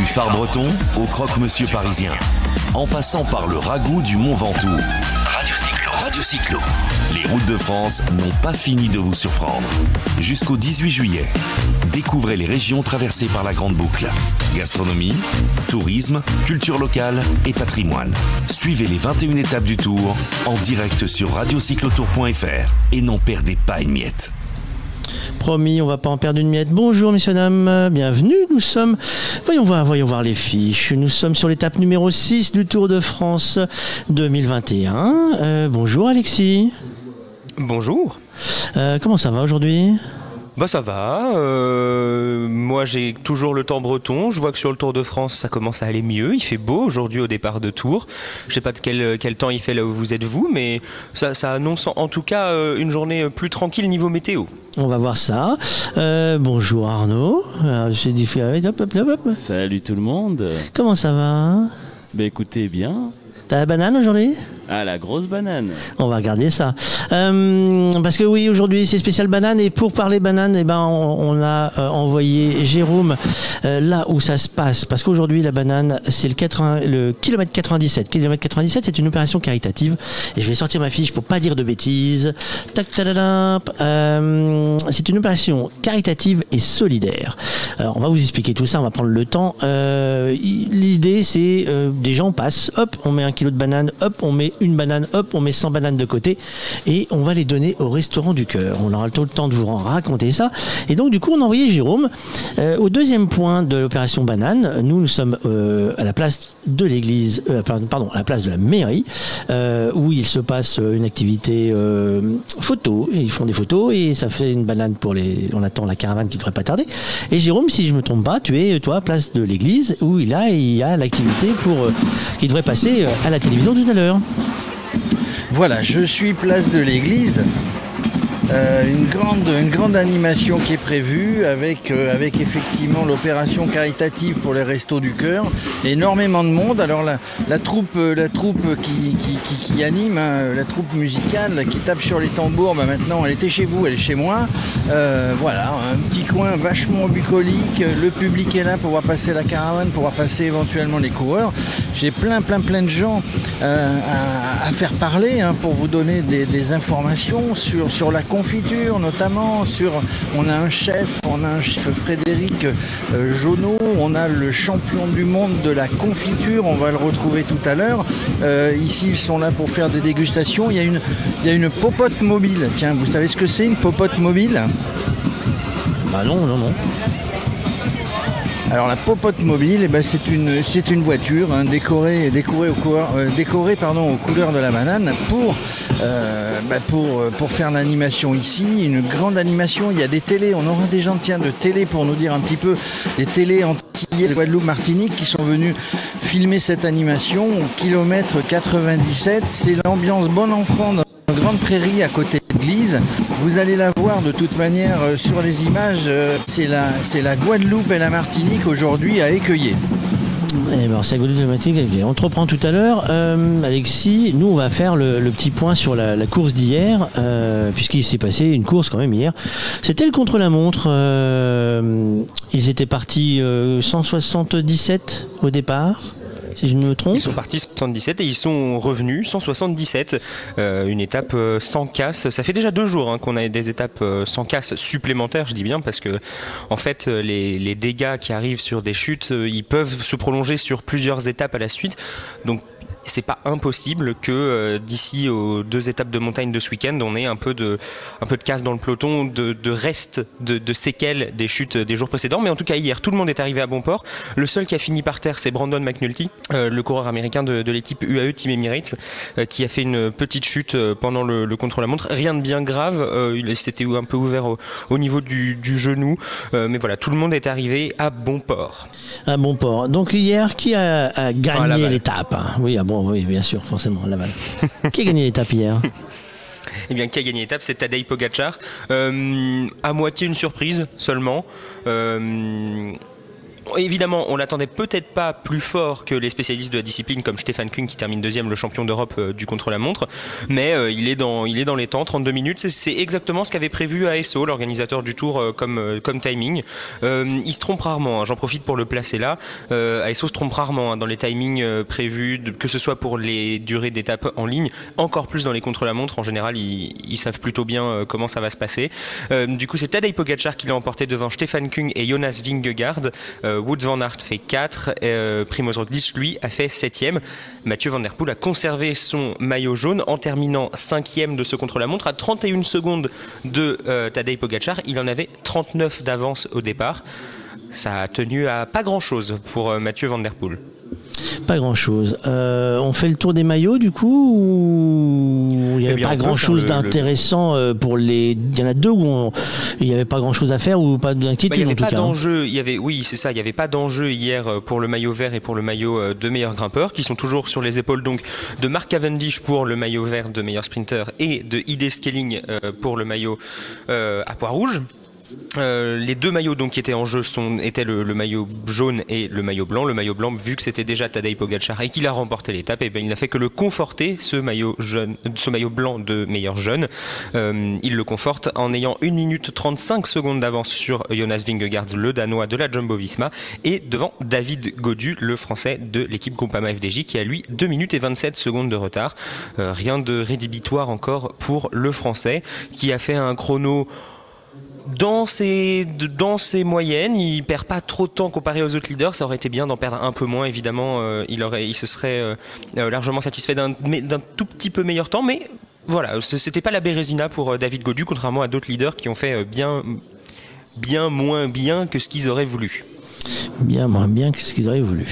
Du phare breton au croque-monsieur parisien, en passant par le ragoût du Mont Ventoux. Radio Cyclo. Radio Cyclo. Les routes de France n'ont pas fini de vous surprendre. Jusqu'au 18 juillet, découvrez les régions traversées par la Grande Boucle. Gastronomie, tourisme, culture locale et patrimoine. Suivez les 21 étapes du tour en direct sur radiocyclotour.fr et n'en perdez pas une miette. Promis, on va pas en perdre une miette. Bonjour messieurs dames, bienvenue. Nous sommes, voyons voir, voyons voir les fiches. Nous sommes sur l'étape numéro 6 du Tour de France 2021. Euh, bonjour Alexis. Bonjour. Euh, comment ça va aujourd'hui? Bah ça va. Euh, moi j'ai toujours le temps breton. Je vois que sur le Tour de France ça commence à aller mieux. Il fait beau aujourd'hui au départ de Tours. Je sais pas de quel, quel temps il fait là où vous êtes vous, mais ça, ça annonce en tout cas euh, une journée plus tranquille niveau météo. On va voir ça. Euh, bonjour Arnaud. J'ai dit hop, hop, hop, hop. Salut tout le monde. Comment ça va Bah écoutez bien. T'as la banane aujourd'hui? Ah, la grosse banane. On va regarder ça. Euh, parce que oui, aujourd'hui, c'est spécial banane. Et pour parler banane, eh ben, on, a euh, envoyé Jérôme euh, là où ça se passe. Parce qu'aujourd'hui, la banane, c'est le, 80, le kilomètre 97. Kilomètre 97, c'est une opération caritative. Et je vais sortir ma fiche pour pas dire de bêtises. Tac, c'est une opération caritative et solidaire. Alors, on va vous expliquer tout ça. On va prendre le temps. L'idée, c'est des gens passent, hop, on met un kilo de banane, hop, on met une banane, hop, on met 100 bananes de côté et on va les donner au restaurant du cœur. On aura tout le temps de vous raconter ça. Et donc, du coup, on a envoyé Jérôme euh, au deuxième point de l'opération banane. Nous, nous sommes euh, à la place de l'église, euh, pardon, la place de la mairie, où il se passe une activité photo. Ils font des photos et ça fait une banane pour les. On attend la caravane qui devrait pas tarder. Et Jérôme, si je me trompe pas, tu es toi à place de l'église où il a il y a l'activité pour qui devrait passer à la télévision tout à l'heure. Voilà, je suis place de l'église. Euh, une, grande, une grande animation qui est prévue avec, euh, avec effectivement l'opération caritative pour les restos du cœur. Énormément de monde. Alors la, troupe, euh, la troupe qui, qui, anime, hein, la troupe musicale qui tape sur les tambours, bah maintenant elle était chez vous, elle est chez moi. voilà, un petit coin vachement bucolique. Le public est là pour voir passer la caravane, pour voir passer éventuellement les coureurs. J'ai plein, plein, plein de gens à, faire parler hein, pour vous donner des, informations sur, sur la confiture notamment sur on a un chef on a un chef Frédéric euh, Jonot on a le champion du monde de la confiture on va le retrouver tout à l'heure. Euh, ici ils sont là pour faire des dégustations. Il y a une il y a une popote mobile. Tiens vous savez ce que c'est une popote mobile? Bah non non non alors la popote mobile, eh ben, c'est une, voiture hein, décorée, décorée, euh, aux couleurs de la banane pour, euh, bah, euh, pour faire l'animation ici. Une grande animation. Il y a des télés. On aura des gens tiens, de télé pour nous dire un petit peu les télés antillais de Guadeloupe, Martinique qui sont venus filmer cette animation au kilomètre 97. C'est l'ambiance bon enfant dans une grande prairie à côté vous allez la voir de toute manière euh, sur les images. Euh, c'est la, Guadeloupe et la Martinique aujourd'hui à écueiller. Eh ben, On te reprend tout à l'heure. Euh, Alexis, nous, on va faire le, petit point sur la, course d'hier, puisqu'il s'est passé une course quand même hier. C'était le contre-la-montre. ils étaient partis 177 au départ si je me trompe. Ils sont partis 77 et ils sont revenus 177. Euh, une étape euh, sans casse. Ça fait déjà deux jours hein, qu'on a des étapes euh, sans casse supplémentaires, je dis bien, parce que en fait, les, les dégâts qui arrivent sur des chutes, ils peuvent se prolonger sur plusieurs étapes à la suite. Donc c'est pas impossible que euh, d'ici aux deux étapes de montagne de ce week-end, on ait un peu de, un peu de casse dans le peloton, de, de restes, de, de, séquelles des chutes des jours précédents. Mais en tout cas, hier, tout le monde est arrivé à bon port. Le seul qui a fini par terre, c'est Brandon McNulty, euh, le coureur américain de, de l'équipe UAE Team Emirates, euh, qui a fait une petite chute pendant le, le contre-la-montre. Rien de bien grave, il s'était un peu ouvert au, au niveau du, du genou. mais voilà, tout le monde est arrivé à bon port. À bon port. Donc hier, qui a, a gagné l'étape? Oui, à bon oui, bien sûr, forcément, Laval. qui a gagné l'étape hier eh bien, qui a gagné l'étape, c'est Tadej Pogacar. Euh, à moitié une surprise seulement. Euh, évidemment, on l'attendait peut-être pas plus fort que les spécialistes de la discipline comme Stéphane Kuhn qui termine deuxième, le champion d'Europe euh, du contre-la-montre. Mais euh, il, est dans, il est dans les temps, 32 minutes. C'est exactement ce qu'avait prévu ASO, l'organisateur du tour, euh, comme, comme timing. il se trompe rarement, hein. j'en profite pour le placer là. ASO se trompe rarement hein, dans les timings prévus, que ce soit pour les durées d'étape en ligne, encore plus dans les contre-la-montre. En général, ils, savent plutôt bien comment ça va se passer. du coup, c'est Tadej Pogacar qui l'a emporté devant Stéphane Kuhn et Jonas Vingegaard. Wood van Aert fait 4, euh, Primoz Roglic lui a fait 7ème. Mathieu Van Der Poel a conservé son maillot jaune en terminant 5ème de ce contre-la-montre à 31 secondes de euh, Tadej Pogacar. Il en avait 39 d'avance au départ. Ça a tenu à pas grand-chose pour euh, Mathieu Van Der Poel. Pas grand chose. Euh, on fait le tour des maillots du coup ou il n'y avait eh pas grand chose d'intéressant euh, pour les. Il y en a deux où il n'y avait pas grand chose à faire ou pas d'inquiétude bah, Il n'y avait pas hein. d'enjeu. Il y avait, oui, c'est ça. Il n'y avait pas d'enjeu hier euh, pour le maillot vert et pour le maillot de meilleur grimpeur qui sont toujours sur les épaules donc de Mark Cavendish pour le maillot vert de meilleur sprinter et de ID Scaling pour le maillot à poids rouge. Euh, les deux maillots donc qui étaient en jeu sont, étaient le, maillot jaune et le maillot blanc. Le maillot blanc, vu que c'était déjà Tadej Pogacar et qu'il a remporté l'étape, et eh ben, il n'a fait que le conforter, ce maillot, ce maillot blanc de meilleur jeune. Euh, il le conforte en ayant 1 minute 35 secondes d'avance sur Jonas Vingegaard, le Danois de la Jumbo-Visma, et devant David Godu, le Français de l'équipe Groupama FDJ, qui a lui 2 minutes et 27 secondes de retard. Euh, rien de rédhibitoire encore pour le Français, qui a fait un chrono dans ses, dans moyennes, il perd pas trop de temps comparé aux autres leaders. Ça aurait été bien d'en perdre un peu moins, évidemment. Euh, il, aurait, se serait euh, euh, largement satisfait d'un tout petit peu meilleur temps, mais voilà, c'était pas la Bérésina pour David Godu, contrairement à d'autres leaders qui ont fait bien, bien moins bien que ce qu'ils auraient voulu. Bien moins bien que ce qu'ils auraient voulu.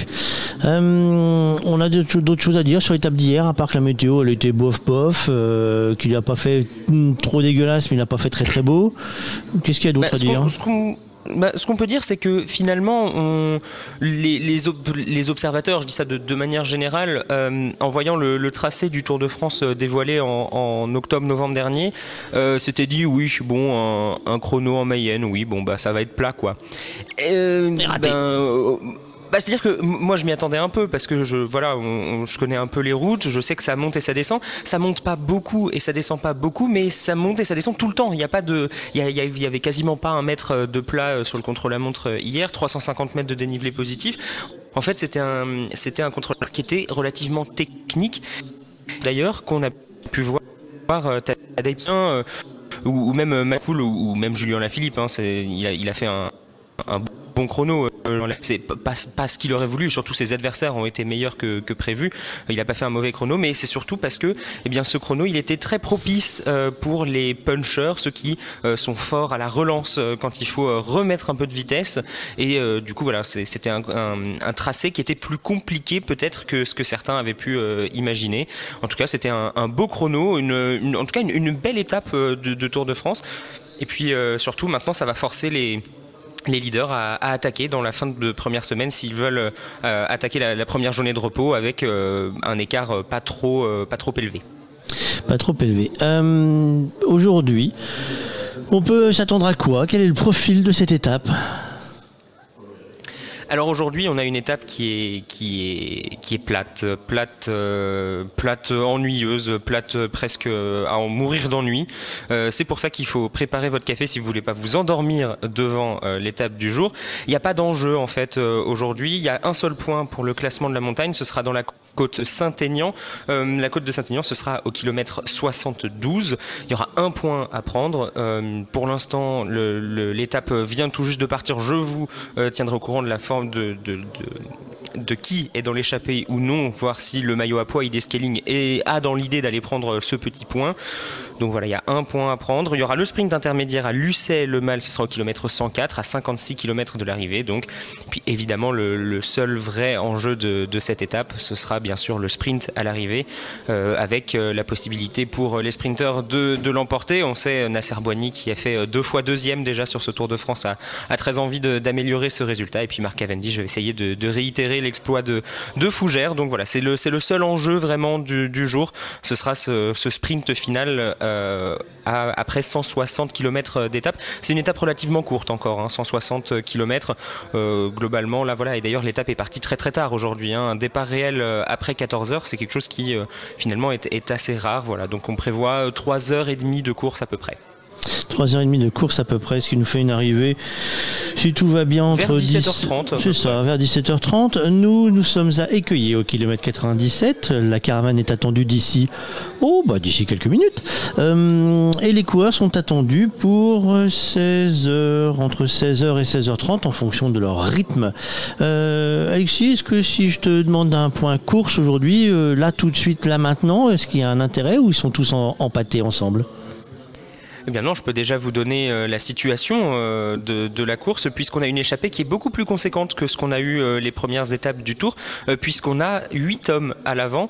Euh, on a d'autres choses à dire sur l'étape d'hier, à part que la météo elle était bof bof, euh, qu'il n'a pas fait trop dégueulasse, mais il n'a pas fait très très beau. Qu'est-ce qu'il y a d'autre bah, à dire bah, ce qu'on peut dire, c'est que finalement, on, les, les, observateurs, je dis ça de, manière générale, euh, en voyant le, tracé du Tour de France euh, dévoilé en, octobre-novembre dernier, euh, s'étaient dit oui, bon, un, chrono en Mayenne, oui, bon, bah ça va être plat, quoi. Euh, bah, C'est-à-dire que moi je m'y attendais un peu parce que je, voilà, je connais un peu les routes, je sais que ça monte et ça descend. Ça monte pas beaucoup et ça descend pas beaucoup, mais ça monte et ça descend tout le temps. Il n'y a pas de, il y, avait quasiment pas un mètre de plat euh, sur le contrôle à montre euh, hier, 350 mètres de dénivelé positif. En fait, c'était un, c'était un contrôleur qui était relativement technique. D'ailleurs, qu'on a pu voir euh, euh ou, ou, même Macoul ou, même Julien Lafilippe. Hein, il, a, il a fait un, un bon chrono. Euh, c'est pas, ce qu'il aurait voulu, surtout ses adversaires ont été meilleurs que, prévu. Il n'a pas fait un mauvais chrono, mais c'est surtout parce que eh bien, ce chrono il était très propice euh, pour les punchers, ceux qui euh, sont forts à la relance quand il faut remettre un peu de vitesse. Et du coup, voilà, c'était un, tracé qui était plus compliqué peut-être que ce que certains avaient pu imaginer. En tout cas, c'était un, beau chrono, une, en tout cas une, belle étape de, de, Tour de France. Et puis surtout, maintenant, ça va forcer les les leaders à, attaquer dans la fin de première semaine s'ils veulent euh, attaquer la, première journée de repos avec euh, un écart pas trop, euh, pas trop élevé. Pas trop élevé. Aujourd'hui, on peut s'attendre à quoi? Quel est le profil de cette étape? Alors aujourd'hui, on a une étape qui est qui est qui est plate, plate, euh, plate ennuyeuse, plate presque à en mourir d'ennui. Euh, c'est pour ça qu'il faut préparer votre café si vous voulez pas vous endormir devant euh, l'étape du jour. Il n'y a pas d'enjeu en fait aujourd'hui. Il y a un seul point pour le classement de la montagne, ce sera dans la côte Saint-Aignan. Euh, la côte de Saint-Aignan, ce sera au kilomètre 72. Il y aura un point à prendre. Euh, pour l'instant, l'étape vient tout juste de partir. Je vous euh, tiendrai au courant de la forme de, de qui est dans l'échappée ou non, voir si le maillot à poids ID Scaling a dans l'idée d'aller prendre ce petit point. Donc voilà, il y a un point à prendre. Il y aura le sprint intermédiaire à Lucet, le mal, ce sera au kilomètre 104, à 56 km de l'arrivée. Donc, puis évidemment, le, seul vrai enjeu de, cette étape, ce sera bien sûr le sprint à l'arrivée, euh, avec euh, la possibilité pour les sprinteurs de, l'emporter. On sait Nasser Boigny qui a fait euh, deux fois deuxième déjà sur ce Tour de France a, très envie d'améliorer ce résultat. Et puis Marc Cavendish, je vais essayer de, réitérer l'exploit de, Fougères. Donc voilà, c'est le, seul enjeu vraiment du, jour. Ce sera ce, sprint final euh, après 160 km d'étape. C'est une étape relativement courte encore, hein, 160 km euh, globalement. Là voilà, et d'ailleurs l'étape est partie très très tard aujourd'hui. Hein. Un départ réel euh, après 14 heures, c'est quelque chose qui euh, finalement est, assez rare. Voilà, donc on prévoit 3 heures et demie de course à peu près. 3h30 de course à peu près, ce qui nous fait une arrivée, si tout va bien, entre vers 17h30. C'est ça, vers 17h30. Nous, nous sommes à Écueillé au kilomètre 97. La caravane est attendue d'ici, oh, bah, d'ici quelques minutes. Euh, et les coureurs sont attendus pour 16h, entre 16h et 16h30 en fonction de leur rythme. Euh, Alexis, est-ce que si je te demande un point course aujourd'hui, euh, là tout de suite, là maintenant, est-ce qu'il y a un intérêt ou ils sont tous en, empâtés ensemble? Eh non, je peux déjà vous donner euh, la situation euh, de, la course, puisqu'on a une échappée qui est beaucoup plus conséquente que ce qu'on a eu euh, les premières étapes du tour, puisqu'on a 8 hommes à l'avant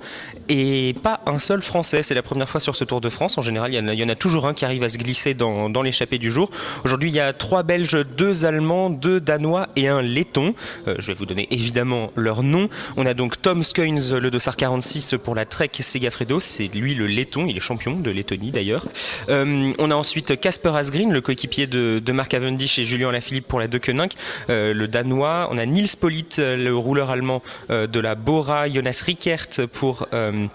et pas un seul Français. C'est la première fois sur ce Tour de France. En général, il y en a, toujours un qui arrive à se glisser dans, l'échappée du jour. Aujourd'hui, il y a 3 Belges, 2 Allemands, 2 Danois et un Letton. je vais vous donner évidemment leur nom. On a donc Tom Skeins, le dossard 46 pour la Trek Segafredo. C'est lui le Letton, il est champion de Lettonie d'ailleurs. on a ensuite Casper Asgreen, le coéquipier de, Mark Cavendish et Julien Lafilippe pour la Deceuninck, euh, le danois. On a Nils Polit, le rouleur allemand euh, de la Bora, Jonas Rickert pour euh,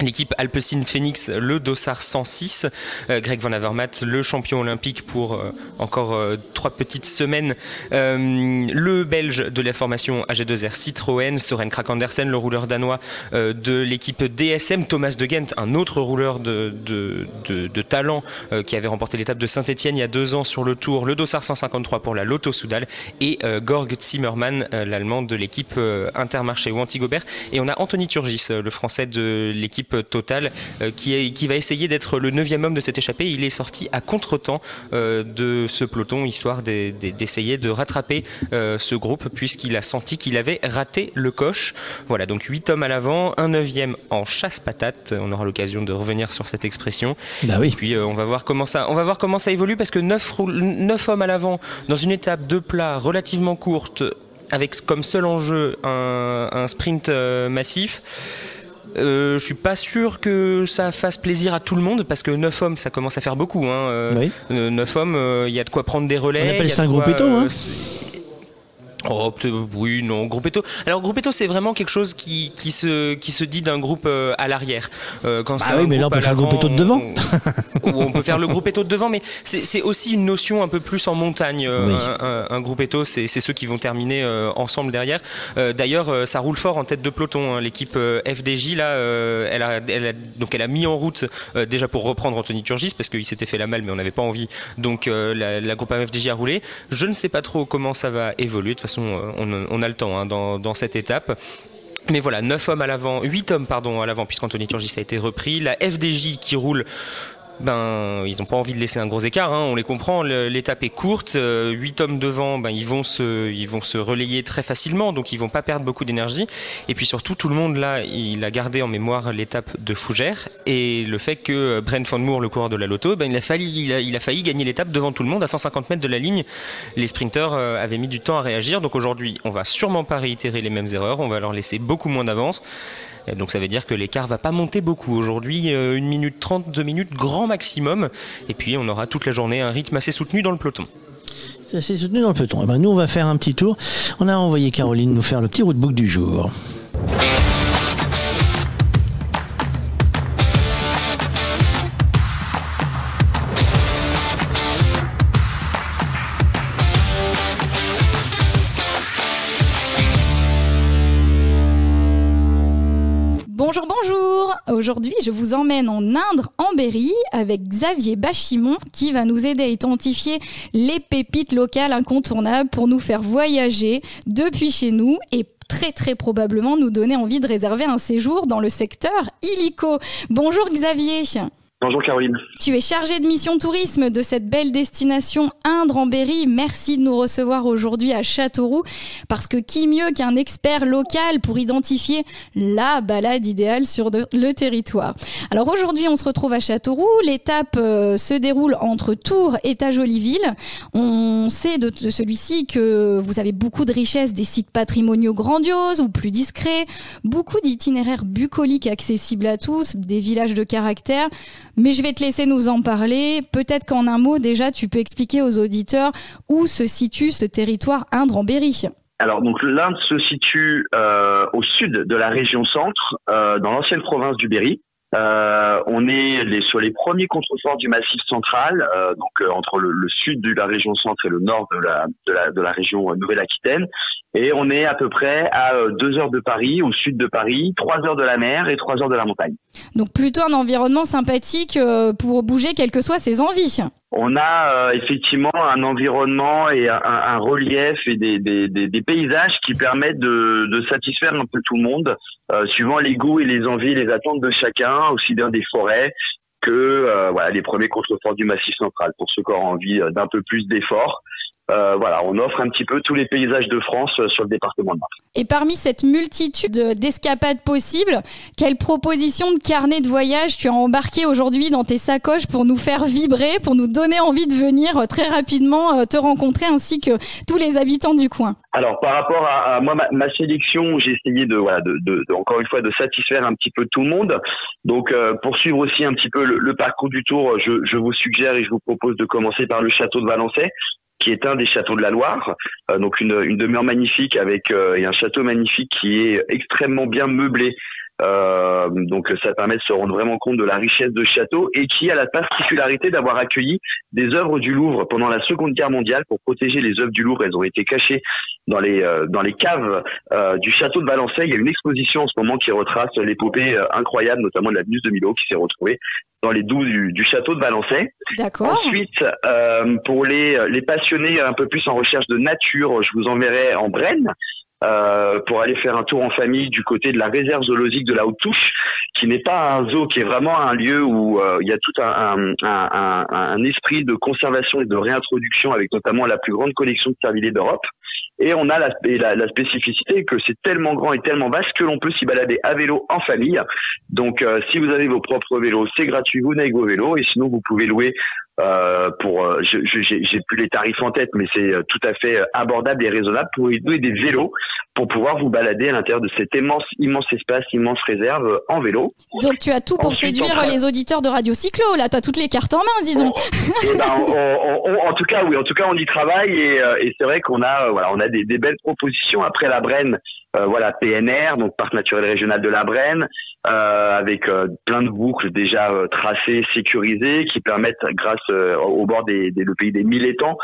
L'équipe Alpecin Phoenix, le Dossard 106, euh, Greg Van Avermaet, le champion olympique pour euh, encore euh, trois petites semaines, le Belge de la formation AG2R Citroën, Soren Krak Andersen, le rouleur danois de l'équipe DSM, Thomas de Gent, un autre rouleur de, de, de, de talent qui avait remporté l'étape de Saint-Etienne il y a deux ans sur le Tour, le Dossard 153 pour la Lotto Soudal et Gorg Zimmermann, l'allemand de l'équipe Intermarché ou Antigobert. Et on a Anthony Turgis, le français de l'équipe Total euh, qui, est, qui va essayer d'être le neuvième homme de cette échappée. Il est sorti à contre-temps euh, de ce peloton, histoire d'essayer de rattraper euh, ce groupe, puisqu'il a senti qu'il avait raté le coche. Voilà, donc 8 hommes à l'avant, un neuvième en chasse-patate. On aura l'occasion de revenir sur cette expression. Bah oui. Et puis on va voir comment ça, on va voir comment ça évolue, parce que 9, 9 hommes à l'avant dans une étape de plat relativement courte, avec comme seul enjeu un, un sprint massif. Euh, je suis pas sûr que ça fasse plaisir à tout le monde parce que 9 hommes ça commence à faire beaucoup. Hein. Euh, oui. 9 hommes, il euh, y a de quoi prendre des relais. On appelle ça un groupe éto. Hein. Oh, oui, non, Gruppetto. Alors Gruppetto, c'est vraiment quelque chose qui, qui, se, qui se dit d'un groupe euh, à l'arrière. Euh, quand bah oui, mais là on peut faire le Gruppetto de devant. On, on peut faire le Gruppetto de devant, mais c'est aussi une notion un peu plus en montagne. Euh, oui. Un, un, un Gruppetto, c'est ceux qui vont terminer euh, ensemble derrière. Euh, d'ailleurs, ça roule fort en tête de peloton. Hein. L'équipe FDJ, là, elle a, elle, a, donc elle a mis en route déjà pour reprendre Anthony Turgis parce qu'il s'était fait la malle, mais on n'avait pas envie. Donc la, la groupe FDJ a roulé. Je ne sais pas trop comment ça va évoluer. De toute façon, on, on a le temps hein, dans, dans cette étape. Mais voilà, 9 hommes à l'avant, 8 hommes pardon à l'avant puisqu'Anthony Turgis a été repris. La FDJ qui roule ben ils n'ont pas envie de laisser un gros écart, hein, on les comprend. L'étape est courte, euh, 8 hommes devant, ben ils vont se, relayer très facilement, donc ils vont pas perdre beaucoup d'énergie. Et puis surtout, tout le monde là, il a gardé en mémoire l'étape de Fougères et le fait que Brent Van Moor, le coureur de la Loto, ben il a failli, gagner l'étape devant tout le monde à 150 mètres de la ligne. Les sprinteurs euh, avaient mis du temps à réagir, donc aujourd'hui, on va sûrement pas réitérer les mêmes erreurs, on va leur laisser beaucoup moins d'avance. Donc ça veut dire que l'écart va pas monter beaucoup. Aujourd'hui, 1 minute 30, 2 minutes grand maximum. Et puis on aura toute la journée un rythme assez soutenu dans le peloton. Assez soutenu dans le peloton. Et ben nous, on va faire un petit tour. On a envoyé Caroline nous faire le petit roadbook du jour. Aujourd'hui, je vous emmène en Indre, en Berry, avec Xavier Bachimon, qui va nous aider à identifier les pépites locales incontournables pour nous faire voyager depuis chez nous et très très probablement nous donner envie de réserver un séjour dans le secteur illico. Bonjour Xavier Bonjour Caroline. Tu es chargé de mission tourisme de cette belle destination Indre en Berry. Merci de nous recevoir aujourd'hui à Châteauroux parce que qui mieux qu'un expert local pour identifier la balade idéale sur le territoire. Alors aujourd'hui, on se retrouve à Châteauroux. L'étape euh, se déroule entre Tours et Tajoliville. On sait de celui-ci que vous avez beaucoup de richesses, des sites patrimoniaux grandioses ou plus discrets, beaucoup d'itinéraires bucoliques accessibles à tous, des villages de caractère mais je vais te laisser nous en parler. Peut-être qu'en un mot, déjà, tu peux expliquer aux auditeurs où se situe ce territoire Indre en Berry. Alors donc l'Inde se situe euh, au sud de la région centre, euh, dans l'ancienne province du Berry. Euh, on est les, sur les premiers contreforts du Massif central, euh, donc euh, entre le, le, sud de la région centre et le nord de la, de la, de la région Nouvelle-Aquitaine. Et on est à peu près à deux heures de Paris, au sud de Paris, trois heures de la mer et trois heures de la montagne. Donc plutôt un environnement sympathique pour bouger, quelles que soient ses envies. On a effectivement un environnement et un, un relief et des, des, des, des, paysages qui permettent de, de, satisfaire un peu tout le monde, euh, suivant les goûts et les envies, les attentes de chacun, aussi bien des forêts que euh, voilà les premiers contreforts du Massif central pour ceux qui ont envie d'un peu plus d'efforts. Euh, voilà, on offre un petit peu tous les paysages de France euh, sur le département de Marne. Et parmi cette multitude d'escapades possibles, quelle proposition de carnet de voyage tu as embarqué aujourd'hui dans tes sacoches pour nous faire vibrer, pour nous donner envie de venir euh, très rapidement te rencontrer ainsi que tous les habitants du coin? Alors par rapport à, moi, ma, sélection, j'ai essayé de, voilà, de, de, encore une fois de satisfaire un petit peu tout le monde. Donc pour suivre aussi un petit peu le, le parcours du tour, je, je vous suggère et je vous propose de commencer par le château de Valençay qui est un des châteaux de la Loire, euh, donc une, demeure magnifique avec euh, et un château magnifique qui est extrêmement bien meublé. Euh, donc ça permet de se rendre vraiment compte de la richesse de château et qui a la particularité d'avoir accueilli des œuvres du Louvre pendant la Seconde Guerre mondiale pour protéger les œuvres du Louvre. Elles ont été cachées dans les euh, dans les caves euh, du château de Valençay. Il y a une exposition en ce moment qui retrace l'épopée incroyable, notamment de la Venus de Milo, qui s'est retrouvée dans les douves du, du, château de Valençay. D'accord. Ensuite, euh, pour les, les passionnés un peu plus en recherche de nature, je vous enverrai en Brenne. Euh, pour aller faire un tour en famille du côté de la réserve zoologique de la Haute-Touche, qui n'est pas un zoo, qui est vraiment un lieu où euh, il y a tout un, esprit de conservation et de réintroduction, avec notamment la plus grande collection de cervidés d'Europe. Et on a la spécificité que c'est tellement grand et tellement vaste que l'on peut s'y balader à vélo en famille. Donc, euh, si vous avez vos propres vélos, c'est gratuit, vous n'avez vos vélos. Et sinon, vous pouvez louer euh, pour, euh, j'ai plus les tarifs en tête, mais c'est euh, tout à fait abordable et raisonnable pour louer des vélos pour pouvoir vous balader à l'intérieur de cet immense, immense espace, immense réserve en vélo. Donc tu as tout pour séduire les auditeurs de Radio Cyclo. Là, tu as toutes les cartes en main, disons. Eh ben, en tout cas, oui. En tout cas, on y travaille et, et c'est vrai qu'on a, voilà, on a des, des, belles propositions après la Brenne. Voilà, PNR, donc Parc naturel régional de la Brenne, euh, avec euh, plein de boucles déjà euh, tracées, sécurisées, qui permettent, grâce au bord des, des, le pays des mille étangs,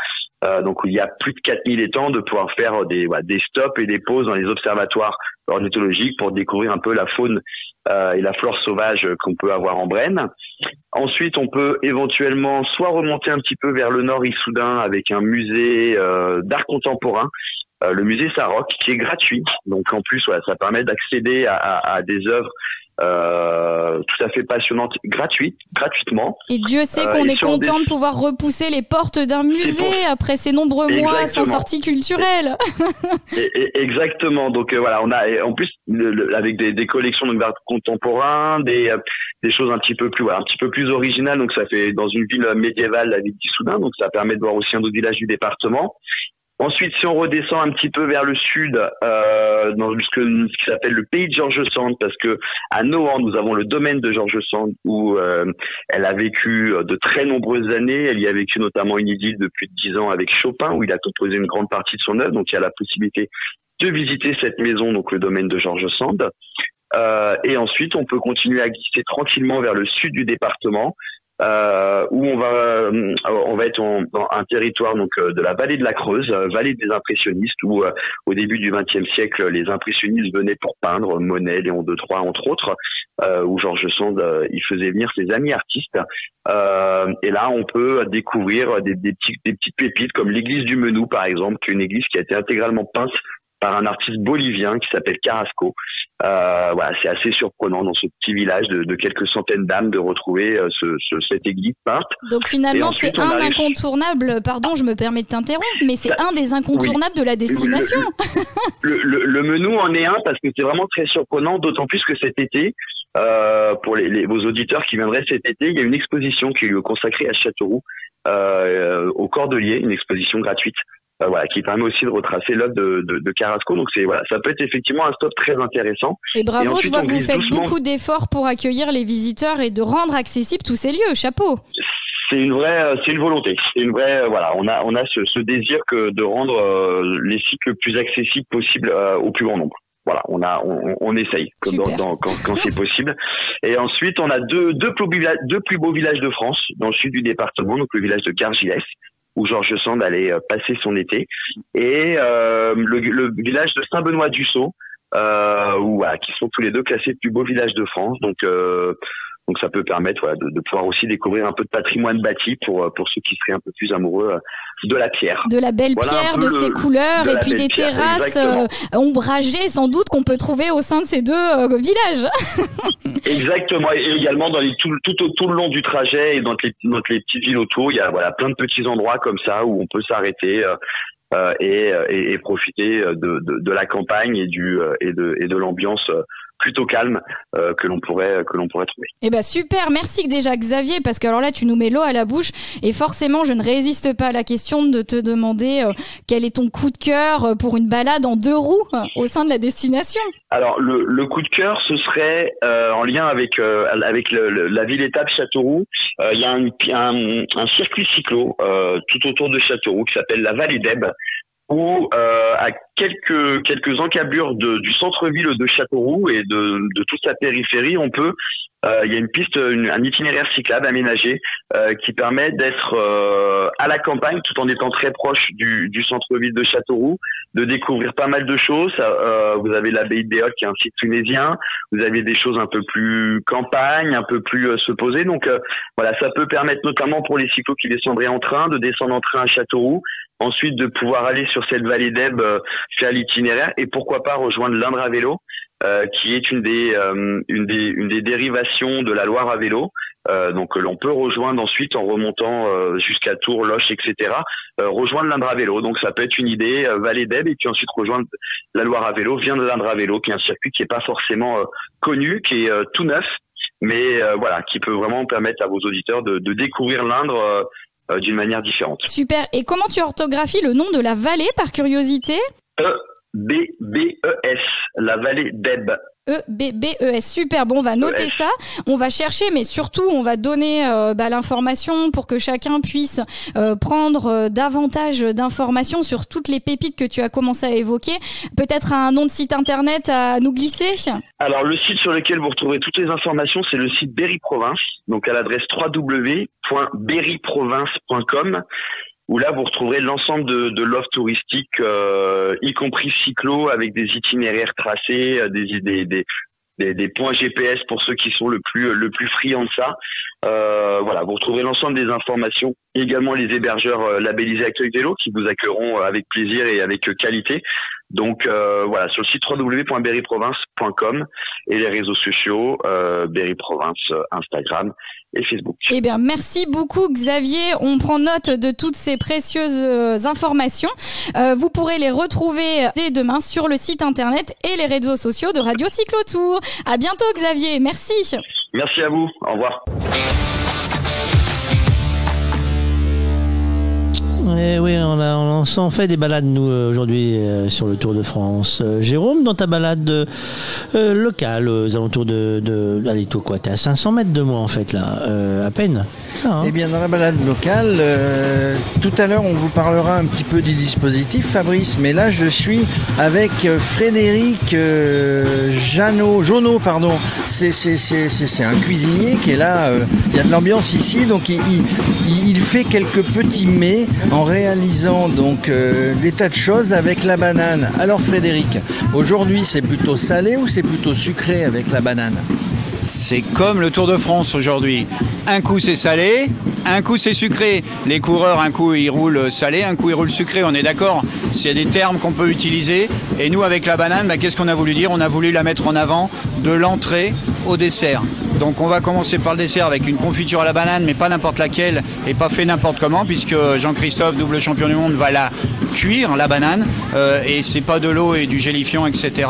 donc où il y a plus de 4000 étangs, de pouvoir faire des, des stops et des pauses dans les observatoires ornithologiques pour découvrir un peu la faune et la flore sauvage qu'on peut avoir en Brenne. Ensuite, on peut éventuellement soit remonter un petit peu vers le nord Issoudun avec un musée d'art contemporain le musée Saroc, qui est gratuit. Donc en plus, voilà, ça permet d'accéder à, à, à, des œuvres euh, tout à fait passionnante, gratuite, gratuitement. Et Dieu sait qu'on est content de pouvoir repousser les portes d'un musée après ces nombreux mois sans sortie culturelle. Exactement. Donc euh, voilà, on a en plus avec des, des collections d'art contemporain, des euh, des choses un petit peu plus voilà, un petit peu plus originales. Donc ça fait dans une ville médiévale, la ville d'Issoudun. Donc ça permet de voir aussi un autre village du département. Ensuite, si on redescend un petit peu vers le sud, euh, dans ce, qui s'appelle le pays de Georges Sand, parce que à Nohant, nous avons le domaine de Georges Sand où euh, elle a vécu de très nombreuses années. Elle y a vécu notamment une idylle depuis dix ans avec Chopin, où il a composé une grande partie de son œuvre. Donc, il y a la possibilité de visiter cette maison, donc le domaine de Georges Sand. Euh, et ensuite, on peut continuer à glisser tranquillement vers le sud du département, euh, où on va euh, on va être en, dans un territoire donc euh, de la vallée de la Creuse, euh, vallée des impressionnistes, où au début du XXe siècle les impressionnistes venaient pour peindre Monet, Léon de Troyes entre autres, où Georges Sand il faisait venir ses amis artistes. et là on peut découvrir des, des, des petites pépites comme l'église du Menou par exemple, qui est une église qui a été intégralement peinte par un artiste bolivien qui s'appelle Carrasco, Euh, voilà, c'est assez surprenant dans ce petit village de, de quelques centaines d'âmes de retrouver euh, ce, ce, cette église peinte. Donc finalement, c'est un arrive- incontournable. Pardon, je me permets de t'interrompre, mais c'est un des incontournables de la destination. Le, le, le menu en est un parce que c'est vraiment très surprenant, d'autant plus que cet été, euh, pour les, les- vos auditeurs qui viendraient cet été, il y a une exposition qui est consacrée à Châteauroux, euh, au Cordelier, une exposition gratuite. Euh, voilà, qui permet aussi de retracer l'œuvre de, de, de Carrasco. Donc c'est voilà, ça peut être effectivement un stop très intéressant. Et bravo, Et ensuite, je vois que vous faites doucement. beaucoup d'efforts pour accueillir les visiteurs et de rendre accessibles tous ces lieux. Chapeau. c'est une vraie, euh, c'est une volonté. C'est une vraie, euh, voilà, on a, on a ce, ce désir que de rendre euh, les sites le plus accessibles possible euh, au plus grand nombre. Voilà, on a, on, on essaye comme dans, dans- quand, quand c'est possible. Et ensuite, on a deux, deux plus, beaux villa- deux plus beaux villages de France dans le sud du département, donc le village de Gargilès où Georges Sand allait euh, passer son été, et euh, le, le village de Saint-Benoît-du-Sault, euh, voilà, qui sont tous les deux classés plus beaux villages de France. Donc, euh, donc ça peut permettre voilà, de, de pouvoir aussi découvrir un peu de patrimoine bâti pour, euh, pour ceux qui seraient un peu plus amoureux euh, de la pierre. De la belle Voilà pierre, de le- ses couleurs, de et puis des pierre, terrasses euh, ombragées, sans doute, qu'on peut trouver au sein de ces deux euh, villages. Exactement, et également dans les, tout, tout, tout le long du trajet et dans les, dans les petites villes autour, il y a voilà, plein de petits endroits comme ça où on peut s'arrêter euh, et, et, et profiter de, de, de la campagne et, du, et de, et de l'ambiance plutôt calme euh, que l'on pourrait, que l'on pourrait trouver. Eh ben super, merci déjà Xavier, parce que alors là tu nous mets l'eau à la bouche et forcément je ne résiste pas à la question de te demander euh, quel est ton coup de cœur euh, pour une balade en deux roues euh, au sein de la destination. Alors le, le coup de cœur, ce serait en lien avec avec le- le- la ville étape Châteauroux. Il y a un, un, un circuit cyclo tout autour de Châteauroux qui s'appelle la Vallée d'Ebe, où euh, à quelques quelques encablures de, du centre-ville de Châteauroux et de, toute sa périphérie, on peut il y a une piste, une- un itinéraire cyclable aménagé euh, qui permet d'être euh, à la campagne tout en étant très proche du, du centre-ville de Châteauroux, de découvrir pas mal de choses. Euh, vous avez l'abbaye de Béote qui est un site tunisien, vous avez des choses un peu plus campagne, un peu plus euh, se poser. Donc euh, voilà, ça peut permettre notamment pour les cyclos qui descendraient en train de descendre en train à Châteauroux, ensuite de pouvoir aller sur cette vallée d'Ebe, euh, faire l'itinéraire et pourquoi pas rejoindre l'Indre à vélo, euh, qui est une des, euh, une des une des dérivations de la Loire à vélo. Euh, donc euh, l'on peut rejoindre ensuite en remontant euh, jusqu'à Tours, Loche, etc. euh, rejoindre l'Indre à vélo. Donc ça peut être une idée, euh, vallée d'Ebe et puis ensuite rejoindre la Loire à vélo, vient de l'Indre à vélo, qui est un circuit qui est pas forcément euh, connu, qui est euh, tout neuf, mais euh, voilà, qui peut vraiment permettre à vos auditeurs de, de découvrir l'Indre d'une manière différente. Super. Et comment tu orthographies le nom de la vallée par curiosité? E B B E S, la vallée d'Ebe. E B B E S. Super. Bon, on va noter ES. ça. On va chercher, mais surtout, on va donner euh, bah, l'information pour que chacun puisse euh, prendre euh, davantage d'informations sur toutes les pépites que tu as commencé à évoquer. Peut-être un nom de site internet à nous glisser? Alors le site sur lequel vous retrouverez toutes les informations, c'est le site Berry Province, donc à l'adresse www.berryprovince.com où là vous retrouverez l'ensemble de, de l'offre touristique, euh, y compris cyclo, avec des itinéraires tracés, euh, des, des, des, des, des points GPS pour ceux qui sont le plus le plus friands de ça. Euh, voilà, vous retrouverez l'ensemble des informations, également les hébergeurs euh, labellisés Accueil Vélo qui vous accueilleront euh, avec plaisir et avec qualité. Donc euh, voilà, sur le site www.berryprovince.com et les réseaux sociaux, euh, Berry Province, euh, Instagram et Facebook. Eh bien, merci beaucoup Xavier. On prend note de toutes ces précieuses euh, informations. Euh, vous pourrez les retrouver dès demain sur le site internet et les réseaux sociaux de Radio Cyclotour. À bientôt Xavier. Merci. Merci à vous, au revoir. Eh oui, on, s'en fait des balades, nous, euh, aujourd'hui, euh, sur le Tour de France. Euh, Jérôme, dans ta balade locale, aux alentours de. allez, toi, quoi T'es à 500 mètres de moi, en fait, là, à peine. Hein Eh bien, dans la balade locale, tout à l'heure, on vous parlera un petit peu du dispositif, Fabrice, mais là, je suis avec Frédéric Jeannot, Jonot, pardon. C'est, un cuisinier qui est là. Il y a de l'ambiance ici, donc il, fait quelques petits mets réalisant donc euh, des tas de choses avec la banane. Alors, Frédéric, aujourd'hui, c'est plutôt salé ou c'est plutôt sucré avec la banane? C'est comme le Tour de France aujourd'hui. Un coup c'est salé, un coup c'est sucré. Les coureurs, un coup ils roulent salé, un coup ils roulent sucré. On est d'accord a des termes qu'on peut utiliser. Et nous, avec la banane, bah, qu'est-ce qu'on a voulu dire? On a voulu la mettre en avant de l'entrée au dessert. Donc on va commencer par le dessert avec une confiture à la banane, mais pas n'importe laquelle et pas fait n'importe comment, puisque Jean-Christophe, double champion du monde, va la cuire, la banane, euh, et c'est pas de l'eau et du gélifiant, etc.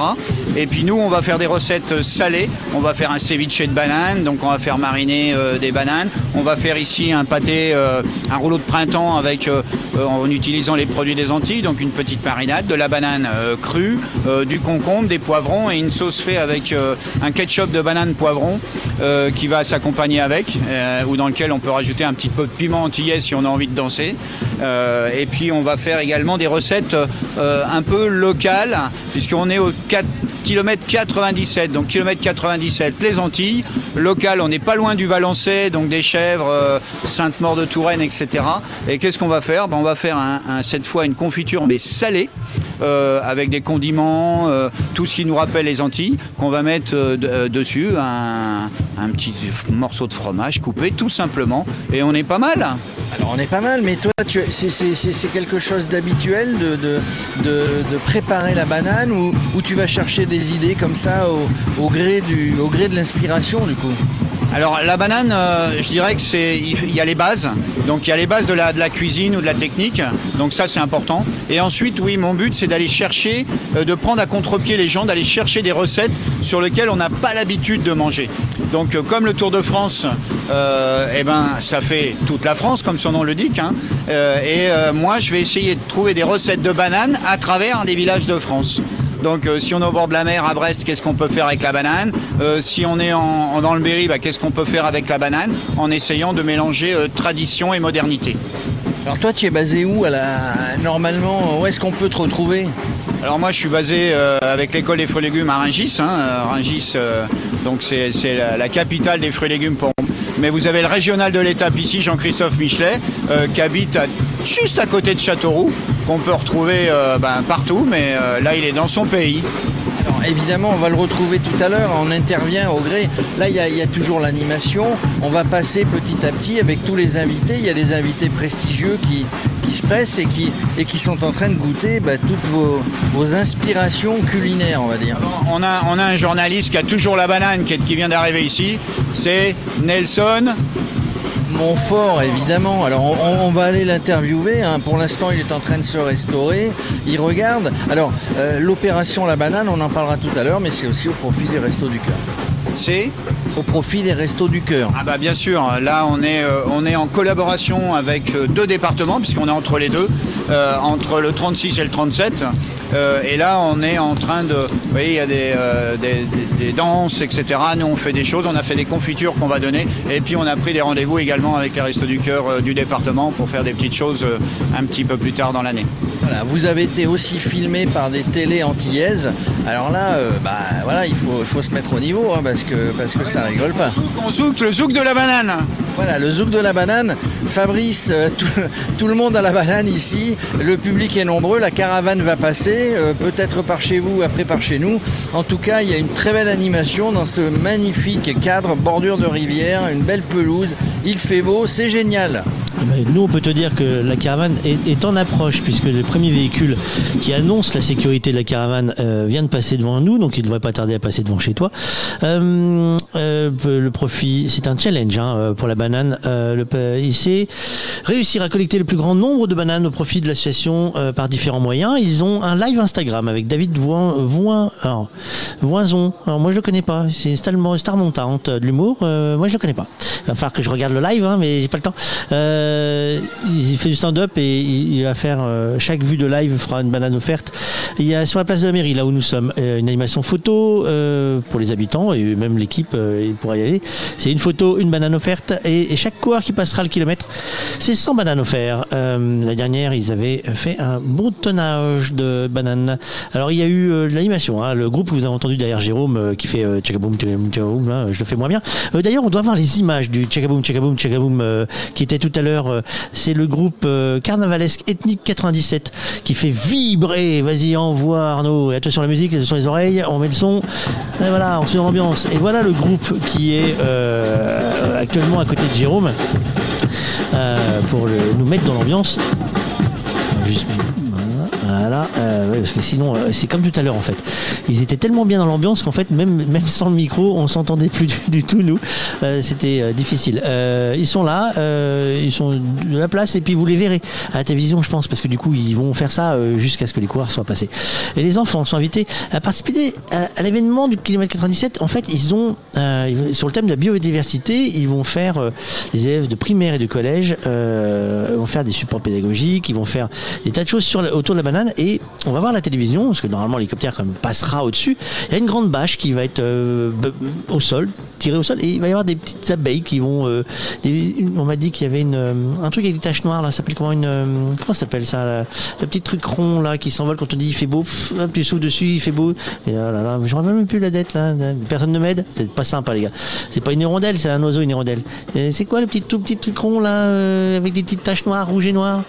Et puis nous, on va faire des recettes salées. On va faire un ceviche de banane, donc on va faire mariner euh, des bananes. On va faire ici un pâté, euh, un rouleau de printemps avec, en utilisant les produits des Antilles, donc une petite marinade, de la banane crue, du concombre, des poivrons et une sauce faite avec un ketchup de banane poivron qui va s'accompagner avec, ou dans lequel on peut rajouter un petit peu de piment antillais si on a envie de danser. et puis on va faire également des recettes un peu locales, puisqu'on est au 4 km 97, donc kilomètre 97, Local, on n'est pas loin du Valençay, donc des chèvres, euh, Sainte-Maure de Touraine, etc. Et qu'est-ce qu'on va faire? Ben, On va faire cette fois une confiture, mais salée. Euh, avec des condiments, euh, tout ce qui nous rappelle les Antilles, qu'on va mettre dessus, un, petit morceau de fromage coupé tout simplement, et on est pas mal. Alors on est pas mal, mais toi, c'est quelque chose d'habituel de, préparer la banane ou, tu vas chercher des idées comme ça au gré de l'inspiration du coup? Alors la banane, euh, je dirais que c'est il y a les bases. Donc il y a les bases de la, cuisine ou de la technique. Donc ça c'est important. Et ensuite, oui, mon but c'est d'aller chercher, euh, de prendre à contre-pied les gens, d'aller chercher des recettes sur lesquelles on n'a pas l'habitude de manger. Donc euh, comme le Tour de France, eh ben ça fait toute la France comme son nom le dit. Hein. et moi je vais essayer de trouver des recettes de bananes à travers des villages de France. Donc euh, si on est au bord de la mer à Brest, qu'est-ce qu'on peut faire avec la banane euh, Si on est dans le Berry, bah, qu'est-ce qu'on peut faire avec la banane En essayant de mélanger euh, tradition et modernité. Alors toi, tu es basé où Normalement, où est-ce qu'on peut te retrouver? Alors moi je suis basé avec l'école des fruits et légumes à Rungis. Hein. Rungis, donc c'est la, capitale des fruits et légumes pour mais vous avez le régional de l'étape ici, Jean-Christophe Michelet, qui habite juste à côté de Châteauroux, qu'on peut retrouver euh, ben, partout, mais euh, là il est dans son pays. Évidemment, on va le retrouver tout à l'heure, on intervient au gré. Là, il y, a toujours l'animation. On va passer petit à petit avec tous les invités. Il y a des invités prestigieux qui, se pressent et qui, sont en train de goûter bah, toutes vos, inspirations culinaires, on va dire. On a, un journaliste qui a toujours la banane qui vient d'arriver ici. C'est Nelson Montfort, évidemment. Alors, on, va aller l'interviewer. Hein. Pour l'instant, il est en train de se restaurer. Il regarde. Alors, euh, l'opération La Banane, on en parlera tout à l'heure, mais c'est aussi au profit des Restos du Cœur. C'est au profit des Restos du Cœur. Ah bah bien sûr, là on est, euh, on est en collaboration avec euh, deux départements, puisqu'on est entre les deux, entre le 36 et le 37. Euh, et là, on est en train de. Vous voyez, il y a euh, des, des, danses, etc. Nous, on fait des choses. On a fait des confitures qu'on va donner. Et puis, on a pris des rendez-vous également avec les Restos du Cœur euh, du département pour faire des petites choses un petit peu plus tard dans l'année. Voilà, vous avez été aussi filmé par des télés antillaises. Alors là, bah, voilà, il faut, faut se mettre au niveau hein, parce que, parce que ça rigole pas. On zouk, le zouk de la banane. Voilà, le zouk de la banane. Fabrice, tout, tout le monde a la banane ici. Le public est nombreux. La caravane va passer. Euh, peut-être par chez vous, après par chez nous. En tout cas, il y a une très belle animation dans ce magnifique cadre, bordure de rivière, une belle pelouse. Il fait beau, c'est génial. Ah ben, nous, on peut te dire que la caravane est, en approche, puisque le premier véhicule qui annonce la sécurité de la caravane euh, vient de passer devant nous, donc il ne devrait pas tarder à passer devant chez toi. Euh, le profit, c'est un challenge hein, pour la banane. le, il réussir à collecter le plus grand nombre de bananes au profit de l'association par différents moyens. Ils ont un live Instagram avec David Voin, Voin, alors, Voinzon. Alors moi je le connais pas. C'est une star montante de l'humour. Euh, moi je le connais pas. Il va falloir que je regarde le live, hein, mais j'ai pas le temps. Euh, il fait du stand-up et il, va faire euh, chaque vue de live fera une banane offerte. Il y a sur la place de la mairie, là où nous sommes, une animation photo pour les habitants et même l'équipe pourra y aller. C'est une photo, une banane offerte et, chaque coureur qui passera le kilomètre, c'est 100 bananes offertes. la dernière, ils avaient fait un bon tonnage de bananes alors il y a eu euh, l'animation, hein. le groupe vous avez entendu derrière Jérôme euh, qui fait euh, Tchakaboum, Tchakaboum, hein, je le fais moins bien. D'ailleurs, on doit voir les images du Tchakaboum, Tchakaboum, Tchakaboum qui était tout à l'heure. c'est le groupe carnavalesque ethnique 97 qui fait vibrer. Vas-y, envoie Arnaud. Attention la musique, sur les oreilles, on met le son. Voilà, on se met en ambiance. Et voilà le groupe qui est actuellement à côté de Jérôme pour nous mettre dans l'ambiance. Euh, parce que sinon, euh, c'est comme tout à l'heure en fait. Ils étaient tellement bien dans l'ambiance qu'en fait, même, même sans le micro, on s'entendait plus du, tout, nous. Euh, c'était difficile. ils sont là, ils sont de la place, et puis vous les verrez à la télévision, je pense, parce que du coup, ils vont faire ça jusqu'à ce que les coureurs soient passés. Et les enfants sont invités à participer à, l'événement du kilomètre 97. En fait, ils ont, sur le thème de la biodiversité, ils vont faire, les élèves de primaire et de collège vont faire des supports pédagogiques, ils vont faire des tas de choses sur autour de la banane et on va voir la télévision parce que normalement l'hélicoptère passera au-dessus. Il y a une grande bâche qui va être euh, au sol, tirée au sol et il va y avoir des petites abeilles qui vont. Euh, on m'a dit qu'il y avait une, euh, un truc avec des taches noires là, ça s'appelle comment une comment ça s'appelle ça Le petit truc rond là qui s'envole quand on dit il fait beau, pff, tu souffles dessus, il fait beau. Et là, là, je ne même plus la dette là. Personne ne m'aide. C'est pas sympa les gars. C'est pas une hirondelle, c'est un oiseau une hirondelle. C'est quoi le petit tout petit truc rond là avec des petites taches noires, rouges et noires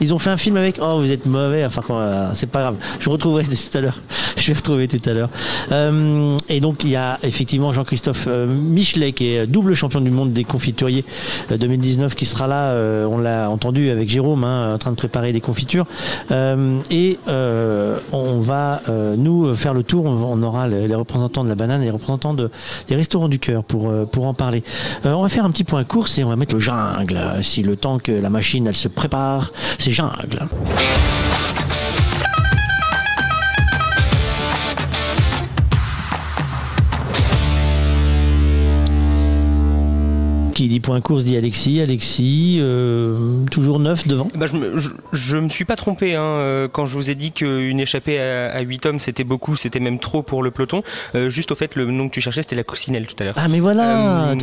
ils ont fait un film avec. Oh, vous êtes mauvais. Enfin, c'est pas grave. Je retrouverai tout à l'heure. Je vais retrouver tout à l'heure. Euh, et donc, il y a effectivement Jean-Christophe euh, Michelet, qui est double champion du monde des confituriers 2019, euh, qui sera là. on l'a entendu avec Jérôme, hein, en train de préparer des confitures. et on va nous faire le tour. On aura les, représentants de la banane, et les représentants de, des restaurants du cœur pour pour en parler. on va faire un petit point course et on va mettre le jungle. Si le temps que la machine elle se prépare, c'est jungle. Qui dit point course dit Alexis. Alexis, euh, toujours neuf devant bah, je, me, me suis pas trompé hein, euh, quand je vous ai dit qu'une échappée à, 8 hommes c'était beaucoup, c'était même trop pour le peloton. Euh, juste au fait, le nom que tu cherchais c'était la Coussinelle tout à l'heure. Ah mais voilà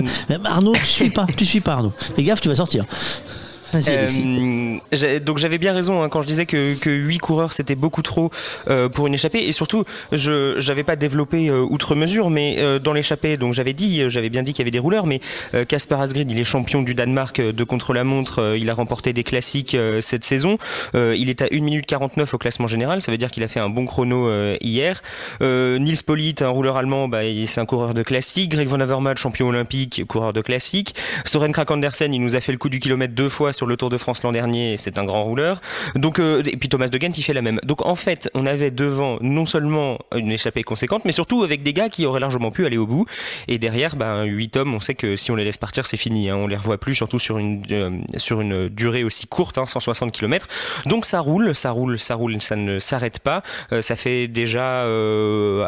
Arnaud, tu suis pas, tu suis pas Arnaud. Fais gaffe, tu vas sortir. Euh, donc j'avais bien raison hein, quand je disais que, que 8 coureurs c'était beaucoup trop euh, pour une échappée. Et surtout je n'avais pas développé euh, outre mesure mais dans l'échappée donc j'avais dit j'avais bien dit qu'il y avait des rouleurs mais Casper Asgrid il est champion du Danemark de contre-la-montre il a remporté des classiques cette saison. Il est à 1 minute 49 au classement général ça veut dire qu'il a fait un bon chrono hier. Nils Polit un rouleur allemand bah, c'est un coureur de classique. Greg Van Avermaet champion olympique coureur de classique. Soren Krak Andersen il nous a fait le coup du kilomètre deux fois sur le Tour de France l'an dernier, c'est un grand rouleur. Donc, euh, et puis Thomas de Gent, il fait la même. Donc en fait, on avait devant non seulement une échappée conséquente, mais surtout avec des gars qui auraient largement pu aller au bout. Et derrière, ben, 8 hommes, on sait que si on les laisse partir, c'est fini. Hein. On les revoit plus, surtout sur une, euh, sur une durée aussi courte, hein, 160 km. Donc ça roule, ça roule, ça roule, ça ne s'arrête pas. Euh, ça fait déjà,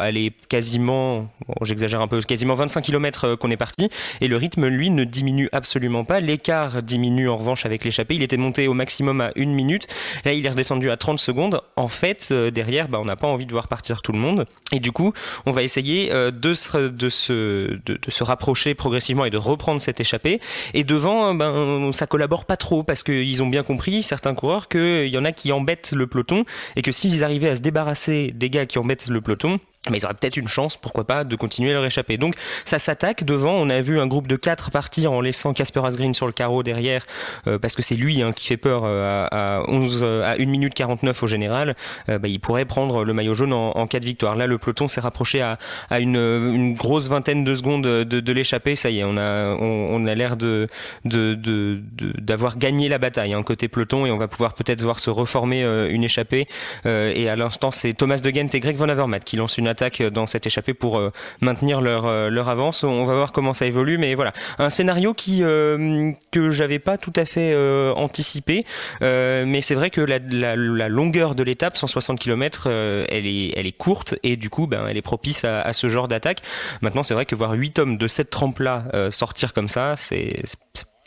aller quasiment, j'exagère un peu, quasiment 25 km qu'on est parti. Et le rythme, lui, ne diminue absolument pas. L'écart diminue en revanche avec l'échappée. Il était monté au maximum à une minute. Là, il est redescendu à 30 secondes. En fait, euh, derrière, bah, on n'a pas envie de voir partir tout le monde. Et du coup, on va essayer euh, de, se, de, se, de, rapprocher progressivement et de reprendre cette échappée. Et devant, ben, ça collabore pas trop parce qu'ils ont bien compris, certains coureurs, qu'il y en a qui embêtent le peloton et que s'ils arrivaient à se débarrasser des gars qui embêtent le peloton, mais ils auraient peut-être une chance, pourquoi pas, de continuer leur échapper. Donc ça s'attaque devant. On a vu un groupe de quatre partir en laissant Casper Asgreen sur le carreau derrière, euh, parce que c'est lui hein, qui fait peur euh, à, 11, à 1 minute 49 au général. Euh, bah, il pourrait prendre le maillot jaune en, cas de victoire. Là, le peloton s'est rapproché à, à une, une, grosse vingtaine de secondes de, de l'échapper. Ça y est, on a, on, a l'air de, de, d'avoir gagné la bataille hein, côté peloton et on va pouvoir peut-être voir se reformer une échappée. et à l'instant, c'est Thomas de Gent et Greg Van Avermaet qui lancent une attaque dans cette échappée pour euh, maintenir leur, euh, leur avance. On va voir comment ça évolue, mais voilà. Un scénario qui, euh, que j'avais pas tout à fait anticipé, mais c'est vrai que la, longueur de l'étape, 160 km, elle, est, elle est courte et du coup, ben, elle est propice à, à ce genre d'attaque. Maintenant, c'est vrai que voir 8 hommes de cette trempe-là sortir comme ça, c'est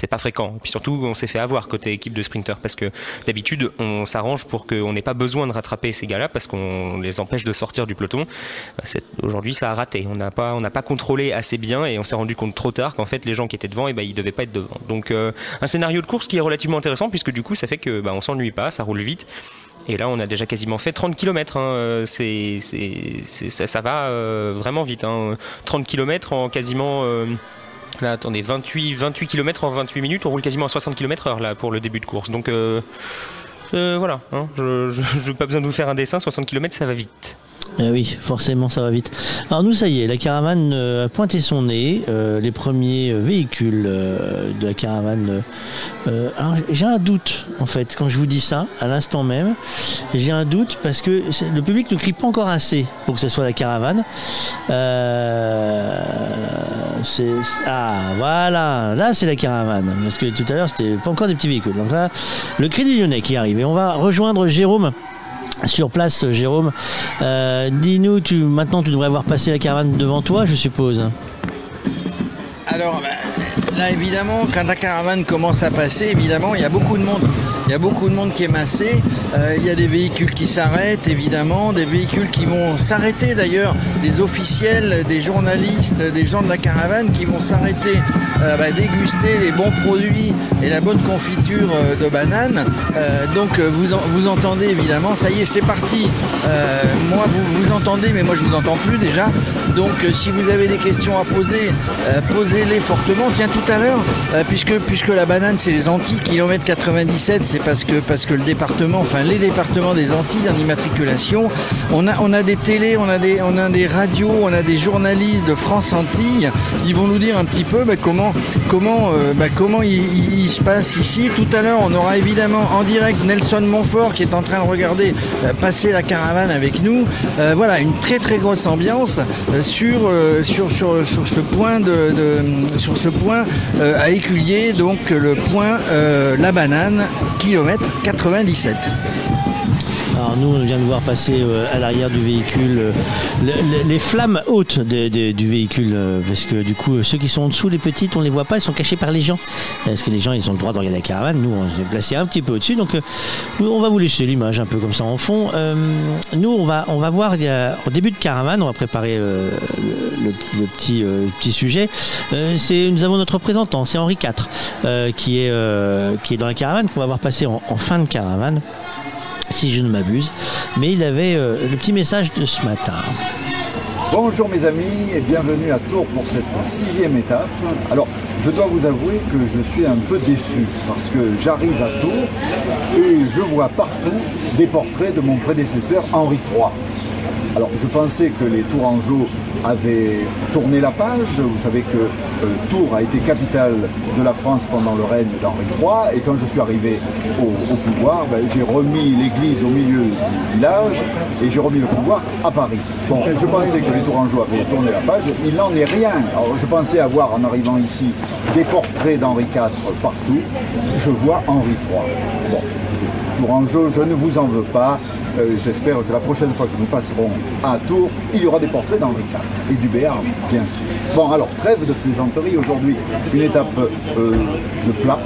c'est pas fréquent. Et puis surtout, on s'est fait avoir côté équipe de sprinters parce que d'habitude, on s'arrange pour qu'on n'ait pas besoin de rattraper ces gars-là parce qu'on les empêche de sortir du peloton. Aujourd'hui, ça a raté. On n'a pas, pas contrôlé assez bien et on s'est rendu compte trop tard qu'en fait, les gens qui étaient devant, et eh ben, ils devaient pas être devant. Donc, euh, un scénario de course qui est relativement intéressant puisque du coup, ça fait que, bah, on s'ennuie pas, ça roule vite. Et là, on a déjà quasiment fait 30 km. Hein. C'est, ça, va euh, vraiment vite. Hein. 30 km en quasiment euh, Attendez, 28, 28 km en 28 minutes, on roule quasiment à 60 km heure là pour le début de course. Donc euh, euh, voilà, hein, je n'ai pas besoin de vous faire un dessin, 60 km ça va vite. Eh oui, forcément, ça va vite. Alors nous, ça y est, la caravane euh, a pointé son nez. Euh, les premiers véhicules euh, de la caravane. j'ai un doute, en fait, quand je vous dis ça, à l'instant même. J'ai un doute parce que le public ne crie pas encore assez pour que ce soit la caravane. Ah, voilà, là c'est la caravane. Parce que tout à l'heure, c'était pas encore des petits véhicules. Donc là, le cri du Lyonnais qui arrive. Et on va rejoindre Jérôme sur place, Jérôme. Euh, Dis-nous, tu, maintenant tu devrais avoir passé la caravane devant toi, je suppose. Alors bah, là évidemment quand la caravane commence à passer, évidemment il y a beaucoup de monde. Il y a beaucoup de monde qui est massé. Euh, il y a des véhicules qui s'arrêtent évidemment, des véhicules qui vont s'arrêter d'ailleurs, des officiels, des journalistes, des gens de la caravane qui vont s'arrêter euh, bah, déguster les bons produits et la bonne confiture euh, de banane. Euh, donc vous, en- vous entendez évidemment, ça y est c'est parti. Moi vous, vous entendez mais moi je vous entends plus déjà. Donc si vous avez des questions à poser, posez-les fortement. Tiens tout à l'heure, euh, puisque, puisque la banane c'est les Antilles, kilomètre 97, c'est parce que, parce que le département, enfin les départements des Antilles en immatriculation, on a, on a des télés, on a des, on a des radios, on a des journalistes de France Antilles. Ils vont nous dire un petit peu bah, comment, comment, euh, bah, comment il, se passe ici. Tout à l'heure, on aura évidemment en direct Nelson Montfort qui est en train de regarder euh, passer la caravane avec nous. Voilà, une très très grosse ambiance sur, sur, sur, sur ce point de- sur ce point euh, à Éculier, donc le point euh, La Banane, kilomètre 97. Nous, on vient de voir passer euh, à l'arrière du véhicule euh, le- le- les flammes hautes du véhicule, euh, parce que du coup, ceux qui sont en dessous, les petites, on les voit pas, ils sont cachés par les gens. Parce que les gens, ils ont le droit de regarder la caravane? Nous, on est placé un petit peu au-dessus, donc on va vous laisser l'image un peu comme ça en fond. Nous, on va, on va voir au début de caravane, on va préparer le, petit, petit sujet. Nous avons notre représentant, c'est Henri IV, qui est, qui est dans la caravane qu'on va voir passer en fin de caravane si je ne m'abuse. Mais il avait euh, le petit message de ce matin. Bonjour mes amis et bienvenue à Tours pour cette sixième étape. Alors je dois vous avouer que je suis un peu déçu parce que j'arrive à Tours et je vois partout des portraits de mon prédécesseur Henri III. Alors je pensais que les Tourangeaux avaient tourné la page. Vous savez que euh, Tours a été capitale de la France pendant le règne d'Henri III et quand je suis arrivé au, pouvoir, ben, j'ai remis l'église au milieu du village et j'ai remis le pouvoir à Paris. Bon, je pensais que les Tourangeaux avaient tourné la page, il n'en est rien. Je pensais avoir en arrivant ici des portraits d'Henri IV partout. Je vois Henri III. Bon, Tourangeau, je ne vous en veux pas. Euh, J'espère que la prochaine fois que nous passerons à Tours, il y aura des portraits d'Henri IV et du Béarn, bien sûr. Bon, alors, trêve de plaisanterie aujourd'hui. Une étape euh, de plat,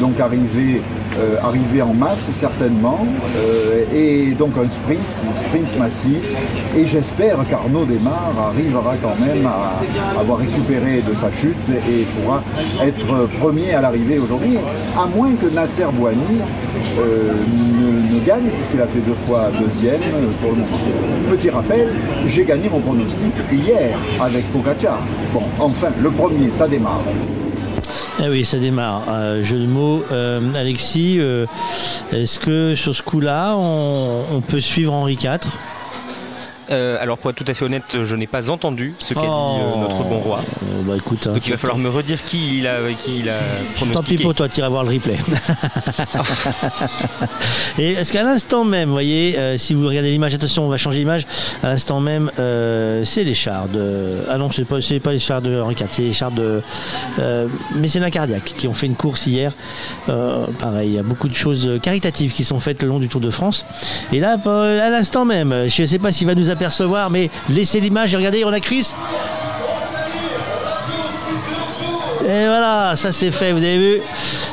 donc arrivé, euh, arrivé en masse certainement, et donc un sprint, un sprint massif. Et j'espère qu'Arnaud Desmar arrivera quand même à avoir récupéré de sa chute et pourra être premier à l'arrivée aujourd'hui, à moins que Nasser euh, ne, ne gagne, puisqu'il a fait deux fois deuxième euh, pour. Petit rappel, j'ai gagné mon pronostic hier avec Pogacar. Bon, enfin, le premier, ça démarre. Ah oui, ça démarre. Euh, jeu de mots. Euh, Alexis, euh, est-ce que sur ce coup-là, on peut suivre Henri IV Euh, alors pour être tout à fait honnête, je n'ai pas entendu ce qu'a dit euh, notre bon roi. Euh, bah écoute, hein, Donc il va falloir me redire qui il a, qui il a tant pis pronostiqué. pour toi, tu iras voir le replay. Et est-ce qu'à l'instant même, vous voyez, si vous regardez l'image, attention, on va changer l'image. À l'instant même, c'est les chars de. Ah non, c'est pas, pas les chars de Henri IV, c'est les chars de Mécénat Cardiaque qui ont fait une course hier. Pareil, il y a beaucoup de choses caritatives qui sont faites le long du Tour de France. Et là, à l'instant même, je ne sais pas s'il va nous mais laissez l'image et regardez, on a Chris. Et voilà, ça c'est fait, vous avez vu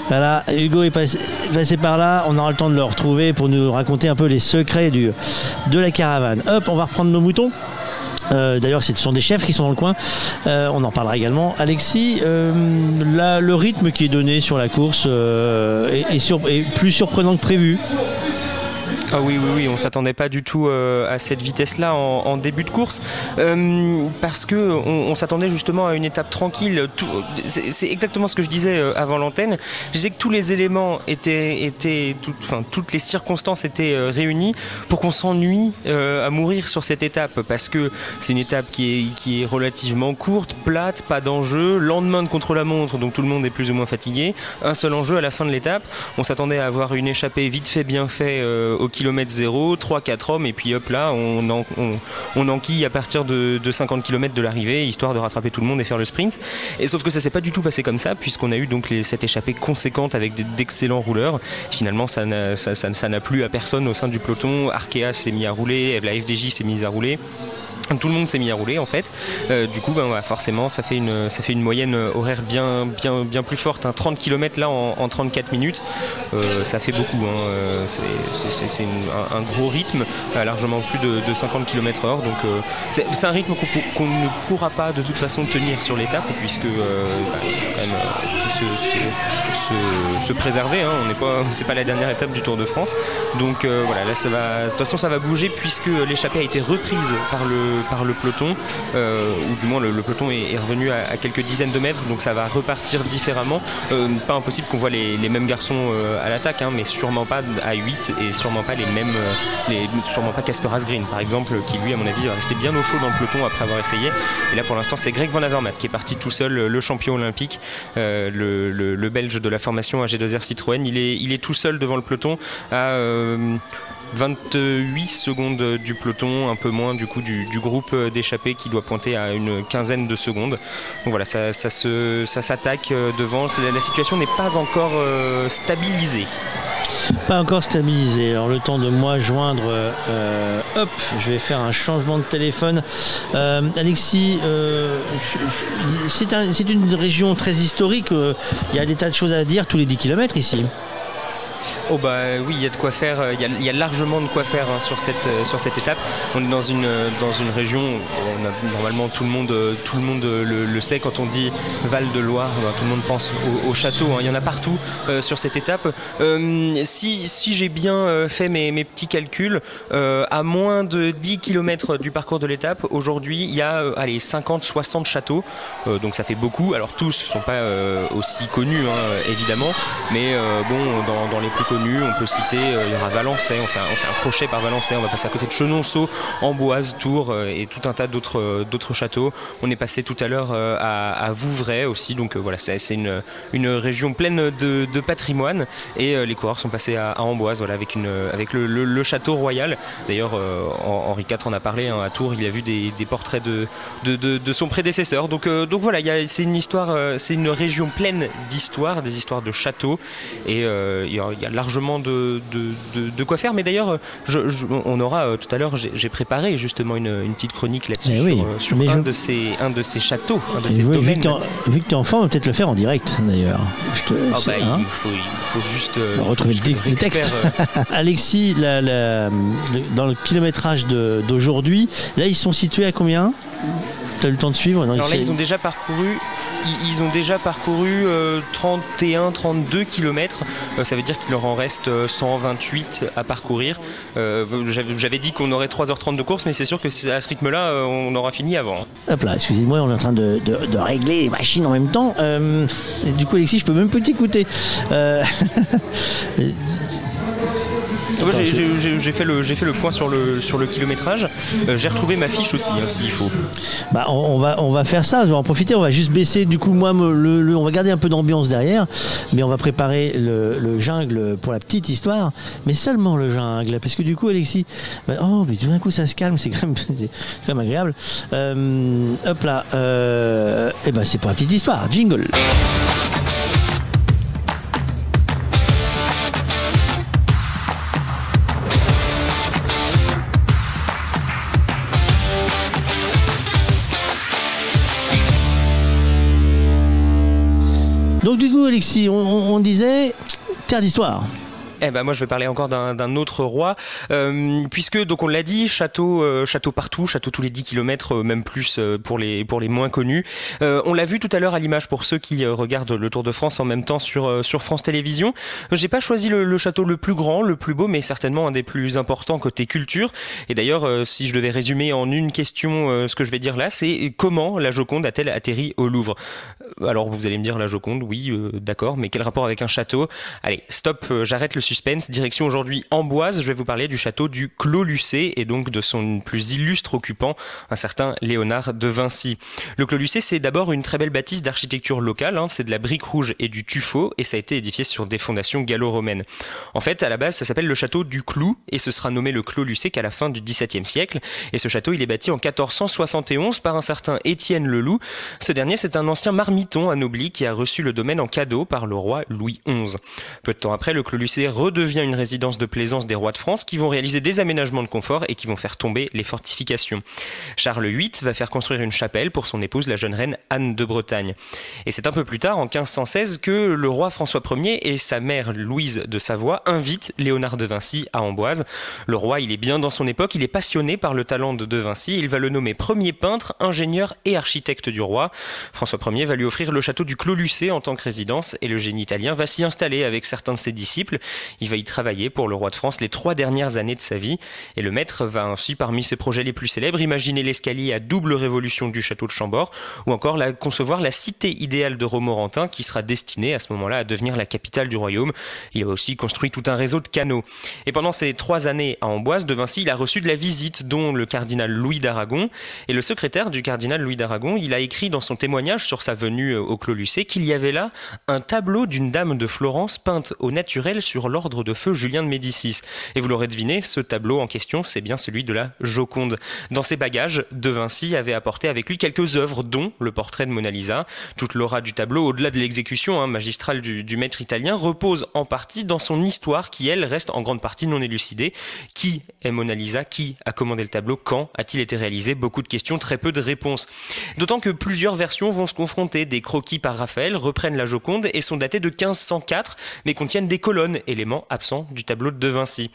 Voilà, Hugo est passé, passé par là, on aura le temps de le retrouver pour nous raconter un peu les secrets du, de la caravane. Hop, on va reprendre nos moutons. Euh, D'ailleurs, ce sont des chefs qui sont dans le coin. Euh, on en parlera également. Alexis, euh, là, le rythme qui est donné sur la course est sur- est plus surprenant que prévu. Ah oui, oui, oui, on s'attendait pas du tout euh, à cette vitesse-là en, début de course, euh, parce que on, s'attendait justement à une étape tranquille. C'est exactement ce que je disais euh, avant l'antenne. Je disais que tous les éléments étaient, étaient enfin, toutes les circonstances étaient réunies pour qu'on s'ennuie à mourir sur cette étape, parce que c'est une étape qui est, qui est relativement courte, plate, pas d'enjeu, lendemain de contre-la-montre, donc tout le monde est plus ou moins fatigué. Un seul enjeu à la fin de l'étape. On s'attendait à avoir une échappée vite fait, bien fait au kilomètre zéro, 3-4 hommes, et puis hop là, on, en, on, enquille à partir de, 50 km de l'arrivée, histoire de rattraper tout le monde et faire le sprint. Et sauf que ça s'est pas du tout passé comme ça, puisqu'on a eu donc cette échappée conséquente avec d'excellents rouleurs. Finalement, ça n'a ça, ça, plu à personne au sein du peloton. Arkea s'est mis à rouler, la FDJ s'est mise à rouler tout le monde s'est mis à rouler en fait. Euh, du coup, ben, forcément, ça fait, une, moyenne horaire bien, plus forte. Un 30 km là en, 34 minutes, euh, ça fait beaucoup. Hein. Euh, c'est un, gros rythme, largement plus de, 50 km/h. Donc c'est un rythme qu'on ne pourra pas de toute façon tenir sur l'étape, puisque bah, quand même se, se, préserver. Hein. On n'est pas, c'est pas la dernière étape du Tour de France. Donc voilà, là ça va. De toute façon, ça va bouger puisque l'échappée a été reprise par le par le peloton, euh, ou du moins le, peloton est, revenu à, quelques dizaines de mètres, donc ça va repartir différemment. Euh, pas impossible qu'on voit les, mêmes garçons euh, à l'attaque, hein, mais sûrement pas à 8 et sûrement pas les mêmes, les, sûrement pas Casper Asgreen par exemple, qui lui à mon avis va rester bien au chaud dans le peloton après avoir essayé. Et là pour l'instant c'est Greg Van Avermaet qui est parti tout seul, le champion olympique, le, belge de la formation AG2R Citroën. Il est, il est tout seul devant le peloton à 28 secondes du peloton, un peu moins du coup du, groupe d'échappés qui doit pointer à une quinzaine de secondes. Donc voilà, ça, se, s'attaque euh, devant. La, situation n'est pas encore euh, stabilisée. Pas encore stabilisée. Alors le temps de moi joindre, euh, hop, je vais faire un changement de téléphone. Alexis, c'est une région très historique. Il y a des tas de choses à dire tous les 10 km ici. Oh bah oui, il y a de quoi faire, euh, il y a, largement de quoi faire hein, sur, cette, euh, sur cette étape. On est dans une, euh, région, on normalement tout le monde, tout le, monde le, sait, quand on dit Val de Loire, ben, tout le monde pense au, château, hein. il y en a partout sur cette étape. si si j'ai bien fait mes, petits calculs, à moins de 10 km du parcours de l'étape, aujourd'hui il y a allez, 50-60 châteaux, donc ça fait beaucoup. Alors tous ne sont pas aussi connus hein, évidemment, mais bon, dans les plus. On peut citer, euh, il y aura Valençay, on fait, un, crochet par Valençay, on va passer à côté de Chenonceau, Amboise, Tours euh, et tout un tas d'autres euh, d'autres châteaux. On est passé tout à l'heure à, Vouvray aussi, donc voilà, c'est une, région pleine de, patrimoine et les coureurs sont passés à, Amboise, voilà, avec, le, château royal. D'ailleurs, Henri IV en a parlé hein, à Tours, il a vu des, portraits de, son prédécesseur. Donc, voilà, c'est une région pleine d'histoires, des histoires de châteaux et il y y a largement de, de, quoi faire. Mais d'ailleurs, on aura euh, tout à l'heure, j'ai préparé justement une, petite chronique là-dessus eh sur, euh, un, de ces, un de ces châteaux, un de ces domaines. Vu que tu es enfant, on va peut-être le faire en direct d'ailleurs. Ah bah, hein il, faut, juste euh, retrouver le, texte. Alexis, dans le kilométrage d'aujourd'hui, là ils sont situés à combien? Tu as eu le temps de suivre? Alors là, ils ont déjà parcouru ils ont déjà parcouru 31-32 euh, km. Euh, ça veut dire qu'il leur en reste 128 euh, à parcourir. J'avais dit qu'on aurait 3h30 de course, mais c'est sûr que à ce rythme-là, on aura fini avant. Hein. Hop là, excusez-moi, on est en train de, régler les machines en même temps. du coup, Alexis, je peux même plus t'écouter. j'ai fait le fait le point sur le sur le kilométrage. Euh, j'ai retrouvé ma fiche aussi, hein, s'il faut. Bah, on, va on va faire ça. On va en profiter. On va juste baisser. Du coup, moi, le, on va garder un peu d'ambiance derrière, mais on va préparer le, jungle pour la petite histoire, mais seulement le jungle, parce que du coup, Alexis, bah, oh, mais tout d'un coup, ça se calme. C'est quand même quand même agréable. Euh, hop là. et euh, eh ben, c'est pour la petite histoire. Jingle. Alexis, on, disait terre d'histoire. Eh ben moi je vais parler encore d'un autre roi, euh, puisque donc on l'a dit, château, euh, château partout, château tous les 10 km, euh, même plus pour les pour les moins connus. on l'a vu tout à l'heure à l'image pour ceux qui regardent le Tour de France en même temps sur sur France Télévisions. J'ai pas choisi le, le, château le plus grand, le plus beau, mais certainement un des plus importants côté culture. Et d'ailleurs, si je devais résumer en une question ce que je vais dire là, c'est comment la Joconde a-t-elle atterri au Louvre? Alors vous allez me dire la Joconde, oui, d'accord, mais quel rapport avec un château? Allez, stop, j'arrête le suspense. Direction aujourd'hui Amboise, je vais vous parler du château du Clos Lucé et donc de son plus illustre occupant, un certain Léonard de Vinci. Le Clos Lucé, c'est d'abord une très belle bâtisse d'architecture locale, hein. c'est de la brique rouge et du tuffeau et ça a été édifié sur des fondations gallo-romaines. En fait, à la base, ça s'appelle le château du Clou et ce sera nommé le Clos Lucé qu'à la fin du XVIIe siècle. Et ce château, il est bâti en 1471 par un certain Étienne Leloup. Ce dernier, c'est un ancien marmiton anobli qui a reçu le domaine en cadeau par le roi Louis XI. Peu de temps après, le Clos Lucé redevient une résidence de plaisance des rois de France qui vont réaliser des aménagements de confort et qui vont faire tomber les fortifications. Charles VIII va faire construire une chapelle pour son épouse, la jeune reine Anne de Bretagne. Et c'est un peu plus tard, en 1516, que le roi François Ier et sa mère Louise de Savoie invitent Léonard de Vinci à Amboise. Le roi, il est bien dans son époque, il est passionné par le talent de De Vinci, il va le nommer premier peintre, ingénieur et architecte du roi. François Ier va lui offrir le château du Clos Lucé en tant que résidence et le génie italien va s'y installer avec certains de ses disciples. Il va y travailler pour le roi de France les trois dernières années de sa vie. Et le maître va ainsi, parmi ses projets les plus célèbres, imaginer l'escalier à double révolution du château de Chambord, ou encore la, concevoir la cité idéale de Romorantin, qui sera destinée à ce moment-là à devenir la capitale du royaume. Il a aussi construit tout un réseau de canaux. Et pendant ces trois années à Amboise, de Vinci, il a reçu de la visite, dont le cardinal Louis d'Aragon. Et le secrétaire du cardinal Louis d'Aragon, il a écrit dans son témoignage sur sa venue au Clos Lucé qu'il y avait là un tableau d'une dame de Florence peinte au naturel sur l'ordre de feu Julien de Médicis. Et vous l'aurez deviné, ce tableau en question, c'est bien celui de la Joconde. Dans ses bagages, De Vinci avait apporté avec lui quelques œuvres, dont le portrait de Mona Lisa. Toute l'aura du tableau, au-delà de l'exécution hein, magistrale du, maître italien, repose en partie dans son histoire qui, elle, reste en grande partie non élucidée. Qui est Mona Lisa? Qui a commandé le tableau? Quand a-t-il été réalisé? Beaucoup de questions, très peu de réponses. D'autant que plusieurs versions vont se confronter. Des croquis par Raphaël reprennent la Joconde et sont datés de 1504, mais contiennent des colonnes, éléments absents du tableau de De Vinci.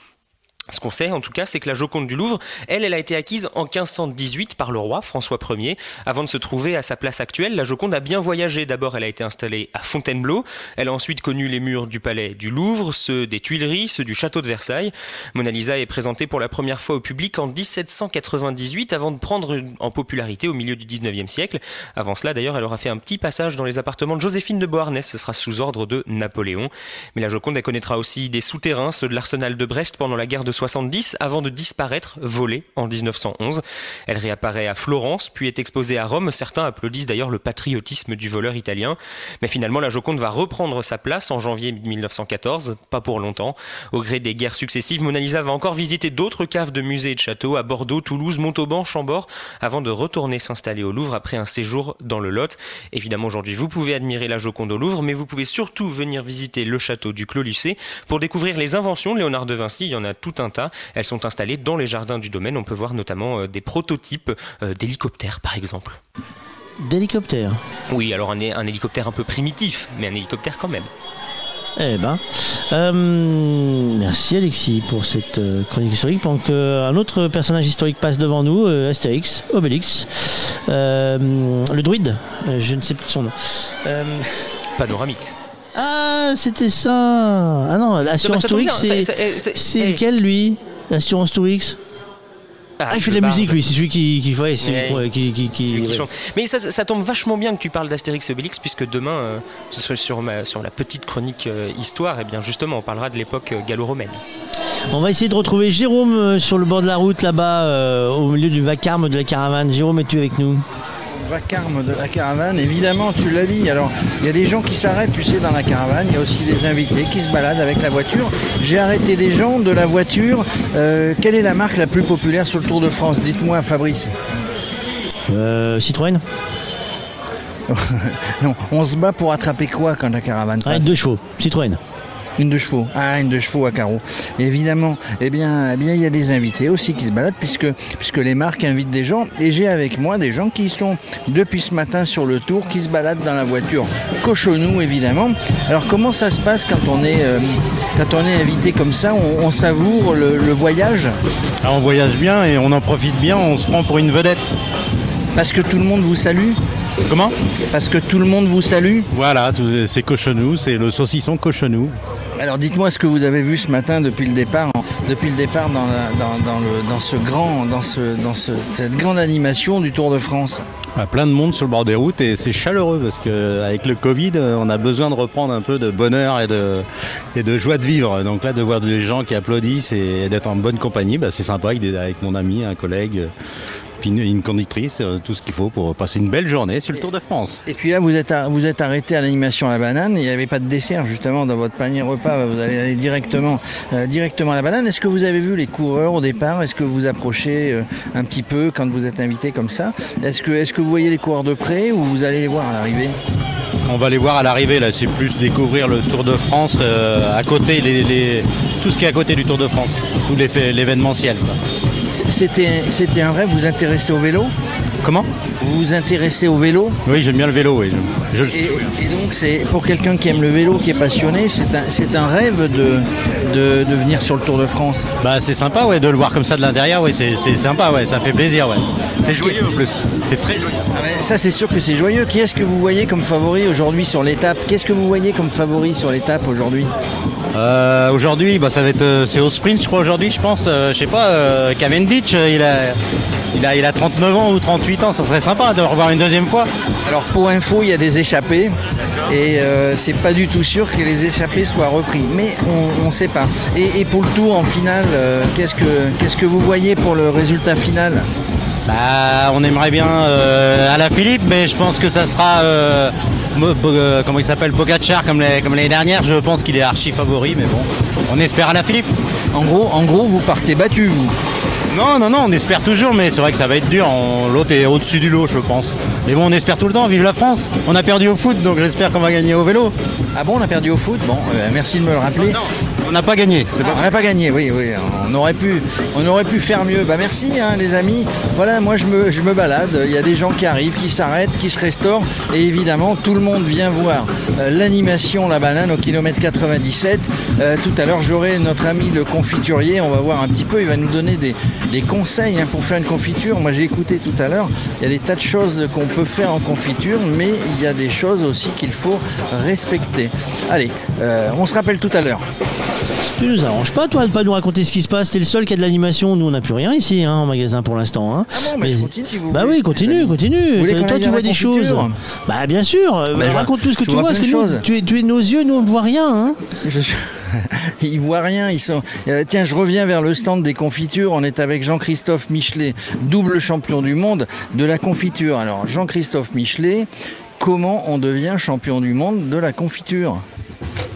Ce qu'on sait en tout cas, c'est que la Joconde du Louvre, elle, elle a été acquise en 1518 par le roi François Ier. Avant de se trouver à sa place actuelle, la Joconde a bien voyagé. D'abord, elle a été installée à Fontainebleau. Elle a ensuite connu les murs du palais du Louvre, ceux des Tuileries, ceux du château de Versailles. Mona Lisa est présentée pour la première fois au public en 1798 avant de prendre en popularité au milieu du 19e siècle. Avant cela, d'ailleurs, elle aura fait un petit passage dans les appartements de Joséphine de Beauharnais. Ce sera sous ordre de Napoléon. Mais la Joconde, elle connaîtra aussi des souterrains, ceux de l'arsenal de Brest pendant la guerre de 70 avant de disparaître, volée en 1911. Elle réapparaît à Florence, puis est exposée à Rome. Certains applaudissent d'ailleurs le patriotisme du voleur italien. Mais finalement, la Joconde va reprendre sa place en janvier 1914, pas pour longtemps. Au gré des guerres successives, Mona Lisa va encore visiter d'autres caves de musées et de châteaux à Bordeaux, Toulouse, Montauban, Chambord, avant de retourner s'installer au Louvre après un séjour dans le Lot. Évidemment, aujourd'hui, vous pouvez admirer la Joconde au Louvre, mais vous pouvez surtout venir visiter le château du Clos Lucé pour découvrir les inventions de Léonard de Vinci. Il y en a tout un tas. Elles sont installées dans les jardins du domaine. On peut voir notamment euh, des prototypes euh, d'hélicoptères, par exemple. D'hélicoptères Oui, alors un, un hélicoptère un peu primitif, mais un hélicoptère quand même. Eh ben, euh, merci Alexis pour cette chronique historique. Pendant qu'un autre personnage historique passe devant nous, Astérix, Obélix, le druide, je ne sais plus son nom. Panoramix. Ah, c'était ça. Ah non, l'assurance Tourix, c'est lequel lui L'assurance Tourix? Ah, il fait de la musique, lui, c'est celui qui, qui, qui, qui, chante. Mais ça, tombe vachement bien que tu parles d'Astérix et Obélix, puisque demain, euh, sur, ma, sur la petite chronique euh, histoire, et eh bien justement, on parlera de l'époque euh, gallo-romaine. On va essayer de retrouver Jérôme sur le bord de la route, là-bas, au milieu du vacarme de la caravane. Jérôme, es-tu avec nous? Vacarme de la caravane, évidemment, tu l'as dit. Alors, il y a des gens qui s'arrêtent, tu sais, dans la caravane. Il y a aussi des invités qui se baladent avec la voiture. J'ai arrêté des gens de la voiture. Euh, quelle est la marque la plus populaire sur le Tour de France? Dites-moi, Fabrice. Euh, Citroën non, on se bat pour attraper quoi quand la caravane passe? Deux chevaux, Citroën. Une de chevaux. Ah, une de chevaux à carreaux. Évidemment, eh bien, eh bien, il y a des invités aussi qui se baladent puisque, puisque les marques invitent des gens. Et j'ai avec moi des gens qui sont depuis ce matin sur le tour, qui se baladent dans la voiture. Cochonou, évidemment. Alors, comment ça se passe quand on est, euh, quand on est invité comme ça? On, on savoure le, le voyage? Ah, on voyage bien et on en profite bien, on se prend pour une vedette. parce que tout le monde vous salue? Comment? Parce que tout le monde vous salue? Voilà, c'est cochonou, c'est le saucisson cochonou. Alors dites-moi ce que vous avez vu ce matin depuis le départ, depuis le départ dans, cette grande animation du Tour de France. Ah, plein de monde sur le bord des routes et c'est chaleureux parce qu'avec le Covid, euh, on a besoin de reprendre un peu de bonheur et de, joie de vivre. Donc là, de voir des gens qui applaudissent et d'être en bonne compagnie, bah, c'est sympa avec, avec mon ami, un collègue, puis une, une conductrice, euh, tout ce qu'il faut pour passer une belle journée sur le Tour de France. Et puis là, vous êtes, à- vous êtes arrêté à l'animation à la banane. Il n'y avait pas de dessert justement dans votre panier repas. Vous allez aller directement, euh, directement à la banane. Est-ce que vous avez vu les coureurs au départ? Est-ce que vous approchez euh, un petit peu quand vous êtes invité comme ça? Est-ce que, est-ce que vous voyez les coureurs de près ou vous allez les voir à l'arrivée? On va les voir à l'arrivée, là, c'est plus découvrir le Tour de France à côté, les, les- tout ce qui est à côté du Tour de France, tout l'événementiel. C'était, un rêve. Vous intéressez au vélo? Comment? Vous vous intéressez au vélo Oui, j'aime bien le vélo, oui. Je, je le suis. Et, et donc, c'est pour quelqu'un qui aime le vélo, qui est passionné, c'est un, c'est un rêve de, de, de venir sur le Tour de France. Bah c'est sympa ouais de le voir comme ça de l'intérieur ouais c'est c'est sympa ouais ça fait plaisir ouais. C'est joyeux en plus. C'est très joyeux. Ah ben, ça, c'est sûr que c'est joyeux. Qui est-ce que vous voyez comme favori aujourd'hui sur l'étape? Qu'est-ce que vous voyez comme favori sur l'étape aujourd'hui? Euh, aujourd'hui bah ça va être euh, c'est au sprint je crois aujourd'hui je pense euh, je sais pas euh, Cavendish euh, il a il a il a 39 ans ou 38 ans ça serait sympa de revoir une deuxième fois. Alors, pour info, il y a des échappés. Et euh, c'est pas du tout sûr que les échappés soient repris. Mais on ne sait pas. Et, et pour le tour en finale, euh, qu'est-ce que qu'est-ce que vous voyez pour le résultat final? Bah on aimerait bien euh, à la Philippe mais je pense que ça sera euh, euh, comment il s'appelle? Pogacar comme les comme l'année dernière je pense qu'il est archi favori mais bon on espère à la Philippe. En gros, en gros, vous partez battu, vous. Non, non, non, on espère toujours, mais c'est vrai que ça va être dur. On- L'autre est au-dessus du lot, je pense. Mais bon, on espère tout le temps. Vive la France On a perdu au foot, donc j'espère qu'on va gagner au vélo. Ah bon, on a perdu au foot? Bon, euh, merci de me le rappeler. On n'a pas gagné. Ah, on n'a pas gagné, oui, oui. On aurait pu, on aurait pu faire mieux. Bah merci, hein, les amis. Voilà, moi je me, je me balade. Il y a des gens qui arrivent, qui s'arrêtent, qui se restaurent, et évidemment tout le monde vient voir euh, l'animation La Banane au kilomètre 97. Euh, tout à l'heure, j'aurai notre ami le confiturier. On va voir un petit peu. Il va nous donner des, des conseils hein, pour faire une confiture. Moi, j'ai écouté tout à l'heure. Il y a des tas de choses qu'on peut faire en confiture, mais il y a des choses aussi qu'il faut respecter. Allez, euh, on se rappelle tout à l'heure. Tu nous arranges pas, toi, de pas nous raconter ce qui se passe. T'es le seul qui a de l'animation. Nous, on n'a plus rien ici, hein, en magasin pour l'instant. Hein. Ah bon, mais je continue si vous Bah oui, continue, continue. toi, aille tu vois des choses. Bah bien sûr. Bah, je- Raconte tout ce que tu vois parce que nous, tu es, tu es nos yeux, nous, on ne voit rien. Hein. Je suis- Ils voient rien, ils sont. Euh, tiens, je reviens vers le stand des confitures. On est avec Jean-Christophe Michelet, double champion du monde de la confiture. Alors, Jean-Christophe Michelet, comment on devient champion du monde de la confiture?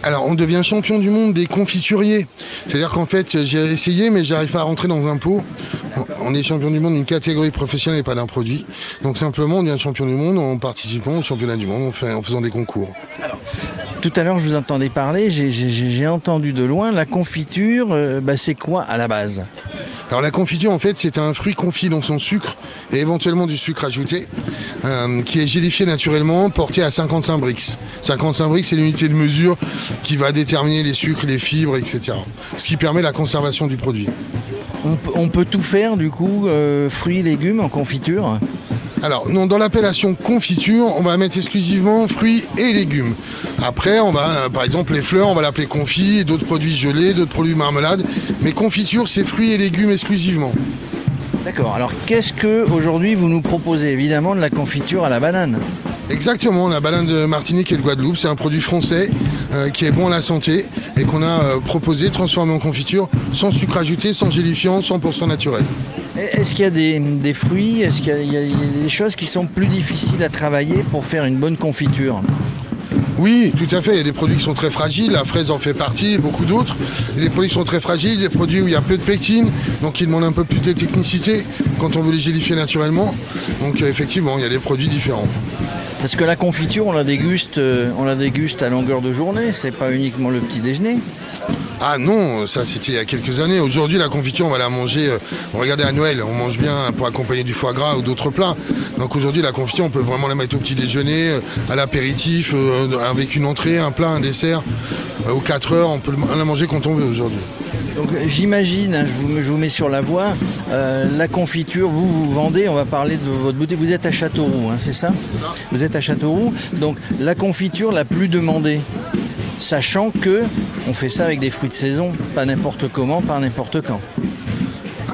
Alors, on devient champion du monde des confituriers. C'est-à-dire qu'en fait, j'ai essayé, mais j'arrive pas à rentrer dans un pot. On- est champion du monde d'une catégorie professionnelle et pas d'un produit. Donc, simplement, on devient champion du monde en participant au championnat du monde, en, fait- en faisant des concours. Tout à l'heure, je vous entendais parler, j'ai entendu de loin la confiture. euh, bah, c'est quoi à la base? Alors, la confiture, en fait, c'est un fruit confit dans son sucre et éventuellement du sucre ajouté, euh, qui est gélifié naturellement, porté à 55 brix. 55 brix, c'est l'unité de mesure qui va déterminer les sucres, les fibres, etc. Ce qui permet la conservation du produit. on, peut- on peut tout faire, du coup, euh, fruits, légumes en confiture Alors, non, dans l'appellation confiture, on va mettre exclusivement fruits et légumes. Après, on va, euh, par exemple, les fleurs, on va l'appeler confit, d'autres produits gelés, d'autres produits marmelade. Mais confiture, c'est fruits et légumes exclusivement. D'accord. Alors, qu'est-ce que aujourd'hui vous nous proposez Évidemment, de la confiture à la banane. Exactement, la banane de Martinique et de Guadeloupe, c'est un produit français euh, qui est bon à la santé et qu'on a euh, proposé, transformé en confiture, sans sucre ajouté, sans gélifiant, 100% naturel. Est-ce qu'il y a des, des fruits? Est-ce qu'il y a des choses qui sont plus difficiles à travailler pour faire une bonne confiture? Oui, tout à fait. Il y a des produits qui sont très fragiles. La fraise en fait partie, beaucoup d'autres. Il y produits qui sont très fragiles, des produits où il y a peu de pectine, donc ils demandent un peu plus de technicité quand on veut les gélifier naturellement. Donc euh, effectivement, il y a des produits différents. Parce que la confiture, on la déguste, euh, on la déguste à longueur de journée, c'est pas uniquement le petit déjeuner. Ah non, ça c'était il y a quelques années. Aujourd'hui, la confiture, on va la manger. euh, regardez à Noël, on mange bien pour accompagner du foie gras ou d'autres plats. Donc aujourd'hui, la confiture, on peut vraiment la mettre au petit déjeuner, euh, à l'apéritif, euh, avec une entrée, un plat, un dessert. Aux 4 heures, on peut la manger quand on veut aujourd'hui. Donc j'imagine, hein, je, vous, je vous mets sur la voie, euh, la confiture, vous vous vendez, on va parler de votre boutique, vous êtes à Châteauroux, hein, c'est ça Vous êtes à Châteauroux, donc la confiture la plus demandée, sachant que on fait ça avec des fruits de saison, pas n'importe comment, pas n'importe quand.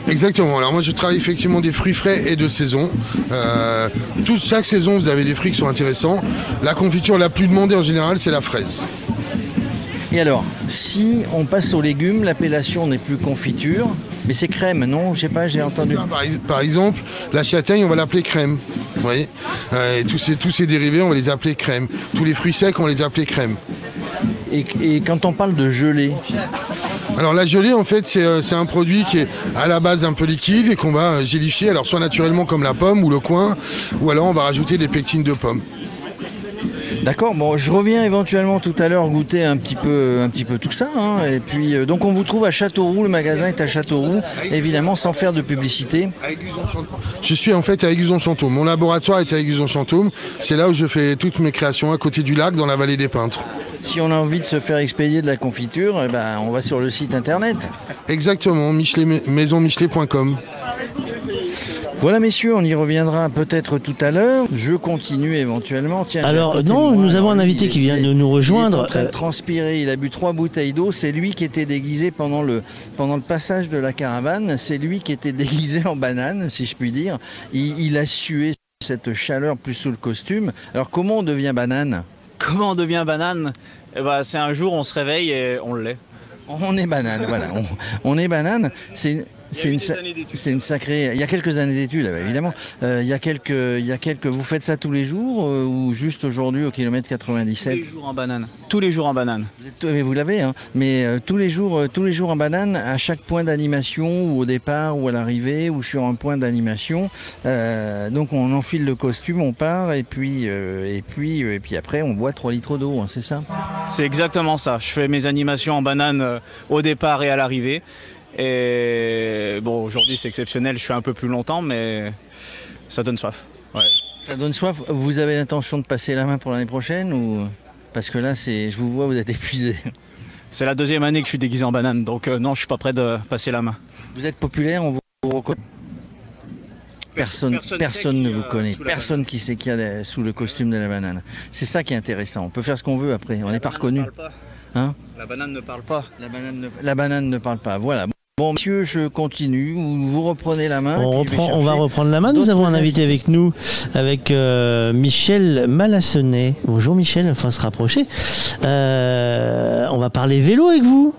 Exactement. Alors moi, je travaille effectivement des fruits frais et de saison. Euh, toute chaque saison, vous avez des fruits qui sont intéressants. La confiture la plus demandée en général, c'est la fraise. Et alors, si on passe aux légumes, l'appellation n'est plus confiture, mais c'est crème, non? Je sais pas, j'ai entendu. Par, ex- par exemple, la châtaigne, on va l'appeler crème. Vous voyez? Euh, et tous, ces, tous ces dérivés, on va les appeler crème. Tous les fruits secs, on va les appeler crème. Et, quand on parle de gelée Alors la gelée, en fait, c'est euh, c'est un produit qui est à la base un peu liquide et qu'on va gélifier, alors soit naturellement comme la pomme ou le coin, ou alors on va rajouter des pectines de pomme. D'accord, bon, je reviens éventuellement tout à l'heure goûter un petit peu, un petit peu tout ça. hein. et puis, euh, donc, on vous trouve à Châteauroux, le magasin est à Châteauroux, évidemment sans faire de publicité. Je suis en fait à Aiguzon-Chantôme. Mon laboratoire est à Aiguzon-Chantôme. C'est là où je fais toutes mes créations, à côté du lac, dans la vallée des peintres. Si on a envie de se faire expédier de la confiture, eh ben, on va sur le site internet. Exactement, Michelet, maisonmichelet.com. Voilà, messieurs, on y reviendra peut-être tout à l'heure. Je continue éventuellement. Tiens, Alors, non, moi, nous avons un invité il qui vient de nous Il est rejoindre. en train de Euh, transpirer, il a bu trois bouteilles d'eau. C'est lui qui était déguisé pendant le, pendant le passage de la caravane. C'est lui qui était déguisé en banane, si je puis dire. Il, il a sué cette chaleur plus sous le costume. Alors, comment on devient banane? Comment on devient banane? Eh ben, C'est un jour, on se réveille et on l'est. On est banane, voilà. On, on est banane. C'est une. C'est une, sa- c'est une sacrée. Il y a quelques années d'études, évidemment. Euh, il y a quelques, il y a quelques. Vous faites ça tous les jours euh, ou juste aujourd'hui au kilomètre Tous 97 les jours en banane. Tous les jours en banane. Vous l'avez, hein. mais euh, tous les jours, tous les jours en banane, à chaque point d'animation, ou au départ, ou à l'arrivée, ou sur un point d'animation. Donc on enfile le costume, on part, et puis, et puis, et puis après, on boit 3 litres d'eau, hein, c'est ça? C'est exactement ça. Je fais mes animations en banane au départ et à l'arrivée. Et bon, aujourd'hui c'est exceptionnel, je fais un peu plus longtemps, mais ça donne soif. Ouais. Ça donne soif. Vous avez l'intention de passer la main pour l'année prochaine ou? Parce que là, c'est, je vous vois, vous êtes épuisé. C'est la deuxième année que je suis déguisé en banane, donc euh, non, je suis pas prêt de passer la main. Vous êtes populaire, on vous reconnaît. Personne, Personne ne vous euh, connaît, personne qui sait qu'il y a sous le costume de la banane. C'est ça qui est intéressant. On peut faire ce qu'on veut après. On n'est pas reconnu. Hein? La banane ne parle pas. La banane ne, la banane ne parle pas. Voilà. Bon, monsieur, je continue. Vous, reprenez la main. On, reprend, on va reprendre la main. Nous avons un invité avec nous, avec euh, Michel Malassonnet. Bonjour Michel, enfin se rapprocher. Euh, on va parler vélo avec vous.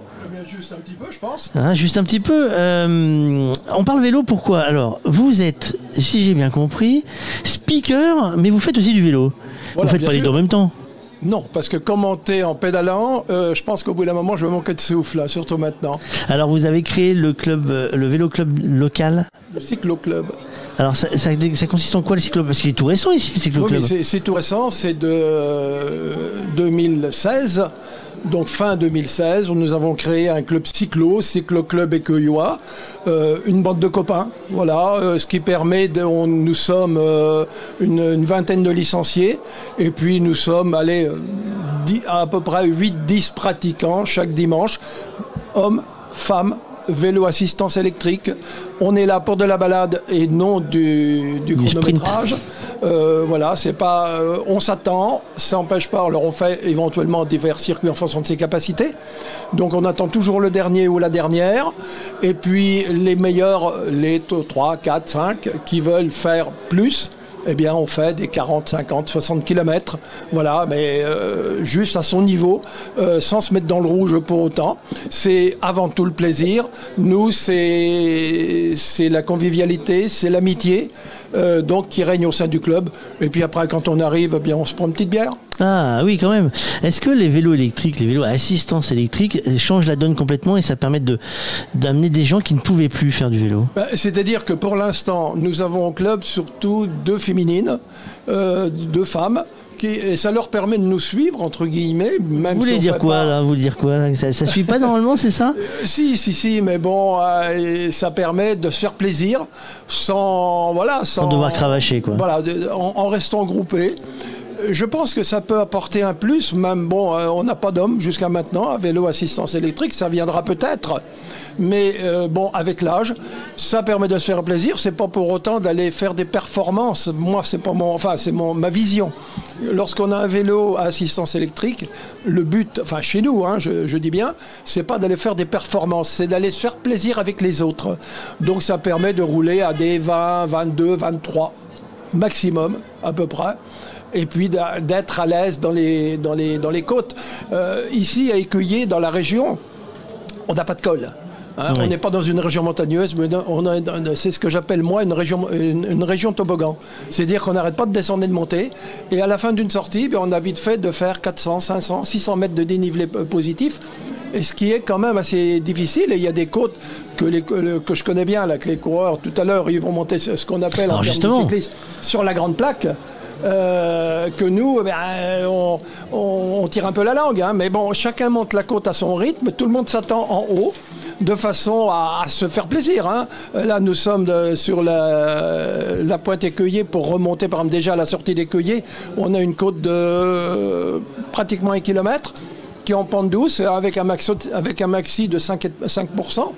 Juste un petit peu, je pense. Hein, juste un petit peu. Euh, on parle vélo pourquoi? Alors, vous êtes, si j'ai bien compris, speaker, mais vous faites aussi du vélo. Voilà, vous faites pas les deux en même temps. Non, parce que commenter en pédalant, euh, je pense qu'au bout d'un moment, je vais manquer de souffle, là, surtout maintenant. Alors, vous avez créé le club, euh, le vélo club local. Le cyclo-club. Alors, ça, ça- ça consiste en quoi le cyclo Parce qu'il est tout récent ici, le cyclo Oui, c'est tout récent, c'est de euh, 2016. Donc fin 2016, où nous avons créé un club cyclo, Cyclo Club Écueillois, euh, une bande de copains, voilà, euh, ce qui permet, de, nous sommes euh, une, vingtaine de licenciés, et puis nous sommes, à peu près 8-10 pratiquants chaque dimanche, hommes, femmes, vélo assistance électrique. On est là pour de la balade et non du, du chronométrage. Euh, voilà, c'est pas. euh, on s'attend, ça n'empêche pas. Alors on fait éventuellement divers circuits en fonction de ses capacités. Donc on attend toujours le dernier ou la dernière. Et puis les meilleurs, les 3, 4, 5 qui veulent faire plus. Eh bien, on fait des 40, 50, 60 km. Voilà, mais euh, juste à son niveau, euh, sans se mettre dans le rouge pour autant. C'est avant tout le plaisir. Nous, c'est c'est la convivialité, c'est l'amitié. Euh, donc qui règne au sein du club. Et puis après, quand on arrive, eh bien, on se prend une petite bière. Ah oui, quand même. Est-ce que les vélos électriques, les vélos à assistance électrique, euh, changent la donne complètement et ça permet de d'amener des gens qui ne pouvaient plus faire du vélo? Ben, C'est-à-dire que pour l'instant, nous avons au club surtout deux féminines, euh, deux femmes. Qui, et ça leur permet de nous suivre, entre guillemets. Même Vous si voulez dire quoi là Vous voulez dire quoi là ça, ça suit pas normalement, c'est ça Si, si, si, mais bon, euh, ça permet de se faire plaisir sans, voilà, sans, Sans devoir cravacher, quoi. Voilà, de- en, en restant groupé. Je pense que ça peut apporter un plus, même bon, euh, on n'a pas d'hommes jusqu'à maintenant à vélo assistance électrique, ça viendra peut-être, mais euh, bon, avec l'âge, ça permet de se faire plaisir. C'est pas pour autant d'aller faire des performances. Moi, c'est pas mon, enfin, c'est mon ma vision. Lorsqu'on a un vélo à assistance électrique, le but, enfin chez nous, hein, je, dis bien, c'est pas d'aller faire des performances, c'est d'aller se faire plaisir avec les autres. Donc ça permet de rouler à des 20, 22, 23 maximum à peu près. Et puis d'être à l'aise dans les, dans, les, dans les côtes. Euh, ici, à Écueillé, dans la région, on n'a pas de col. hein. Oui. On n'est pas dans une région montagneuse, mais on c'est ce que j'appelle moi une région, une, une région toboggan. C'est-à-dire qu'on n'arrête pas de descendre et de monter. Et à la fin d'une sortie, ben, on a vite fait de faire 400, 500, 600 mètres de dénivelé euh, positif. Et ce qui est quand même assez difficile. Et il y a des côtes que, les- je connais bien, là, que les coureurs, tout à l'heure, ils vont monter ce ce qu'on appelle Alors, en termes de cyclisme sur la grande plaque. Euh, que nous, eh ben, on, tire un peu la langue. hein. mais bon, chacun monte la côte à son rythme, tout le monde s'attend en haut de façon à, se faire plaisir. hein. Là, nous sommes de- sur la, pointe écueillée pour remonter, par exemple, déjà à la sortie d'écueillée. On a une côte de euh, pratiquement un kilomètre qui est en pente douce avec un, maxi de 5, et- 5%.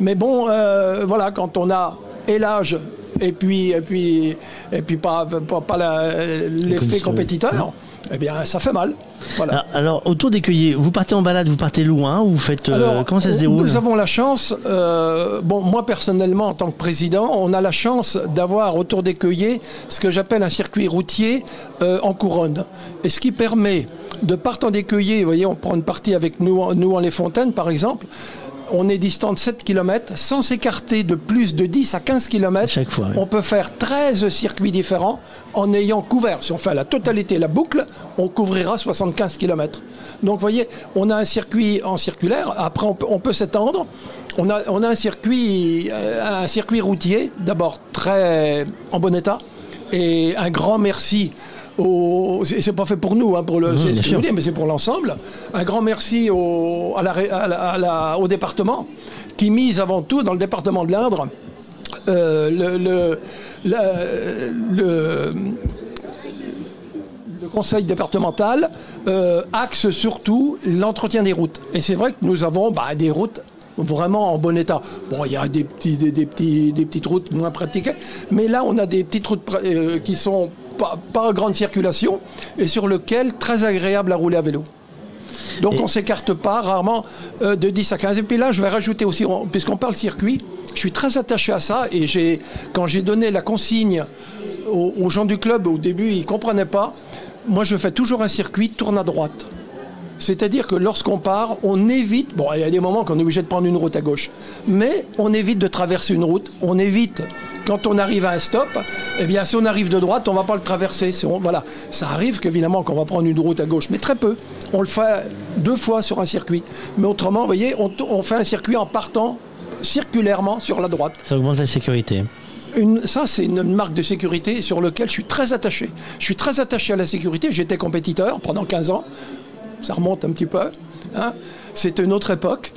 Mais bon, euh, voilà, quand on a et l'âge et puis, et puis, et puis pas, pas, pas l'effet compétiteur, eh bien, ça fait mal. Voilà. alors, alors, autour des cueillers, vous partez en balade, vous partez loin, ou vous faites euh, Alors, comment ça se déroule Nous avons la chance, euh, bon, moi personnellement en tant que président, on a la chance d'avoir autour des cueillers ce que j'appelle un circuit routier euh, en couronne. Et ce qui permet de partant des cueillers, vous voyez, on prend une partie avec nous, nous en Les Fontaines par exemple, on est distant de 7 km, sans s'écarter de plus de 10 à 15 km, Chaque fois, oui. on peut faire 13 circuits différents en ayant couvert. Si on fait la totalité, la boucle, on couvrira 75 km. Donc vous voyez, on a un circuit en circulaire, après on peut, on peut s'étendre. On a, on a un, circuit, euh, un circuit routier, d'abord très en bon état, et un grand merci. C'est pas fait pour nous, hein, pour le, Mmh, c'est ce que je veux dire, mais c'est pour l'ensemble. Un grand merci au, à la ré- à la- à la- au département qui mise avant tout dans le département de l'Indre euh, le, le, la- le- le conseil départemental euh, axe surtout l'entretien des routes. Et c'est vrai que nous avons bah, des routes vraiment en bon état. Bon, il y a des, petits, des, des petits, des petites routes moins pratiquées, mais là, on a des petites routes euh, qui sont pas, grande circulation et sur lesquelles très agréable à rouler à vélo. Donc on s'écarte pas rarement euh, de 10 à 15. Et puis là, je vais rajouter aussi, on- puisqu'on parle circuit, je suis très attaché à ça. Et j'ai, quand j'ai donné la consigne aux, aux gens du club, au début, ils ne comprenaient pas. Moi, je fais toujours un circuit tourne à droite. C'est-à-dire que lorsqu'on part, on évite, bon, il y a des moments qu'on est obligé de prendre une route à gauche, mais on évite de traverser une route, on évite, quand on arrive à un stop, eh bien, si on arrive de droite, on ne va pas le traverser. On- voilà. Ça arrive qu'évidemment qu'on va prendre une route à gauche, mais très peu. On le fait deux fois sur un circuit. Mais autrement, vous voyez, on, on fait un circuit en partant circulairement sur la droite. Ça augmente la sécurité. Une- ça, c'est une marque de sécurité sur laquelle je suis très attaché. Je suis très attaché à la sécurité. J'étais compétiteur pendant 15 ans. Ça remonte un petit peu. hein. C'était une autre époque.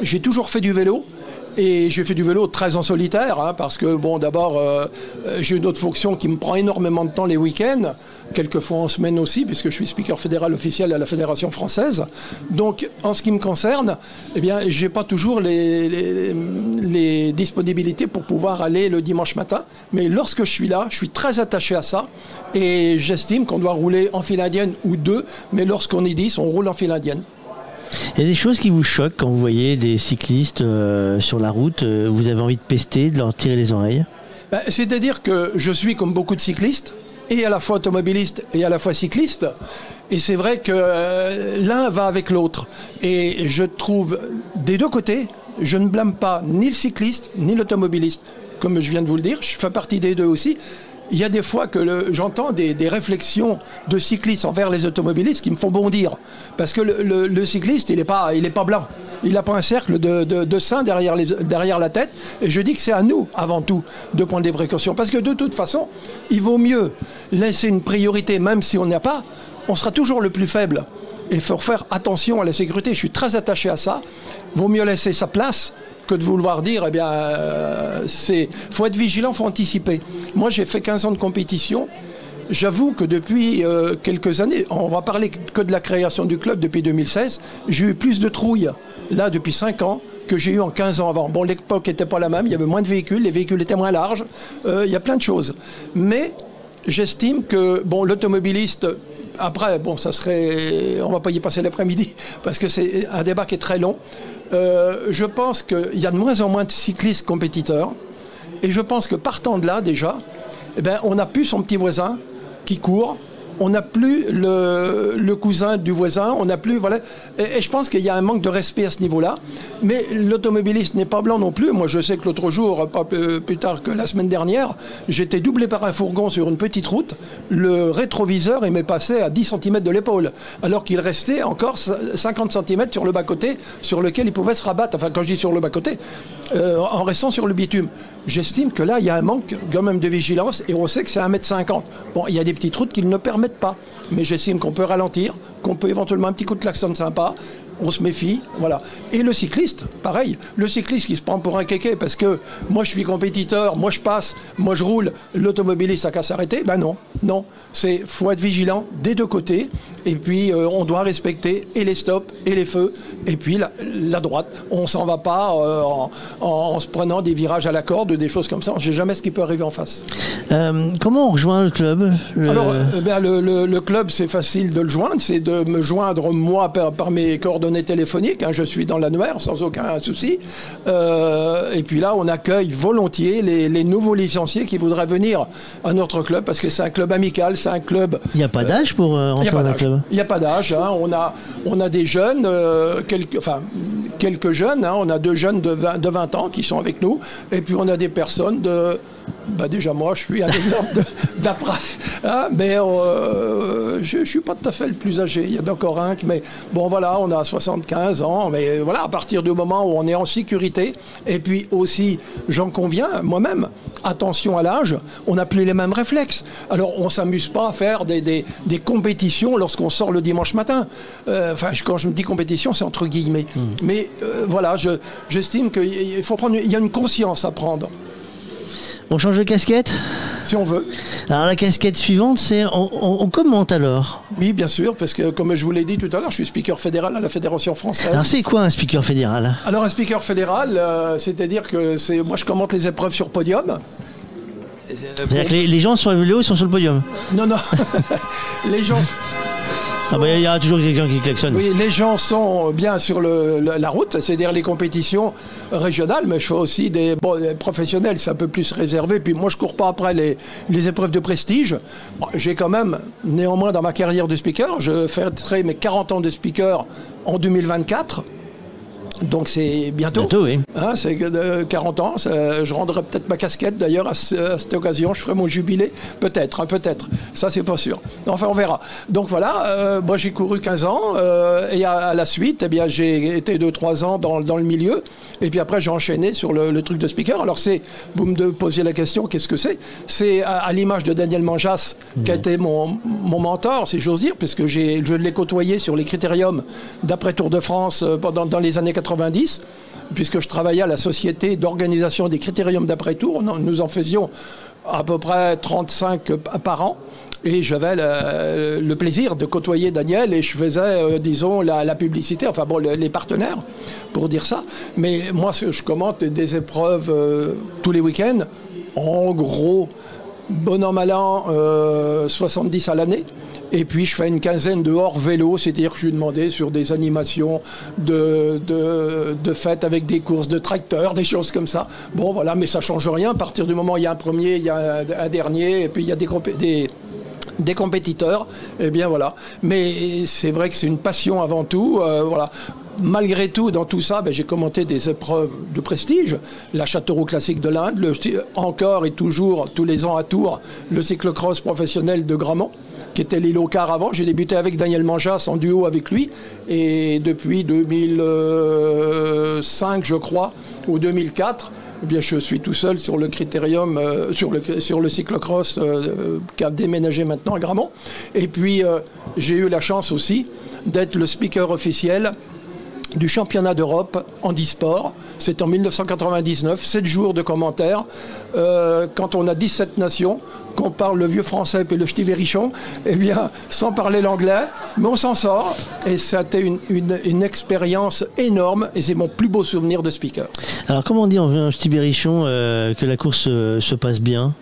J'ai toujours fait du vélo. Et j'ai fait du vélo très en solitaire, hein, parce que, bon, d'abord, euh, j'ai une autre fonction qui me prend énormément de temps les week-ends, quelquefois en semaine aussi, puisque je suis speaker fédéral officiel à la Fédération française. Donc, en ce qui me concerne, eh bien, j'ai pas toujours les, les- les disponibilités pour pouvoir aller le dimanche matin. Mais lorsque je suis là, je suis très attaché à ça. Et j'estime qu'on doit rouler en file indienne ou deux, mais lorsqu'on est 10, on roule en file indienne. Il y a des choses qui vous choquent quand vous voyez des cyclistes euh, sur la route, euh, vous avez envie de pester, de leur tirer les oreilles? Ben, C'est-à-dire que je suis comme beaucoup de cyclistes, et à la fois automobiliste et à la fois cycliste. Et c'est vrai que euh, l'un va avec l'autre. Et je trouve des deux côtés, je ne blâme pas ni le cycliste ni l'automobiliste. comme je viens de vous le dire. Je fais partie des deux aussi. Il y a des fois que j'entends des, réflexions de cyclistes envers les automobilistes qui me font bondir. Parce que le, cycliste, il n'est pas, blanc. Il n'a pas un cercle de, de, sein derrière, la tête. Et je dis que c'est à nous, avant tout, de prendre des précautions. Parce que de toute façon, il vaut mieux laisser une priorité, même si on n'a pas, on sera toujours le plus faible. Et il faut faire attention à la sécurité. Je suis très attaché à ça. Vaut mieux laisser sa place que de vouloir dire, eh bien, euh, c'est, faut être vigilant, faut anticiper. Moi, j'ai fait 15 ans de compétition. J'avoue que depuis euh, quelques années, on va parler que de la création du club depuis 2016, j'ai eu plus de trouilles là depuis 5 ans que j'ai eu en 15 ans avant. Bon, l'époque n'était pas la même, il y avait moins de véhicules, les véhicules étaient moins larges, euh, il y a plein de choses. Mais j'estime que bon, l'automobiliste, après, bon, ça serait, on va pas y passer l'après-midi parce que c'est un débat qui est très long. Euh, je pense qu'il y a de moins en moins de cyclistes compétiteurs et je pense que partant de là déjà, eh ben, on n'a plus son petit voisin qui court. On n'a plus le, cousin du voisin, on n'a plus voilà. Et, et je pense qu'il y a un manque de respect à ce niveau-là. Mais l'automobiliste n'est pas blanc non plus. Moi, je sais que l'autre jour, pas plus, plus tard que la semaine dernière, j'étais doublé par un fourgon sur une petite route. Le rétroviseur il m'est passé à 10 cm de l'épaule, alors qu'il restait encore 50 cm sur le bas-côté, sur lequel il pouvait se rabattre. Enfin, quand je dis sur le bas-côté, euh, en restant sur le bitume. J'estime que là, il y a un manque quand même de vigilance et on sait que c'est 1m50. Bon, il y a des petites routes qui ne permettent pas, mais j'estime qu'on peut ralentir, qu'on peut éventuellement un petit coup de klaxon sympa. On se méfie, voilà. Et le cycliste, pareil. Le cycliste qui se prend pour un kéké parce que moi je suis compétiteur, moi je passe, moi je roule, l'automobiliste a qu'à s'arrêter. Ben non, non. C'est faut être vigilant des deux côtés. Et puis euh, on doit respecter et les stops et les feux. Et puis la, la droite. On s'en va pas euh, en, en- en se prenant des virages à la corde, des choses comme ça. On ne sait jamais ce qui peut arriver en face. Euh, comment on rejoint le club Le- Alors, ben, le, le- le club, c'est facile de le joindre. C'est de me joindre, moi, par, par mes coordonnées téléphoniques. hein. je suis dans l'annuaire, sans aucun souci. Euh, et puis là, on accueille volontiers les, les nouveaux licenciés qui voudraient venir à notre club, parce que c'est un club amical, c'est un club... Il n'y a pas d'âge pour euh, rentrer dans d'âge. club Il n'y a pas d'âge. hein. On, a, on a des jeunes, euh, quelques, enfin, quelques jeunes. hein. On a deux jeunes de 20, de 20 ans qui sont avec nous. Et puis on a des personnes de. Bah déjà, moi, je suis un exemple d'après. hein. mais euh, je ne suis pas tout à fait le plus âgé. Il y en a encore un. Mais bon, voilà, on a 75 ans. Mais voilà, à partir du moment où on est en sécurité, et puis aussi, j'en conviens, moi-même, attention à l'âge, on n'a plus les mêmes réflexes. Alors, on s'amuse pas à faire des, des- des compétitions lorsqu'on sort le dimanche matin. Euh, Enfin, quand je me dis compétition, c'est entre guillemets. Mais euh, voilà, je- j'estime qu'il faut prendre, il y a une conscience à prendre. On change de casquette Si on veut. Alors la casquette suivante, c'est on, on- on commente alors. Oui, bien sûr, parce que comme je vous l'ai dit tout à l'heure, je suis speaker fédéral à la Fédération française. Alors c'est quoi un speaker fédéral? Alors un speaker fédéral, euh, c'est-à-dire que c'est moi je commente les épreuves sur podium. C'est-à-dire que les, les gens sur le vélo ils sont sur le podium? Non, non. les gens. Ah bah, il y aura toujours quelqu'un qui klaxonne. Oui, les gens sont bien sur la route, c'est-à-dire les compétitions régionales, mais je fais aussi des, professionnels, c'est un peu plus réservé. Puis moi, je cours pas après les, épreuves de prestige. J'ai quand même, néanmoins, dans ma carrière de speaker, je fêterai mes 40 ans de speaker en 2024. Donc c'est bientôt. Bientôt, oui. Hein, c'est que de 40 ans. je rendrai peut-être ma casquette d'ailleurs à, ce- à cette occasion. Je ferai mon jubilé. Peut-être, hein, peut-être. Ça, c'est pas sûr. Enfin, on verra. Donc voilà, euh, moi j'ai couru 15 ans euh, et à, à la suite, eh bien, j'ai été 2-3 ans dans, dans le milieu. Et puis après, j'ai enchaîné sur le, le truc de speaker. Alors c'est, vous me posiez la question, qu'est-ce que c'est? C'est à, à l'image de Daniel Manjas, qui a été mon, mon mentor, si j'ose dire, puisque j'ai, je l'ai côtoyé sur les critériums d'après Tour de France euh, pendant dans les années 90 puisque je travaillais à la société d'organisation des critériums d'après-tour. Nous en faisions à peu près 35 par an. Et j'avais le, plaisir de côtoyer Daniel et je faisais, euh, disons, la, publicité, enfin bon, le- les partenaires, pour dire ça. Mais moi, je commente des épreuves euh, tous les week-ends. En gros, bon an, mal an, euh, 70 à l'année. Et puis je fais une quinzaine de hors vélo, c'est-à-dire que je lui demandais sur des animations de, de, de fêtes avec des courses de tracteurs, des choses comme ça. Bon voilà, mais ça change rien. À partir du moment où il y a un premier, il y a un, dernier, et puis il y a des, des, des compétiteurs, et bien voilà. Mais c'est vrai que c'est une passion avant tout, euh, voilà. Malgré tout, dans tout ça, ben, j'ai commenté des épreuves de prestige. La Châteauroux Classique de l'Inde, encore et toujours, tous les ans à Tours, le cyclocross professionnel de Gramont, qui était au quart avant. J'ai débuté avec Daniel Manjas en duo avec lui. Et depuis 2005, je crois, ou 2004, eh bien, je suis tout seul sur le critérium, euh, sur, le, sur le cyclocross euh, qui a déménagé maintenant à Gramont. Et puis, euh, j'ai eu la chance aussi d'être le speaker officiel du championnat d'Europe en e-sport. C'est en 1999, 7 jours de commentaires. Euh, quand on a 17 nations, qu'on parle le vieux français et le ch'ti-berrichon, eh bien, sans parler l'anglais, mais on s'en sort. Et ça a été une, expérience énorme et c'est mon plus beau souvenir de speaker. Alors, comment on dit en petit berrichon euh, que la course euh, se passe bien?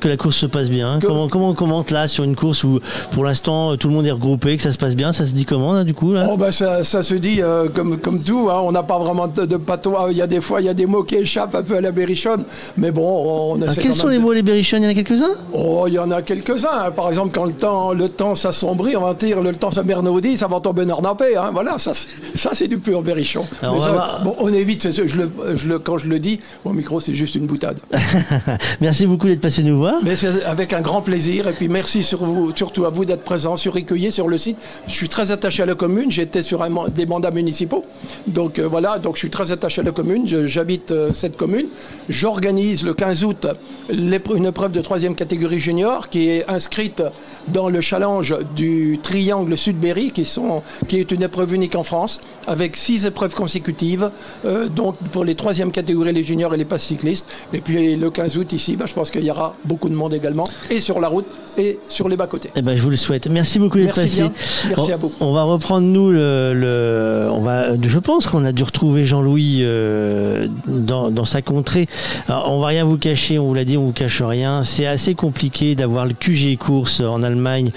Que la course se passe bien. Comment, comment on commente là sur une course où pour l'instant euh, tout le monde est regroupé, que ça se passe bien Ça se dit comment là, du coup là? Oh bah ça, ça se dit euh, comme, comme tout, hein. on n'a pas vraiment de, de patois. Il y a des fois, il y a des mots qui échappent un peu à la berrichonne, mais bon, on Ah, Quels sont les mots les berrichonnes? Il y en a quelques-uns? Oh, il y en a quelques-uns. hein. Par exemple, quand le temps, le temps s'assombrit, on va dire le temps s'abernaudit, ça va tomber nord paix. Hein. Voilà, ça, c'est- ça c'est du pur berrichon. Alors, Mais on ça, va voir. bon, on évite. c'est- Je le, je le- quand je le dis, mon micro, c'est juste une boutade. Merci beaucoup d'être passé nous voir. Mais c'est avec un grand plaisir. Et puis merci sur vous, surtout à vous d'être présents sur Écueillé, sur le site. Je suis très attaché à la commune. J'étais sur un des mandats municipaux. Donc euh, voilà, donc je suis très attaché à la commune. J'habite euh, cette commune. J'organise le 15 août une épreuve de troisième catégorie junior qui est inscrite dans le challenge du Triangle Sud-Berry, qui, sont- qui est une épreuve unique en France, avec six épreuves consécutives, euh, donc pour les troisième catégories, les juniors et les passes cyclistes. Et puis le 15 août ici, bah, je pense qu'il y aura beaucoup de monde également, et sur la route et sur les bas-côtés. Eh ben, je vous le souhaite. Merci beaucoup d'être passé. bien. Merci on, à vous. On va reprendre nous le, le- on va. Je pense qu'on a dû retrouver Jean-Louis euh, dans, dans sa contrée. Alors, on va rien vous cacher. On vous l'a dit, on vous cache rien. C'est assez compliqué d'avoir le QG course en Allemagne,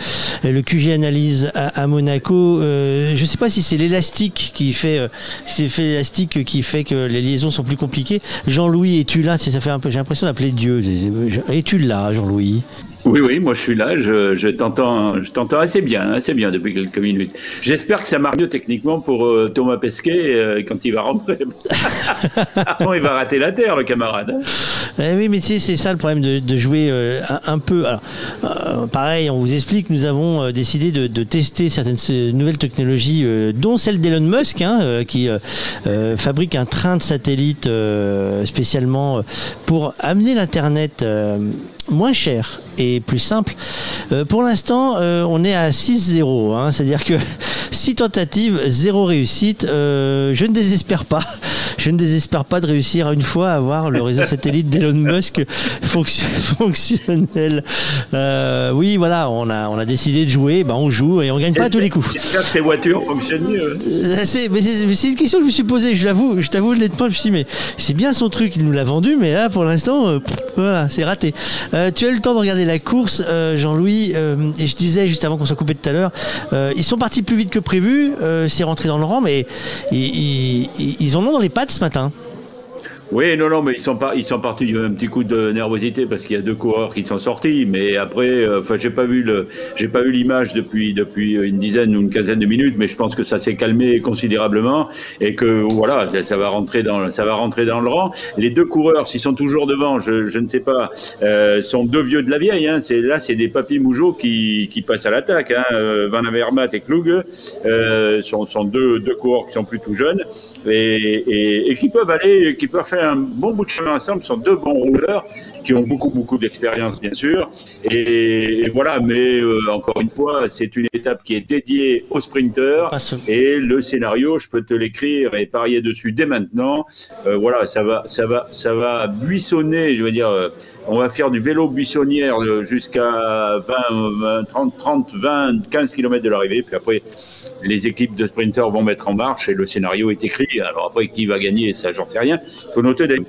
et le QG analyse à, à Monaco. Euh, je sais pas si c'est l'élastique qui fait, euh, c'est fait l'élastique qui fait que les liaisons sont plus compliquées. Jean-Louis, es-tu là? C'est- Ça fait un peu. J'ai l'impression d'appeler Dieu. Es-tu là, Jean-Louis Oui, oui, moi je suis là, je, je t'entends, je t'entends assez bien, assez bien depuis quelques minutes. J'espère que ça marche mieux techniquement pour euh, Thomas Pesquet euh, quand il va rentrer. Sinon, il va rater la terre, le camarade. hein. Eh oui, mais c'est c'est ça le problème de, de jouer euh, un, un peu. Alors, pareil, on vous explique, nous avons décidé de, de tester certaines nouvelles technologies, dont celle d'Elon Musk, hein, qui fabrique un train de satellite spécialement pour amener l'internet moins cher et plus simple. Euh, pour l'instant, euh, on est à 6-0, hein, c'est-à-dire que 6 tentatives, 0 réussite. Euh, je ne désespère pas. Je ne désespère pas de réussir une fois à avoir le réseau satellite d'Elon Musk fonction- fonctionnel. Oui, voilà, on a, on a décidé de jouer, ben on joue et on gagne pas à tous les coups. J'espère que ces voitures fonctionnent mieux. C'est une question que je me suis posée, je l'avoue, je t'avoue honnêtement, je me suis dit, mais c'est bien son truc, il nous l'a vendu, mais là pour l'instant, voilà, c'est raté. Euh, tu as eu le temps de regarder la course, euh, Jean-Louis, euh, et je disais juste avant qu'on soit coupé tout à l'heure, ils sont partis plus vite que prévu, c'est rentré dans le rang, mais ils, ils- ils- ont dans les pattes ce matin. Oui, non, non, mais ils sont pas, ils sont partis il y a eu un petit coup de nervosité parce qu'il y a deux coureurs qui sont sortis, mais après, euh, enfin, j'ai pas vu le, j'ai pas vu l'image depuis depuis une dizaine ou une quinzaine de minutes, mais je pense que ça s'est calmé considérablement et que voilà, ça, va rentrer dans, ça va rentrer dans le rang. Les deux coureurs, s'ils sont toujours devant, je, je ne sais pas, euh, sont deux vieux de la vieille. Hein, c'est là, c'est des papis mougeaux qui, qui passent à l'attaque. Hein, euh, Van Avermaet et Klug euh, sont, sont deux, deux coureurs qui sont plutôt jeunes et, et, et qui peuvent aller, qui peuvent faire un bon bout de chemin ensemble. Ce sont deux bons rouleurs qui ont beaucoup, beaucoup d'expérience, bien sûr. Et, et voilà, mais euh, encore une fois, c'est une étape qui est dédiée aux sprinteurs. Et le scénario, je peux te l'écrire et parier dessus dès maintenant. Euh, voilà, ça va, ça va, ça va buissonner. Je veux dire, euh, on va faire du vélo buissonnière jusqu'à 20, 20, 30, 30, 20, 15 km de l'arrivée. Puis après, les équipes de sprinteurs vont mettre en marche et le scénario est écrit. Alors après, qui va gagner, ça, j'en sais rien. Il faut noter d'ailleurs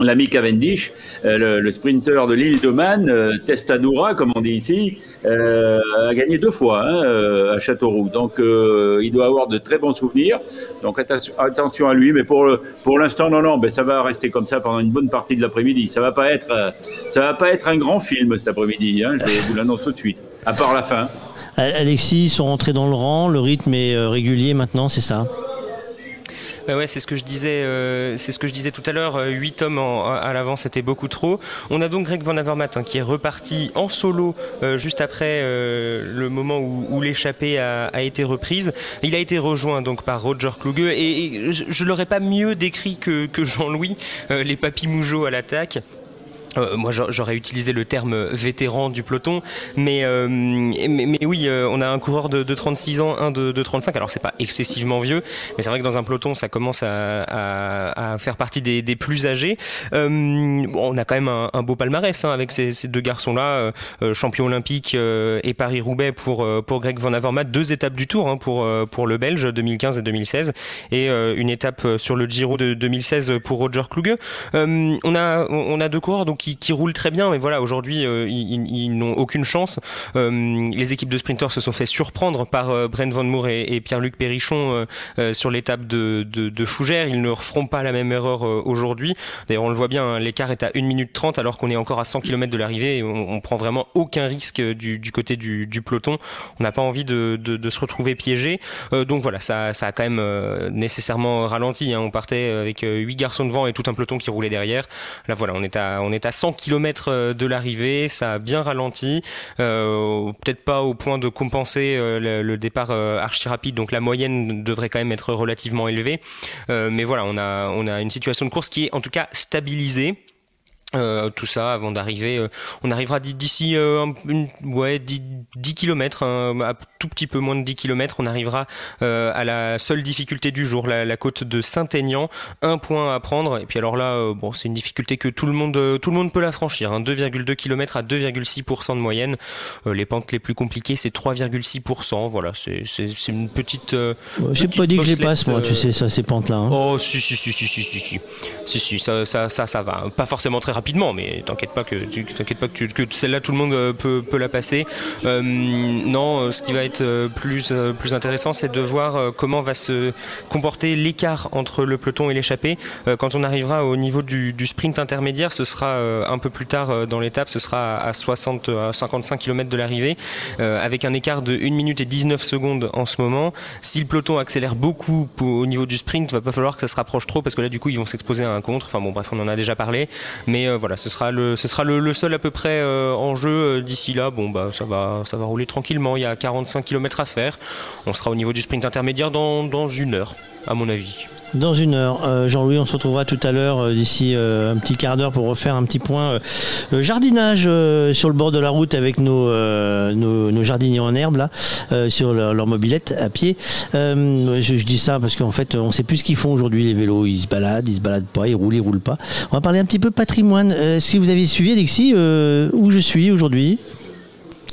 L'ami Cavendish, euh, le, le sprinter de l'île de Man, euh, Testadura, comme on dit ici, euh, a gagné deux fois hein, euh, à Châteauroux. Donc, il doit avoir de très bons souvenirs. Donc, attention, à lui. Mais pour pour l'instant, non, non, ben, ça va rester comme ça pendant une bonne partie de l'après-midi. Ça va pas être, ça va pas être un grand film cet après-midi. Hein, je vous l'annonce tout de suite. À part la fin. Alexis, ils sont rentrés dans le rang, le rythme est euh, régulier maintenant, c'est ça? Bah ouais, c'est ce que je disais, euh, c'est ce que je disais tout à l'heure. 8 hommes à l'avant, c'était beaucoup trop. On a donc Greg Van Avermaet hein, qui est reparti en solo juste après le moment où, l'échappée a, été reprise. Il a été rejoint donc par Roger Kluge et, je, ne l'aurais pas mieux décrit que, que Jean-Louis, les papis Mougeot à l'attaque. Euh, moi, j'aurais utilisé le terme vétéran du peloton, mais, euh, mais, oui, euh, on a un coureur de, 36 ans, un de, 35. Alors, c'est pas excessivement vieux, mais c'est vrai que dans un peloton, ça commence à, faire partie des, plus âgés. on a quand même un, beau palmarès hein, avec ces, deux garçons-là, champion olympique et Paris-Roubaix pour, pour Greg Van Avermaet, deux étapes du Tour hein, pour, pour le Belge 2015 et 2016, et une étape sur le Giro de 2016 pour Roger Kluge. on a on a deux coureurs donc roulent très bien, mais voilà, aujourd'hui, euh, ils, n'ont aucune chance. Euh, les équipes de sprinteurs se sont fait surprendre par euh, Brent Van Moor et, Pierre-Luc Perrichon sur l'étape de, de, Fougères. Ils ne referont pas la même erreur aujourd'hui. D'ailleurs, on le voit bien, hein, l'écart est à 1 minute 30 alors qu'on est encore à 100 km de l'arrivée. On, on prend vraiment aucun risque du, côté du, peloton. On n'a pas envie de, se retrouver piégé. donc voilà, ça, ça a quand même nécessairement ralenti. Hein. On partait avec 8 garçons devant et tout un peloton qui roulait derrière. Là voilà, on est à, on est à 100 km euh, de l'arrivée, ça a bien ralenti, euh, peut-être pas au point de compenser euh, le, départ archi rapide, donc la moyenne devrait quand même être relativement élevée, mais voilà, on a, on a une situation de course qui est en tout cas stabilisée. Euh, tout ça avant d'arriver euh, on arrivera d'ici euh, ouais 10, 10 km un tout petit peu moins de 10 km on arrivera à la seule difficulté du jour la, côte de Saint-Aignan un point à prendre et puis alors là bon c'est une difficulté que tout le monde tout le monde peut la franchir 2,2 km à 2,6% de moyenne les pentes les plus compliquées c'est 3,6% voilà c'est une petite j'ai pas dit que je les passe moi tu sais ça ces pentes là hein. oh si si si si si si si si si ça ça ça, ça va pas forcément très rapidement, mais t'inquiète pas que t'inquiète pas que, celle-là tout le monde euh, peut, peut la passer. Euh, non, euh, ce qui va être plus plus intéressant, c'est de voir comment va se comporter l'écart entre le peloton et l'échappée. quand on arrivera au niveau du, sprint intermédiaire, ce sera un peu plus tard dans l'étape, ce sera à 60 à 55 km de l'arrivée, avec un écart de 1 minute et 19 secondes en ce moment. Si le peloton accélère beaucoup au niveau du sprint, va pas falloir que ça se rapproche trop parce que là du coup ils vont s'exposer à un contre. Enfin bon bref, on en a déjà parlé, mais euh, voilà, ce sera le, ce sera le, seul à peu près euh, en jeu euh, d'ici là. Bon bah ça va, ça va rouler tranquillement. Il y a 45 km à faire. On sera au niveau du sprint intermédiaire dans, dans une heure, à mon avis. Dans une heure, euh, Jean-Louis, on se retrouvera tout à l'heure euh, d'ici euh, un petit quart d'heure pour refaire un petit point jardinage sur le bord de la route avec nos, nos, jardiniers en herbe là, sur leur, mobilette à pied. Je, dis ça parce qu'en fait, on sait plus ce qu'ils font aujourd'hui les vélos. Ils se baladent, ils se baladent pas, ils roulent, ils roulent pas. On va parler un petit peu patrimoine. Est-ce que vous avez suivi, Alexis, où je suis aujourd'hui?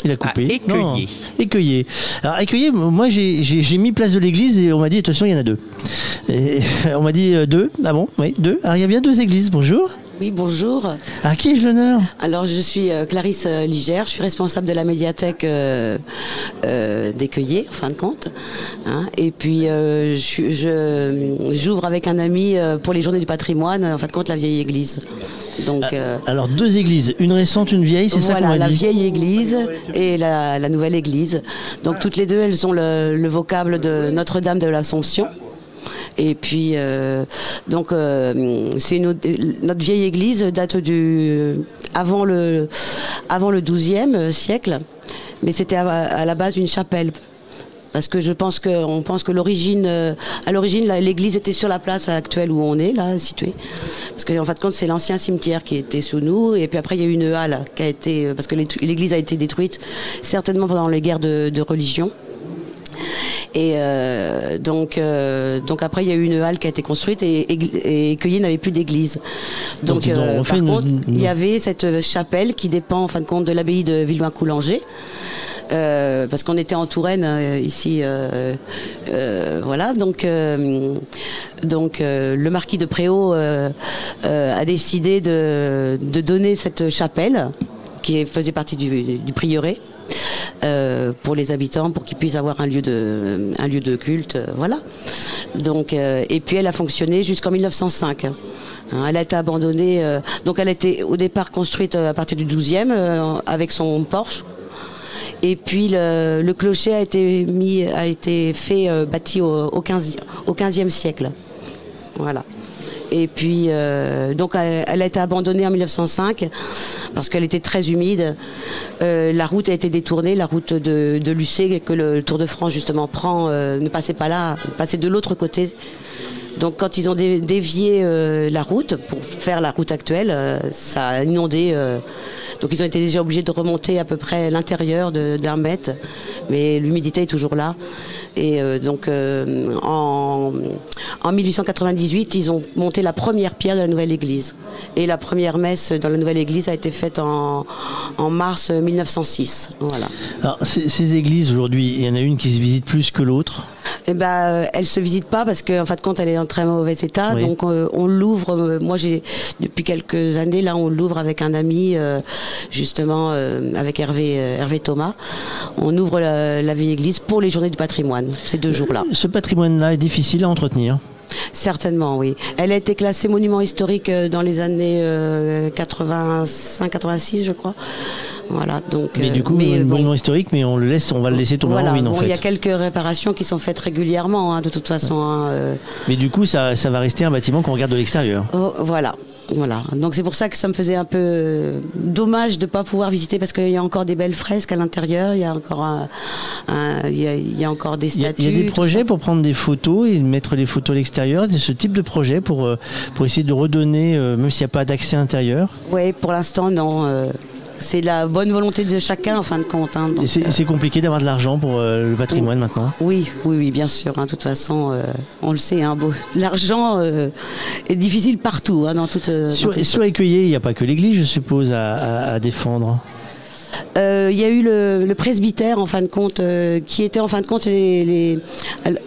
Il a coupé. Ah, écueillé. Alors écueillé, moi j'ai mis place de l'église et on m'a dit attention il y en a deux. Et on m'a dit euh, deux. Ah bon? Oui, deux. Alors il y a bien deux églises. Bonjour. Oui, bonjour. À qui ai-je l'honneur? Alors, je suis euh, Clarisse euh, Ligère, je suis responsable de la médiathèque euh, en fin de compte. Hein. et puis, j'ouvre avec un ami pour les journées du patrimoine, en fin de compte, la vieille église. Donc, ah, Alors, deux églises, une récente, une vieille, c'est ça qu'on Voilà, la vieille église et la, nouvelle église. Donc, toutes les deux, elles ont le vocable de Notre-Dame de l'Assomption. Et puis, euh, donc, euh, c'est notre vieille église date du avant le avant le 12e siècle, mais c'était à, la base une chapelle. Parce que je pense que on pense que l'origine à l'origine l'église était sur la place actuelle où on est là située. Parce qu'en en fait compte c'est l'ancien cimetière qui était sous nous. Et puis après il y a eu une halle qui a été parce que l'église a été détruite certainement pendant les guerres de, de religion et euh, donc, euh, donc après, il y a eu une halle qui a été construite et, et, n'avait plus d'église. Donc, euh, par contre, il y avait cette chapelle qui dépend en fin de compte de l'abbaye de Villeloin-Coulanger. parce qu'on était en Touraine ici, voilà. Donc, donc le marquis de Préau a décidé de, de, donner cette chapelle qui faisait partie du, du prieuré euh, pour les habitants, pour qu'ils puissent avoir un lieu de, un lieu de culte, euh, voilà. Donc, euh, et puis elle a fonctionné jusqu'en 1905. Hein, elle a été abandonnée, donc elle a été au départ construite à partir du 12e avec son Porsche. Et puis le, clocher a été mis, a été fait bâti au, au 15 au 15e siècle. Voilà. Et puis, euh, donc, elle, a été abandonnée en 1905 parce qu'elle était très humide. Euh, la route a été détournée, la route de, de que le Tour de France justement prend, euh, ne passait pas là, passait de l'autre côté. Donc, quand ils ont dé- dévié la route pour faire la route actuelle, ça a inondé. donc, ils ont été déjà obligés de remonter à peu près l'intérieur d'un mètre, mais l'humidité est toujours là. Et euh, donc, euh, en, en 1898, ils ont monté la première pierre de la nouvelle église. Et la première messe dans la nouvelle église a été faite en, en mars 1906. Voilà. Alors, ces, ces églises aujourd'hui, il y en a une qui se visite plus que l'autre? Eh ben, euh, elle se visite pas parce qu'en fin de compte, elle est en très mauvais état. Oui. Donc, euh, on l'ouvre. euh, moi, j'ai depuis quelques années là, on l'ouvre avec un ami, euh, justement, avec Hervé, Hervé Thomas. On ouvre la, la vieille église pour les journées du patrimoine. Ces deux jours-là. Ce patrimoine-là est difficile à entretenir. Certainement, oui. Elle a été classée monument historique euh, dans les années 85-86, je crois. Voilà, donc. Mais euh, du coup, mais, un bon, monument historique, mais on le laisse, on va le laisser tomber voilà, en ruine en bon, fait. il y a quelques réparations qui sont faites régulièrement, hein, de toute façon. hein, euh, Mais du coup, ça, ça va rester un bâtiment qu'on regarde de l'extérieur. Oh, voilà. Voilà. Donc c'est pour ça que ça me faisait un peu euh, dommage de ne pas pouvoir visiter parce qu'il y a encore des belles fresques à l'intérieur, il y a encore un, un- il, y a, il y a encore des Il y, a, statues. il y a des projets ça. pour prendre des photos et mettre les photos à l'extérieur, ce type de projet pour, euh, pour essayer de redonner, euh, même s'il n'y a pas d'accès intérieur. Oui, pour l'instant non. C'est la bonne volonté de chacun en fin de compte. hein, donc, Et c'est euh, c'est compliqué d'avoir de l'argent pour euh, le patrimoine maintenant? Oui, oui, oui, bien sûr. hein, De toute façon, euh, on le sait. hein, L'argent est difficile partout, dans toute. dans Sur, sur Écueillé, il n'y a pas que l'église, je suppose, à, à- à défendre. Euh, Il y a eu le, le presbytère en fin de compte, euh, qui était en fin de compte les, les-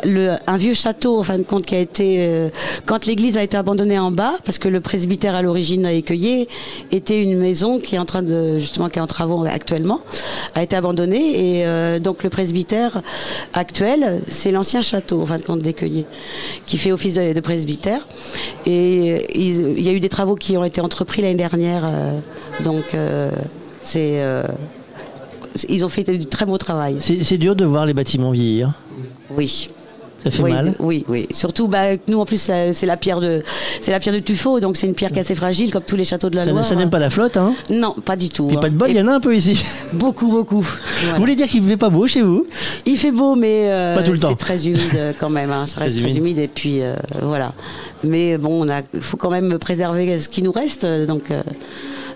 le- un vieux château en fin de compte qui a été euh, quand l'église a été abandonnée en bas, parce que le presbytère à l'origine à Écueillé était une maison qui est en train de justement qui est en travaux actuellement, a été abandonnée et euh, donc le presbytère actuel c'est l'ancien château en fin de compte d'Écueillé qui fait office de, de presbytère et euh, ils- il y a eu des travaux qui ont été entrepris l'année dernière, donc. Euh, c'est, euh, ils ont fait du très beau travail. C'est dur de voir les bâtiments vieillir. Oui. Ça fait oui, mal. Oui, oui. Surtout, bah, nous en plus, c'est c'est la pierre de, c'est la pierre de tuffeau, donc c'est une pierre qui est assez fragile, comme tous les châteaux de la Ça, Loire. ça n'aime pas la flotte, hein? Non, pas du tout. Et hein. pas de bol, il y en a un peu ici. Beaucoup, beaucoup. Vous voulez dire qu'il ne fait pas beau chez vous? Il fait beau, mais euh, Pas tout le temps. c'est très humide euh, quand même. hein. Ça Très reste très humide. humide et puis euh, voilà. Mais bon, on a, il faut quand même préserver ce qui nous reste, euh, donc. euh,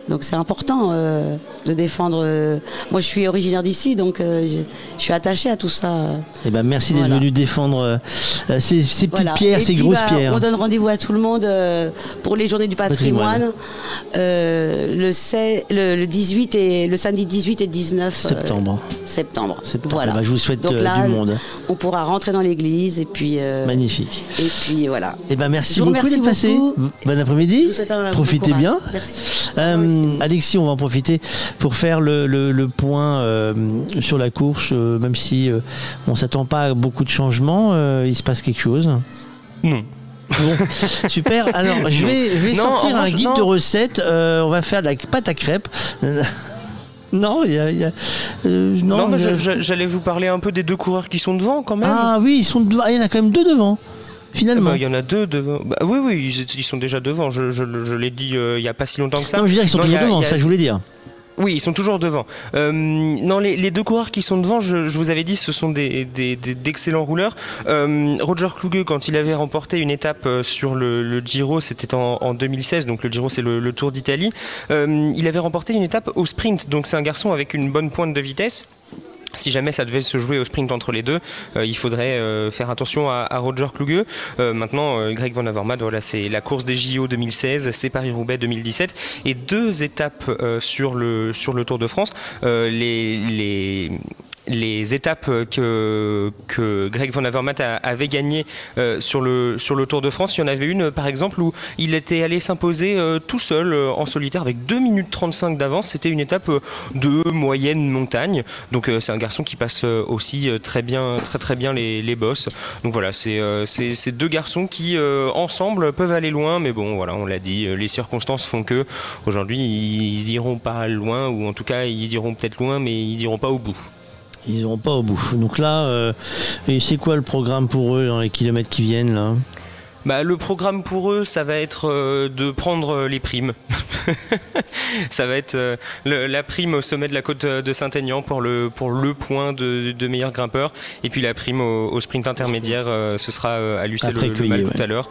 donc c'est important euh, de défendre. euh, Moi, je suis originaire d'ici, donc euh, je, je suis attachée à tout ça. Eh ben, merci d'être Voilà. venu défendre ces, ces petites Voilà. pierres, Et ces puis, grosses bah, pierres. On donne rendez-vous à tout le monde pour les journées du patrimoine, le, 16 le, le 18 et le samedi 18 et 19 euh, Septembre. septembre. Septembre. Voilà. Ben, je vous souhaite Donc là, du monde. On pourra rentrer dans l'église et puis. Magnifique. Et puis voilà. Eh ben, merci beaucoup d'être passé. Bon après-midi. Profitez bien. Merci. Euh, Alexis, on va en profiter pour faire le, le- le point euh, sur la course, euh, même si euh, on s'attend pas à beaucoup de changements, euh, il se passe quelque chose? Non. Bon, super. Alors, je vais, je vais Non, sortir un guide non. de recettes. Euh, on va faire de la pâte à crêpes. Non, il y a. il y a- euh, non, Non, mais je- j'allais vous parler un peu des deux coureurs qui sont devant quand même. Ah oui, ils sont devant. Ah, il y en a quand même deux devant. Finalement. Bah, Il y en a deux devant. Bah, oui, oui, ils, ils sont déjà devant. Je, je- je l'ai dit euh, il n'y a pas si longtemps que ça. non, je veux dire, ils sont Non, toujours a- devant, a- ça je voulais dire. Oui, ils sont toujours devant. Euh, non, les, les deux coureurs qui sont devant, je, je vous avais dit, ce sont des, d'excellents rouleurs. Euh, Roger Kluge, quand il avait remporté une étape sur le, le Giro, c'était en, en 2016, donc le Giro c'est le, le Tour d'Italie, euh, il avait remporté une étape au sprint, donc c'est un garçon avec une bonne pointe de vitesse. Si jamais ça devait se jouer au sprint entre les deux, euh, il faudrait euh, faire attention à, Roger Kluge. Euh, maintenant, Greg Van Avermaet, voilà, c'est la course des JO 2016, c'est Paris-Roubaix 2017 et deux étapes sur le sur le Tour de France. Les étapes que, Greg Van Avermaet avait gagnées euh, sur, le, Tour de France, il y en avait une par exemple où il était allé s'imposer euh, tout seul euh, en solitaire avec 2 minutes 35 d'avance. C'était une étape de moyenne montagne. Donc c'est un garçon qui passe aussi très bien, très très bien les, les bosses. Donc voilà, c'est c'est deux garçons qui ensemble peuvent aller loin, mais bon voilà, on l'a dit, les circonstances font que aujourd'hui ils iront pas loin ou en tout cas ils iront peut-être loin, mais ils iront pas au bout. Ils vont pas au bout. Donc là, euh, et c'est quoi le programme pour eux dans les kilomètres qui viennent là? Bah, le programme pour eux, ça va être euh, de prendre euh, les primes. ça va être euh, le- la prime au sommet de la côte de Saint-Aignan pour le, pour le point de, de meilleur grimpeur. Et puis la prime au, au sprint intermédiaire, euh, ce sera euh, à Après le, le Cueillet, Mal ouais. tout à l'heure.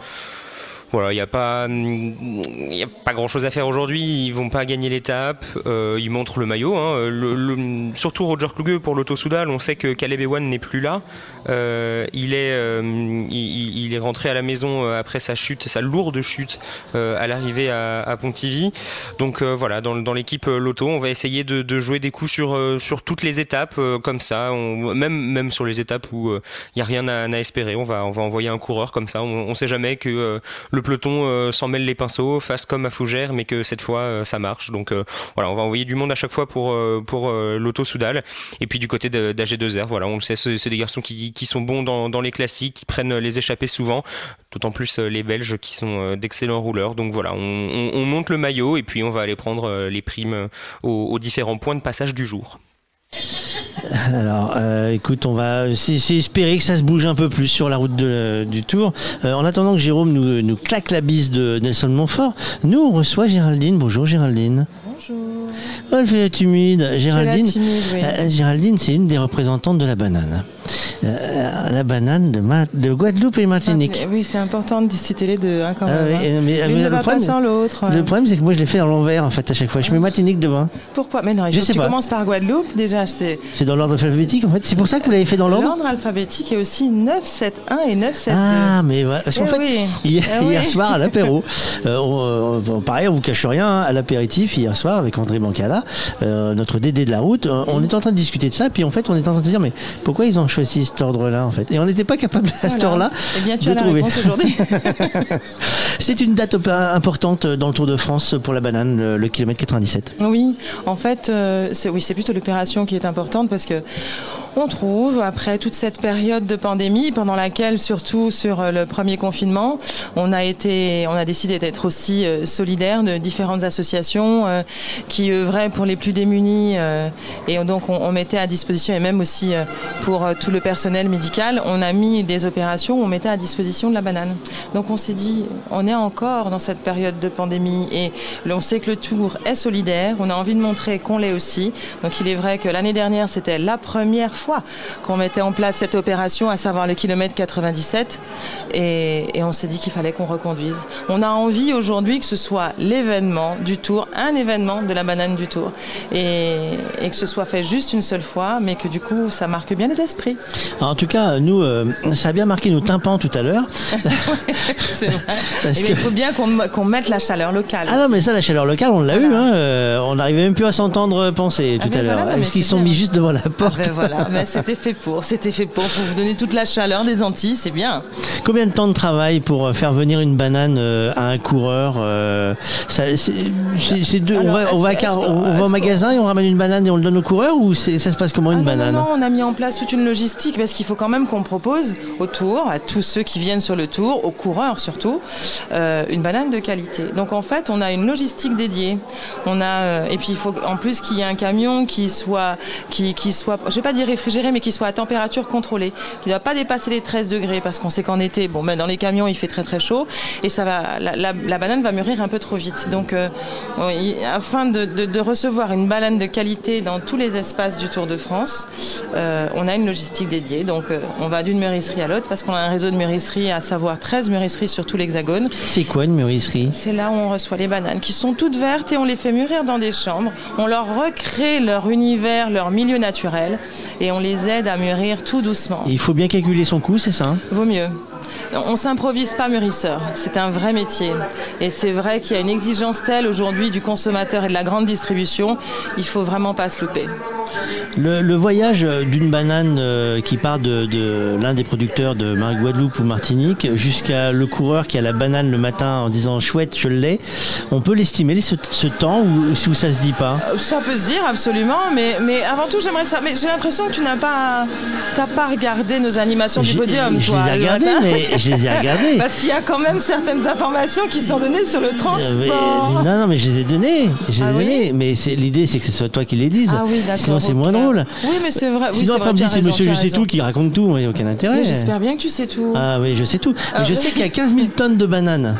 Voilà, il n'y a pas, y a pas grand chose à faire aujourd'hui. Ils vont pas gagner l'étape. Euh, ils montrent le maillot. hein. Le- le- surtout Roger Kluge pour l'Auto Soudal. On sait que Caleb Ewan n'est plus là. Euh, il est, euh, il, est rentré à la maison après sa chute, sa lourde chute à l'arrivée à, à Pontivy. Donc voilà, dans, dans l'équipe Lotto, on va essayer de, jouer des coups sur, sur toutes les étapes comme ça. Même, même sur les étapes où il n'y a rien à, espérer, on va, on va envoyer un coureur comme ça. On ne sait jamais que euh, le peloton euh, s'en mêle les pinceaux, fasse comme à Fougères, mais que cette fois euh, ça marche. Donc euh, voilà, on va envoyer du monde à chaque fois pour, pour l'Auto Soudal. Et puis du côté de- d'AG2R, voilà, on le sait, c'est des garçons qui, sont bons dans, les classiques, qui prennent les échappées souvent. D'autant plus les Belges qui sont d'excellents rouleurs. Donc voilà, on, on- on monte le maillot et puis on va aller prendre les primes aux différents points de passage du jour. Alors, euh, écoute, on va c'est espérer que ça se bouge un peu plus sur la route du Tour. Euh, en attendant que Jérôme nous, nous claque la bise de Nelson Montfort, nous on reçoit Géraldine. Bonjour Géraldine. Bonjour. Elle fait la timide. Géraldine, timide, oui. euh, Géraldine, c'est une des représentantes de la banane. Euh, la banane de, Ma- de Guadeloupe et Martinique. Ah, Oui, c'est important de citer les deux hein, quand Ah même. oui, hein. euh, mais- L'une mais ne le va pas problème- sans l'autre. Le problème, c'est que moi, je l'ai fait à l'envers, en fait, à chaque fois. Je mets Martinique devant. Pourquoi? Mais non, il Je faut sais que tu pas. commences par Guadeloupe. Déjà, c'est dans l'ordre alphabétique, en fait. C'est pour ça que vous l'avez fait dans l'ordre l'ordre alphabétique et aussi 971 et 972. Ah, mais voilà. Parce qu'en Eh fait, oui. hier, Eh hier oui. soir, à l'apéro, euh, pareil, on vous cache rien, hein, à l'apéritif, hier soir, avec André Bancala, euh, notre DD de la route, euh, on était en train de discuter de ça, puis en fait, on était en train de se dire, mais pourquoi ils ont choisi cet ordre-là, en fait? Et on n'était pas capable, à cette Voilà. heure-là, Eh bien, tu de as trouver. C'est une date importante dans le Tour de France pour la banane, le, le kilomètre 97. Oui, en fait, euh, c'est oui, c'est plutôt l'opération qui est importante parce que on trouve après toute cette période de pandémie pendant laquelle, surtout sur euh, le premier confinement, on a été, on a décidé d'être aussi euh, solidaire de différentes associations euh, qui œuvraient pour les plus démunis et donc on, mettait à disposition et même aussi pour tout le personnel médical, on a mis des opérations, où on mettait à disposition de la banane. Donc on s'est dit, on est encore dans cette période de pandémie et on sait que le Tour est solidaire. On a envie de montrer qu'on l'est aussi. Donc il est vrai que l'année dernière, c'était la première fois qu'on mettait en place cette opération, à savoir le kilomètre 97. Et, et on s'est dit qu'il fallait qu'on reconduise. On a envie aujourd'hui que ce soit l'événement du Tour, un événement de la banane du Tour. Et, et que ce soit fait juste une seule fois, mais que du coup, ça marque bien les esprits. Alors, en tout cas, nous, euh, ça a bien marqué nos tympans tout à l'heure. C'est vrai. Parce Eh que- Il faut bien qu'on mette la chaleur locale. Ah non, mais ça, la chaleur locale, on l'a eu. Hein, euh, on n'arrivait même plus à s'entendre penser tout ben à l'heure. voilà, parce qu'ils sont bien. mis juste devant la porte. Ben voilà, mais c'était fait pour, c'était fait pour, pour vous donner toute la chaleur des Antilles, c'est bien. Combien de temps de travail pour euh, faire venir une banane euh, à un coureur c'est, On va, on que- on au que- magasin et on ramène une banane et on le donne au coureur ou ça se passe comment une Ah non, banane non, non, on a mis en place toute une logistique parce qu'il faut quand même qu'on propose au tour, à tous ceux qui viennent sur le tour, aux coureurs surtout, euh, une banane de qualité. Donc en fait, on a une logistique dédiée. On a euh, et puis il faut en plus qu'il y ait un camion qui soit qui, qui soit je vais pas dire réfrigéré mais qui soit à température contrôlée, qui ne doit pas dépasser les 13 degrés parce qu'on sait qu'en été, bon ben dans les camions il fait très très chaud et ça va la, la- la banane va mûrir un peu trop vite. Donc euh, on- afin de, de- de recevoir une banane de qualité dans tous les espaces du Tour de France, euh, on a une logistique dédiée. Donc euh, on va d'une mûrisserie à l'autre parce qu'on a un réseau de mûrisseries, à savoir 13 mûrisseries sur tout l'hexagone. C'est quoi une mûrisserie? C'est là où on reçoit les bananes qui sont toutes vertes et on les fait mûrir dans des chambres. On leur recrée leur univers, leur milieu naturel et on les aide à mûrir tout doucement. Il faut bien calculer son coût, c'est ça hein? Vaut mieux. On s'improvise pas mûrisseur, c'est un vrai métier. Et c'est vrai qu'il y a une exigence telle aujourd'hui du consommateur et de la grande distribution, il faut vraiment pas se louper. Le, le voyage d'une banane euh, qui part de, de l'un des producteurs de Guadeloupe ou Martinique jusqu'à le coureur qui a la banane le matin en disant chouette je l'ai, on peut l'estimer ce, ce temps ou, ou ça se dit pas? Euh, Ça peut se dire absolument, mais, mais avant tout j'aimerais ça. Mais j'ai l'impression que tu n'as pas, pas regardé nos animations du podium, je toi. les ai regardées, mais je les ai regardées. Parce qu'il y a quand même certaines informations qui sont données sur le Euh, mais- transport. non, non, mais je les ai donnés. Je les ai Ah oui? donnés. Mais l'idée, c'est que ce soit toi qui les dises. Ah oui, d'accord. C'est moins drôle. Oui, mais c'est vrai. Sinon, après, on me dit c'est monsieur je sais tout qui raconte tout, il n'y a aucun intérêt. J'espère bien que tu sais tout. Ah oui, je sais tout. Mais Ah, je sais qu'il y a 15 000 tonnes de bananes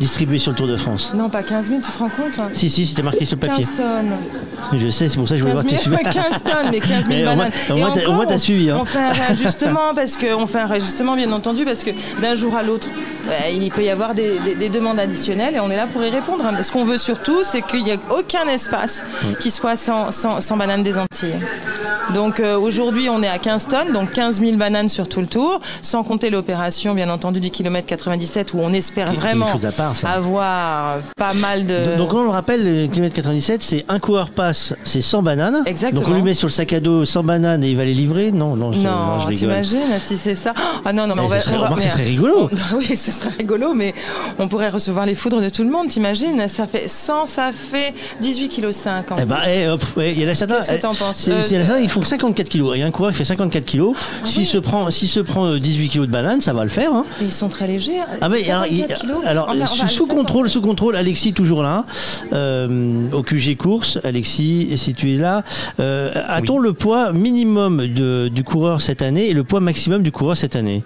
distribuées sur le Tour de France. Non, pas 15 000, tu te rends compte hein Si, si, c'était marqué sur le papier. 15 tonnes. Je sais, c'est pour ça que je voulais 15 voir 000, que tu 15 tonnes, mais 15 000 Mais bananes. au moins, t'as- au moins, t'as suivi, hein. On fait un réajustement parce que on fait un réajustement, bien entendu, parce que d'un jour à l'autre, bah, il peut y avoir des, des- des demandes additionnelles et on est là pour y répondre. Ce qu'on veut surtout, c'est qu'il n'y ait aucun espace qui soit sans, sans, sans bananes des Antilles. Donc euh, aujourd'hui, on est à 15 tonnes, donc 15 000 bananes sur tout le tour, sans compter l'opération, bien entendu, du kilomètre 97 où on espère vraiment à part, avoir pas mal de. Donc on le rappelle, le kilomètre 97, c'est un coureur passe, c'est 100 bananes. Exactement. Donc on lui met sur le sac à dos 100 bananes et il va les livrer Non, non, je, non, Non, je rigole. t'imagines si c'est ça Ah non, non, mais Eh, on va. ce serait- on va- remarque, ce mais- serait rigolo. on- oui, ce serait rigolo, mais on pourrait recevoir les foudres de tout le monde, t'imagines? Ça fait 100, ça fait 18 kg 5 en Eh ben, plus. eh, hop, il y en a certains. Qu'est-ce que t'en eh, penses? c'est- Euh, c'est- il y en a certains, ils font 54 kilos. Il y a un coureur qui fait 54 kilos. Ah S'il se prend, s'il se prend euh, 18 kilos de bananes, ça va le faire. Hein. Ils sont très légers. Ah mais alors, il- 54 kilos. alors, On va- on sous, va- sous contrôle, sous contrôle, Alexis toujours là, euh, au QG course. Alexis, si tu es là, euh, a-t-on le poids minimum de, du coureur cette année et le poids maximum du coureur cette année?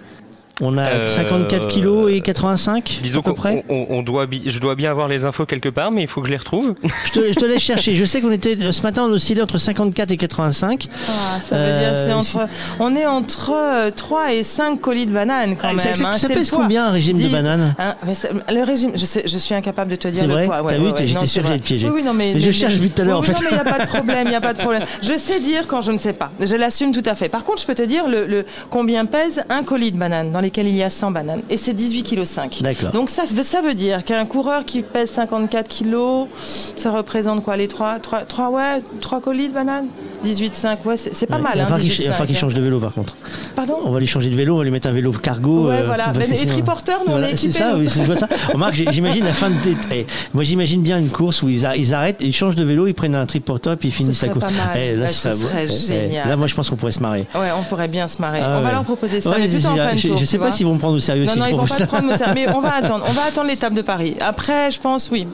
On a Euh, 54 kilos et 85 Disons à peu près. on- on doit, je dois bien avoir les infos quelque part, mais il faut que je les retrouve. Je te, je te laisse chercher. Je sais qu'on était ce matin on oscillait entre 54 et 85. Ah, ça veut dire Euh, c'est entre, on est entre euh, 3 et 5 colis de bananes quand Ah, même. ça- ça- hein, ça c'est pèse combien, un régime de bananes? Hein, Le régime, je, sais- je suis incapable de te dire le vrai? poids. T'as vu, ouais, j'étais sûr te piéger. Oui, oui, non, mais, Mais je cherche depuis tout à l'heure, oui, en fait. Non, mais il n'y a pas de problème, il n'y a pas de problème. Je sais dire quand je ne sais pas. Je l'assume tout à fait. Par contre, je peux te dire le, le- combien pèse un colis de bananes dans lesquels il y a 100 bananes. Et c'est 18,5 kg. Donc ça, veut- ça veut dire qu'un coureur qui pèse 54 kg, ça représente quoi Les 3, 3, 3, ouais, 3 colis de bananes? 18,5, ouais, c'est c'est pas Ouais, mal. il va hein, falloir qu'il- 18,5, il va falloir qu'il change de vélo par contre. Pardon? On va lui changer de vélo, on va lui mettre un vélo cargo. Ouais, euh, voilà. et triporteur, nous, on est c'est équipés, ça, nous. oui, c'est- je vois ça. Remarque, j'imagine la fin de. eh, moi, j'imagine bien une course où ils, a- ils arrêtent, ils changent de vélo, ils prennent un triporteur et puis ils finissent la course. pas mal. Eh, là, ça- ce serait eh, eh, génial. Là, moi, je pense qu'on pourrait se marrer. Ouais, on pourrait bien se marrer. Ah on va leur proposer ça. Mais c'est- en c'est- fin de je- tour, je sais tu pas s'ils vont me prendre au sérieux Non, non, ils vont pas te prendre au sérieux. Mais on va attendre. On va attendre l'étape de Paris. Après, je pense, oui.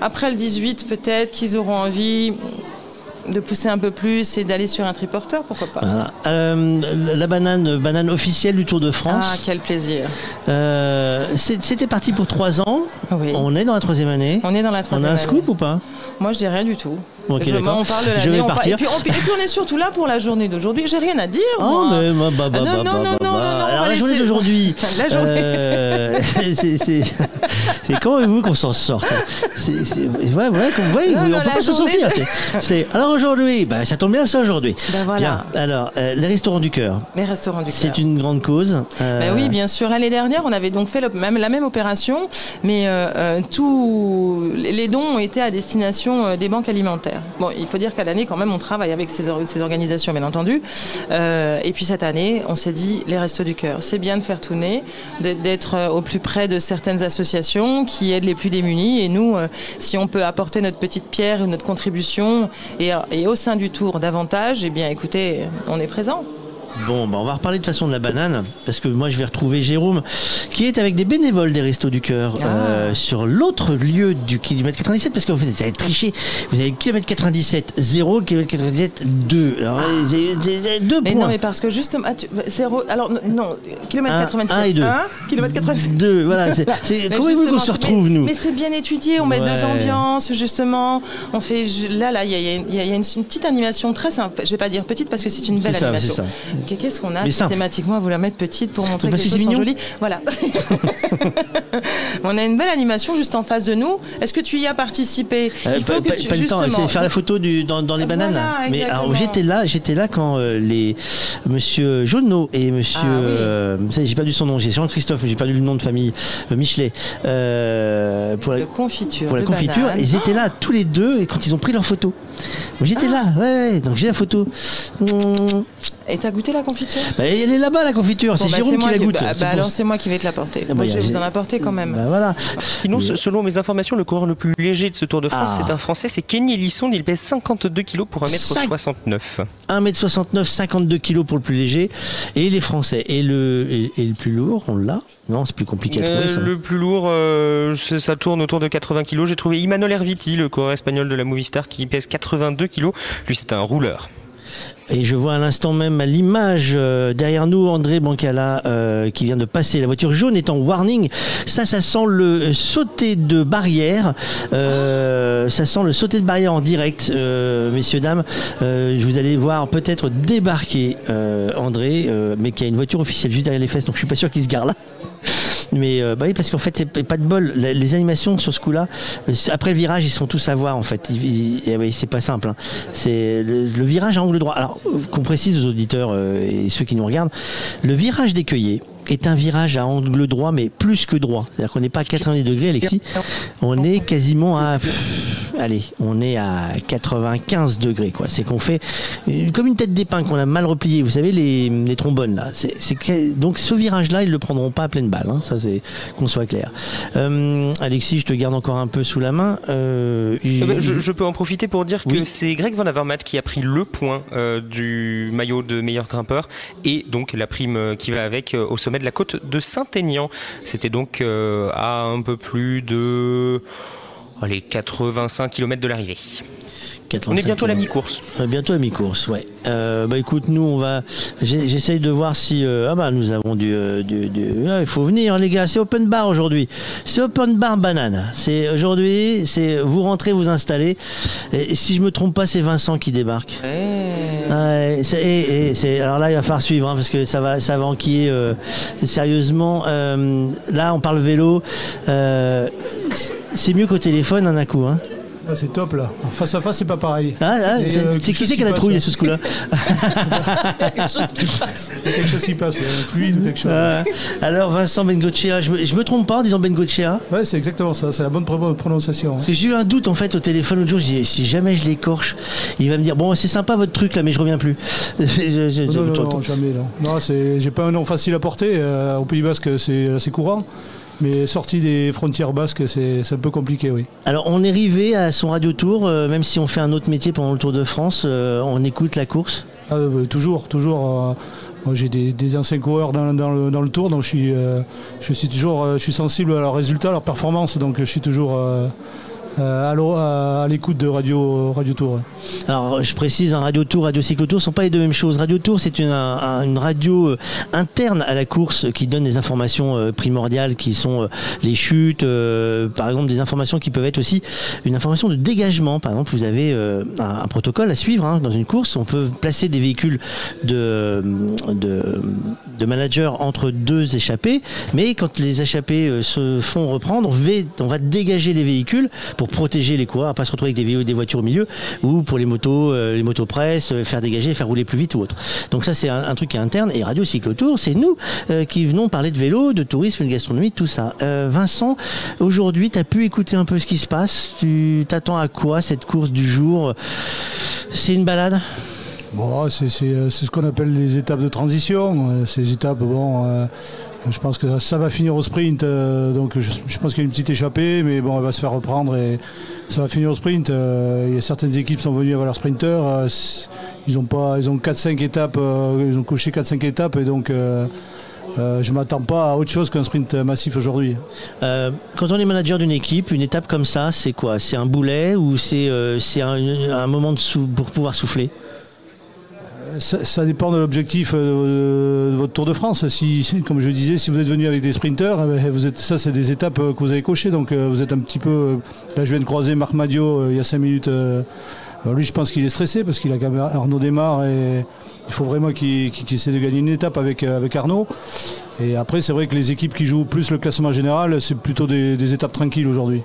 Après le 18, peut-être qu'ils auront envie de pousser un peu plus et d'aller sur un triporteur, pourquoi pas. Voilà. Euh, la banane, banane officielle du Tour de France. Ah, quel plaisir. Euh, C'était parti pour trois ans. On est dans la troisième année. On est dans la On troisième a un année. scoop ou pas? Moi, je dis rien du tout. Ok, d'accord. on parle de Je vais on par- partir. Et puis, on, et puis on est surtout là pour la journée d'aujourd'hui. J'ai rien à dire. Oh, moi. mais bah, bah, bah, Ah, non, bah, non, bah, non, bah, non, non, bah. non, on Alors, la journée d'aujourd'hui, La journée. euh, c'est- comment voulez-vous qu'on s'en sorte C'est- ouais, ouais, vous Non, vous- non, on peut pas s'en sortir. c'est- alors aujourd'hui, bah, ça tombe bien ça aujourd'hui. Ben voilà. Bien. Alors, euh, les restaurants du cœur, Les restaurants du cœur. c'est une grande cause. Euh, Ben oui, bien sûr. L'année dernière, on avait donc fait le- même, la même opération, mais euh, tous les dons ont été à destination des banques alimentaires. Bon, il faut dire qu'à l'année, quand même, on travaille avec ces, or- ces organisations, bien entendu. Euh, et puis cette année, on s'est dit, les restos du cœur, c'est bien de faire tourner, d'être- euh, au plus près de certaines associations qui aident les plus démunis. Et nous, euh, si on peut apporter notre petite pierre notre contribution, et, et au sein du tour davantage, eh bien, écoutez, on est présent. Bon, bah, on va reparler de façon de la banane, parce que moi je vais retrouver Jérôme, qui est avec des bénévoles des Restos du Cœur Ah. euh, sur l'autre lieu du kilomètre 97, parce que vous avez triché. Vous avez kilomètre 97 0, kilomètre 97 2. Alors, c'est- c'est- c'est deux Ah. Mais points. non, mais parce que justement, ah, tu- zéro, alors non, kilomètre Un- 97, un et deux. kilomètre 97. Deux, voilà, c'est- comment voulez-vous qu'on se retrouve, mais- nous Mais c'est bien étudié, on met Ouais. deux ambiances, justement. On fait, là, là, il y a, il y a une- il y a une, une petite animation très simple. Je vais pas dire petite parce que c'est une belle ça, animation. Qu'est-ce qu'on a Mais simple. systématiquement à vous la mettre petite pour montrer que les choses c'est sont jolies Voilà. on a une belle animation juste en face de nous. Est-ce que tu y as participé Euh, Il faut pas, que pas- tu, pas le temps, faire la photo du, dans, dans les bananes. Mais alors j'étais là, j'étais là quand euh, les Monsieur Jauneau et Monsieur, Ah oui. euh, j'ai perdu son nom, j'ai Jean-Christophe, j'ai perdu le nom de famille, euh, Michelet, pour la, confiture. pour la confiture. banane. Ils étaient là tous les deux et quand ils ont pris leur photo. Moi, J'étais Ah. là, ouais, ouais, donc j'ai la photo. Et t'as goûté la confiture? Bah, elle est là-bas la confiture, Bon, c'est bah, Jérôme qui la goûte. bah, bah, alors c'est moi qui vais te l'apporter. bah, Moi, je vais vous en apporter quand même. Bah, voilà. Sinon, Mais- selon mes informations, le coureur le plus léger de ce Tour de France, Ah. c'est un Français, c'est Kenny Lisson. Il pèse 52 kg pour 1m69. 1m69, 52 kg pour le plus léger. Et les Français. Et le, et, et le plus lourd, on l'a Non, c'est plus compliqué à Euh, trouver ça. le plus lourd, euh, ça tourne autour de 80 kg. J'ai trouvé Imanol Erviti, le coureur espagnol de la Movistar, qui pèse 82 kg. Lui, c'est un rouleur. Et je vois à l'instant même l'image euh, derrière nous André Bancala euh, qui vient de passer. La voiture jaune est en warning. Ça, ça sent le sauter de barrière. Euh, ça sent le sauter de barrière en direct, euh, messieurs dames. Euh, vous allez voir peut-être débarquer euh, André, mais qui a une voiture officielle juste derrière les fesses, donc je suis pas sûr qu'il se gare là. Mais euh, bah oui, parce qu'en fait, c'est pas de bol. Les animations sur ce coup-là, euh, après le virage, ils sont tous à voir en fait. Eh oui, c'est pas simple. hein. C'est le, le virage à angle droit. Alors, euh, qu'on précise aux auditeurs euh, et ceux qui nous regardent, le virage des cueillers est un virage à angle droit, mais plus que droit. C'est-à-dire qu'on n'est pas à 90 degrés, Alexis. On est quasiment à, allez, on est à 95 degrés, quoi. C'est qu'on fait comme une tête d'épingle qu'on a mal repliée. Vous savez, les, les trombones, là. Donc, ce virage-là, ils le prendront pas à pleine balle, hein. Ça, c'est, qu'on soit clair. Euh, Alexis, je te garde encore un peu sous la main. Euh, Eh ben, il- je, je peux en profiter pour dire que c'est Greg Van Avermaet qui a pris le point euh, du maillot de meilleur grimpeur et donc la prime qui va avec au sommet de la côte de Saint-Aignan. C'était donc à un peu plus de allez, 85 km de l'arrivée. On est bientôt à la mi-course. Euh, bientôt à mi-course, ouais. Euh, bah écoute, nous on va. J'essaye de voir si. euh, ah bah nous avons du. du- du- ah, il faut venir les gars, c'est open bar aujourd'hui. C'est open bar banane. C'est aujourd'hui, c'est vous rentrez, vous installez. Et si je me trompe pas, c'est Vincent qui débarque. Ouais, et- alors là, il va falloir suivre hein, parce que ça va, ça va enquiller euh, sérieusement. Euh, là, on parle vélo. Euh, c'est mieux qu'au téléphone, un coup. Hein. Ah, c'est top là. Face à face, c'est pas pareil. Ah, ah, c'est euh, c'est qui c'est qui a la trouille sous ce coup-là Il y a quelque chose qui passe. Il y a quelque chose qui passe, un fluide ou quelque chose. Alors Vincent Bengochea, je me, je me trompe pas en disant Bengochea Ouais, c'est exactement ça, c'est la bonne pro- prononciation. Parce que j'ai eu un doute en fait au téléphone l'autre jour, j'ai dit, si jamais je l'écorche, il va me dire bon c'est sympa votre truc là mais je reviens plus. Je- je- je- Non, non, jamais. Non, j'ai pas un nom facile à porter. euh, au Pays Basque, c'est assez courant. Mais sorti des frontières basques, c'est, un peu compliqué, oui. Alors on est arrivé à son radio tour, euh, même si on fait un autre métier pendant le Tour de France, euh, on écoute la course. Ah, euh, toujours, toujours. moi, j'ai des, des anciens coureurs dans, dans le, dans le tour, donc je suis, je suis toujours je suis sensible à leurs résultats, à leurs performances, donc je suis toujours euh, à, l'écoute de Radio, radio Tour. Alors je précise, un radio tour, radio cyclotour sont pas les deux mêmes choses. Radio tour c'est une, un- un- une radio euh, interne à la course qui donne des informations euh, primordiales qui sont les chutes, par exemple des informations qui peuvent être aussi une information de dégagement. Par exemple vous avez un, protocole à suivre hein, dans une course. On peut placer des véhicules de, de, entre deux échappés, mais quand les échappés euh, se font reprendre, on va dégager les véhicules pour protéger les coureurs, à pas se retrouver avec des, voitures au milieu, ou pour les motos, euh, les motos presse, euh, faire dégager, faire rouler plus vite ou autre. Donc ça c'est un, truc qui est interne. Et Radio Cyclotour, c'est nous euh, qui venons parler de vélo, de tourisme, de gastronomie, tout ça. Vincent, aujourd'hui, tu as pu écouter un peu ce qui se passe. Tu t'attends à quoi cette course du jour? C'est une balade? Bon, c'est, ce qu'on appelle les étapes de transition. Ces étapes, bon, je pense que ça, va finir au sprint. euh, donc je, pense qu'il y a une petite échappée, mais bon, elle va se faire reprendre et ça va finir au sprint. Euh, a certaines équipes qui sont venues avec leurs sprinters. euh, ils ont pas, ils ont 4-5 étapes, euh, ils ont coché 4-5 étapes et donc je m'attends pas à autre chose qu'un sprint massif aujourd'hui. Quand on est manager d'une équipe, une étape comme ça, c'est quoi? C'est un boulet ou c'est un, moment pour pouvoir souffler? Ça, dépend de l'objectif euh, de votre Tour de France. Si, comme je disais, si vous êtes venu avec des sprinters, eh ben, ça c'est des étapes euh, que vous avez cochées. Donc euh, vous êtes un petit peu. Là, je viens de croiser Marc Madio il y a 5 minutes. lui, je pense qu'il est stressé parce qu'il a quand même Arnaud démarre et il faut vraiment qu'il qu'il- qu'il essaie de gagner une étape avec, euh, avec Arnaud. Et après, c'est vrai que les équipes qui jouent plus le classement général, c'est plutôt des, des étapes tranquilles aujourd'hui.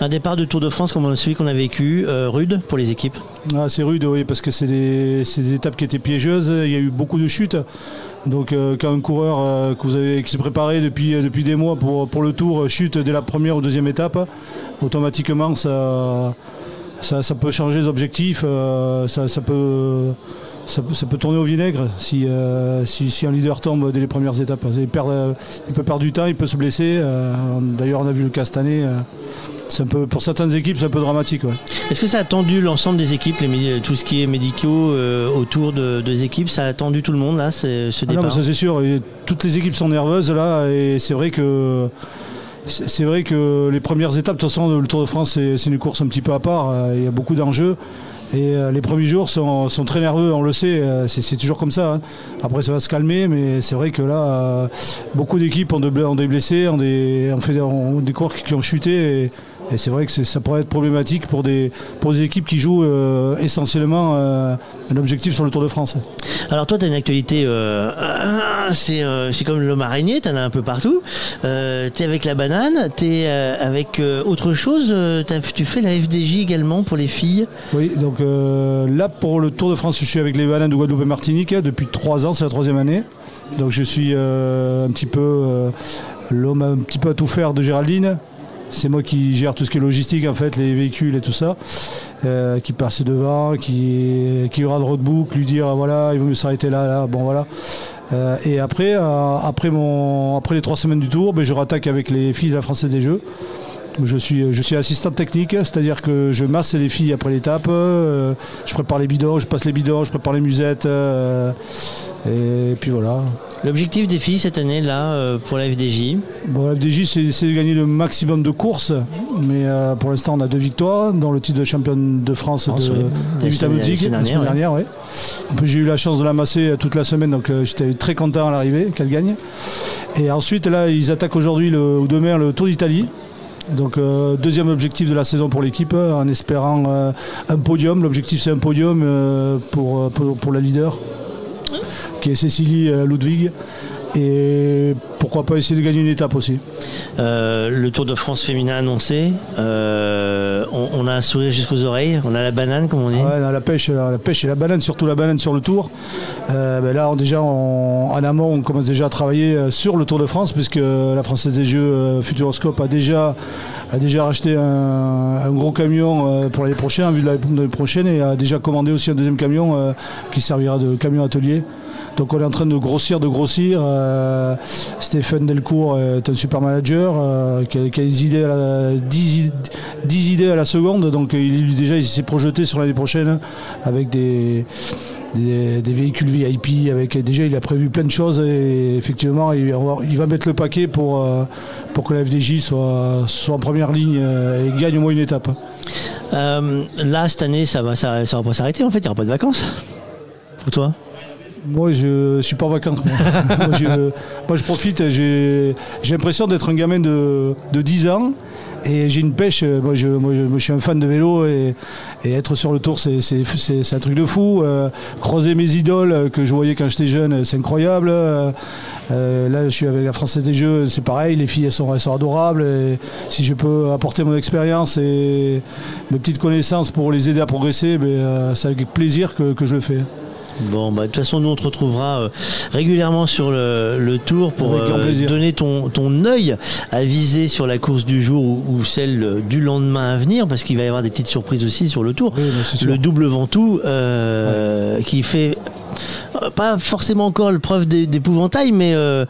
Un départ de Tour de France comme celui qu'on a vécu, euh, rude pour les équipes? Ah, c'est rude, oui, parce que c'est des, étapes qui étaient piégeuses. Il y a eu beaucoup de chutes. Donc, euh, quand un coureur euh, que vous avez, qui s'est préparé depuis, depuis des mois pour, pour le tour chute dès la première ou deuxième étape, automatiquement, ça, ça, ça peut changer les objectifs. euh, ça, ça peut. Ça, peut- ça peut tourner au vinaigre si, euh, si, si un leader tombe dès les premières étapes. Il, perd, euh, il peut perdre du temps, il peut se blesser. euh, D'ailleurs, on a vu le cas cette année. c'est un peu, pour certaines équipes, c'est un peu dramatique. ouais. Est-ce que ça a tendu l'ensemble des équipes, les tout ce qui est médicaux autour de, des équipes? Ça a tendu tout le monde là, ce, Ah non, départ? mais ça c'est sûr. Et toutes les équipes sont nerveuses là, et c'est vrai que c'est vrai que les premières étapes, de toute façon, le Tour de France, c'est une course un petit peu à part. Il y a beaucoup d'enjeux. Et euh, les premiers jours sont, très nerveux, on le sait, euh, c'est toujours comme ça. hein. Après, ça va se calmer, mais c'est vrai que là, euh, beaucoup d'équipes ont, ont des blessés, ont des, ont fait, ont des coureurs qui, ont chuté. Et c'est vrai que ça pourrait être problématique pour des, pour des équipes qui jouent euh, essentiellement euh, un objectif sur le Tour de France. Alors toi, tu as une actualité, euh, c'est comme l'homme araignée, tu en as un peu partout. Tu es avec la banane, tu es avec autre chose, tu fais la FDJ également pour les filles? Oui, donc là pour le Tour de France, je suis avec les bananes de Guadeloupe et Martinique hein, depuis trois ans, c'est la troisième année. Donc je suis un petit peu l'homme un petit peu à tout faire de Géraldine. C'est moi qui gère tout ce qui est logistique en fait, les véhicules et tout ça, euh, qui passe devant, qui, qui aura le roadbook, lui dire voilà, il vaut mieux s'arrêter là, là, bon voilà. Euh, et après, euh, après, mon, après les trois semaines du tour, ben, je rattaque avec les filles de la Française des Jeux. Je suis, je suis assistant technique, c'est-à-dire que je masse les filles après l'étape, je prépare les bidons, je passe les bidons, je prépare les musettes, et puis voilà. L'objectif des filles cette année là euh, pour la FDJ Bon, la FDJ, c'est de gagner le maximum de courses, mais euh, pour l'instant, on a deux victoires, dans le titre de championne de France France, de, oui. La semaine- nautiques, la semaine la semaine dernière, dernière. ouais. En plus, j'ai eu la chance de la masser euh, toute la semaine, donc euh, j'étais très content à l'arrivée qu'elle gagne. Et ensuite, là, ils attaquent aujourd'hui ou demain le Tour d'Italie. Donc euh, deuxième objectif de la saison pour l'équipe, en espérant euh, un podium. L'objectif c'est un podium euh, pour, pour, pour la leader, qui est Cécilie euh, Ludwig. Et pourquoi pas essayer de gagner une étape aussi. Euh, le Tour de France féminin annoncé, euh, on, on a un sourire jusqu'aux oreilles, on a la banane comme on dit. Ouais, la pêche, la, la pêche et la banane, surtout la banane sur le Tour. Euh, ben là, on- déjà, on- en amont, on commence déjà à travailler sur le Tour de France, puisque la Française des Jeux Futuroscope a déjà, a déjà racheté un, un gros camion pour l'année prochaine, en vue de l'année prochaine, et a déjà commandé aussi un deuxième camion qui servira de camion atelier. Donc on est en train de grossir, de grossir. Euh, Stéphane Delcourt est un super manager euh, qui, a, idées à la, 10, i- 10 idées à la seconde. Donc il, déjà il s'est projeté sur l'année prochaine avec des, véhicules VIP. Avec, déjà il a prévu plein de choses et effectivement il, va- mettre le paquet pour, euh, que la FDJ soit, en première ligne et gagne au moins une étape. Là cette année ça va, ça va pas s'arrêter en fait, il n'y aura pas de vacances. Pour toi? Moi, je suis pas en vacances. Moi, Moi, je, profite. J'ai l'impression d'être un gamin de, de 10 ans. Et j'ai une pêche. Moi je, suis un fan de vélo. Et, être sur le tour, c'est un truc de fou. Euh, croiser mes idoles que je voyais quand j'étais jeune, c'est incroyable. Euh, là, je suis avec la Française des Jeux, c'est pareil. Les filles, elles sont, adorables. Si je peux apporter mon expérience et mes petites connaissances pour les aider à progresser, ben, euh, c'est avec plaisir que je le fais. Bon, bah, de toute façon, nous, on te retrouvera euh, régulièrement sur le, le tour pour euh, donner ton, ton œil à viser sur la course du jour ou, ou celle euh, du lendemain à venir, parce qu'il va y avoir des petites surprises aussi sur le tour. le double Ventoux, euh, qui fait pas forcément encore le preuve d'é- d'épouvantail, mais euh,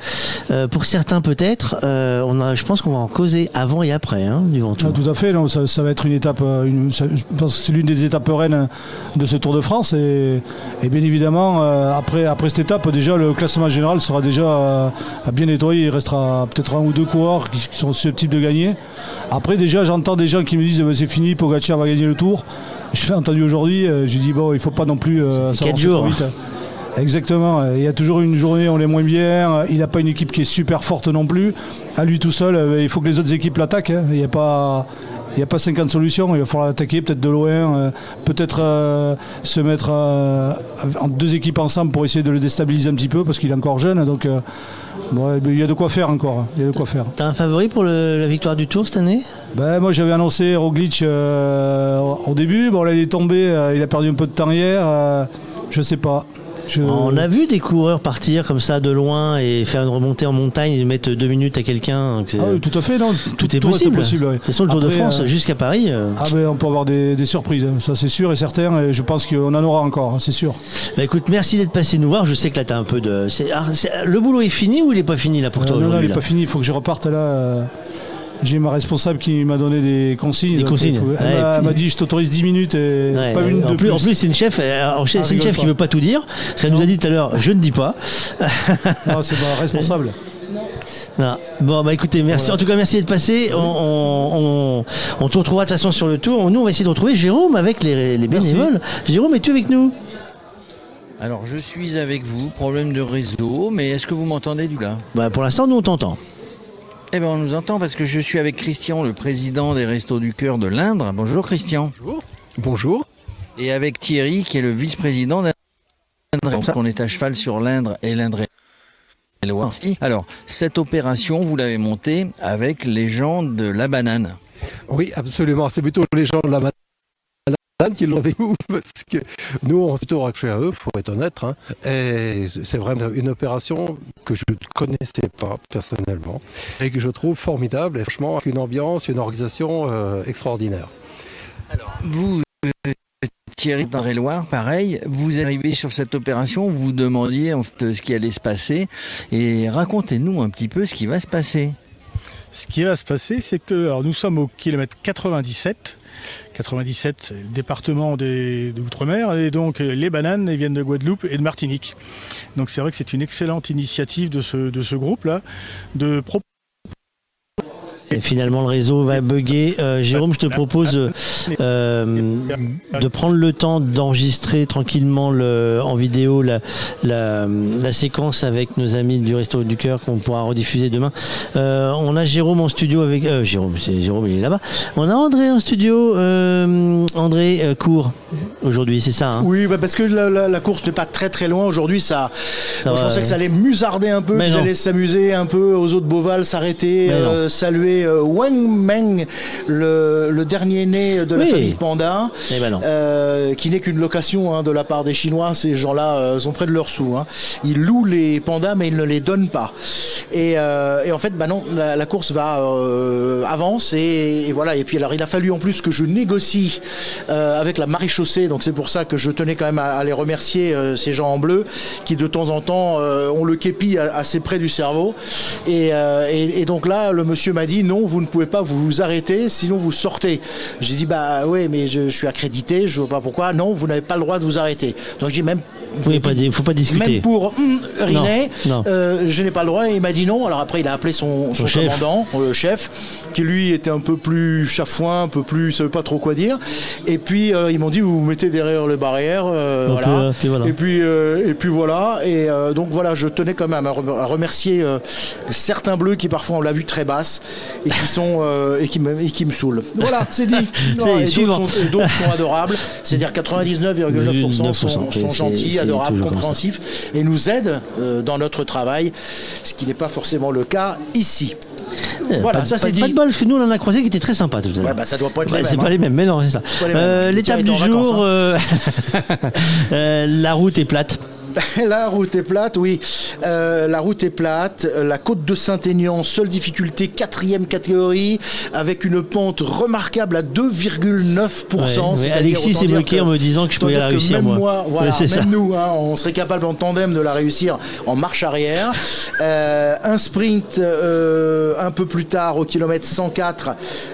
euh, pour certains peut-être. Euh, on a, je pense qu'on va en causer avant et après hein, du Ventoux. Ah, tout à fait, ça, va être une étape, euh, je pense que c'est l'une des étapes reines de ce Tour de France et, bien évidemment euh, après, après cette étape déjà le classement général sera déjà euh, bien nettoyé, il restera peut-être un ou deux coureurs qui, qui sont susceptibles de gagner. Après déjà j'entends des gens qui me disent eh ben, c'est fini, Pogacar va gagner le Tour. Je l'ai entendu aujourd'hui, euh, j'ai dit bon il faut pas non plus euh, fait s'avancer quatre trop jours. vite. Exactement, il y a toujours une journée où on est moins bien, il n'a pas une équipe qui est super forte non plus. À lui tout seul, euh, il faut que les autres équipes l'attaquent. hein. Il n'y a pas. Il n'y a pas 50 solutions, il va falloir l'attaquer peut-être de loin, euh, peut-être euh, se mettre euh, en deux équipes ensemble pour essayer de le déstabiliser un petit peu parce qu'il est encore jeune. Donc euh, bon, il y a de quoi faire encore. hein. Il y a de quoi faire. T'as un favori pour le- la victoire du Tour cette année? Ben, moi j'avais annoncé Roglic euh, au début, bon là il est tombé, euh, il a perdu un peu de temps hier, euh, je sais pas. Je- On a vu des coureurs partir comme ça de loin et faire une remontée en montagne et mettre deux minutes à quelqu'un. Ah oui, tout à fait, non. Tout, est tout possible. possible, ouais. De toute façon, le Tour de France euh, jusqu'à Paris. euh, Ah ben on peut avoir des, des surprises, hein. ça c'est sûr et certain, et je pense qu'on en aura encore, hein, c'est sûr. Bah écoute, merci d'être passé nous voir. Je sais que là, t'as un peu de. ah, le boulot est fini ou il est pas fini là pour toi Euh, non, non, il n'est là pas fini, il faut que je reparte là. J'ai ma responsable qui m'a donné des consignes. Des consignes, faut- Elle et m'a- puis- dit je t'autorise 10 minutes et Ouais, pas une en de plus, plus. en plus, c'est une chef. euh, Ah, c'est une chef qui pas. veut pas tout dire. Parce qu'elle nous a dit tout à l'heure, je ne dis pas. Non, c'est ma responsable. Non. Bon, bah écoutez, merci. En tout cas, merci d'être passé. On, on, on, on te retrouvera de toute façon sur le tour. Nous, on va essayer de retrouver Jérôme avec les, les bénévoles. Jérôme, es-tu avec nous? Alors je suis avec vous, problème de réseau, mais est-ce que vous m'entendez du là? Bah, Pour l'instant, nous on t'entend. Eh bien on nous entend parce que je suis avec Christian, le président des Restos du Cœur de l'Indre. Bonjour Christian. Bonjour. Bonjour. Et avec Thierry qui est le vice-président d'Indre. Qu'on est à cheval sur l'Indre et l'Indre. Alors, cette opération, vous l'avez montée avec les gens de la banane. Oui, absolument. C'est plutôt les gens de la banane qui l'ont avec nous parce que nous on s'est tout raccroché à eux, faut être honnête. hein. Et c'est vraiment une opération que je ne connaissais pas personnellement et que je trouve formidable et franchement avec une ambiance, une organisation euh, extraordinaire. Vous, euh, Thierry d'Indre-et-Loire, pareil, vous arrivez sur cette opération, vous vous demandiez en fait, ce qui allait se passer et racontez-nous un petit peu ce qui va se passer. Ce qui va se passer, c'est que alors nous sommes au kilomètre 97. 97, c'est le département des, des Outre-mer, et donc les bananes elles viennent de Guadeloupe et de Martinique. Donc c'est vrai que c'est une excellente initiative de ce, de ce groupe-là, de proposer Et finalement, le réseau va bugger. Euh, Jérôme, je te propose euh, euh, de prendre le temps d'enregistrer tranquillement le, en vidéo la, la, la séquence avec nos amis du Resto du Cœur qu'on pourra rediffuser demain. Euh, on a Jérôme en studio avec. euh, Jérôme, c'est Jérôme, il est là-bas. On a André en studio. euh, André euh, court aujourd'hui, c'est ça hein? Oui, bah, parce que la, la- la course n'est pas très très loin aujourd'hui. Ça, Ça moi, je pensais ouais. que ça allait musarder un peu, non. allaient s'amuser un peu aux autres Beauval, s'arrêter, euh, saluer euh, Wang Meng, le, le dernier né de la Oui. famille Panda, Eh ben euh, qui n'est qu'une location hein, de la part des Chinois. Ces gens-là euh, sont près de leurs sous. hein. Ils louent les pandas, mais ils ne les donnent pas. Et, euh, et en fait, bah non, la, la course va avance et, et voilà. Et puis alors, il a fallu en plus que je négocie avec la maréchaussée. Donc c'est pour ça que je tenais quand même à, à les remercier ces gens en bleu qui de temps en temps ont le képi assez près du cerveau. Et, et- et donc là, le monsieur m'a dit non, vous ne pouvez pas vous arrêter, sinon vous sortez. J'ai dit bah ouais, mais je, je suis accrédité, je vois pas pourquoi. Non, vous n'avez pas le droit de vous arrêter. Donc j'ai dit même Oui, pas, faut pas discuter. même pour hum, uriner, Non, non. euh, je n'ai pas le droit. Et il m'a dit non. Alors après, il a appelé son, son Son chef. commandant, euh, le chef, qui lui était un peu plus chafouin, un peu plus, savait pas trop quoi dire. Et puis euh, ils m'ont dit vous vous mettez derrière les barrières, euh, voilà. euh, puis voilà. Et puis euh, et puis voilà. Et euh, donc voilà, je tenais quand même à, rem- à remercier euh, certains bleus qui parfois on l'a vu très basse et qui sont euh, et qui me et qui me saoulent. Voilà, c'est dit. Non, C'est et suivant. d'autres sont, sont adorables. C'est-à-dire 99,9% sont, 9%, sont c'est- gentils, c'est adorables, compréhensifs et nous aident euh, dans notre travail, ce qui n'est pas forcément le cas ici. Voilà, pas, ça pas- c'est pas dit. de bol, parce que nous on en a croisé qui étaient très sympas tout à l'heure. Ouais, bah, ça doit pas être les C'est mêmes, pas hein. les mêmes, mais non, c'est ça. Pas les. Euh, L'étape du vacances, jour, hein. euh, euh, la route est plate. La route est plate, oui. Euh, la route est plate. La côte de Saint-Aignan, seule difficulté, quatrième catégorie, avec une pente remarquable à 2,9%. Ouais, c'est-à-dire, ouais, Alexis s'est bloqué que- en me disant que je pouvais la réussir, même moi. moi. voilà, même ça. nous, hein, on serait capable en tandem de la réussir en marche arrière. Euh, un sprint euh, un peu plus tard au kilomètre 104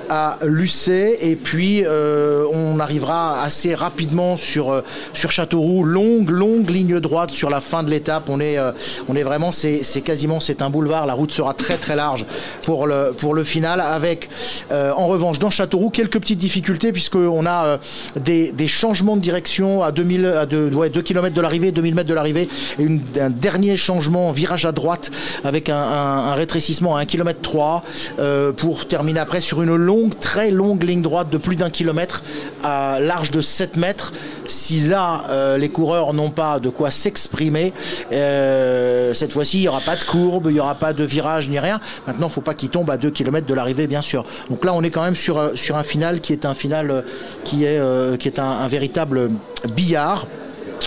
à Lucé et puis on arrivera assez rapidement sur sur Châteauroux longue longue ligne droite sur la fin de l'étape on est euh, vraiment c'est quasiment c'est un boulevard. La route sera très très large pour le final avec euh, en revanche dans Châteauroux quelques petites difficultés puisque on a euh, des, changements de direction à 2000 à 2 ouais, 2 km de l'arrivée 2000 mètres de l'arrivée et un dernier changement virage à droite avec un, un- rétrécissement à 1 km 3 euh, pour terminer après sur une longue très longue ligne droite de plus d'un kilomètre à large de 7 mètres. Si là les coureurs n'ont pas de quoi s'exprimer euh, cette fois-ci il n'y aura pas de courbe il n'y aura pas de virage ni rien. Maintenant il ne faut pas qu'ils tombent à 2 km de l'arrivée bien sûr. Donc là on est quand même sur, euh, un final qui est un final euh, qui est, qui est un, véritable billard.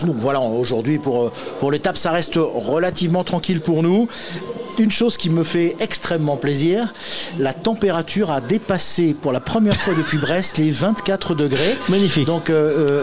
Donc voilà, aujourd'hui pour, pour l'étape, ça reste relativement tranquille pour nous. Une chose qui me fait extrêmement plaisir, la température a dépassé pour la première fois depuis Brest les 24 degrés. Magnifique. Donc euh,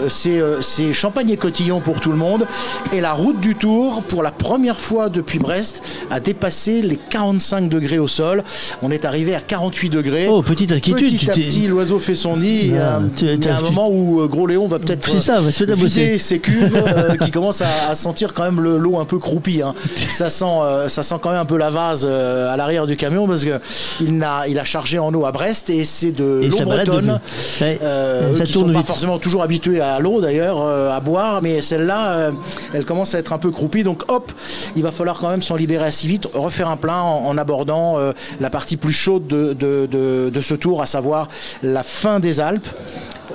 euh, c'est euh, c'est champagne et cotillon pour tout le monde. Et la route du Tour, pour la première fois depuis Brest, a dépassé les 45 degrés au sol. On est arrivé à 48 degrés. Oh, petite inquiétude, Petit tu à petit, l'oiseau fait son nid. Il y a, Ah, tu- il y a un moment où Gros Léon va peut-être C'est ça, va se vider ses cuves euh, qui commencent à, à sentir quand même le- l'eau un peu croupie. hein. Ça sent, ça sent quand même un peu la la vase euh, à l'arrière du camion parce que il a, il a chargé en eau à Brest et c'est de l'eau bretonne. Ouais. Euh, qui tourne sont pas forcément toujours habitués à l'eau d'ailleurs, euh, à boire, mais celle-là, euh, elle commence à être un peu croupie. Donc hop, il va falloir quand même s'en libérer assez vite, refaire un plein en, en abordant la partie plus chaude de, de- de- de ce tour, à savoir la fin des Alpes.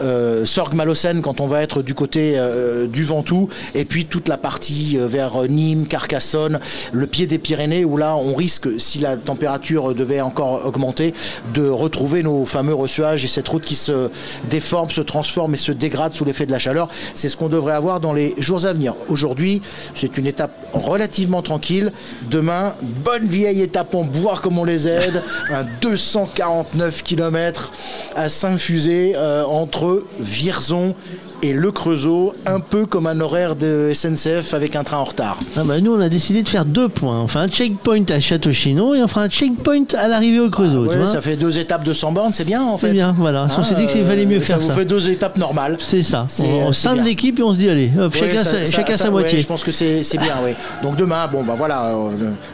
Euh, Sorgue-Malocène quand on va être du côté euh, du Ventoux et puis toute la partie euh, vers Nîmes, Carcassonne, le pied des Pyrénées où là on risque si la température devait encore augmenter de retrouver nos fameux ressuages et cette route qui se déforme, se transforme et se dégrade sous l'effet de la chaleur. C'est ce qu'on devrait avoir dans les jours à venir. Aujourd'hui, c'est une étape relativement tranquille. Demain, bonne vieille étape en bois comme on les aide, un 249 km à s'infuser euh, entre Vierzon et Le Creusot, un peu comme un horaire de SNCF avec un train en retard. Ah bah, nous, on a décidé de faire deux points. On fait un checkpoint à Château-Chinon et on fera un checkpoint à l'arrivée au Creusot. Ouais, vois. ça fait deux étapes de 100 bornes, c'est bien en fait. C'est bien, voilà. on s'est dit qu'il fallait mieux faire ça. Ça vous fait deux étapes normales. C'est ça. On, on scinde l'équipe et on se dit, allez, hop, Ouais, chacun, ça- sa, chacun ouais, moitié. je pense que c'est bien, oui. Donc demain, bon, bah voilà, euh,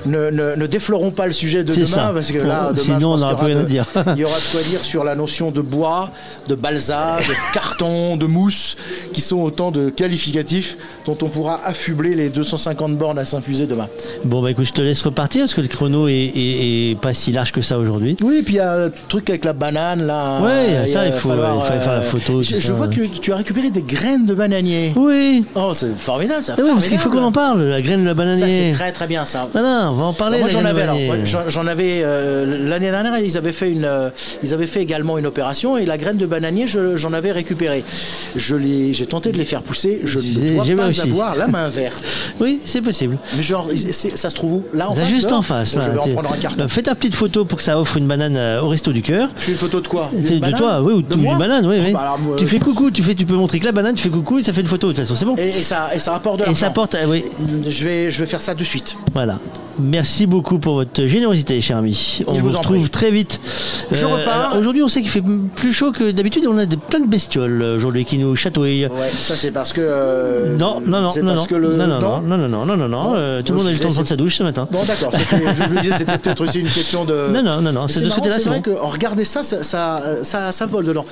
ne, ne, ne déflorons pas le sujet de demain, ça. parce que là, demain, sinon, on y plus rien à dire. il y aura de quoi dire sur la notion de bois, de balsa, de carton, de mousse, qui sont autant de qualificatifs dont on pourra affubler les 250 bornes à s'infuser demain. Bon, bah écoute, je te laisse repartir parce que le chrono est, est- est pas si large que ça aujourd'hui. Oui, et puis il y a un truc avec la banane là. Ouais, ça, il faut- falloir, il faut faire la euh, photo, Je, je vois que tu as récupéré des graines de bananier. Oui. Oh, c'est formidable ça. Ah oui, parce qu'il faut qu'on en parle, la graine de la bananier. Ça, c'est très très bien ça. Voilà, on va en parler. moi j'en avais alors, j'en- j'en avais euh, l'année dernière ils avaient fait une euh, ils avaient fait également une opération et la graine de bananier je- j'en avais récupéré. Je l'ai j'ai tenté de les faire pousser, je ne dois j'ai pas avoir la main verte. Oui, c'est possible. Mais genre ça se trouve où? Là en Là, face juste en face. Là, je vais en prendre un carton. Euh, Fais ta petite photo pour que ça offre une banane euh, au resto du cœur. Je fais une photo de quoi? De banane toi, oui, ou De d'une banane, oui, Oh, oui. bah alors, Tu fais coucou, tu fais, tu peux montrer que la banane, tu fais coucou et ça fait une photo. De toute façon, c'est bon. Et, et ça et ça rapporte de Et ça porte, euh, oui. Je vais je vais faire ça de suite. Voilà. Merci beaucoup pour votre générosité, cher ami. On Il vous retrouve très vite. Je repars. alors, Aujourd'hui, on sait qu'il fait plus chaud que d'habitude et on a des, plein de bestioles euh, aujourd'hui qui nous chatouillent. Ouais, ça c'est parce que euh, Non, non, non, non, parce non, que le non, non, non non, non, non, non, euh, tout le monde a eu le temps de prendre sa douche ce matin. Bon d'accord, c'était- je me disais c'était peut-être aussi une question de. Non, non, non, non, c'est de ce côté-là, C'est vrai bon. que regarder ça, ça, ça, ça, ça vole dedans.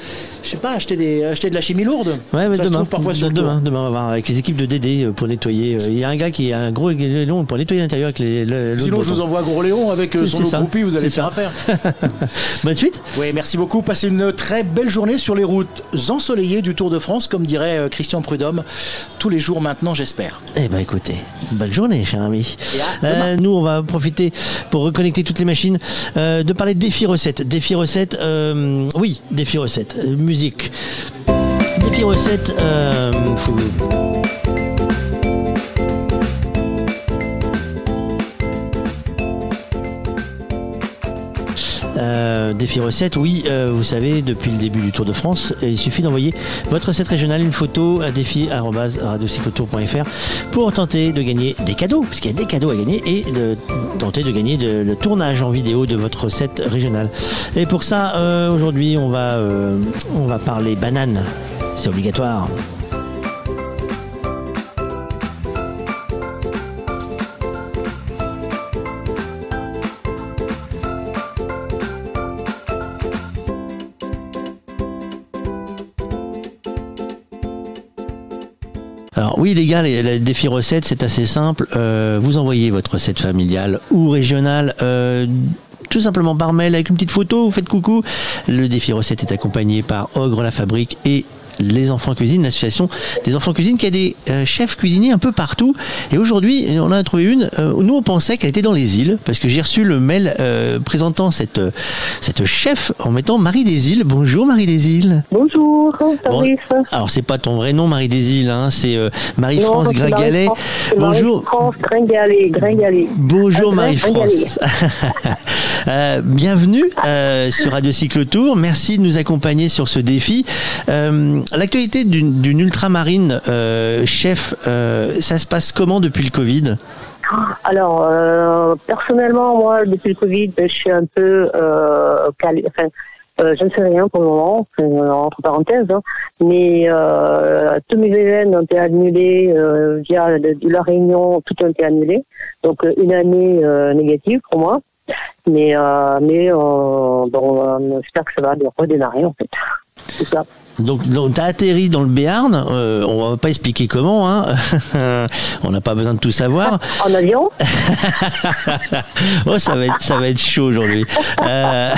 Je sais pas, acheter des, acheter de la chimie lourde. Ouais, mais ça se demain, trouve parfois sur demain, demain, on va voir avec les équipes de DD euh, pour nettoyer. euh, Il y a un gars qui a un gros long pour nettoyer l'intérieur avec les. Le- Sinon, je vous envoie Gros Léon avec euh, son ça, croupie, vous allez faire affaire. Bonne suite. Oui, merci beaucoup. Passez une très belle journée sur les routes ensoleillées du Tour de France, comme dirait euh, Christian Prudhomme. Tous les jours maintenant, j'espère. Eh ben écoutez, bonne journée, cher ami. Euh, nous, on va profiter pour reconnecter toutes les machines, euh, de parler de défi recettes. Défi recettes, euh, oui, défi recettes, euh, musique. Défi recettes, faut- Euh, défi recette, oui, euh, vous savez, depuis le début du Tour de France, il suffit d'envoyer votre recette régionale, une photo à défi.radiocyclotour.fr pour tenter de gagner des cadeaux, parce qu'il y a des cadeaux à gagner, et de tenter de gagner le tournage en vidéo de votre recette régionale. Et pour ça, euh, aujourd'hui, on, va, on va parler banane. C'est obligatoire. Oui les gars, les, défis recettes, c'est assez simple. Euh, vous envoyez votre recette familiale ou régionale. euh, tout simplement par mail avec une petite photo, vous faites coucou. Le défi recette est accompagné par Ogre la Fabrique et les enfants cuisine, l'association des enfants cuisine qui a des euh, chefs cuisiniers un peu partout. Et aujourd'hui, on en a trouvé une. euh, nous, on pensait qu'elle était dans les îles parce que j'ai reçu le mail euh, présentant cette, euh, cette chef en mettant Marie des îles. Bonjour Marie des îles. Bonjour, Fabrice. Alors c'est pas ton vrai nom Marie des îles, hein, c'est euh, Marie-France Gringalet. Bonjour. Marie-France Gringalet. Bonjour Marie-France. Euh, bienvenue euh, sur Radio Cyclotour. Merci de nous accompagner sur ce défi. Euh, L'actualité d'une ultramarine euh, chef, euh, ça se passe comment depuis le Covid? Alors, personnellement, moi, depuis le Covid, je suis un peu calée. Enfin, Euh, je ne sais rien pour le moment, entre parenthèses, hein. mais euh, tous mes événements ont été annulés euh, via la réunion, tout a été annulé. Donc une année négative pour moi, mais euh, mais euh, bon, euh, j'espère que ça va redémarrer en fait. Tout ça. Donc, donc tu as atterri dans le Béarn, euh, on va pas expliquer comment, hein. on n'a pas besoin de tout savoir. En avion? Oh, ça va être, ça va être chaud aujourd'hui. Euh,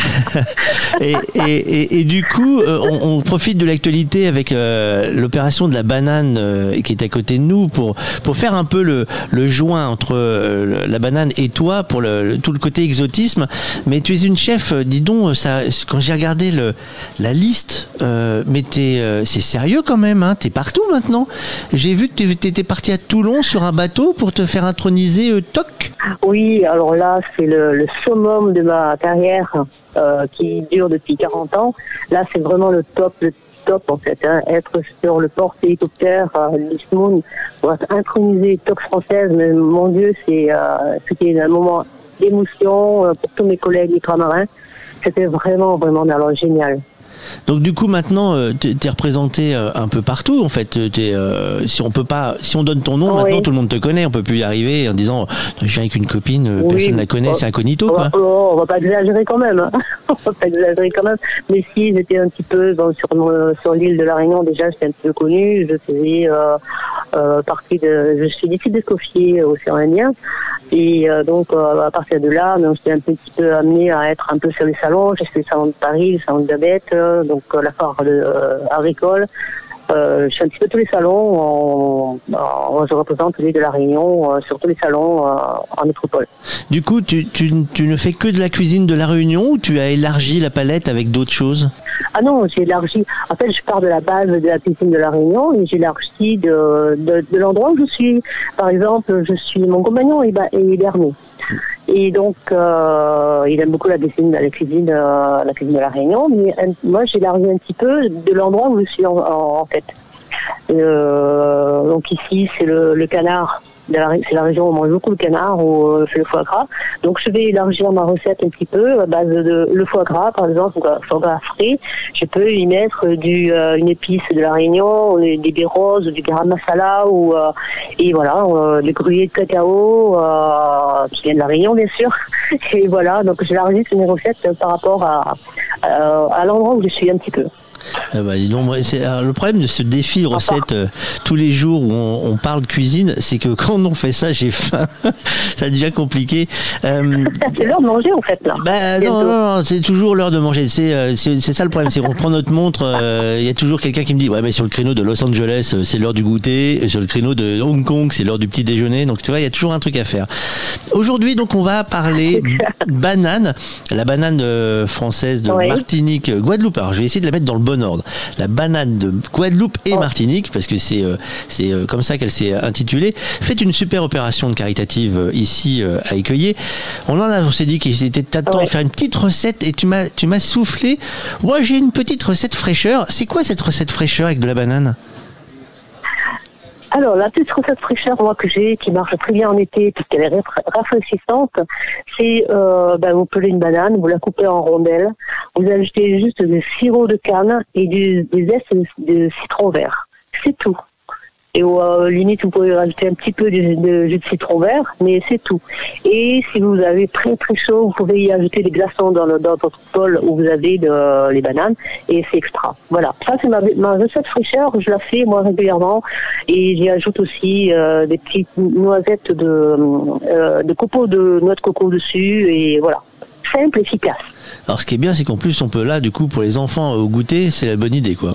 et, et, et, et du coup, euh, on, on profite de l'actualité avec euh, l'opération de la banane euh, qui est à côté de nous pour, pour faire un peu le, le joint entre euh, la banane et toi pour le, le- tout le côté exotisme. Mais tu es une chef, dis donc, ça, quand j'ai regardé le, la liste, euh, mais t'es, euh, c'est sérieux quand même, hein, t'es partout maintenant. J'ai vu que tu étais parti à Toulon sur un bateau pour te faire introniser euh, Toc. Oui, alors là, c'est le, summum de ma carrière euh, qui dure depuis 40 ans. Là, c'est vraiment le top, le top en fait. hein. Être sur le porte-hélicoptère euh, Lismoon pour être intronisé top française, mais mon Dieu, c'est euh, c'était un moment d'émotion euh, pour tous mes collègues ultramarins. C'était vraiment, vraiment alors, génial. Donc du coup maintenant euh, t'es t'es représenté euh, un peu partout en fait. T'es, euh, si on peut pas, si on donne ton nom Oui. maintenant tout le monde te connaît. On peut plus y arriver en disant je viens avec une copine, euh, Oui, personne la connaît, c'est incognito oh, quoi. oh, on va pas exagérer quand même. hein. on va pas exagérer quand même. Mais si j'étais un petit peu sur sur l'île de la Réunion déjà, j'étais un petit peu connue. Je faisais euh, euh, partie de, je suis d'ici d'Escoffier, océan Indien, et euh, donc euh, à partir de là, j'étais un petit peu amenée à être un peu sur les salons. J'ai fait le salon de Paris, le salon de Gabette, euh, donc euh, la de, euh, agricole. Euh, je suis un petit peu tous les salons. En, en- je représente l'île de la Réunion sur tous les salons en métropole. Du coup tu, tu, tu ne fais que de la cuisine de la Réunion ou tu as élargi la palette avec d'autres choses? Ah non, j'ai élargi. En fait, je pars de la base de la piscine de la Réunion et j'élargis de, de, de l'endroit où je suis. Par exemple, je suis mon compagnon est, est. Et donc, euh, il aime beaucoup la cuisine, la cuisine, euh, la cuisine de la Réunion. Mais euh, moi, j'élargis un petit peu de l'endroit où je suis en, en- en fait. Euh, donc ici, c'est le, le canard. C'est la région où on mange beaucoup le canard, où euh, c'est le foie gras. Donc je vais élargir ma recette un petit peu à base de le foie gras, par exemple, foie gras frais. Je peux y mettre du, euh, une épice de la Réunion, des baies roses, du garam masala, ou euh, et voilà, euh, des gruyers de cacao euh, qui viennent de la Réunion, bien sûr. Et voilà, donc j'élargis mes recettes par rapport à, à, à l'endroit où je suis un petit peu. Ah bah, alors, le problème de ce défi de recettes euh, tous les jours où on, on parle cuisine, c'est que quand on fait ça, j'ai faim. ça devient compliqué. Euh, C'est l'heure de manger en fait là. bah, non, non, non, c'est toujours l'heure de manger. C'est euh, c'est ça le problème, c'est qu'on prend notre montre. euh, Il y a toujours quelqu'un qui me dit ouais mais sur le créneau de Los Angeles c'est l'heure du goûter, et sur le créneau de Hong Kong c'est l'heure du petit déjeuner. Donc tu vois il y a toujours un truc à faire. Aujourd'hui donc on va parler banane, la banane française de Oui. Martinique, Guadeloupe. Alors je vais essayer de la mettre dans le bon ordre. La banane de Guadeloupe et Martinique parce que c'est euh, c'est euh, comme ça qu'elle s'est intitulée. Fait une super opération de caritative euh, ici à Écueillé. On en a, on s'est dit qu'il était temps de faire une petite recette et tu m'as tu m'as soufflé. Moi j'ai une petite recette fraîcheur. C'est quoi cette recette fraîcheur avec de la banane? Alors, la petite recette fraîcheur, moi, que j'ai, qui marche très bien en été, puisqu'elle est rafra- rafraîchissante, c'est, euh, ben, vous pelez une banane, vous la coupez en rondelles, vous ajoutez juste du sirop de canne et des zestes de citron vert. C'est tout. Et euh, limite, vous pouvez rajouter un petit peu de, jus de citron vert, mais c'est tout. Et si vous avez très très chaud, vous pouvez y ajouter des glaçons dans, votre bol où vous avez de- les bananes, et c'est extra. Voilà, ça c'est ma, recette fraîcheur, je la fais moi régulièrement, et j'y ajoute aussi euh, des petites noisettes de, euh, de copeaux de noix de coco dessus, et voilà, simple, efficace. Alors ce qui est bien c'est qu'en plus on peut là du coup pour les enfants euh, au goûter c'est la bonne idée quoi.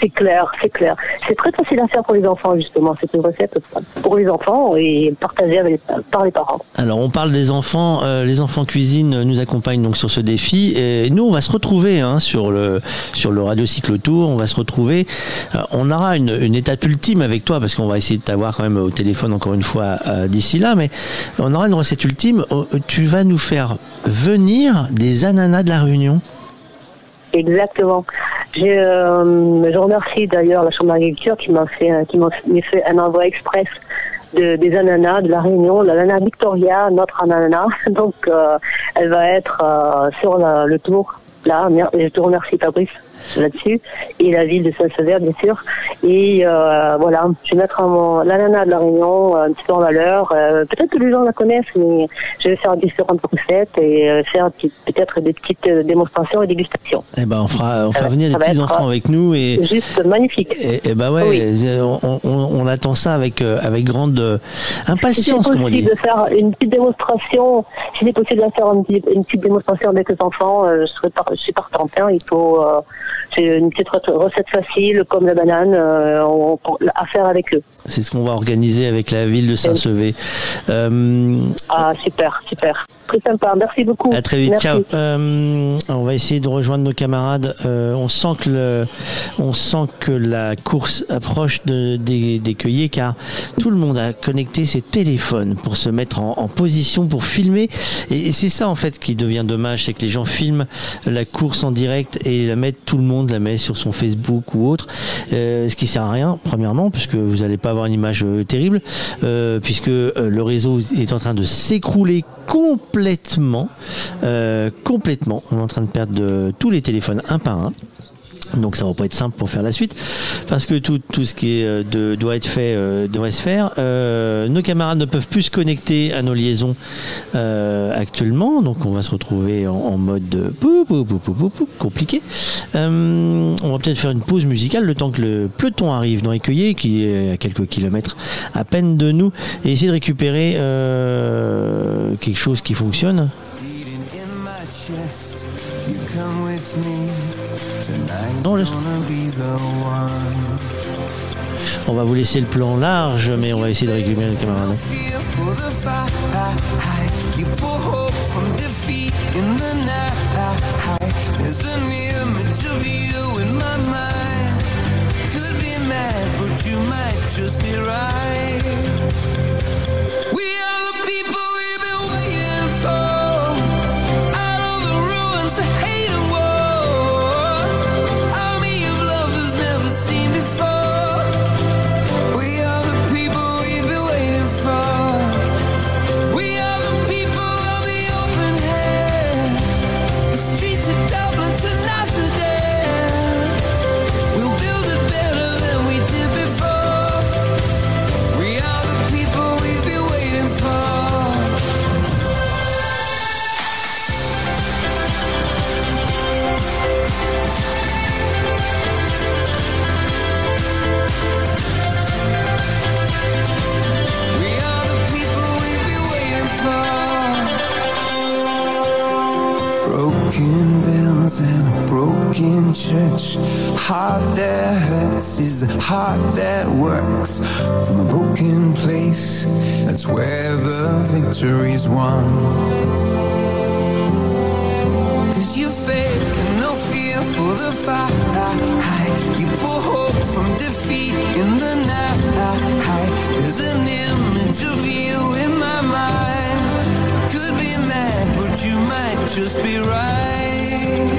C'est clair, c'est clair. C'est très facile à faire pour les enfants, justement. C'est une recette pour les enfants et partagée avec, par les parents. Alors on parle des enfants, euh, les enfants cuisine nous accompagnent donc sur ce défi et nous on va se retrouver hein, sur le sur le radio on va se retrouver, Euh, on aura une, une étape ultime avec toi parce qu'on va essayer de t'avoir quand même au téléphone encore une fois euh, d'ici là, mais on aura une recette ultime. Oh, Tu vas nous faire venir des ananas de la Réunion. Exactement. Euh, je remercie d'ailleurs la Chambre d'agriculture qui m'a fait, m'a fait un envoi express de, des ananas de la Réunion, l'ananas Victoria, notre ananas. Donc, euh, elle va être euh, sur la- le tour Là, je te remercie Fabrice là-dessus et la ville de Saint-Sever bien sûr et euh, voilà je vais mettre mon, la nana de la Réunion un petit peu en valeur Euh, peut-être que les gens la connaissent mais je vais faire différentes recettes et euh, faire peut-être des petites euh, démonstrations et dégustations Eh ben, on fera, on fera venir des petits enfants avec nous et. juste magnifique Et, et bah ouais, Oui. on, on- on attend ça avec avec grande impatience, comme on dit. de faire une petite démonstration si c'est possible de faire une petite, une petite démonstration avec les enfants je, serais par- je suis partante hein. il faut euh, c'est une petite re- recette facile comme la banane euh, à faire avec eux C'est ce qu'on va organiser avec la ville de Saint-Sevé. Euh, Ah, super, super. Très sympa. Merci beaucoup. À très vite, Merci. ciao. Euh, on va essayer de rejoindre nos camarades. Euh, on sent que le, on sent que la course approche de, des, des cueillers car tout le monde a connecté ses téléphones pour se mettre en, en position pour filmer. Et, et c'est ça en fait qui devient dommage, c'est que les gens filment la course en direct et la mettent tout le monde la met sur son Facebook ou autre, euh, ce qui sert à rien. Premièrement, puisque vous n'allez pas avoir une image euh, terrible, euh, puisque euh, le réseau est en train de s'écrouler complètement, complètement. On est en train de perdre tous les téléphones un par un. Donc ça va pas être simple pour faire la suite, parce que tout, tout ce qui est euh, de, doit être fait euh, devrait se faire. Euh, nos camarades ne peuvent plus se connecter à nos liaisons actuellement, donc on va se retrouver en, mode de pou, compliqué. On va peut-être faire une pause musicale le temps que le peloton arrive dans Écueillé, qui est à quelques kilomètres à peine de nous, et essayer de récupérer quelque chose qui fonctionne. On va vous laisser le plan large, mais on va essayer de récupérer les camarades. Fear won. Cause you and no fear for the fight. You pull hope from defeat in the night. There's an image of you in my mind. Could be mad, but you might just be right.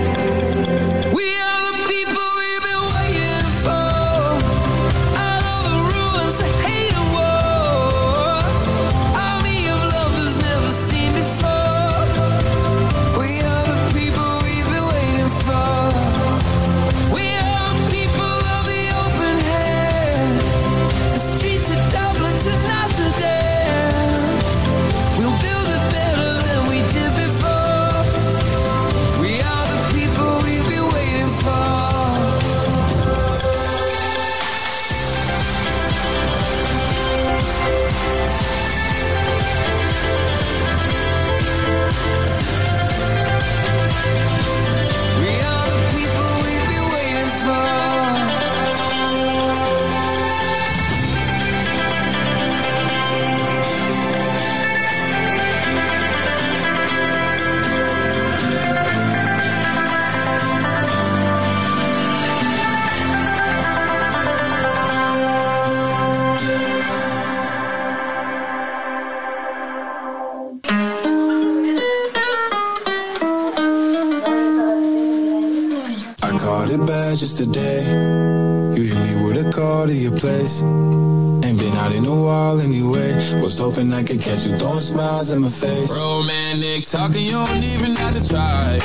Hoping I could catch you throwing smiles in my face. Romantic talking, you don't even have to try.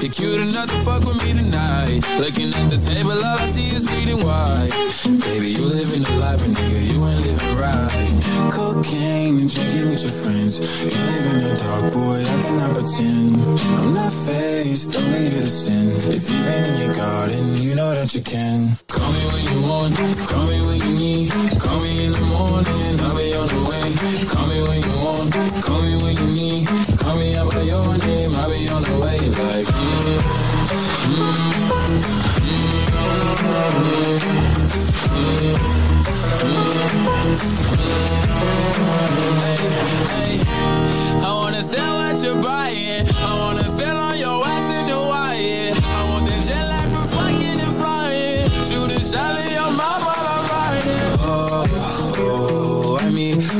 You're cute enough to fuck with me tonight. Looking at the table, all I see is bleeding white. Baby, you living a life, but nigga, you ain't living right. Cocaine and drinking with your friends. You live in the dark, boy, I cannot pretend. I'm not faced, only here to sin. If you've been in your garden, you know that you can. Call me when you want, call me when you need. Call me in the call me when you need. Call me out by your name, I'll be on the way. Like, mm, I wanna sell what you're buying. I wanna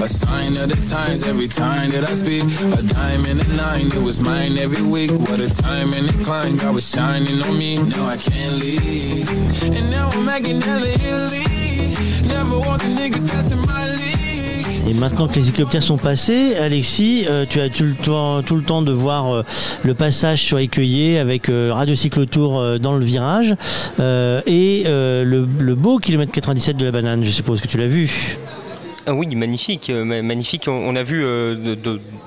and. Et maintenant que les hélicoptères sont passés, Alexis, euh, tu as tout le temps, tout le temps de voir euh, le passage sur Écueillé avec euh, Radio Cyclotour euh, dans le virage et le, le beau kilomètre 97 de la banane, je suppose que tu l'as vu. Ah oui, magnifique, euh, ma- magnifique. On, a vu euh,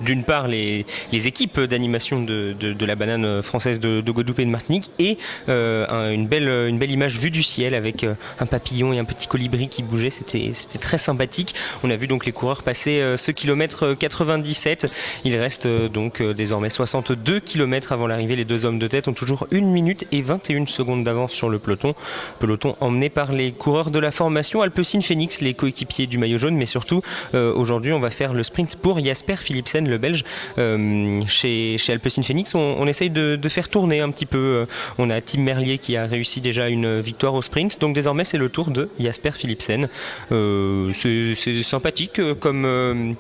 d'une part les, équipes d'animation de, la banane française de, de et de Martinique et euh, un- une, belle, une belle image vue du ciel avec un papillon et un petit colibri qui bougeait. C'était très sympathique. On a vu donc les coureurs passer ce kilomètre 97. Il reste donc désormais 62 kilomètres avant l'arrivée. Les deux hommes de tête ont toujours 1 minute et 21 secondes d'avance sur le peloton. Peloton emmené par les coureurs de la formation Alpecin Phoenix, les coéquipiers du maillot jaune, surtout euh, aujourd'hui on va faire le sprint pour Jasper Philipsen, le Belge. Euh, chez, chez Alpecin Phoenix, on, essaye de, faire tourner un petit peu. euh, On a Tim Merlier qui a réussi déjà une victoire au sprint, donc désormais c'est le tour de Jasper Philipsen. C'est sympathique comme,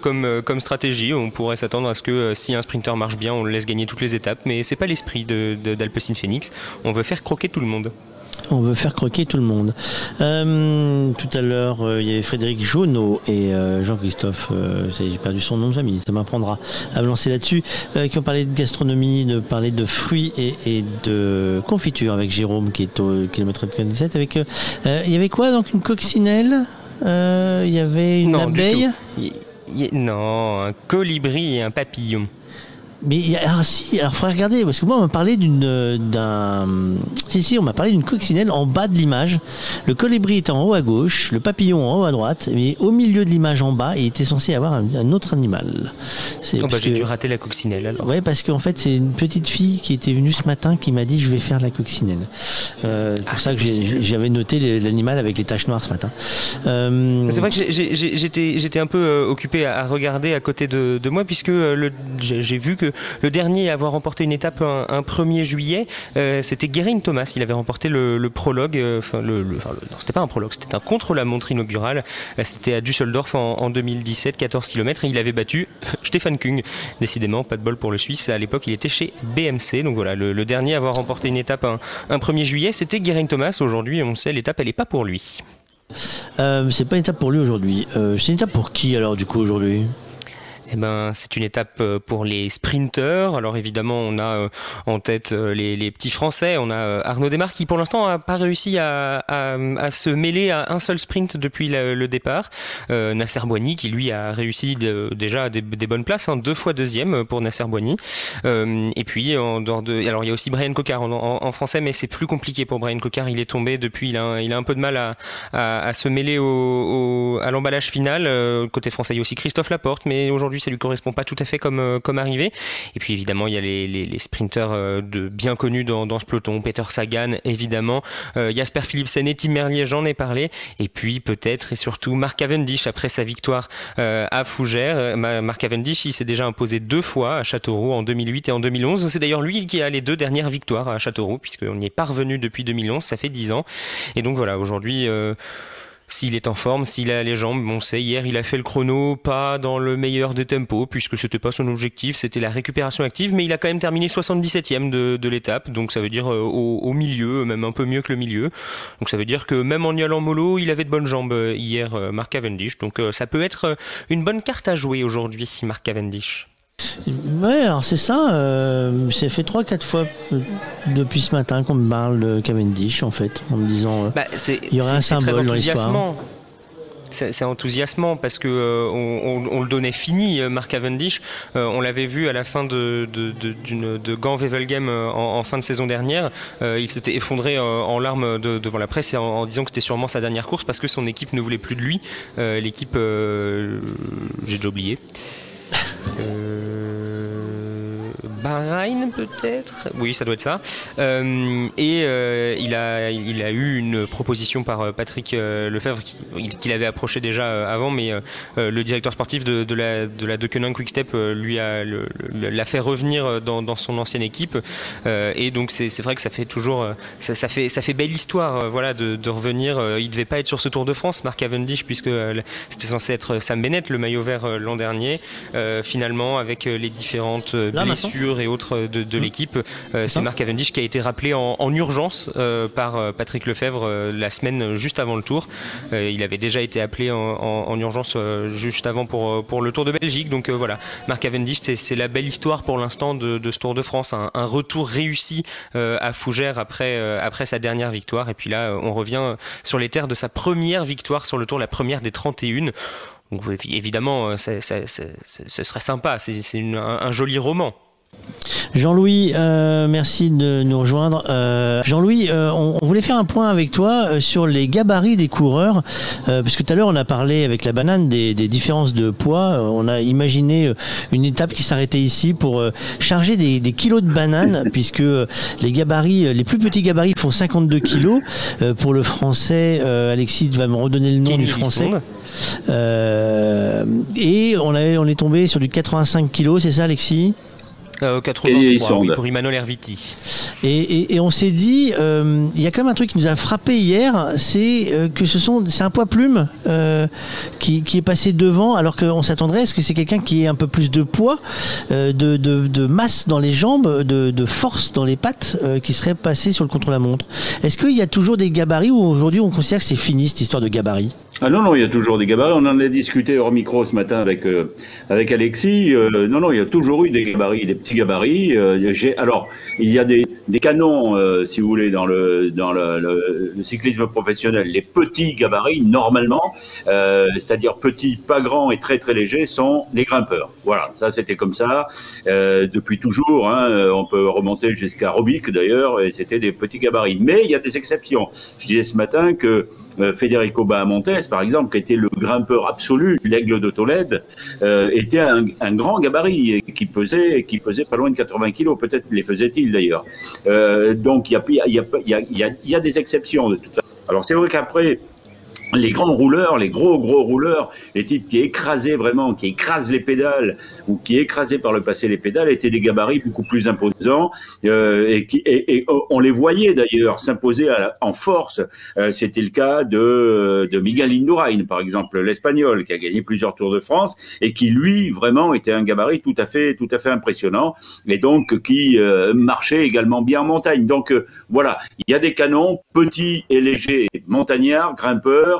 comme, stratégie. On pourrait s'attendre à ce que si un sprinter marche bien, on le laisse gagner toutes les étapes, mais c'est pas l'esprit de- de- d'Alpecin Phoenix. On veut faire croquer tout le monde. On veut faire croquer tout le monde. Euh, tout à l'heure, euh, il y avait Frédéric Jauneau et euh, Jean-Christophe, euh, j'ai perdu son nom de famille, ça m'apprendra à me lancer là-dessus, euh, qui ont parlé de gastronomie, de parler de fruits et, et de confiture avec Jérôme qui est au kilomètre 97. Avec, euh, euh, il y avait quoi donc Une coccinelle Euh, Il y avait une Non, abeille? non, un colibri et un papillon. Mais il y a- alors si, alors faudrait regarder parce que moi on m'a parlé d'une euh, d'un si si on m'a parlé d'une coccinelle en bas de l'image. Le colibri était en haut à gauche, le papillon en haut à droite, mais au milieu de l'image en bas, il était censé y avoir un, un autre animal. C'est Oh, bah, J'ai dû rater la coccinelle alors. Ouais, parce qu'en fait, c'est une petite fille qui était venue ce matin qui m'a dit je vais faire la coccinelle. Euh, c'est pour ça que j'avais noté l'animal avec les taches noires ce matin. Euh, C'est vrai que j'étais j'étais un peu euh, occupé à, regarder à côté de, de moi puisque euh, le- j'ai vu que le dernier à avoir remporté une étape un, un 1er juillet, euh, c'était Guérin Thomas. Il avait remporté le, prologue, euh, enfin c'était pas un prologue, c'était un contre-la-montre inaugural. Euh, C'était à Düsseldorf en, en 2017, 14 km et il avait battu Stefan Kung. Décidément, pas de bol pour le Suisse. À l'époque, il était chez BMC. Donc voilà, le, dernier à avoir remporté une étape un, un 1er juillet, c'était Guérin Thomas. Aujourd'hui, on sait, l'étape, elle est pas pour lui. euh, c'est pas une étape pour lui aujourd'hui. C'est une étape pour qui alors du coup aujourd'hui? Eh ben, c'est une étape euh, pour les sprinteurs. Alors évidemment, on a euh, en tête euh, les, les petits Français. On a Arnaud Desmar qui, pour l'instant, n'a pas réussi à, à- à se mêler à un seul sprint depuis le, départ. Euh, Nasser Boigny qui, lui, a réussi déjà des, des bonnes places, hein, deux fois deuxième pour Nasser Boigny. Euh, et puis, en dehors de, alors il y a aussi Brian Cocard en, en- en français, mais c'est plus compliqué pour Brian Cocard. Il est tombé depuis. Il a, un- il a un peu de mal à, à- se mêler au, au- à l'emballage final. Côté français, il y a aussi Christophe Laporte, mais aujourd'hui, ça lui correspond pas tout à fait comme, euh, comme arrivé. Et puis évidemment, il y a les, les, sprinteurs euh, de, bien connus dans, dans ce peloton. Peter Sagan, évidemment. Euh, Jasper Philipsen et Tim Merlier, j'en ai parlé. Et puis peut-être et surtout Mark Cavendish après sa victoire à Fougères. Ma- Mark Cavendish, il s'est déjà imposé deux fois à Châteauroux en 2008 et en 2011. C'est d'ailleurs lui qui a les deux dernières victoires à Châteauroux, puisqu'on y est parvenu depuis 2011. Ça fait dix ans. Et donc voilà, aujourd'hui. S'il est en forme, s'il a les jambes. Bon, c'est hier, il a fait le chrono pas dans le meilleur des tempos puisque c'était pas son objectif, c'était la récupération active, mais il a quand même terminé 77e de, de l'étape, donc ça veut dire euh, au, au, milieu, même un peu mieux que le milieu. Donc ça veut dire que même en y allant mollo, il avait de bonnes jambes euh, hier, euh, Mark Cavendish. Donc ça peut être une bonne carte à jouer aujourd'hui, Mark Cavendish. Ouais, alors c'est ça. Euh, c'est fait 3-4 fois depuis ce matin qu'on me parle de Cavendish, en fait, en me disant euh, bah, il y aurait un symbole dans l'histoire. C'est enthousiasmant parce que euh, on, on, on, le donnait fini, euh, Mark Cavendish. Euh, on l'avait vu à la fin de, de, de, de Gant Wevelgem en, en, fin de saison dernière. il s'était effondré en larmes devant la presse en, en disant que c'était sûrement sa dernière course parce que son équipe ne voulait plus de lui. L'équipe, j'ai déjà oublié. へ え Bahreïn peut-être? Oui, ça doit être ça. Euh, et euh, il, a, il a eu une proposition par euh, Patrick Lefebvre qu'il qui avait approché déjà avant, mais euh, le directeur sportif de, de la de la Deceuninck Quickstep lui a l'a fait revenir dans, dans, son ancienne équipe. et donc c'est vrai que ça fait toujours ça, ça, fait ça fait belle histoire voilà de, de revenir. il devait pas être sur ce Tour de France, Mark Cavendish, puisque c'était censé être Sam Bennett, le maillot vert l'an dernier. finalement, avec les différentes Là, blessures et autres de, de mmh. l'équipe. Euh, c'est Marc Cavendish qui a été rappelé en, en urgence euh, par euh, Patrick Lefebvre la semaine juste avant le Tour. il avait déjà été appelé en, en, en urgence juste avant pour, pour le Tour de Belgique. Donc voilà, Marc Cavendish, c'est la belle histoire pour l'instant de, de, ce Tour de France. Un, un retour réussi à Fougères après, après sa dernière victoire. Et puis là, on revient sur les terres de sa première victoire sur le Tour, la première des 31. Donc évidemment, ça, ça, ça, ce serait sympa, c'est un, un joli roman. Jean-Louis, euh, merci de nous rejoindre. Euh, Jean-Louis, euh, on, on, voulait faire un point avec toi euh, sur les gabarits des coureurs, euh, parce que tout à l'heure on a parlé avec la banane des, des, différences de poids. On a imaginé une étape qui s'arrêtait ici pour charger des, des, kilos de bananes, puisque les gabarits, les plus petits gabarits font 52 kilos. pour le français, Alexis va me redonner le nom du français. et on, a, on est tombé sur du 85 kilos, c'est ça Alexis? Euh, 83, oui, pour Emmanuel Herviti. Et, et, et on s'est dit, euh, il y a quand même un truc qui nous a frappé hier, c'est euh, que ce sont, c'est un poids plume euh, qui, qui, est passé devant, alors qu'on s'attendrait à ce que c'est quelqu'un qui ait un peu plus de poids, euh, de, de, de, masse dans les jambes, de, de force dans les pattes, euh, qui serait passé sur le contre-la-montre. Est-ce qu'il y a toujours des gabarits ou aujourd'hui on considère que c'est fini cette histoire de gabarits ah non, non, il y a toujours des gabarits. On en a discuté hors micro ce matin avec, euh, avec Alexis. Euh, non, non, il y a toujours eu des gabarits, des petits gabarits. Euh, alors, il y a des, canons, euh, si vous voulez, dans, le, cyclisme professionnel. Les petits gabarits, normalement, euh, c'est-à-dire petits, pas grands et très très légers, sont les grimpeurs. Voilà, ça c'était comme ça depuis toujours. Hein, on peut remonter jusqu'à Robic d'ailleurs, et c'était des petits gabarits. Mais il y a des exceptions. Je disais ce matin que Federico Bahamontes, par exemple, qui était le grimpeur absolu, l'aigle de Tolède, euh, était un, grand gabarit qui pesait, qui pesait pas loin de 80 kilos. Peut-être les faisait-il d'ailleurs. Euh, donc il y, a, y, a, y a des exceptions de toute façon. Alors c'est vrai qu'après les grands rouleurs, les gros gros rouleurs, les types qui écrasaient vraiment, qui écrasent les pédales ou qui écrasaient par le passé les pédales, étaient des gabarits beaucoup plus imposants euh, et, qui, et, et, on les voyait d'ailleurs s'imposer en force. Euh, C'était le cas de, de Miguel Indurain, par exemple, l'espagnol, qui a gagné plusieurs Tours de France et qui lui vraiment était un gabarit tout à fait tout à fait impressionnant et donc qui euh, marchait également bien en montagne. Donc euh, voilà, il y a des canons petits et légers, montagnards, grimpeurs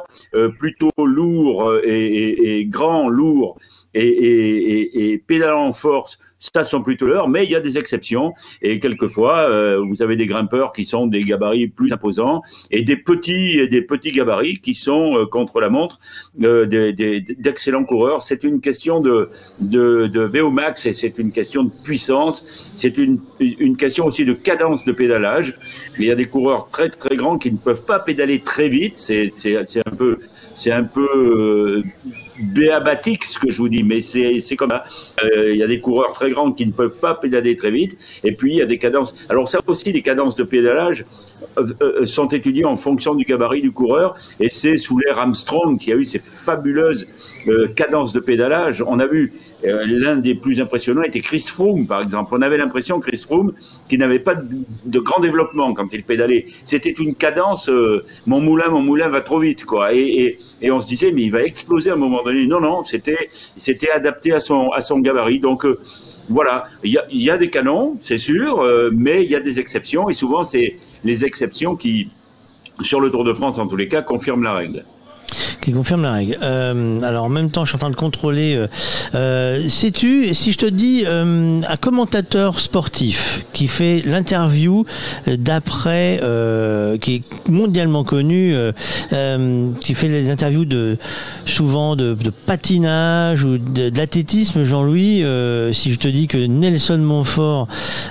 plutôt lourd et, et, et grand, lourd et, et, et, pédalant en force, ça sont plutôt leurs, mais il y a des exceptions. Et quelquefois, euh, vous avez des grimpeurs qui sont des gabarits plus imposants et des petits, des petits gabarits qui sont euh, contre la montre euh, d'excellents coureurs. C'est une question de, de, de VO max et c'est une question de puissance. C'est une, une question aussi de cadence de pédalage. Il y a des coureurs très très grands qui ne peuvent pas pédaler très vite. C'est un peu, c'est un peu euh, béabatique ce que je vous dis, mais c'est comme ça. Euh, il y a des coureurs très grands qui ne peuvent pas pédaler très vite, et puis il y a des cadences. Alors ça aussi, les cadences de pédalage euh, euh, sont étudiées en fonction du gabarit du coureur, et c'est sous l'ère Armstrong qui a eu ces fabuleuses cadences de pédalage. On a vu euh, l'un des plus impressionnants était Chris Froome, par exemple. On avait l'impression, Chris Froome, qu'il n'avait pas de, grand développement quand il pédalait. C'était une cadence, euh, mon moulin, mon moulin va trop vite, quoi. Et, on se disait, mais il va exploser à un moment donné. Non, non, c'était, adapté à son, à son gabarit. Donc, euh, voilà, il y a, y a, des canons, c'est sûr, mais il y a des exceptions, et souvent c'est les exceptions qui, sur le Tour de France en tous les cas, confirment la règle qui confirme la règle. Euh, alors en même temps, je suis en train de contrôler. Euh, euh, Sais-tu, si je te dis euh, un commentateur sportif qui fait l'interview d'après, euh, qui est mondialement connu, qui fait les interviews de souvent de, de patinage ou d'athlétisme, Jean-Louis, si je te dis que Nelson Montfort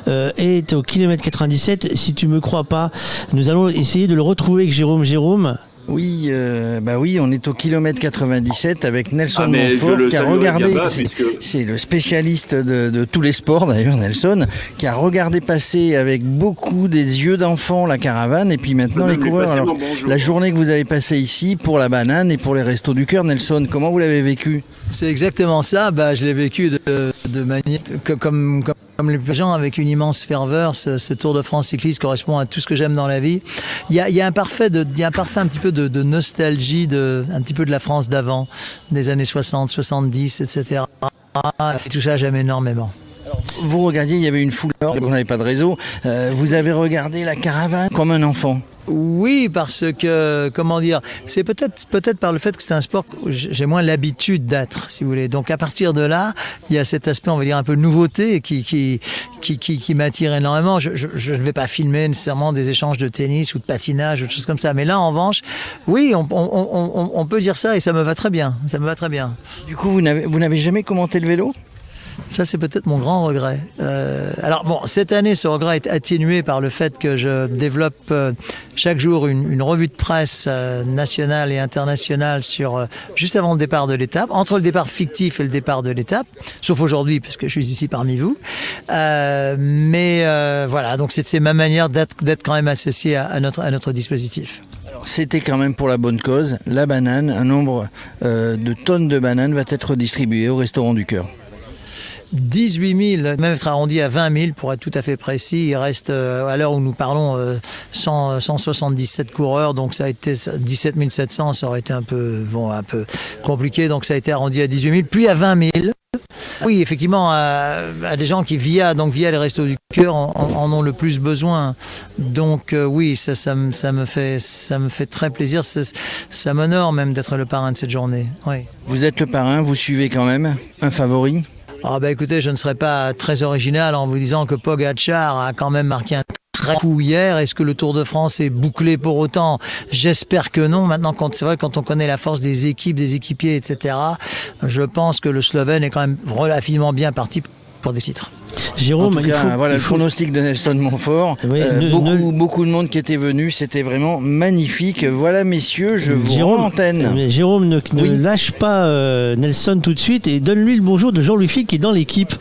est au kilomètre 97, si tu me crois pas, nous allons essayer de le retrouver avec Jérôme. Jérôme, oui, euh, bah oui, on est au kilomètre 97 avec Nelson ah, Montfort qui a regardé, c'est le spécialiste de, de, tous les sports d'ailleurs, Nelson, qui a regardé passer avec beaucoup des yeux d'enfant la caravane et puis maintenant les coureurs. Alors, la journée que vous avez passée ici pour la banane et pour les restos du cœur, Nelson, comment vous l'avez vécu? C'est exactement ça. Bah, je l'ai vécu de, de manière comme, comme comme les gens avec une immense ferveur, ce, Tour de France cycliste correspond à tout ce que j'aime dans la vie. Il y a, un parfait, un petit peu de, de nostalgie, de, un petit peu de la France d'avant, des années 60, 70, etc. Et tout ça, j'aime énormément. Vous regardiez, il y avait une foule, vous n'avez pas de réseau. Euh, vous avez regardé la caravane comme un enfant. Oui, parce que, comment dire, c'est peut-être peut-être par le fait que c'est un sport que j'ai moins l'habitude d'être, si vous voulez. Donc à partir de là, il y a cet aspect, on va dire, un peu nouveauté qui, qui, qui, qui, qui m'attire énormément. Je, je, ne vais pas filmer nécessairement des échanges de tennis ou de patinage ou de choses comme ça. Mais là, en revanche, oui, on, on, on, on peut dire ça et ça me va très bien. Ça me va très bien. Du coup, vous n'avez jamais commenté le vélo? Ça, c'est peut-être mon grand regret. Euh, alors bon, cette année, ce regret est atténué par le fait que je développe euh, chaque jour une, revue de presse euh, nationale et internationale sur juste avant le départ de l'étape, entre le départ fictif et le départ de l'étape, sauf aujourd'hui parce que je suis ici parmi vous. Mais voilà, donc c'est ma manière d'être quand même associé à, notre, à notre dispositif. C'était quand même pour la bonne cause. La banane, un nombre de tonnes de bananes va être distribué au restaurant du cœur. 18 000, même être arrondi à 20 000 pour être tout à fait précis. Il reste, euh, à l'heure où nous parlons, euh, 100, 177 coureurs, donc ça a été 17 700, ça aurait été un peu, bon, un peu compliqué, donc ça a été arrondi à 18 000, puis à 20 000. Oui, effectivement, à, des gens qui via donc via les restos du cœur en, ont le plus besoin. Donc euh, oui, ça, me fait ça me fait très plaisir. Ça, ça m'honore même d'être le parrain de cette journée. Oui. Vous êtes le parrain, vous suivez quand même un favori? Ah ben écoutez, je ne serais pas très original en vous disant que Pogacar a quand même marqué un très coup hier. Est-ce que le Tour de France est bouclé pour autant? J'espère que non. Maintenant, quand c'est vrai, quand on connaît la force des équipes, des équipiers, etc., je pense que le Slovène est quand même relativement bien parti pour des titres. Jérôme, cas, faut, voilà le faut... pronostic de Nelson Montfort. Oui, euh, ne, beaucoup, ne... beaucoup de monde qui était venu, c'était vraiment magnifique. Voilà, messieurs, je vous Jérôme, rends l'antenne. Mais Jérôme, ne, oui. lâche pas euh, Nelson tout de suite et donne-lui le bonjour de Jean-Louis Fick qui est dans l'équipe.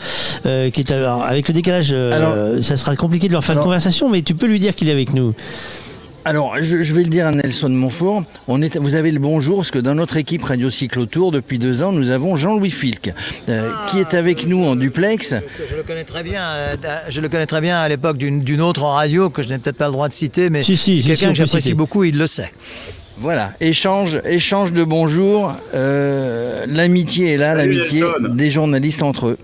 Euh, qui est alors, avec le décalage, alors, ça sera compliqué de leur faire alors, une conversation, mais tu peux lui dire qu'il est avec nous. Alors, je, je, vais le dire à Nelson Montfort. On est, vous avez le bonjour, parce que dans notre équipe Radio Cyclotour, depuis deux ans, nous avons Jean-Louis Filk, euh, ah, qui est avec nous en duplex. Je le connais très bien. Euh, je le connais très bien à l'époque d'une autre radio que je n'ai peut-être pas le droit de citer, mais si, si, c'est quelqu'un si, que j'apprécie beaucoup, il le sait. Voilà, échange, échange de bonjour. Euh, l'amitié est là, l'amitié des journalistes entre eux.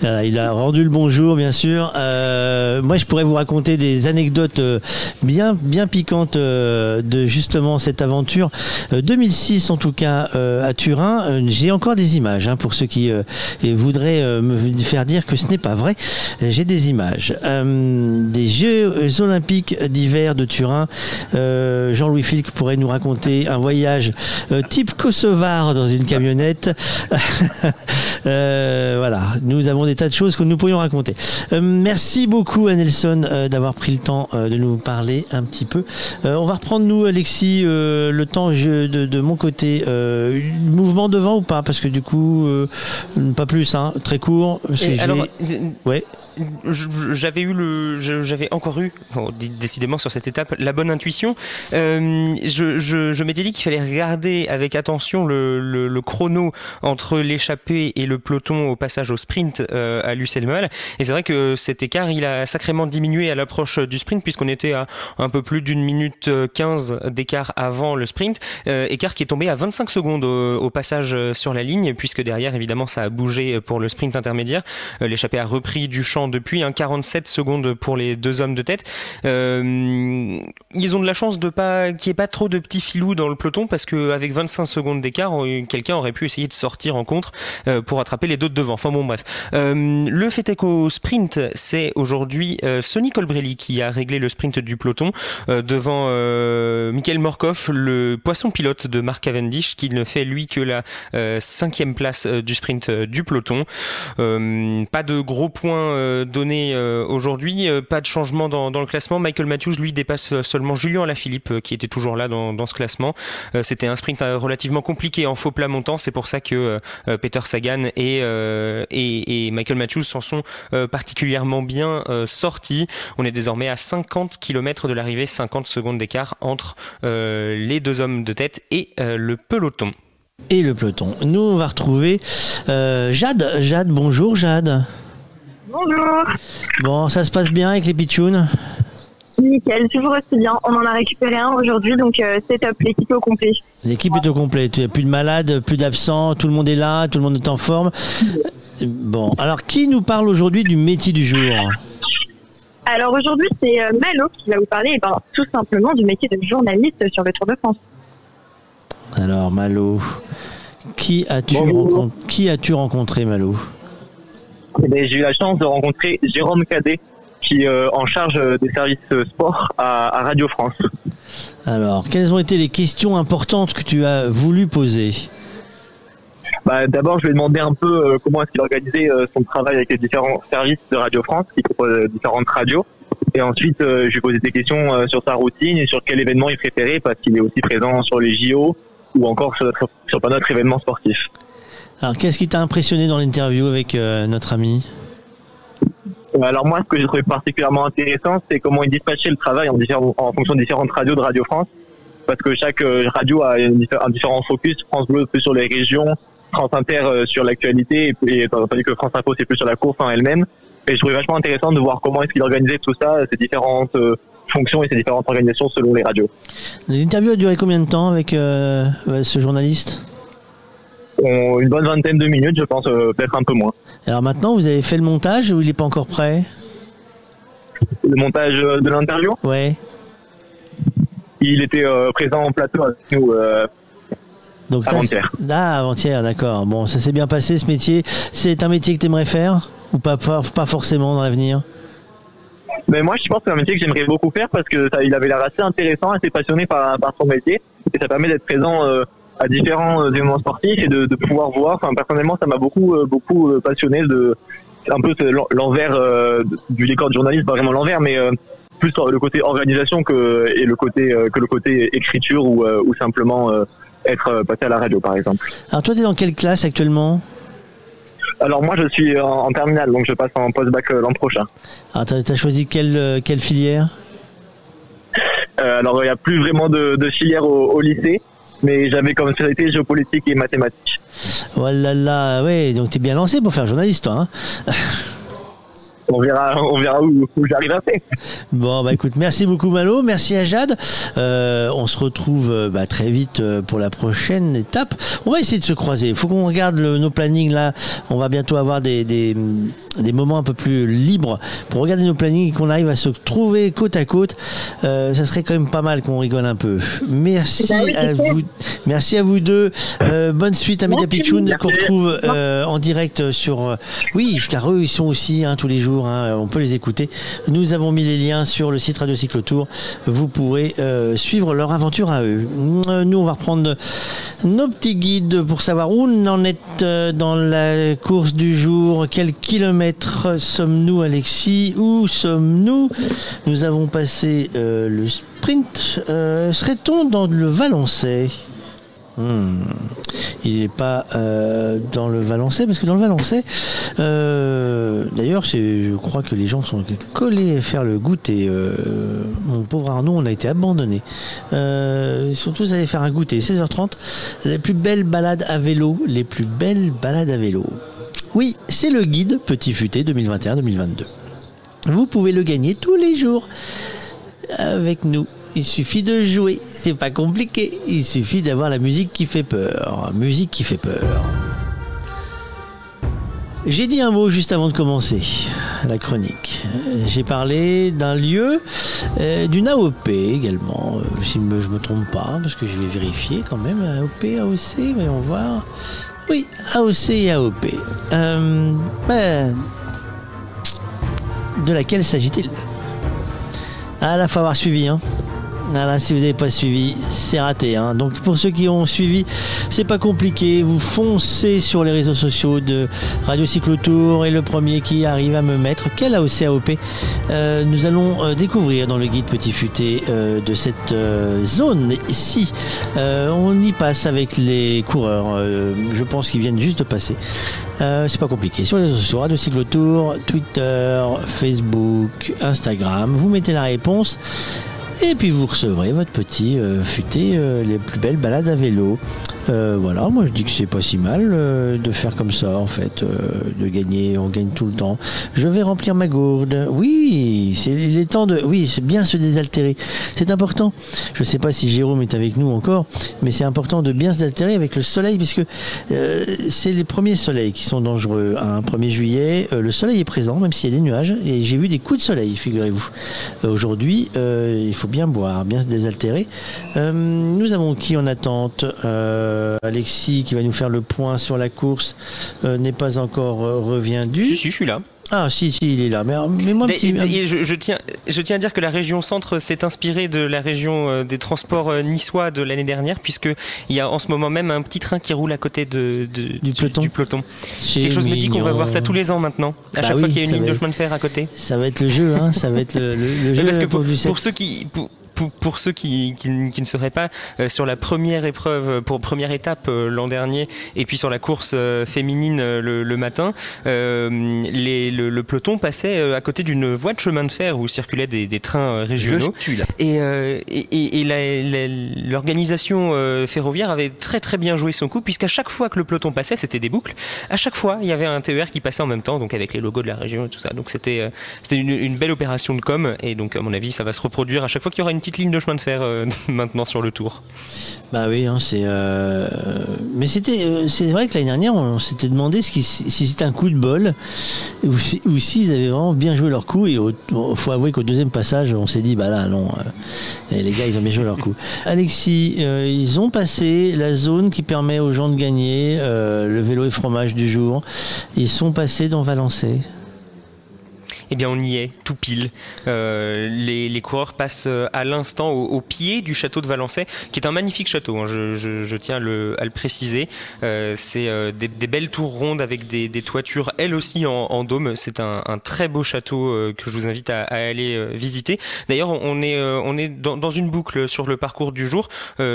Voilà, il a rendu le bonjour, bien sûr. Euh, moi, je pourrais vous raconter des anecdotes euh, bien, bien piquantes euh, de justement cette aventure. 2006, en tout cas, à Turin. J'ai encore des images hein, pour ceux qui voudraient me faire dire que ce n'est pas vrai. J'ai des images des Jeux Olympiques d'hiver de Turin. Jean-Louis Filk pourrait nous raconter un voyage type kosovar dans une camionnette. voilà, nous avons des tas de choses que nous pourrions raconter. Euh, merci beaucoup à Nelson euh, d'avoir pris le temps euh, de nous parler un petit peu. on va reprendre nous, Alexis, le temps de, de, mon côté. mouvement devant ou pas? Parce que du coup, pas plus, hein, très court. Alors, ouais. J'avais eu le, j'avais encore eu, bon, décidément sur cette étape, la bonne intuition. je, je, je m'étais dit qu'il fallait regarder avec attention le, le, le chrono entre l'échappée et le le peloton au passage au sprint euh, à Lucelle-Meul. Et c'est vrai que cet écart, il a sacrément diminué à l'approche du sprint, puisqu'on était à un peu plus d'une minute 15 d'écart avant le sprint. Euh, écart qui est tombé à 25 secondes au, passage sur la ligne, puisque derrière, évidemment, ça a bougé pour le sprint intermédiaire. Euh, L'échappée a repris du champ depuis, hein, 47 secondes pour les deux hommes de tête. Euh, ils ont de la chance de pas qu'il n'y ait pas trop de petits filous dans le peloton, parce qu'avec 25 secondes d'écart, euh, quelqu'un aurait pu essayer de sortir en contre euh, pour attraper les deux de devant. Enfin bon, bref. Euh, le fait est qu'au sprint, c'est aujourd'hui euh, Sonny Colbrelli qui a réglé le sprint du peloton euh, devant euh, Michael Morkov, le poisson pilote de Mark Cavendish, qui ne fait lui que la cinquième place du sprint du peloton. Pas de gros points donnés aujourd'hui, pas de changement dans, le classement. Michael Matthews, lui, dépasse seulement Julien Alaphilippe, qui était toujours là dans, dans ce classement. C'était un sprint relativement compliqué en faux plat montant, c'est pour ça que Peter Sagan et, euh, et, et Michael Matthews s'en sont euh, particulièrement bien euh, sortis. On est désormais à 50 km de l'arrivée, 50 secondes d'écart entre euh, les deux hommes de tête et euh, le peloton. Et le peloton. Nous, on va retrouver euh, Jade. Jade, bonjour Jade. Bonjour. Bon, ça se passe bien avec les pitchouns? Nickel, toujours aussi bien. On en a récupéré un aujourd'hui, donc euh, c'est top, l'équipe est au complet. L'équipe est au complet. Tu plus de malades, plus d'absents, tout le monde est là, tout le monde est en forme. Bon, alors qui nous parle aujourd'hui du métier du jour? Alors aujourd'hui, c'est euh, Malo qui va vous parler eh ben, tout simplement du métier de journaliste sur le Tour de France. Alors Malo, qui as-tu rencon- qui as-tu rencontré Malo? Eh ben, J'ai eu la chance de rencontrer Jérôme Cadet, qui est euh, en charge euh, des services euh, sport à, à Radio France. Alors, quelles ont été les questions importantes que tu as voulu poser? Bah, D'abord, je lui ai demandé un peu euh, comment est-ce qu'il organisait euh, son travail avec les différents services de Radio France, qui proposent euh, différentes radios. Et ensuite, je lui ai posé des questions sur sa routine et sur quel événement il préférait, parce qu'il est aussi présent sur les JO ou encore sur, sur pas notre événement sportif. Alors, qu'est-ce qui t'a impressionné dans l'interview avec notre ami? Alors moi, ce que j'ai trouvé particulièrement intéressant, c'est comment il dispatchait le travail en, en fonction des différentes radios de Radio France, parce que chaque euh, radio a une un différent focus. France Bleu plus sur les régions, France Inter euh, sur l'actualité, et, puis- et tandis que France Info c'est plus sur la course en elle-même. Et je trouvais vachement intéressant de voir comment est-ce qu'il organisait tout ça, ces différentes euh, fonctions et ces différentes organisations selon les radios. L'interview a duré combien de temps avec euh, euh, ce journaliste? On- une bonne vingtaine de minutes, je pense, euh, peut-être un peu moins. Alors maintenant, vous avez fait le montage ou il n'est pas encore prêt? Le montage euh, de l'interview? Ouais. Il était euh, présent en plateau avec nous euh, Donc avant-hier. Ah, avant-hier, d'accord. Bon, ça s'est bien passé ce métier. C'est un métier que tu aimerais faire ou pas, pas, pas forcément dans l'avenir? Mais moi, je pense que c'est un métier que j'aimerais beaucoup faire parce que ça, il avait l'air assez intéressant, assez passionné par, par son métier. Et ça permet d'être présent euh, à différents euh, événements sportifs et de, de pouvoir voir. Enfin, personnellement, ça m'a beaucoup, euh, beaucoup euh, passionné de un peu l'envers du décor de journaliste, pas vraiment l'envers, mais plus le côté organisation que et le côté que le côté écriture ou, ou simplement être passé à la radio, par exemple. Alors toi, tu es dans quelle classe actuellement? Alors moi, je suis en, en terminale, donc je passe en post-bac l'an prochain. Alors, tu as, choisi quelle, quelle filière? Euh, alors, il n'y a plus vraiment de, de filière au, au lycée, mais j'avais comme spécialité géopolitique et mathématiques. Oh là ouais, donc tu es bien lancé pour faire journaliste, toi. hein On verra, on verra où, où j'arrive après. Bon, bah écoute, merci beaucoup Malo, merci à Jade. Euh, on se retrouve euh, bah, très vite euh, pour la prochaine étape. On va essayer de se croiser. Il faut qu'on regarde le- nos plannings là. On va bientôt avoir des, des, des moments un peu plus libres pour regarder nos plannings et qu'on arrive à se trouver côte à côte. Euh, ça serait quand même pas mal qu'on rigole un peu. Merci Bah oui, à vous, merci à vous deux. Euh, bonne suite à Media qu'on retrouve euh, en direct sur. oui, car eux ils sont aussi hein, tous les jours. Hein, on peut les écouter. Nous avons mis les liens sur le site Radio Cyclotour. Vous pourrez euh, suivre leur aventure à eux. Nous on va reprendre nos petits guides pour savoir où on en est euh, dans la course du jour. Quels kilomètres sommes-nous, Alexis? Où sommes-nous? Nous avons passé euh, le sprint. Serait-on dans le Valençay Hmm. Il n'est pas euh, dans le Valençay, parce que dans le Valençay, euh, d'ailleurs, je crois que les gens sont collés à faire le goûter. Euh, mon pauvre Arnaud, on a été abandonné. Ils sont tous allés faire un goûter. 16h30, les plus belles balades à vélo, les plus belles balades à vélo. Oui, c'est le guide Petit Futé 2021-2022. Vous pouvez le gagner tous les jours avec nous. Il suffit de jouer, c'est pas compliqué. Il suffit d'avoir la musique qui fait peur. Musique qui fait peur. J'ai dit un mot juste avant de commencer la chronique. J'ai parlé d'un lieu, euh, d'une AOP également, euh, si je me trompe pas, parce que je vais vérifier quand même. AOP, AOC, voyons voir. Oui, AOC et AOP. Euh, ben, de laquelle s'agit-il? Ah là, faut avoir suivi, hein. Ah là, si vous n'avez pas suivi, c'est raté. Hein. Donc pour ceux qui ont suivi, c'est pas compliqué. Vous foncez sur les réseaux sociaux de Radio Cyclotour et le premier qui arrive à me mettre quel AOC AOP euh, nous allons euh, découvrir dans le guide Petit Futé euh, de cette euh, zone. Si euh, on y passe avec les coureurs, je pense qu'ils viennent juste de passer. C'est pas compliqué. Sur les réseaux sociaux, Radio Cyclotour, Twitter, Facebook, Instagram, vous mettez la réponse. Et puis vous recevrez votre petit euh, futé, euh, les plus belles balades à vélo. Euh, voilà, moi je dis que c'est pas si mal euh, de faire comme ça en fait, euh, de gagner, on gagne tout le temps. Je vais remplir ma gourde. Oui, c'est il est temps de, oui, c'est bien se désaltérer. C'est important. Je sais pas si Jérôme est avec nous encore, mais c'est important de bien se désaltérer avec le soleil puisque euh, c'est les premiers soleils qui sont dangereux. Un 1er juillet, euh, le soleil est présent même s'il y a des nuages et j'ai vu des coups de soleil, figurez-vous. Aujourd'hui, il faut bien boire, bien se désaltérer. Nous avons qui en attente? Euh, Alexis qui va nous faire le point sur la course euh, n'est pas encore euh, reviendu. Si, si, je suis là. Ah si, si, il est là. Mais, mais moi, petit... je, je tiens, je tiens à dire que la région centre s'est inspirée de la région euh, des transports euh, niçois de l'année dernière, puisque il y a en ce moment même un petit train qui roule à côté de, de- du, peloton. Quelque chose me dit qu'on va mignon. voir ça tous les ans maintenant, à Bah chaque oui, fois qu'il y a une ligne de chemin de fer à côté. Ça va être le jeu, hein, ça va être le, le- le Oui, jeu. parce que pour, ceux qui pour, pour- pour ceux qui, qui, n- qui ne seraient pas euh, sur la première épreuve, euh, pour première étape euh, l'an dernier, et puis sur la course euh, féminine le, le matin, les- le, le peloton passait à côté d'une voie de chemin de fer où circulaient des, des trains régionaux. Je suis là. Et, l'organisation ferroviaire avait très très bien joué son coup, puisqu'à chaque fois que le peloton passait, c'était des boucles. À chaque fois, il y avait un TER qui passait en même temps, donc avec les logos de la région et tout ça. Donc c'était c'était une, une belle opération de com, et donc à mon avis, ça va se reproduire à chaque fois qu'il y aura une petite ligne de chemin de fer euh, maintenant sur le tour. Bah oui, hein, c'est. euh, Mais c'était, euh, c'est vrai que l'année dernière, on s'était demandé ce qui- si c'était un coup de bol ou si- ou s'ils avaient vraiment bien joué leur coup. Et il faut avouer qu'au deuxième passage, on s'est dit, bah là, non, euh, et les gars, ils ont bien joué leur coup. Alexis, ils ont passé la zone qui permet aux gens de gagner le vélo et fromage du jour. Ils sont passés dans Valençay. Eh bien, on y est, tout pile. Euh, les, coureurs passent euh, à l'instant au, pied du château de Valençay, qui est un magnifique château, hein, je, tiens à le, préciser. Euh, c'est des, belles tours rondes avec des, toitures, elles aussi en, dôme. C'est un, très beau château que je vous invite à, aller visiter. D'ailleurs, on est, dans, une boucle sur le parcours du jour.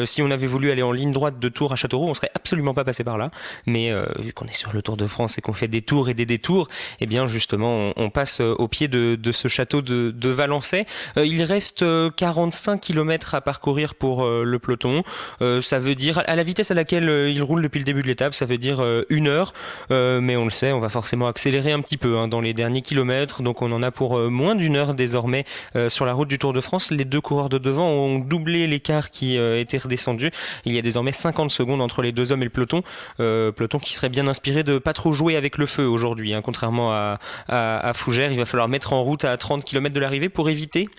Si on avait voulu aller en ligne droite de Tours à Châteauroux, on serait absolument pas passé par là. Mais vu qu'on est sur le Tour de France et qu'on fait des tours et des détours, eh bien justement, on, passe au pied de, ce château de, de Valençay. Euh, il reste euh, 45 km à parcourir pour euh, le peloton. Euh, ça veut dire, à la vitesse à laquelle euh, il roule depuis le début de l'étape, ça veut dire euh, une heure. Euh, mais on le sait, on va forcément accélérer un petit peu hein, dans les derniers kilomètres. Donc on en a pour euh, moins d'une heure désormais euh, sur la route du Tour de France. Les deux coureurs de devant ont doublé l'écart qui euh, était redescendu. Il y a désormais 50 secondes entre les deux hommes et le peloton. Euh, peloton qui serait bien inspiré de pas trop jouer avec le feu aujourd'hui, hein, contrairement à, à, à Fougères. Il va falloir mettre en route à 30 km de l'arrivée pour éviter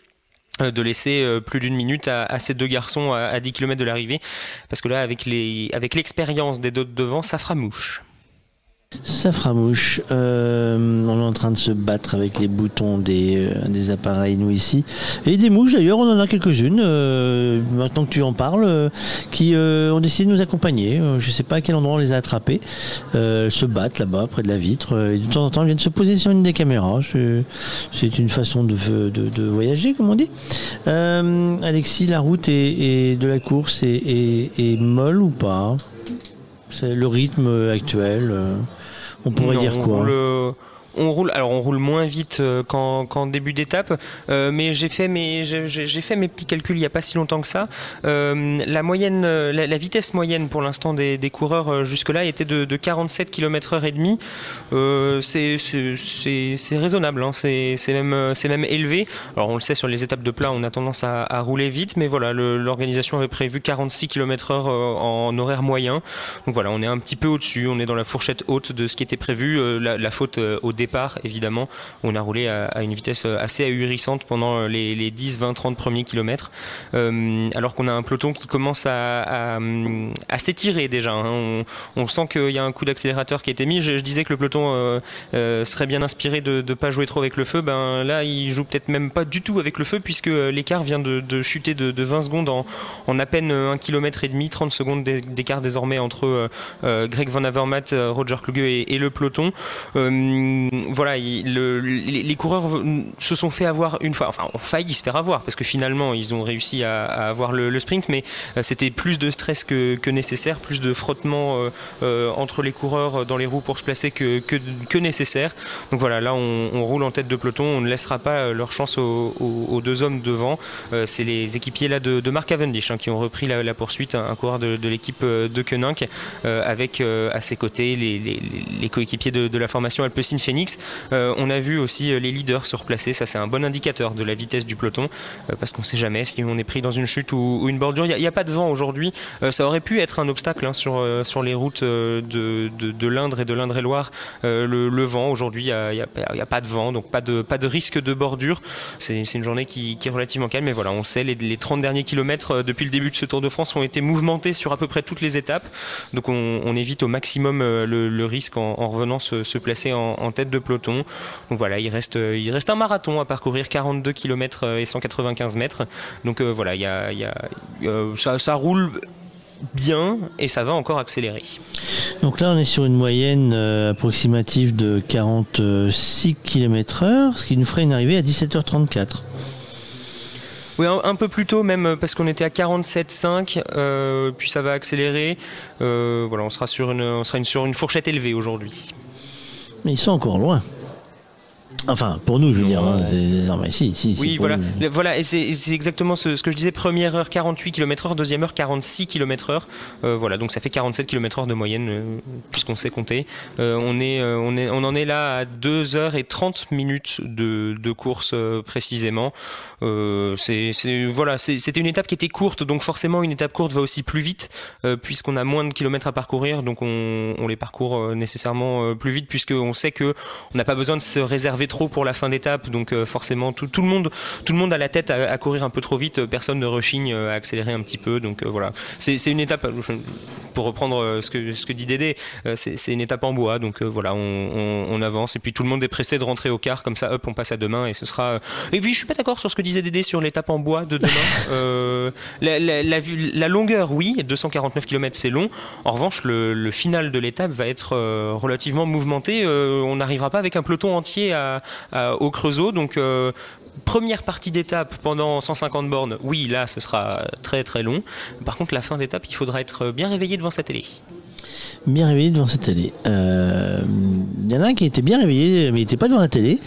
euh, de laisser euh, plus d'une minute à, ces deux garçons à, à 10 km de l'arrivée. Parce que là avec les avec l'expérience des deux de devant ça fera mouche Ça fera mouche. Euh, on est en train de se battre avec les boutons des, euh, des appareils, nous ici. Et des mouches, d'ailleurs, on en a quelques-unes, euh, maintenant que tu en parles, qui ont décidé de nous accompagner. Je ne sais pas à quel endroit on les a attrapées. Elles se battent là-bas, près de la vitre. Et de temps en temps, elles viennent se poser sur une des caméras. C'est- une façon de, voyager, comme on dit. Alexis, la route est, de la course est, est- est molle ou pas? C'est le rythme actuel. On pourrait Non, dire quoi euh, on roule, alors on roule moins vite euh, qu'en début d'étape, euh, mais j'ai fait mes j'ai- fait mes petits calculs il y a pas si longtemps que ça. Euh, la moyenne, la, vitesse moyenne pour l'instant des, des coureurs jusque-là était de, de 47 km/h et demi. C'est raisonnable, hein, c'est même c'est même élevé. Alors on le sait sur les étapes de plat, on a tendance à, rouler vite, mais voilà, l'organisation avait prévu 46 km/h euh, en horaire moyen. Donc voilà, on est un petit peu au-dessus, on est dans la fourchette haute de ce qui était prévu. La, la faute au évidemment, on a roulé à, une vitesse euh, assez ahurissante pendant euh, les, les 10, 20, 30 premiers kilomètres, Euh, alors qu'on a un peloton qui commence à, s'étirer déjà. hein. On, sent qu'il y a un coup d'accélérateur qui a été mis. Je, disais que le peloton serait bien inspiré de ne pas jouer trop avec le feu. Ben là, il joue peut-être même pas du tout avec le feu puisque l'écart vient de, chuter de, de 20 secondes en, à peine 1 km et demi, 30 secondes d'é- d'écart désormais entre Greg Van Avermaet, Roger Kluge et, le peloton. Voilà, il- le- les, coureurs se sont fait avoir une fois, enfin ont failli se faire avoir parce que finalement ils ont réussi à, avoir le, sprint, mais euh, c'était plus de stress que, nécessaire, plus de frottement euh, euh, entre les coureurs dans les roues pour se placer que, nécessaire. Donc voilà, là on, roule en tête de peloton, on ne laissera pas leur chance aux, deux hommes devant. C'est les équipiers là de, de Mark Cavendish hein, qui ont repris la, poursuite, un, coureur de, l'équipe de Koenig, avec à ses côtés les, coéquipiers de, de la formation Alpecin Phoenix. Euh, on a vu aussi euh, les leaders se replacer, ça c'est un bon indicateur de la vitesse du peloton, euh, parce qu'on ne sait jamais si on est pris dans une chute ou, une bordure. Il n'y a, pas de vent aujourd'hui, ça aurait pu être un obstacle hein, sur, les routes de, l'Indre et de l'Indre-et-Loire. Le, vent aujourd'hui, il n'y a, pas de vent, donc pas de, risque de bordure. C'est une journée qui, est relativement calme, mais voilà, on sait, les, les 30 derniers kilomètres depuis le début de ce Tour de France ont été mouvementés sur à peu près toutes les étapes, donc on, évite au maximum le, risque en, en revenant se, placer en tête de peloton. Donc voilà, il reste, euh, il reste un marathon à parcourir, 42 km et 195 mètres. Donc euh, voilà, il y a, il y a- euh, ça, ça roule bien et ça va encore accélérer. Donc là, on est sur une moyenne euh, approximative de 46 km/h, ce qui nous ferait une arrivée à 17h34. Oui, un, un peu plus tôt même euh, parce qu'on était à 47,5, euh, puis ça va accélérer. Euh, voilà, on sera sur une, on sera une- sur une fourchette élevée aujourd'hui. Mais ils sont encore loin. Enfin, pour nous, je veux dire. hein, non, mais si, si. Oui, voilà, nous. Voilà, et c'est exactement ce, ce que je disais. Première heure 48 km/h, deuxième heure 46 km/h. Euh, voilà, donc ça fait 47 km/h de moyenne euh, puisqu'on sait compter. Euh, on est, on est, on en est là à 2 heures et 30 minutes de, de course précisément. C'est, voilà, c'était une étape qui était courte, donc forcément une étape courte va aussi plus vite puisqu'on a moins de kilomètres à parcourir, donc on, on les parcourt nécessairement plus vite puisqu'on sait que on n'a pas besoin de se réserver trop pour la fin d'étape, donc euh, forcément tout, tout le monde, tout le monde a la tête à, à courir un peu trop vite, personne ne rechigne euh, à accélérer un petit peu, donc euh, voilà, c'est, une étape. pour reprendre ce que ce que dit Dédé, c'est, une étape en bois, donc voilà, on, on- on avance et puis tout le monde est pressé de rentrer au quart, comme ça, hop, on passe à demain et ce sera. Et puis je suis pas d'accord sur ce que disait Dédé sur l'étape en bois de demain. La, la- la vue- la longueur, oui, 249 km c'est long. En revanche, le, le final de l'étape va être euh, relativement mouvementé. Euh, on n'arrivera pas avec un peloton entier à- au Creusot, donc. euh, Première partie d'étape pendant 150 bornes, oui, là ce sera très très long. Par contre, la fin d'étape, il faudra être bien réveillé devant sa télé. Bien réveillé devant sa télé. Euh, Il y en a un qui était bien réveillé, mais il n'était pas devant la télé.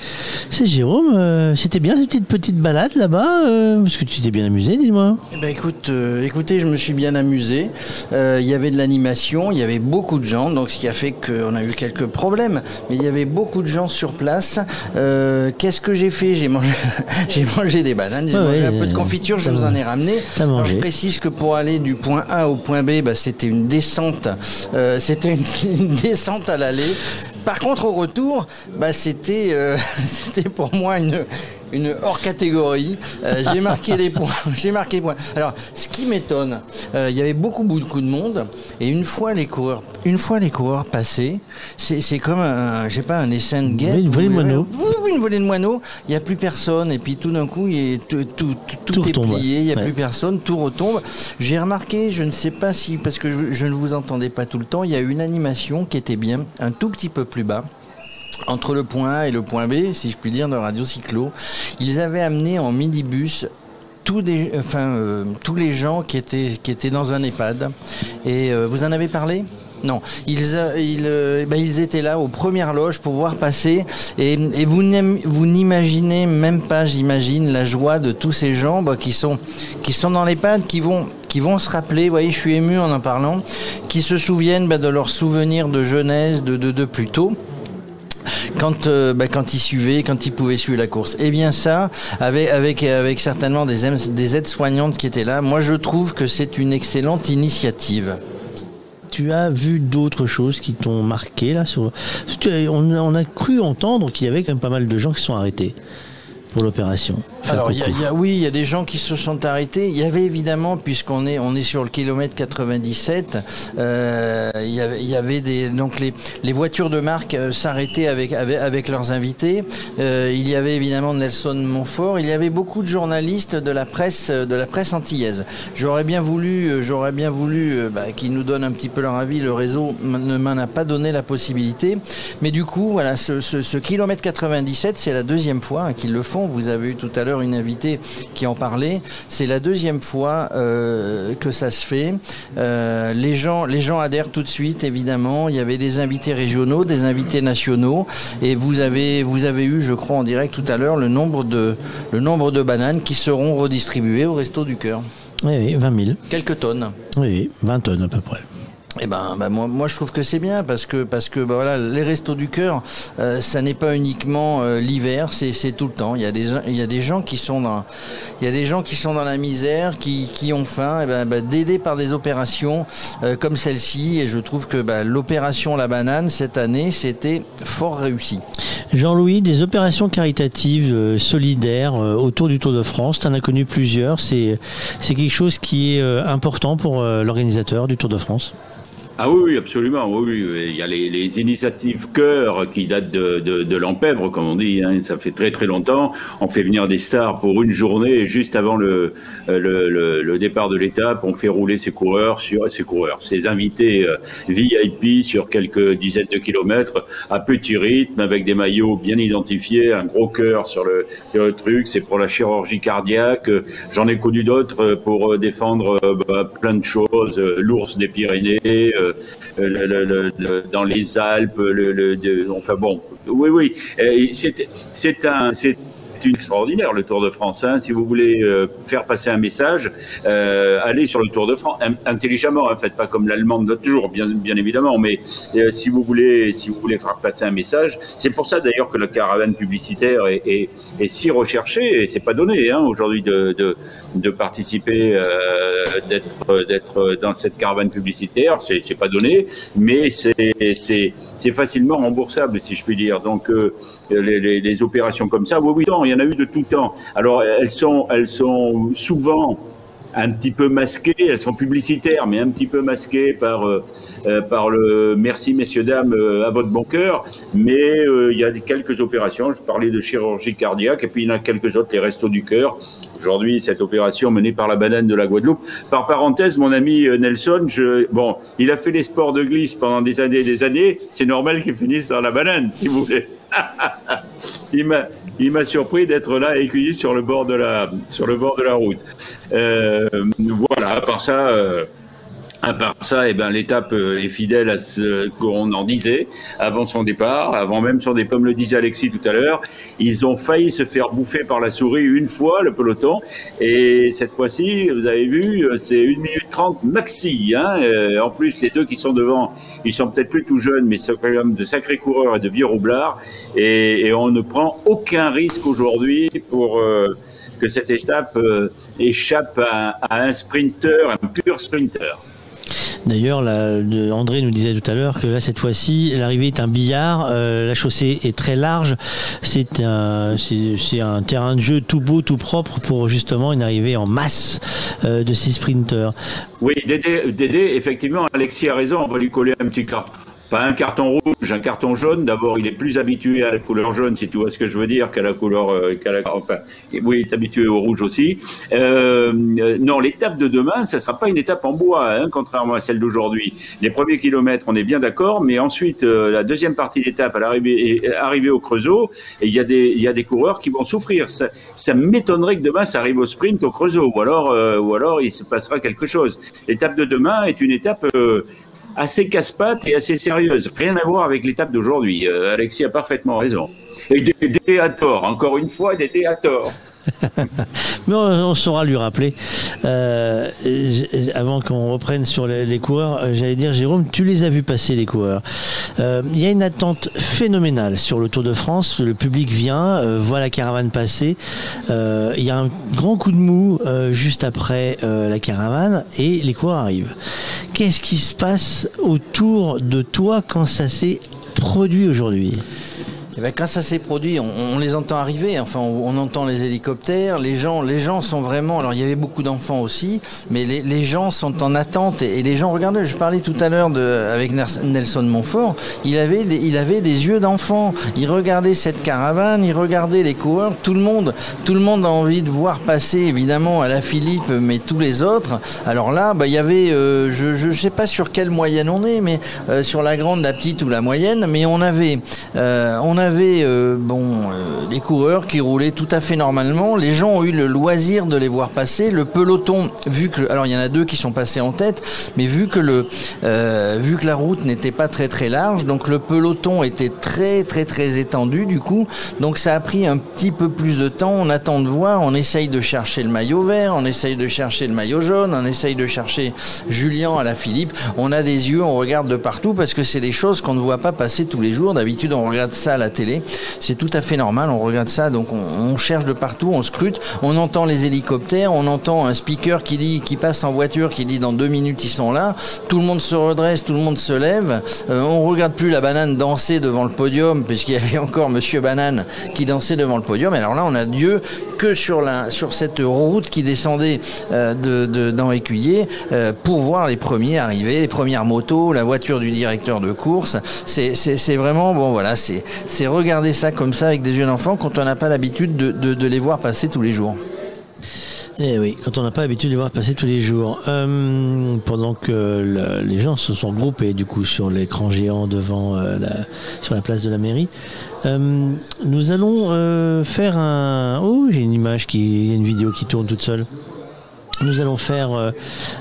C'est Jérôme. euh, C'était bien cette petite, petite balade là-bas euh, Parce que tu t'es bien amusé, dis-moi. Eh ben écoute, euh, écoutez, je me suis bien amusé. Euh, Il y avait de l'animation, il y avait beaucoup de gens, donc ce qui a fait qu'on a eu quelques problèmes. Mais il y avait beaucoup de gens sur place. Euh, Qu'est-ce que j'ai fait? J'ai mangé, j'ai mangé des bananes, j'ai Ouais, mangé ouais, un peu de euh, confiture, je vous en ai ramené. Alors, je précise que pour aller du point A au point B, bah, c'était une descente. C'était une, descente à l'aller. Par contre, au retour, bah, euh, c'était pour moi une, une hors catégorie. Euh, j'ai marqué les points. J'ai marqué les points. Alors, ce qui m'étonne, euh, il y avait beaucoup, beaucoup de monde, et une fois les coureurs, une fois les coureurs passés, c'est c'est comme un, je sais pas, un essaim de guerre. Oui, une volée de moineaux. Oui, une volée de moineaux. Il n'y a plus personne, et puis tout d'un coup, est, tout, tout, tout, Tout est retombe, plié. Il n'y a ouais. plus personne, tout retombe. J'ai remarqué, je ne sais pas si, parce que je, je ne vous entendais pas tout le temps, il y a une animation qui était bien, un tout petit peu plus bas. Entre le point A et le point B, si je puis dire, de Radio Cyclo, ils avaient amené en minibus tous, euh, les gens qui étaient, dans un EHPAD. Et euh, vous en avez parlé? Non, ils, euh, ben, ils étaient là aux premières loges pour voir passer. Et, vous n'imaginez même pas, j'imagine, la joie de tous ces gens bah, qui, sont, dans les pads, qui vont se rappeler, vous voyez, je suis ému en en parlant, qui se souviennent bah, de leurs souvenirs de jeunesse, de plus tôt quand, euh, bah, quand ils suivaient, quand ils pouvaient suivre la course. Et bien ça, avec, avec, certainement des, aides- des aides-soignantes qui étaient là, moi je trouve que c'est une excellente initiative. Tu as vu d'autres choses qui t'ont marqué là on a cru entendre qu'il y avait quand même pas mal de gens qui sont arrêtés pour l'opération. Alors, il y a- coucou. il y a- oui, il y a des gens qui se sont arrêtés. Il y avait évidemment, puisqu'on est, on est sur le kilomètre 97, euh, il, y avait, il y avait des, donc les, les voitures de marque euh, s'arrêtaient avec, avec, avec leurs invités. Euh, il y avait évidemment Nelson Montfort. Il y avait beaucoup de journalistes de la presse, de la presse antillaise. J'aurais bien voulu, j'aurais bien voulu bah, qu'ils nous donnent un petit peu leur avis. Le réseau ne m'en a pas donné la possibilité. Mais du coup, voilà, ce, ce, ce kilomètre 97, c'est la deuxième fois hein, qu'ils le font. Vous avez eu tout à l'heure une invitée qui en parlait. C'est la deuxième fois euh, que ça se fait. Euh, les gens, les gens adhèrent tout de suite, évidemment. Il y avait des invités régionaux, des invités nationaux, et vous avez, vous avez eu, je crois, en direct tout à l'heure, le nombre de, le nombre de bananes qui seront redistribuées au Resto du Cœur. Oui, oui, 20 000. Quelques tonnes. Oui, oui, 20 tonnes à peu près. Eh ben, bah, moi, moi, je trouve que c'est bien parce que parce que bah, voilà, les restos du cœur, euh, ça n'est pas uniquement euh, l'hiver, c'est tout le temps. Il y a des gens- il y a des gens qui sont dans il y a des gens qui sont dans la misère, qui, qui ont faim, et ben, bah, d'aider par des opérations euh, comme celle-ci. Et je trouve que l'opération la banane cette année, c'était fort réussi. Jean-Louis, des opérations caritatives solidaires autour du Tour de France, tu en as connu plusieurs. C'est c'est quelque chose qui est important pour l'organisateur du Tour de France? Ah oui, absolument. Oui, oui. Il y a les, les initiatives cœur qui datent de, de, de l'empèbre, comme on dit. hein. Ça fait très très longtemps. On fait venir des stars pour une journée juste avant le, euh, le, le, départ de l'étape, on fait rouler ses coureurs sur ses coureurs, ses invités euh, VIP sur quelques dizaines de kilomètres à petit rythme avec des maillots bien identifiés, un gros cœur sur le, sur le truc. C'est pour la chirurgie cardiaque. J'en ai connu d'autres euh, pour défendre bah, plein de choses. L'ours des Pyrénées. Euh, dans les Alpes, de- enfin bon, oui, oui, Euh, c'est un, c'est extraordinaire le Tour de France. hein. Si vous voulez euh, faire passer un message, euh, allez sur le Tour de France in- intelligemment. Hein, faites pas comme l'Allemand de jour, bien, évidemment. Mais euh, si vous voulez, si vous voulez faire passer un message, c'est pour ça d'ailleurs que la caravane publicitaire est, si recherchée et c'est pas donné hein, aujourd'hui de, participer, d'être dans cette caravane publicitaire. C'est pas donné, mais c'est facilement remboursable si je puis dire. Donc les, les, opérations comme ça, oui, oui, il y en a eu de tout temps. Alors elles sont elles sont souvent un petit peu masquées, elles sont publicitaires, mais un petit peu masquées par, euh, euh, par le merci messieurs dames euh, à votre bon cœur. Mais euh, il y a quelques opérations, je parlais de chirurgie cardiaque, et puis il y en a quelques autres, les restos du cœur. Aujourd'hui, cette opération menée par la banane de la Guadeloupe. Par parenthèse, mon ami euh, Nelson, bon, il a fait les sports de glisse pendant des années et des années. C'est normal qu'il finisse dans la banane, si vous voulez. il m'a, surpris d'être là écueilli sur le bord de la, sur le bord de la route. Euh, voilà. À part ça. euh, à part ça, eh ben, l'étape euh, est fidèle à ce qu'on en disait avant son départ, avant même son départ, comme le disait Alexis tout à l'heure. Ils ont failli se faire bouffer par la souris une fois, le peloton. Et cette fois-ci, vous avez vu, euh, c'est 1 minute 30 maxi. Hein. Euh, en plus, les deux qui sont devant, ils sont peut-être plus tout jeunes, mais c'est quand même de sacrés coureurs et de vieux roublards. Et, on ne prend aucun risque aujourd'hui pour... que cette étape échappe à, à un sprinter, un pur sprinter. D'ailleurs, André nous disait tout à l'heure que là, cette fois-ci, l'arrivée est un billard. euh, la chaussée est très large. C'est un, c'est c'est un terrain de jeu tout beau, tout propre pour justement une arrivée en masse euh, de ces sprinteurs. Oui, Dédé, Dédé, effectivement, Alexis a raison, on va lui coller un petit carton. Pas un carton rouge, un carton jaune. D'abord, il est plus habitué à la couleur jaune, si tu vois ce que je veux dire, qu'à la couleur. euh, qu'à la, enfin, oui, il est habitué au rouge aussi. Euh, euh, non, l'étape de demain, ça sera pas une étape en bois, hein, contrairement à celle d'aujourd'hui. Les premiers kilomètres, on est bien d'accord, mais ensuite, la deuxième partie d'étape, à l'arrivée, arrivée au Creusot, il y a des, y a des coureurs qui vont souffrir. Ça, ça m'étonnerait que demain, ça arrive au sprint au Creusot, ou alors, ou alors, il se passera quelque chose. L'étape de demain est une étape. Assez casse-pattes et assez sérieuse. Rien à voir avec l'étape d'aujourd'hui. Euh, Alexis a parfaitement raison. Et des à tort, encore une fois, des à tort. Mais on, saura lui rappeler. Euh, avant qu'on reprenne sur les, coureurs, euh, j'allais dire, Jérôme, tu les as vus passer, les coureurs. Euh, Il y a une attente phénoménale sur le Tour de France. Le public vient, voit la caravane passer. Il y a un grand coup de mou juste après la caravane et les coureurs arrivent. Qu'est-ce qui se passe autour de toi quand ça s'est produit aujourd'hui? Eh ben, quand ça s'est produit, on, on les entend arriver. Enfin, on, on entend les hélicoptères. Les gens, les gens sont vraiment. Alors, il y avait beaucoup d'enfants aussi, mais les, les gens sont en attente. Et, et les gens, regardez, je parlais tout à l'heure avec Nelson Montfort. Il avait, des, il avait des yeux d'enfant. Il regardait cette caravane, il regardait les coureurs. Tout le monde, tout le monde a envie de voir passer, évidemment, à la Philippe, mais tous les autres. Alors là, bah, il y avait, euh, je ne sais pas sur quelle moyenne on est, mais euh, sur la grande, la petite ou la moyenne, mais on avait, euh, on avait euh, bon, euh, des coureurs qui roulaient tout à fait normalement. Les gens ont eu le loisir de les voir passer. Le peloton, vu que, alors il y en a deux qui sont passés en tête, mais vu que le, euh, vu que la route n'était pas très très large, donc le peloton était très très très étendu du coup, donc ça a pris un petit peu plus de temps. On attend de voir, on essaye de chercher le maillot vert, on essaye de chercher le maillot jaune, on essaye de chercher Julien à la Philippe. On a des yeux, on regarde de partout parce que c'est des choses qu'on ne voit pas passer tous les jours. D'habitude, on regarde ça à la télé. C'est tout à fait normal, on regarde ça, donc on, cherche de partout, on scrute, on entend les hélicoptères, on entend un speaker qui dit, qui passe en voiture, qui dit dans deux minutes ils sont là. Tout le monde se redresse, tout le monde se lève. Euh, on regarde plus la banane danser devant le podium, puisqu'il y avait encore Monsieur Banane qui dansait devant le podium. Alors là, on a Dieu que sur cette route qui descendait euh, dans Écuyer euh, pour voir les premiers arriver, les premières motos, la voiture du directeur de course. C'est vraiment bon, voilà, c'est, c'est regarder ça comme ça avec des yeux d'enfant quand on n'a pas l'habitude de, les voir passer tous les jours. Eh oui, quand on n'a pas l'habitude de voir passer tous les jours. Euh, pendant que le- les gens se sont groupés du coup sur l'écran géant devant euh, la, sur la place de la mairie, euh, nous allons faire un. Oh, j'ai une image qui, il y a une vidéo qui tourne toute seule. Nous allons faire euh,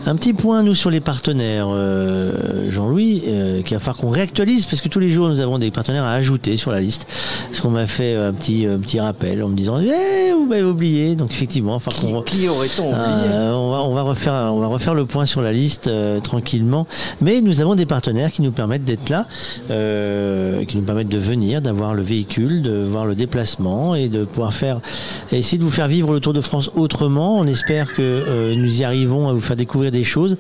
un petit point, nous, sur les partenaires, euh, Jean-Louis, euh, qu'il va falloir qu'on réactualise, parce que tous les jours, nous avons des partenaires à ajouter sur la liste. Parce qu'on m'a fait un petit, un petit rappel en me disant, eh, vous m'avez oublié. Donc, effectivement, enfin, qu'on... Qui aurait-on oublié Euh, on, va, on, va refaire, on va refaire le point sur la liste euh, tranquillement. Mais nous avons des partenaires qui nous permettent d'être là, euh, qui nous permettent de venir, d'avoir le véhicule, de voir le déplacement et de pouvoir faire, essayer de vous faire vivre le Tour de France autrement. On espère que euh, nous y arrivons à vous faire découvrir des choses.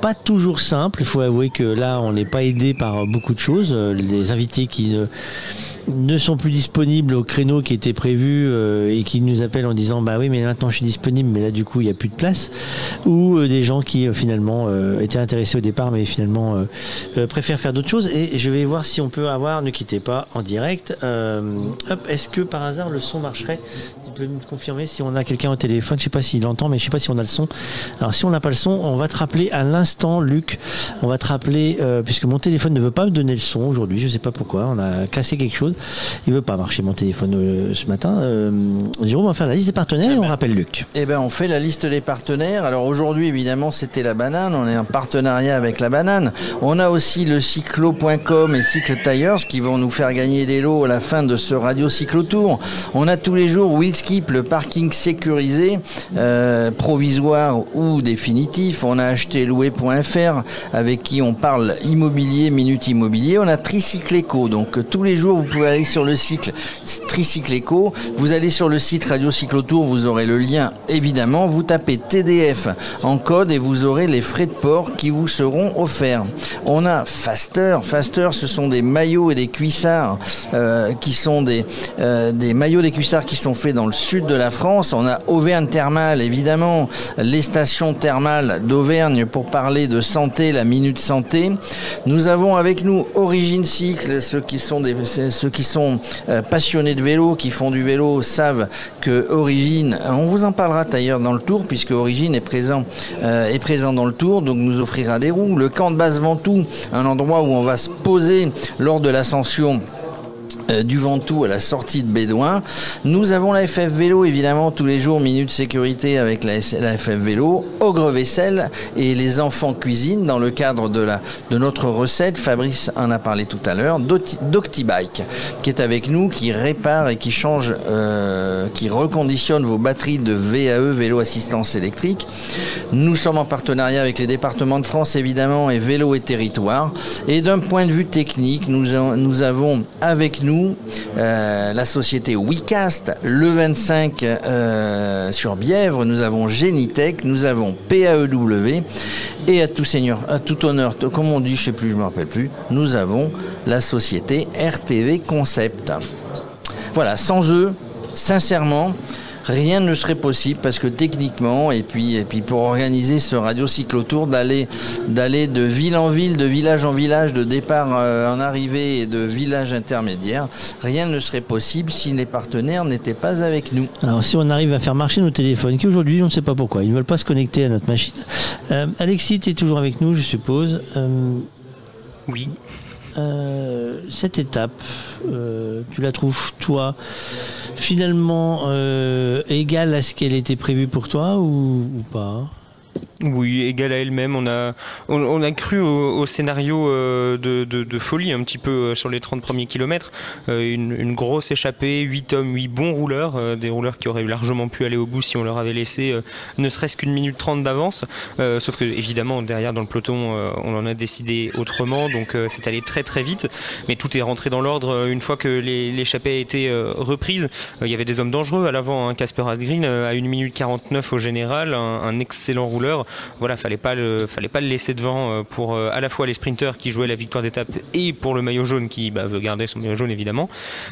Pas toujours simple. Il faut avouer que là, on n'est pas aidé par beaucoup de choses. Euh, Les invités qui ne sont plus disponibles au créneau qui était prévu euh, et qui nous appellent en disant bah oui mais maintenant je suis disponible mais là du coup il n'y a plus de place ou euh, des gens qui euh, finalement euh, étaient intéressés au départ mais finalement euh, euh, préfèrent faire d'autres choses et je vais voir si on peut avoir ne quittez pas en direct euh, hop est-ce que par hasard le son marcherait tu peux me confirmer si on a quelqu'un au téléphone je sais pas s'il entend mais je sais pas si on a le son alors si on n'a pas le son on va te rappeler à l'instant Luc on va te rappeler euh, puisque mon téléphone ne veut pas me donner le son aujourd'hui je sais pas pourquoi on a cassé quelque chose il veut pas marcher mon téléphone euh, ce matin euh, Jérôme on va faire la liste des partenaires et on rappelle Luc Eh ben, on fait la liste des partenaires. Alors aujourd'hui, évidemment, c'était la banane. On est en partenariat avec la banane. On a aussi le cyclo.com et Cycle Tires qui vont nous faire gagner des lots à la fin de ce radio cyclo tour. On a tous les jours Le parking sécurisé, euh, provisoire ou définitif. On a acheté louer.fr avec qui on parle immobilier, minute immobilier. On a Tricycle Eco. Donc tous les jours, vous pouvez aller sur le cycle Tricycle Eco. Vous allez sur le site Radio Cyclotour, vous aurez le lien évidemment. Vous tapez TDF en code et vous aurez les frais de port qui vous seront offerts. On a Faster. Faster, ce sont des maillots et des cuissards euh, qui sont des, euh, des maillots des cuissards qui sont faits dans le sud de la France. On a Auvergne Thermale, évidemment, les stations thermales d'Auvergne pour parler de santé, la minute santé. Nous avons avec nous Origine Cycle, ceux qui sont euh, passionnés de vélo, qui font du vélo, savent que Origine, on vous en parlera d'ailleurs dans le tour, puisque Origine est présent, euh, est présent dans le tour, donc nous offrira des roues. Le camp de Basse Ventoux, un endroit où on va se poser lors de l'ascension euh, du Ventoux à la sortie de Bédouin. Nous avons la FF Vélo, évidemment, tous les jours, minute sécurité avec la, FF Vélo, Ogre Vaisselle et les enfants cuisine dans le cadre de, la, de notre recette. Fabrice en a parlé tout à l'heure. Docti- DoctiBike, qui est avec nous, qui répare et qui change, euh, qui reconditionne vos batteries de VAE, vélo assistance électrique. Nous sommes en partenariat avec les départements de France, évidemment, et Vélo et Territoire. Et d'un point de vue technique, nous, nous avons avec nous euh, la société WeCast, le 25 euh, sur Bièvre, nous avons Genitech, nous avons PAEW, et à tout seigneur, à tout honneur, comme on dit, je sais plus, je me rappelle plus, nous avons la société RTV Concept. Voilà, sans eux, sincèrement, rien ne serait possible parce que techniquement, et puis, et puis pour organiser ce radio cyclotour, d'aller, d'aller de ville en ville, de village en village, de départ euh, en arrivée et de village intermédiaire, rien ne serait possible si les partenaires n'étaient pas avec nous. Alors si on arrive à faire marcher nos téléphones, qui aujourd'hui on ne sait pas pourquoi, ils ne veulent pas se connecter à notre machine. Euh, Alexis, tu es toujours avec nous, je suppose. Euh, oui. Cette étape, euh, tu la trouves, toi, finalement euh, égale à ce qu'elle était prévue pour toi ou pas? Oui, égale à elle-même. On a, on, a cru au, scénario euh, de, de- folie un petit peu euh, sur les 30 premiers kilomètres. Euh, une, grosse échappée, 8 hommes, 8 bons rouleurs, des rouleurs qui auraient largement pu aller au bout si on leur avait laissé ne serait-ce qu'une minute 30 d'avance. Sauf que évidemment, derrière dans le peloton, on en a décidé autrement, donc c'est allé très très vite. Mais tout est rentré dans l'ordre une fois que l'échappée a été reprise. Il y avait des hommes dangereux à l'avant, hein. Casper Asgreen euh, à 1 minute 49 au général, un excellent rouleur. Voilà, fallait pas le, fallait pas le laisser devant euh, pour euh, à la fois les sprinteurs qui jouaient la victoire d'étape et pour le maillot jaune qui bah, veut garder son maillot jaune évidemment.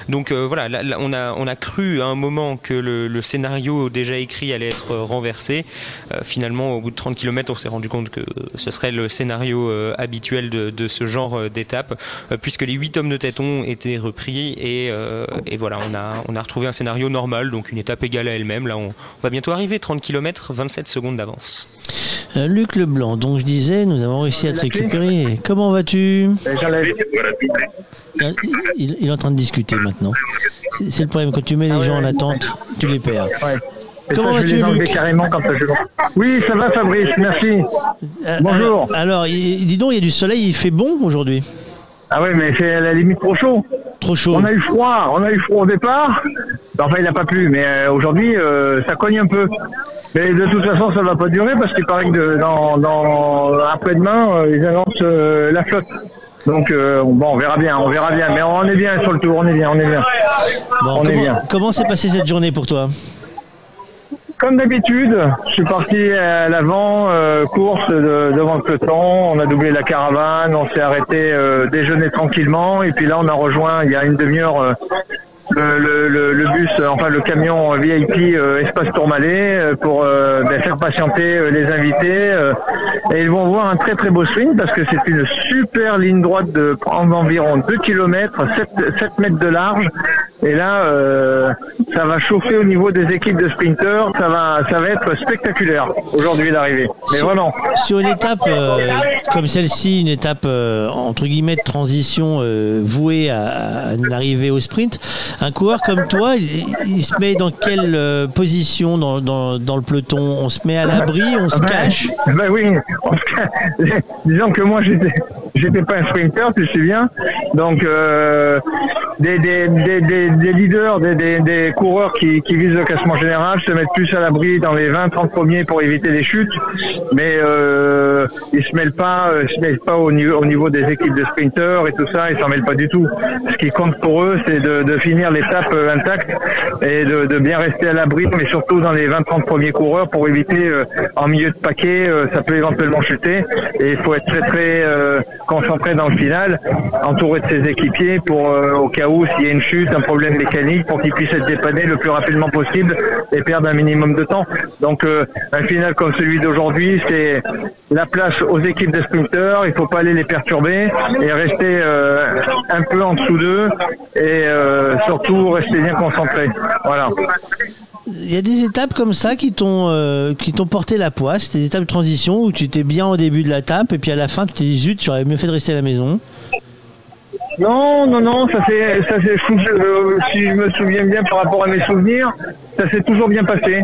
Donc euh, voilà, là, là, on a, cru à un moment que le, scénario déjà écrit allait être renversé. Finalement, au bout de 30 km, on s'est rendu compte que ce serait le scénario habituel de, ce genre d'étape, puisque les 8 hommes de tête ont été repris et, voilà, on a, retrouvé un scénario normal, donc une étape égale à elle-même. Là, on va bientôt arriver, 30 km, 27 secondes d'avance. Euh, Luc Leblanc, donc je disais, nous avons réussi à te récupérer. Comment vas-tu Ah, il, il est en train de discuter maintenant. C'est le problème, quand tu mets les gens en attente, tu les perds. Comment vas-tu, Luc carrément quand je... Oui, ça va Fabrice, merci. Bonjour. Alors, dis donc, il y a du soleil, il fait bon aujourd'hui? Ah oui, mais c'est à la limite trop chaud. Trop chaud. On a eu froid, on a eu froid au départ. Enfin, il n'a pas plu, mais euh, aujourd'hui, euh, ça cogne un peu. Mais de toute façon, ça va pas durer parce qu'il paraît que de- dans, dans après-demain, euh, ils annoncent euh, la flotte. Donc bon, on verra bien, on verra bien. Mais on est bien sur le tour, on est bien, on est bien. Bon, on est bien. comment s'est passée cette journée pour toi? Comme d'habitude, je suis parti à l'avant, euh, course de- devant le peloton, on a doublé la caravane, on s'est arrêté euh, déjeuner tranquillement, et puis là on a rejoint il y a une demi-heure euh, le, le- le- le bus, euh, enfin le camion VIP euh, Espace Tourmalet euh, pour euh, ben, faire patienter euh, les invités. euh, et ils vont voir un très très beau sprint parce que c'est une super ligne droite de prendre environ 2 km, 7, 7 mètres de large. Et là, euh, ça va chauffer au niveau des équipes de sprinteurs. Ça va, ça va être spectaculaire aujourd'hui d'arriver. Mais vraiment. Sur une étape euh, comme celle-ci, une étape euh, entre guillemets de transition euh, vouée à, à une arrivée au sprint, un coureur comme toi, il, il se met dans quelle euh, position dans, dans- dans le peloton? On se met à l'abri, on se Ben, cache? Ben oui, on se cache. disons que moi j'étais j'étais pas un sprinter, tu sais bien. Donc euh, des, des, des, des, leaders, des, des, des coureurs qui, qui visent le classement général se mettent plus à l'abri dans les 20-30 premiers pour éviter les chutes, mais euh, ils se mêlent pas, euh, ils se mêlent pas au niveau, au niveau des équipes de sprinters et tout ça, ils s'en mêlent pas du tout. Ce qui compte pour eux, c'est de, de finir l'étape euh, intacte et de, de bien rester à l'abri, mais surtout dans les 20-30 premiers coureurs pour éviter euh, en milieu de paquet, euh, ça peut éventuellement chuter et il faut être très très euh, concentré dans le final, entouré de ses équipiers pour euh, s'il y a une chute, un problème mécanique, pour qu'ils puissent être dépannés le plus rapidement possible et perdre un minimum de temps. Donc euh, un final comme celui d'aujourd'hui, c'est la place aux équipes de sprinteurs, il faut pas aller les perturber et rester euh, un peu en dessous d'eux et euh, surtout rester bien concentré. Voilà. Il y a des étapes comme ça qui t'ont qui t'ont porté la poisse, des étapes de transition où tu étais bien au début de l'étape et puis à la fin tu t'es dit zut, j'aurais mieux fait de rester à la maison. Non, non, non, ça s'est, ça s'est, euh, si je me souviens bien par rapport à mes souvenirs, ça s'est toujours bien passé.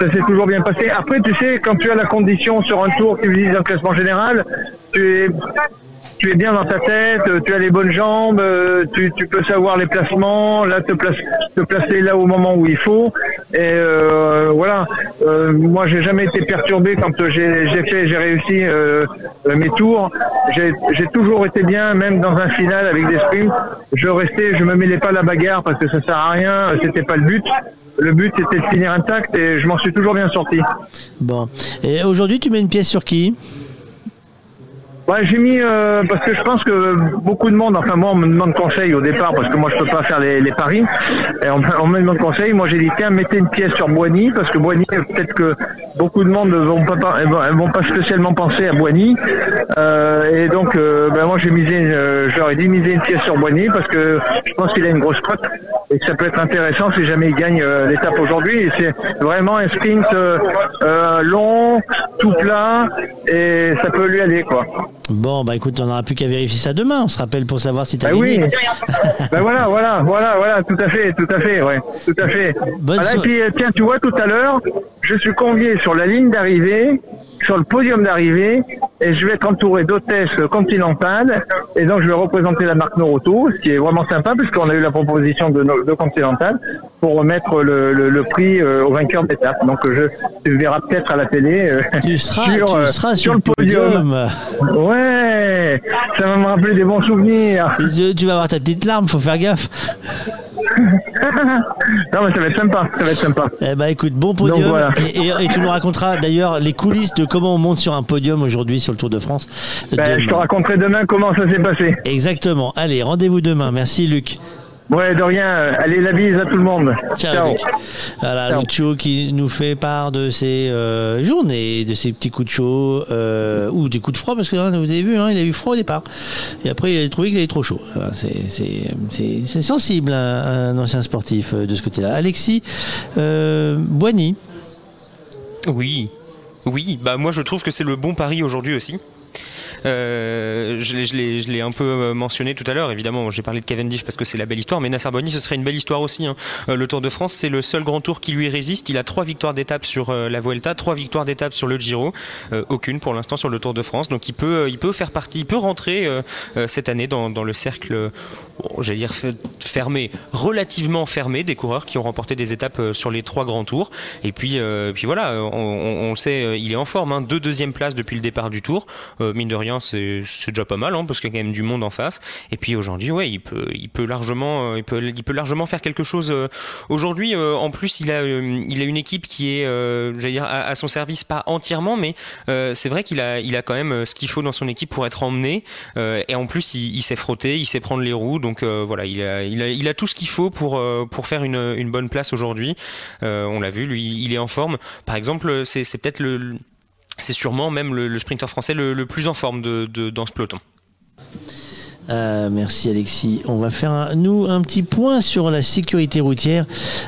Ça s'est toujours bien passé. Après, tu sais, quand tu as la condition sur un tour qui vise un classement général, tu es, tu es bien dans ta tête, tu as les bonnes jambes, euh, tu, peux savoir les placements, là te, place, te placer là au moment où il faut. Et euh, voilà, euh, moi j'ai jamais été perturbé quand j'ai fait, j'ai réussi euh, mes tours. J'ai toujours été bien, même dans un final avec des sprints. Je restais, je me mêlais pas la bagarre parce que ça sert à rien, c'était pas le but. Le but c'était de finir intact et je m'en suis toujours bien sorti. Bon. Et aujourd'hui, tu mets une pièce sur qui? Ouais, j'ai mis euh, parce que je pense que beaucoup de monde, enfin moi on me demande conseil au départ parce que moi je peux pas faire les, paris. Et on, me demande conseil. Moi j'ai dit tiens mettez une pièce sur Boigny parce que Boigny peut-être que beaucoup de monde ne vont pas vont- pas spécialement penser à Boigny. Euh, et donc euh, ben moi j'ai misé, euh, je dit miser une pièce sur Boigny parce que je pense qu'il a une grosse cote et que ça peut être intéressant si jamais il gagne euh, l'étape aujourd'hui. Et c'est vraiment un sprint long, tout plat et ça peut lui aller quoi. Bon, bah écoute, on n'aura plus qu'à vérifier ça demain. On se rappelle pour savoir si tu as Ben gagné. oui. ben voilà, voilà, voilà, voilà, tout à fait, tout à fait, ouais, tout à fait. Voilà, et puis euh, tiens, tu vois, tout à l'heure, je suis convié sur la ligne d'arrivée, sur le podium d'arrivée, et je vais être entouré d'hôtesses continentales, et donc je vais représenter la marque Noroto, ce qui est vraiment sympa, puisqu'on a eu la proposition de, de Continental pour remettre le, le, le prix euh, au vainqueur d'étape. Donc je, tu verras peut-être à la télé euh, Tu seras, sur, tu euh, seras sur, le podium. Ouais, ça va me rappeler des bons souvenirs. Les yeux, tu vas avoir ta petite larme, faut faire gaffe. Non mais ça va être sympa, ça va être sympa. Eh ben écoute, bon podium. Donc, voilà. et, et- et tu nous raconteras d'ailleurs les coulisses de comment on monte sur un podium aujourd'hui sur le Tour de France. Ben, je te raconterai demain comment ça s'est passé. Exactement. Allez, rendez-vous demain. Merci Luc. Ouais, de rien. Allez, la bise à tout le monde. Ciao, Luc. Voilà, Ciao. Lucio qui nous fait part de ses euh, journées, de ses petits coups de chaud euh, ou des coups de froid parce que hein, vous avez vu, hein, il a eu froid au départ et après il a trouvé qu'il avait trop chaud. Voilà, c'est- sensible à un ancien sportif euh, de ce côté-là. Alexis euh, Boigny. Oui, oui, bah moi je trouve que c'est le bon pari aujourd'hui aussi. Euh, je l'ai- un peu euh, mentionné tout à l'heure, évidemment, j'ai parlé de Cavendish parce que c'est la belle histoire, mais Nasser Boigny, ce serait une belle histoire aussi. hein. Euh, le Tour de France, c'est le seul grand tour qui lui résiste. Il a trois victoires d'étape sur la Vuelta, trois victoires d'étape sur le Giro, aucune pour l'instant sur le Tour de France. Donc il peut, faire partie, il peut rentrer cette année dans, le cercle, j'allais dire fe- fermé, relativement fermé des coureurs qui ont remporté des étapes sur les trois grands tours. Et puis, voilà, on, sait, il est en forme. Hein, deux deuxièmes places depuis le départ du tour. Mine de rien, c'est c'est déjà pas mal, hein, parce qu'il y a quand même du monde en face. Et puis aujourd'hui, ouais, il peut, il peut largement, euh, il peut, il peut largement faire quelque chose. euh, aujourd'hui, euh, en plus, il a, il a une équipe qui est, j'allais dire, à, son service, pas entièrement, mais c'est vrai qu'il a, il a quand même ce qu'il faut dans son équipe pour être emmené. Et en plus, il, il sait frotter, il sait prendre les roues. Donc voilà, il a, il a, il a tout ce qu'il faut pour, pour faire une, une bonne place aujourd'hui. On l'a vu, lui, il est en forme. Par exemple, c'est peut-être le, c'est sûrement même le, le sprinter français le, plus en forme de, de- dans ce peloton. Euh, merci Alexis. On va faire un- nous un petit point sur la sécurité routière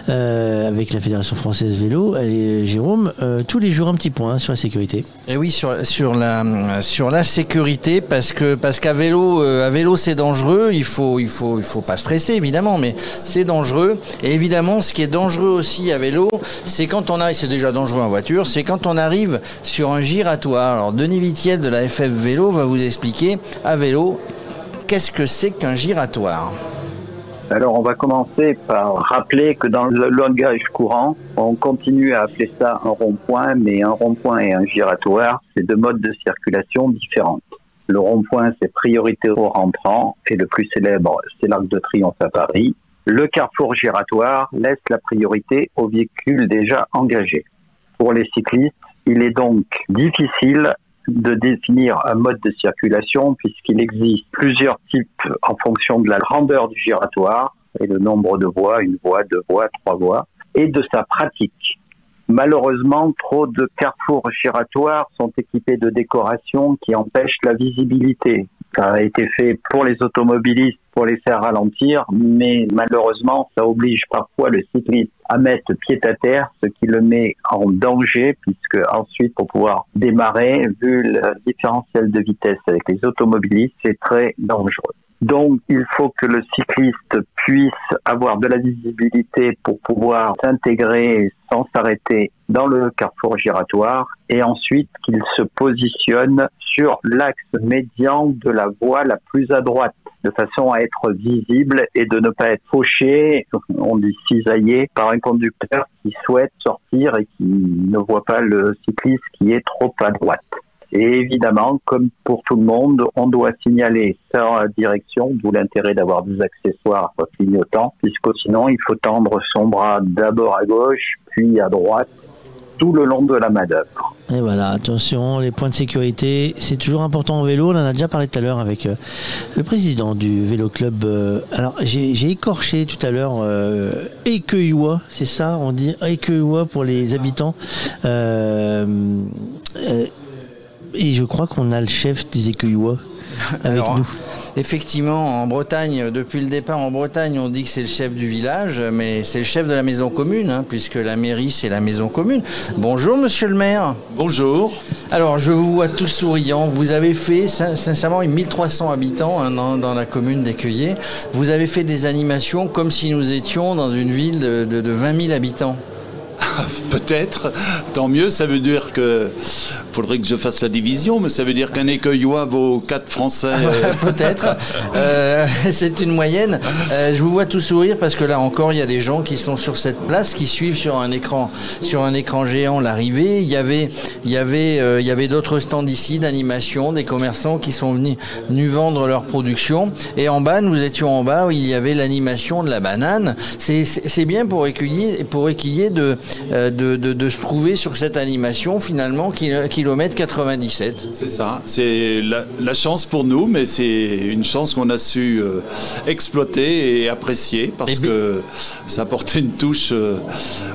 euh, avec la Fédération française vélo. Allez Jérôme, euh, tous les jours un petit point sur la sécurité. Et oui, sur, sur, la, sur la sécurité, parce que parce qu'à vélo, euh, à vélo c'est dangereux. Il faut il faut il faut pas stresser évidemment, mais c'est dangereux. Et évidemment, ce qui est dangereux aussi à vélo, c'est quand on arrive, c'est déjà dangereux en voiture, c'est quand on arrive sur un giratoire. Alors Denis Vitiel de la FF Vélo va vous expliquer à vélo qu'est-ce que c'est qu'un giratoire. Alors, on va commencer par rappeler que dans le langage courant, on continue à appeler ça un rond-point, mais un rond-point et un giratoire, c'est deux modes de circulation différents. Le rond-point, c'est priorité aux rentrants, et le plus célèbre, c'est l'Arc de Triomphe à Paris. Le carrefour giratoire laisse la priorité aux véhicules déjà engagés. Pour les cyclistes, il est donc difficile de définir un mode de circulation puisqu'il existe plusieurs types en fonction de la grandeur du giratoire et le nombre de voies, une voie, deux voies, trois voies, et de sa pratique. Malheureusement, trop de carrefours giratoires sont équipés de décorations qui empêchent la visibilité. Ça a été fait pour les automobilistes pour les faire ralentir, mais malheureusement, ça oblige parfois le cycliste à mettre pied à terre, ce qui le met en danger, puisque ensuite, pour pouvoir démarrer, vu le différentiel de vitesse avec les automobilistes, c'est très dangereux. Donc, il faut que le cycliste puisse avoir de la visibilité pour pouvoir s'intégrer sans s'arrêter dans le carrefour giratoire et ensuite qu'il se positionne sur l'axe médian de la voie la plus à droite de façon à être visible et de ne pas être fauché, on dit cisaillé, par un conducteur qui souhaite sortir et qui ne voit pas le cycliste qui est trop à droite. Et évidemment, comme pour tout le monde, on doit signaler sa direction, d'où l'intérêt d'avoir des accessoires clignotants, puisque sinon il faut tendre son bras d'abord à gauche, puis à droite, tout le long de la manœuvre. Et voilà, attention, les points de sécurité, c'est toujours important au vélo. On en a déjà parlé tout à l'heure avec euh, le président du vélo club. euh, alors, j'ai écorché tout à l'heure euh, c'est ça On dit Ecueillois pour les habitants. Et je crois qu'on a le chef des Écueillois avec Alors, nous. Effectivement, en Bretagne, depuis le départ en Bretagne, on dit que c'est le chef du village, mais c'est le chef de la maison commune, hein, puisque la mairie, c'est la maison commune. Bonjour, monsieur le maire. Bonjour. Alors, je vous vois tous souriants. Vous avez fait, sin- sincèrement, 1300 habitants hein, dans, dans la commune d'Écueillé. Vous avez fait des animations comme si nous étions dans une ville de, de, de 20 000 habitants. Peut-être, tant mieux, ça veut dire que faudrait que je fasse la division, mais ça veut dire qu'un écueillois vaut 4 Français. euh, Peut-être. Euh, c'est une moyenne. Euh, je vous vois tout sourire parce que là encore, il y a des gens qui sont sur cette place, qui suivent sur un écran, sur un écran géant l'arrivée. Il y avait, il y avait, euh, il y avait d'autres stands ici d'animation, des commerçants qui sont venus, venus vendre leur production. Et en bas, nous étions en bas où il y avait l'animation de la banane. C'est, bien pour écueiller, pour écuyer de, de, de, de se trouver sur cette animation finalement kilo- kilomètre 97. C'est ça, c'est la, la chance pour nous, mais c'est une chance qu'on a su euh, exploiter et apprécier parce que ça apportait une touche euh,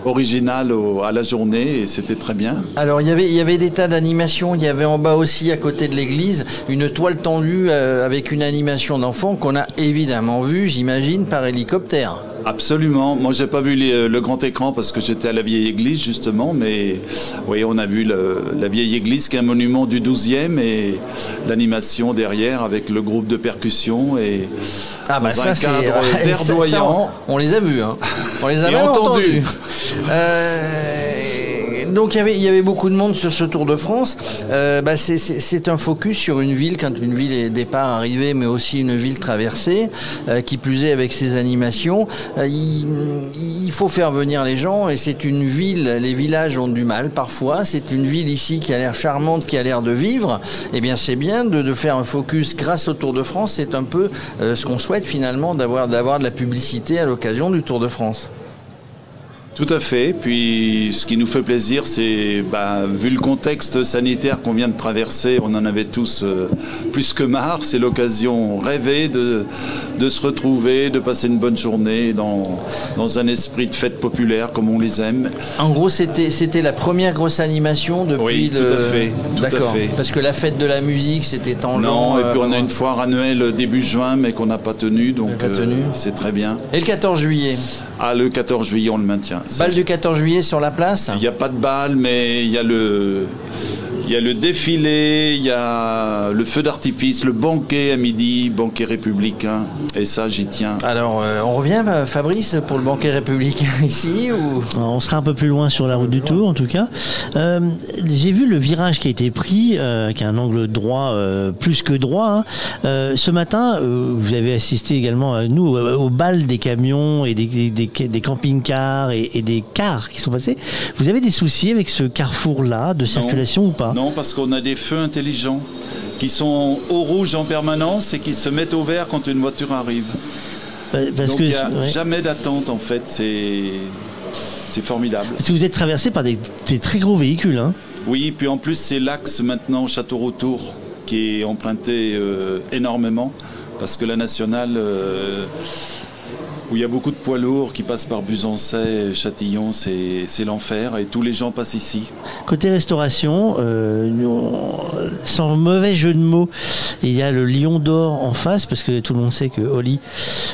originale au- à la journée et c'était très bien. Alors il y avait il y avait des tas d'animations. Il y avait en bas aussi à côté de l'église une toile tendue euh, avec une animation d'enfants qu'on a évidemment vue, j'imagine, par hélicoptère. Absolument. Moi, j'ai pas vu les- le grand écran parce que j'étais à la vieille église justement, mais oui, on a vu le- la vieille église qui est un monument du 12e et l'animation derrière avec le groupe de percussion et Ah bah dans ça un cadre ça, ça, verdoyant. on, on les a vus, hein. On les a Et même entendus. entendus. Euh, donc il y avait beaucoup de monde sur ce Tour de France. Euh, bah, c'est- un focus sur une ville quand une ville est départ arrivée, mais aussi une ville traversée, euh, qui plus est avec ses animations. Euh, il, faut faire venir les gens et c'est une ville. Les villages ont du mal parfois. C'est une ville ici qui a l'air charmante, qui a l'air de vivre. Eh bien c'est bien de, de faire un focus grâce au Tour de France. C'est un peu ce qu'on souhaite finalement d'avoir d'avoir de la publicité à l'occasion du Tour de France. Tout à fait. Puis ce qui nous fait plaisir, c'est, bah, vu le contexte sanitaire qu'on vient de traverser, on en avait tous euh, plus que marre. C'est l'occasion rêvée de, de se retrouver, de passer une bonne journée dans, dans un esprit de fête populaire comme on les aime. En gros, c'était c'était la première grosse animation depuis Oui, le. tout à fait, tout à D'accord. fait. Parce que la fête de la musique, c'était tangent. Non, et euh, puis on a une foire annuelle début juin, mais qu'on n'a pas tenue, donc pas euh, tenue. c'est très bien. Et le 14 juillet Ah, le 14 juillet, on le maintient. Balle du 14 juillet sur la place Il n'y a pas de balle, mais il y a le. Il y a le défilé, il y a le feu d'artifice, le banquet à midi, banquet républicain, et ça j'y tiens. Alors, euh, on revient, euh, Fabrice, pour le banquet républicain ici ou? Alors, on sera un peu plus loin sur la route du Tour, en tout cas. Euh, J'ai vu le virage qui a été pris, euh, qui a un angle droit, euh, plus que droit. hein. Euh, ce matin, euh, vous avez assisté également, à nous, euh, au bal des camions et des, des, des- des camping-cars et, et des cars qui sont passés. Vous avez des soucis avec ce carrefour-là de circulation ou pas? Non, parce qu'on a des feux intelligents qui sont au rouge en permanence et qui se mettent au vert quand une voiture arrive. Parce Donc il n'y a ouais. jamais d'attente en fait, c'est c'est formidable. Parce que vous êtes traversé par des, des très gros véhicules. Hein. Oui, puis en plus c'est l'axe maintenant Château-Retour qui est emprunté euh, énormément parce que la nationale euh, où il y a beaucoup de poids lourds qui passent par Busancais, Châtillon, c'est l'enfer et tous les gens passent ici. Côté restauration, euh, sans mauvais jeu de mots, il y a le Lion d'Or en face, parce que tout le monde sait que Oli.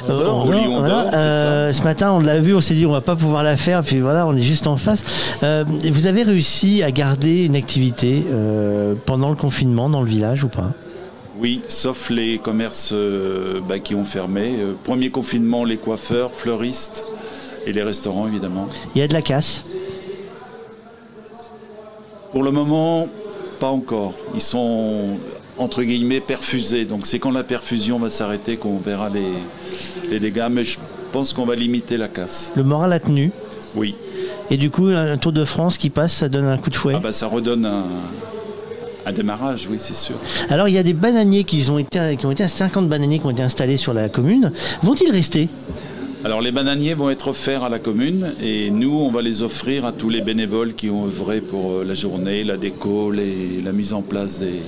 Voilà. c'est Euh, ce matin, on l'a vu, on s'est dit on va pas pouvoir la faire, puis voilà, on est juste en face. Euh, vous avez réussi à garder une activité euh, pendant le confinement dans le village ou pas? Oui, sauf les commerces euh, bah, qui ont fermé. Euh, premier confinement, les coiffeurs, fleuristes et les restaurants évidemment. Il y a de la casse? Pour le moment, pas encore. Ils sont entre guillemets perfusés. Donc c'est quand la perfusion va s'arrêter qu'on verra les, les dégâts. Mais je pense qu'on va limiter la casse. Le moral a tenu? Oui. Et du coup, un Tour de France qui passe, ça donne un coup de fouet? Ah bah, ça redonne un, un démarrage, oui, c'est sûr. Alors, il y a des bananiers qui ont été, qui ont été 50 bananiers qui ont été installés sur la commune. Vont-ils rester? Alors les bananiers vont être offerts à la commune et nous, on va les offrir à tous les bénévoles qui ont œuvré pour euh, la journée, la déco, les- la mise en place des,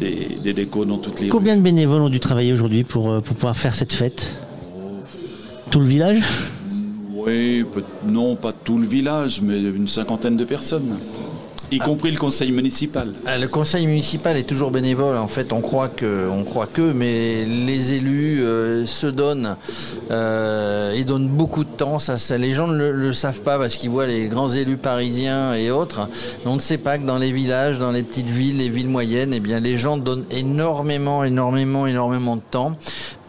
des, des décos dans toutes les rues. Combien de bénévoles ont dû travailler aujourd'hui pour, euh, pour pouvoir faire cette fête? Tout le village? Oui, non, pas tout le village, mais une cinquantaine de personnes, y compris le conseil municipal. Ah, Le conseil municipal est toujours bénévole. En fait, on croit que, on croit que, mais les élus euh, se donnent euh, et donnent beaucoup de temps. Ça, les gens ne le, savent pas parce qu'ils voient les grands élus parisiens et autres. On ne sait pas que dans les villages, dans les petites villes, les villes moyennes, eh les gens donnent énormément, énormément, énormément de temps.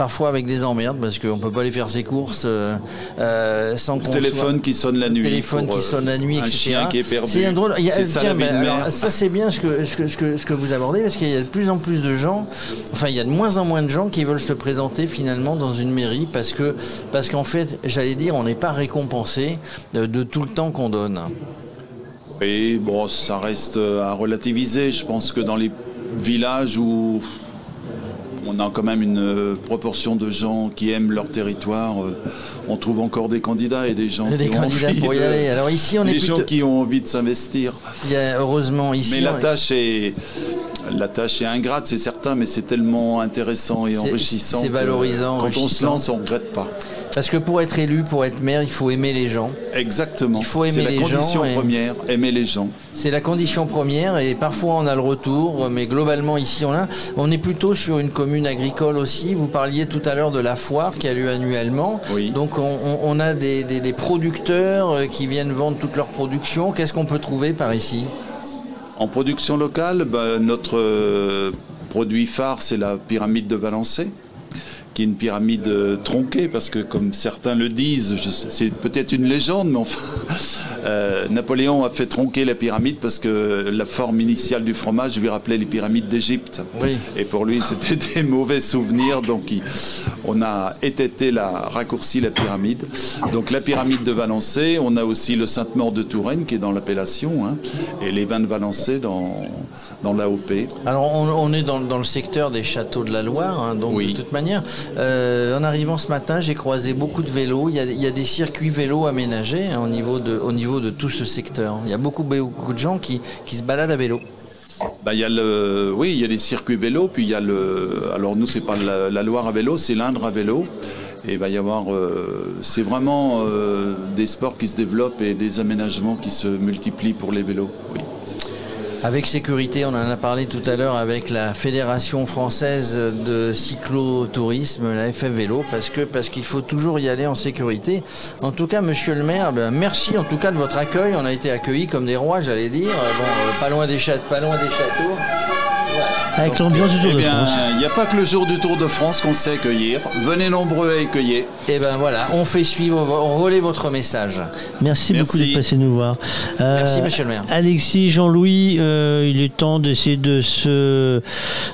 Parfois avec des emmerdes parce qu'on peut pas aller faire ses courses euh, euh, sans Le qu'on téléphone soit- qui sonne la nuit. téléphone pour, qui euh, sonne la nuit, un etc. chien qui est perdu. C'est un drôle. il y a- C'est ça, tiens, ben, alors, c'est bien ce que, ce, que, ce, que, ce que vous abordez parce qu'il y a de plus en plus de gens, enfin il y a de moins en moins de gens qui veulent se présenter finalement dans une mairie parce que parce qu'en fait, j'allais dire, on n'est pas récompensé de, de tout le temps qu'on donne. Oui, bon, ça reste euh, à relativiser. Je pense que dans les villages où on a quand même une euh, proportion de gens qui aiment leur territoire, euh, on trouve encore des candidats et des gens Des qui ont candidats envie pour y de- aller. Alors ici, on est des gens plutôt- qui ont envie de s'investir. Il y a, heureusement ici. Mais la tâche est la tâche est ingrate, c'est certain, mais c'est tellement intéressant et enrichissant. c'est valorisant, Quand on se lance, on ne regrette pas. Parce que pour être élu, pour être maire, il faut aimer les gens. Exactement. Il faut aimer C'est la condition et- première, aimer les gens. C'est la condition première et parfois on a le retour, mais globalement ici on a. On est plutôt sur une commune agricole aussi. Vous parliez tout à l'heure de la foire qui a lieu annuellement. Donc on, on- a des producteurs euh, qui viennent vendre toute leur production. Qu'est-ce qu'on peut trouver par ici? En production locale, bah, notre euh, produit phare, c'est la pyramide de Valençay, qui est une pyramide euh, tronquée, parce que comme certains le disent, c'est peut-être une légende, mais enfin, euh, Napoléon a fait tronquer la pyramide parce que la forme initiale du fromage lui rappelait les pyramides d'Égypte. Et pour lui, c'était des mauvais souvenirs, donc il- on a étêté la, raccourci la pyramide. Donc la pyramide de Valençay, on a aussi le Sainte-Maure de Touraine qui est dans l'appellation, hein, et les vins de Valençay dans, dans l'AOP. Alors on, on est dans, dans le secteur des châteaux de la Loire, hein, donc de toute manière, euh, en arrivant ce matin, j'ai croisé beaucoup de vélos. Il y a, des circuits vélos aménagés hein, au, niveau de, tout ce secteur. Il y a beaucoup, beaucoup de gens qui, se baladent à vélo. Bah, oui, il y a les circuits vélo, puis il y a le. Alors nous, c'est pas la, Loire à vélo, c'est l'Indre à vélo. Et va y avoir. euh, c'est vraiment euh, des sports qui se développent et des aménagements qui se multiplient pour les vélos. Avec sécurité, on en a parlé tout à l'heure avec la Fédération française de cyclotourisme, la FF Vélo, parce que parce qu'il faut toujours y aller en sécurité. En tout cas, Monsieur le Maire, ben, merci en tout cas de votre accueil. On a été accueillis comme des rois, j'allais dire. Bon, euh, pas loin des châteaux. Avec l'ambiance du Tour Eh de bien, France. il n'y a pas que le jour du Tour de France qu'on sait accueillir. Venez nombreux à accueillir. Et ben voilà, on fait suivre, on relaie votre message. Merci, beaucoup d'être passé nous voir. Euh, Merci, monsieur le maire. Alexis, Jean-Louis, euh, il est temps d'essayer de se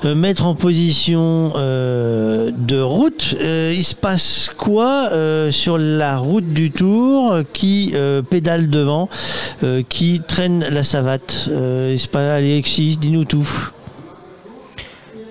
euh, mettre en position euh, de route. Euh, il se passe quoi euh, sur la route du Tour Qui euh, pédale devant Euh, Qui traîne la savate? Euh, il se passe, Alexis, dis-nous tout.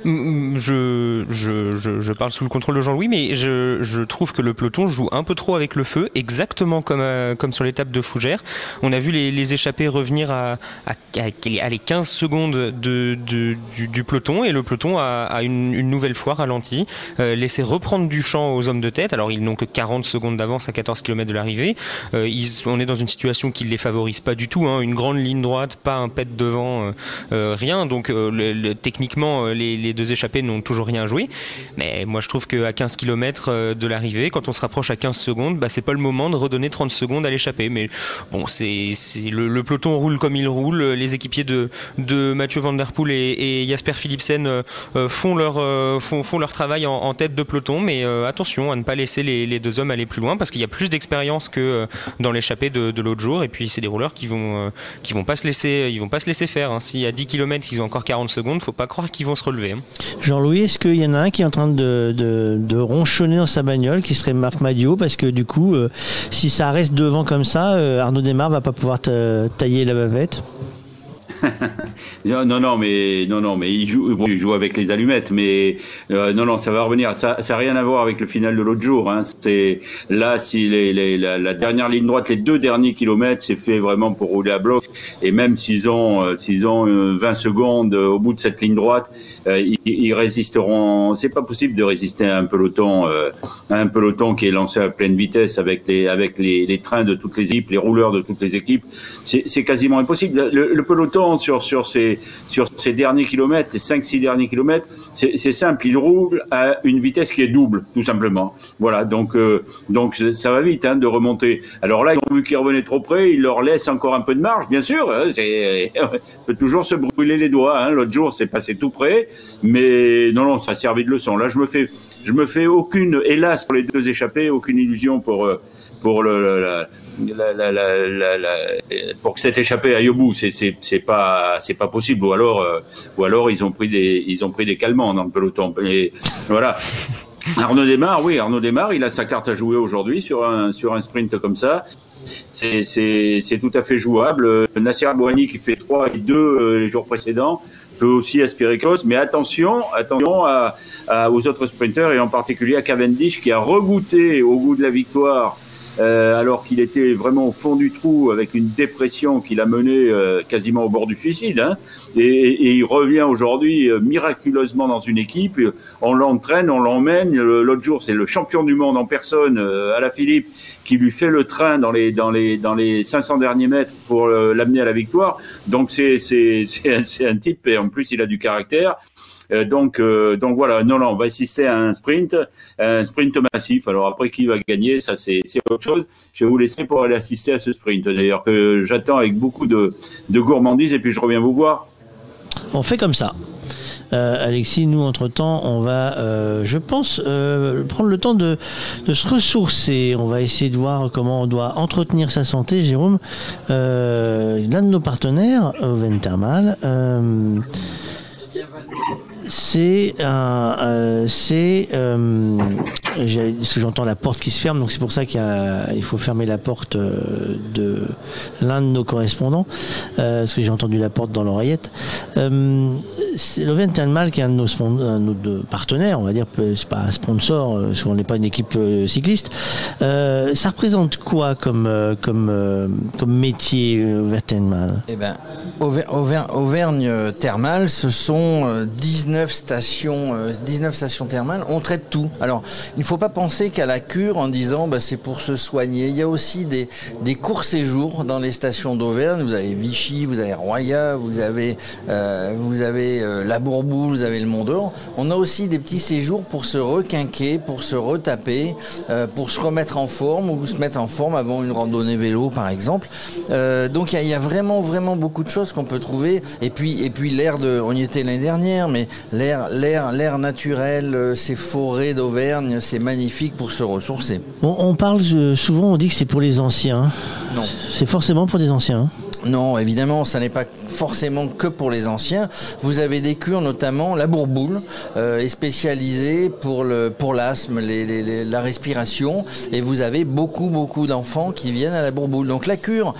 Mm, Je, je, je, je parle sous le contrôle de Jean-Louis, mais je, je trouve que le peloton joue un peu trop avec le feu, exactement comme, euh, comme sur l'étape de Fougères. On a vu les, les échappés revenir à, à, à- les 15 secondes de, de- du, du peloton, et le peloton a, une, une nouvelle fois ralenti, euh, laissé reprendre du champ aux hommes de tête. Alors ils n'ont que 40 secondes d'avance à 14 km de l'arrivée. Euh, on est dans une situation qui ne les favorise pas du tout. hein. Une grande ligne droite, pas un pet devant, euh, euh, rien. Donc euh, le- le- techniquement, les, les deux échappées n'ont toujours rien joué. Mais moi, je trouve qu'à 15 km de l'arrivée, quand on se rapproche à 15 secondes, bah, c'est pas le moment de redonner 30 secondes à l'échappée. Mais bon, c'est le, le peloton roule comme il roule. Les équipiers de, Mathieu Van Der Poel et, Jasper Philipsen euh, euh, font, leur, euh, font, leur travail en, tête de peloton. Mais attention à ne pas laisser les, deux hommes aller plus loin parce qu'il y a plus d'expérience que dans l'échappée de, l'autre jour. Et puis, c'est des rouleurs qui vont, vont pas se laisser faire. Hein. Si à 10 km, ils ont encore 40 secondes, faut pas croire qu'ils vont se relever. hein. Jean-Louis, est-ce qu'il y en a un qui est en train de, ronchonner dans sa bagnole, qui serait Marc Madio Parce que du coup, euh, si ça reste devant comme ça, euh, Arnaud Desmar va pas pouvoir ta- tailler la bavette? Non, non, mais non, non, mais il joue, bon, il joue avec les allumettes, mais euh, non, non, ça va revenir. Ça, ça a rien à voir avec le final de l'autre jour. Hein. C'est là, si les, les- la, dernière ligne droite, les deux derniers kilomètres, c'est fait vraiment pour rouler à bloc. Et même s'ils ont, euh, s'ils ont euh, 20 secondes euh, au bout de cette ligne droite, ils, ils résisteront. C'est pas possible de résister à un peloton, à un peloton qui est lancé à pleine vitesse avec les, avec les, les trains de toutes les équipes, les rouleurs de toutes les équipes. C'est quasiment impossible. Le, le peloton sur ces sur ces derniers kilomètres, ces 5-6 derniers kilomètres, c'est simple. Il roule à une vitesse qui est double, tout simplement. Voilà. Donc euh, donc ça va vite hein, de remonter. Alors là, ils ont vu qu'ils revenaient trop près, ils leur laissent encore un peu de marge, bien sûr. hein, C'est peut toujours se brûler les doigts. Hein. L'autre jour, c'est passé tout près, mais non non, ça a servi de leçon. Là, je me fais je me fais aucune, hélas pour les deux échappés, aucune illusion pour euh, pour le, la, la, la, la- la- pour que cette échappée aille au bout, c'est c'est c'est pas c'est pas possible. Ou alors euh, ou alors ils ont pris des ils ont pris des calmants dans le peloton. Et voilà. Arnaud Desmar, oui, Arnaud Desmar, il a sa carte à jouer aujourd'hui sur un sur un sprint comme ça. C'est c'est c'est tout à fait jouable. Nasser Bouhani qui fait 3 et 2 euh, les jours précédents peut aussi aspirer cause, mais attention, attention à, à- aux autres sprinteurs et en particulier à Cavendish qui a regoûté au goût de la victoire euh, alors qu'il était vraiment au fond du trou avec une dépression qui l'a mené euh, quasiment au bord du suicide. Hein. Et, et il revient aujourd'hui euh, miraculeusement dans une équipe. On l'entraîne, on l'emmène. Le- L'autre jour, c'est le champion du monde en personne, euh, à la Philippe, qui lui fait le train dans les dans les dans les 500 derniers mètres pour euh, l'amener à la victoire. Donc c'est c'est c'est un type et en plus il a du caractère. Euh, donc, euh, donc voilà, non, non, on va assister à un sprint, un sprint massif. Alors après, qui va gagner, ça c'est autre chose. Je vais vous laisser pour aller assister à ce sprint. D'ailleurs, que j'attends avec beaucoup de, de gourmandise et puis je reviens vous voir. On fait comme ça. Euh, Alexis, nous, entre-temps, on va, je pense, prendre le temps de, de se ressourcer. On va essayer de voir comment on doit entretenir sa santé. Jérôme, l'un de nos partenaires, Oven Thermal, c'est euh, c'est, euh, que j'entends la porte qui se ferme, donc c'est pour ça qu'il faut fermer la porte euh, de l'un de nos correspondants, euh, parce que j'ai entendu la porte dans l'oreillette. Euh, c'est Loven Talmal qui est un de nos, partenaires, on va dire, c'est pas un sponsor, euh, parce qu'on n'est pas une équipe euh, cycliste. Euh, ça représente quoi comme, euh, euh, métier, euh, Loven Talmal Eh ben, Auver- Auver- Auvergne euh, thermale, ce sont euh, 19 stations, euh, 19 stations thermales. On traite tout. Alors, il ne faut pas penser qu'à la cure en disant bah, c'est pour se soigner. Il y a aussi des, courts séjours dans les stations d'Auvergne. Vous avez Vichy, vous avez Roya, vous avez, euh, vous avez euh, la Bourboule, vous avez le Mont d'Or. On a aussi des petits séjours pour se requinquer, pour se retaper, pour se remettre en forme ou se mettre en forme avant une randonnée vélo, par exemple. Donc il y y, a vraiment vraiment beaucoup de choses qu'on peut trouver. Et puis et puis l'air de, on y était l'année dernière, mais l'air l'air l'air naturel, euh, ces forêts d'Auvergne, c'est magnifique pour se ressourcer. on, on parle euh, souvent, on dit que c'est pour les anciens. Non. C'est forcément pour des anciens. Non, évidemment, ça n'est pas forcément que pour les anciens. Vous avez des cures, notamment la bourboule, euh, est spécialisée pour l'asthme, la respiration, et vous avez beaucoup beaucoup d'enfants qui viennent à la bourboule. Donc la cure,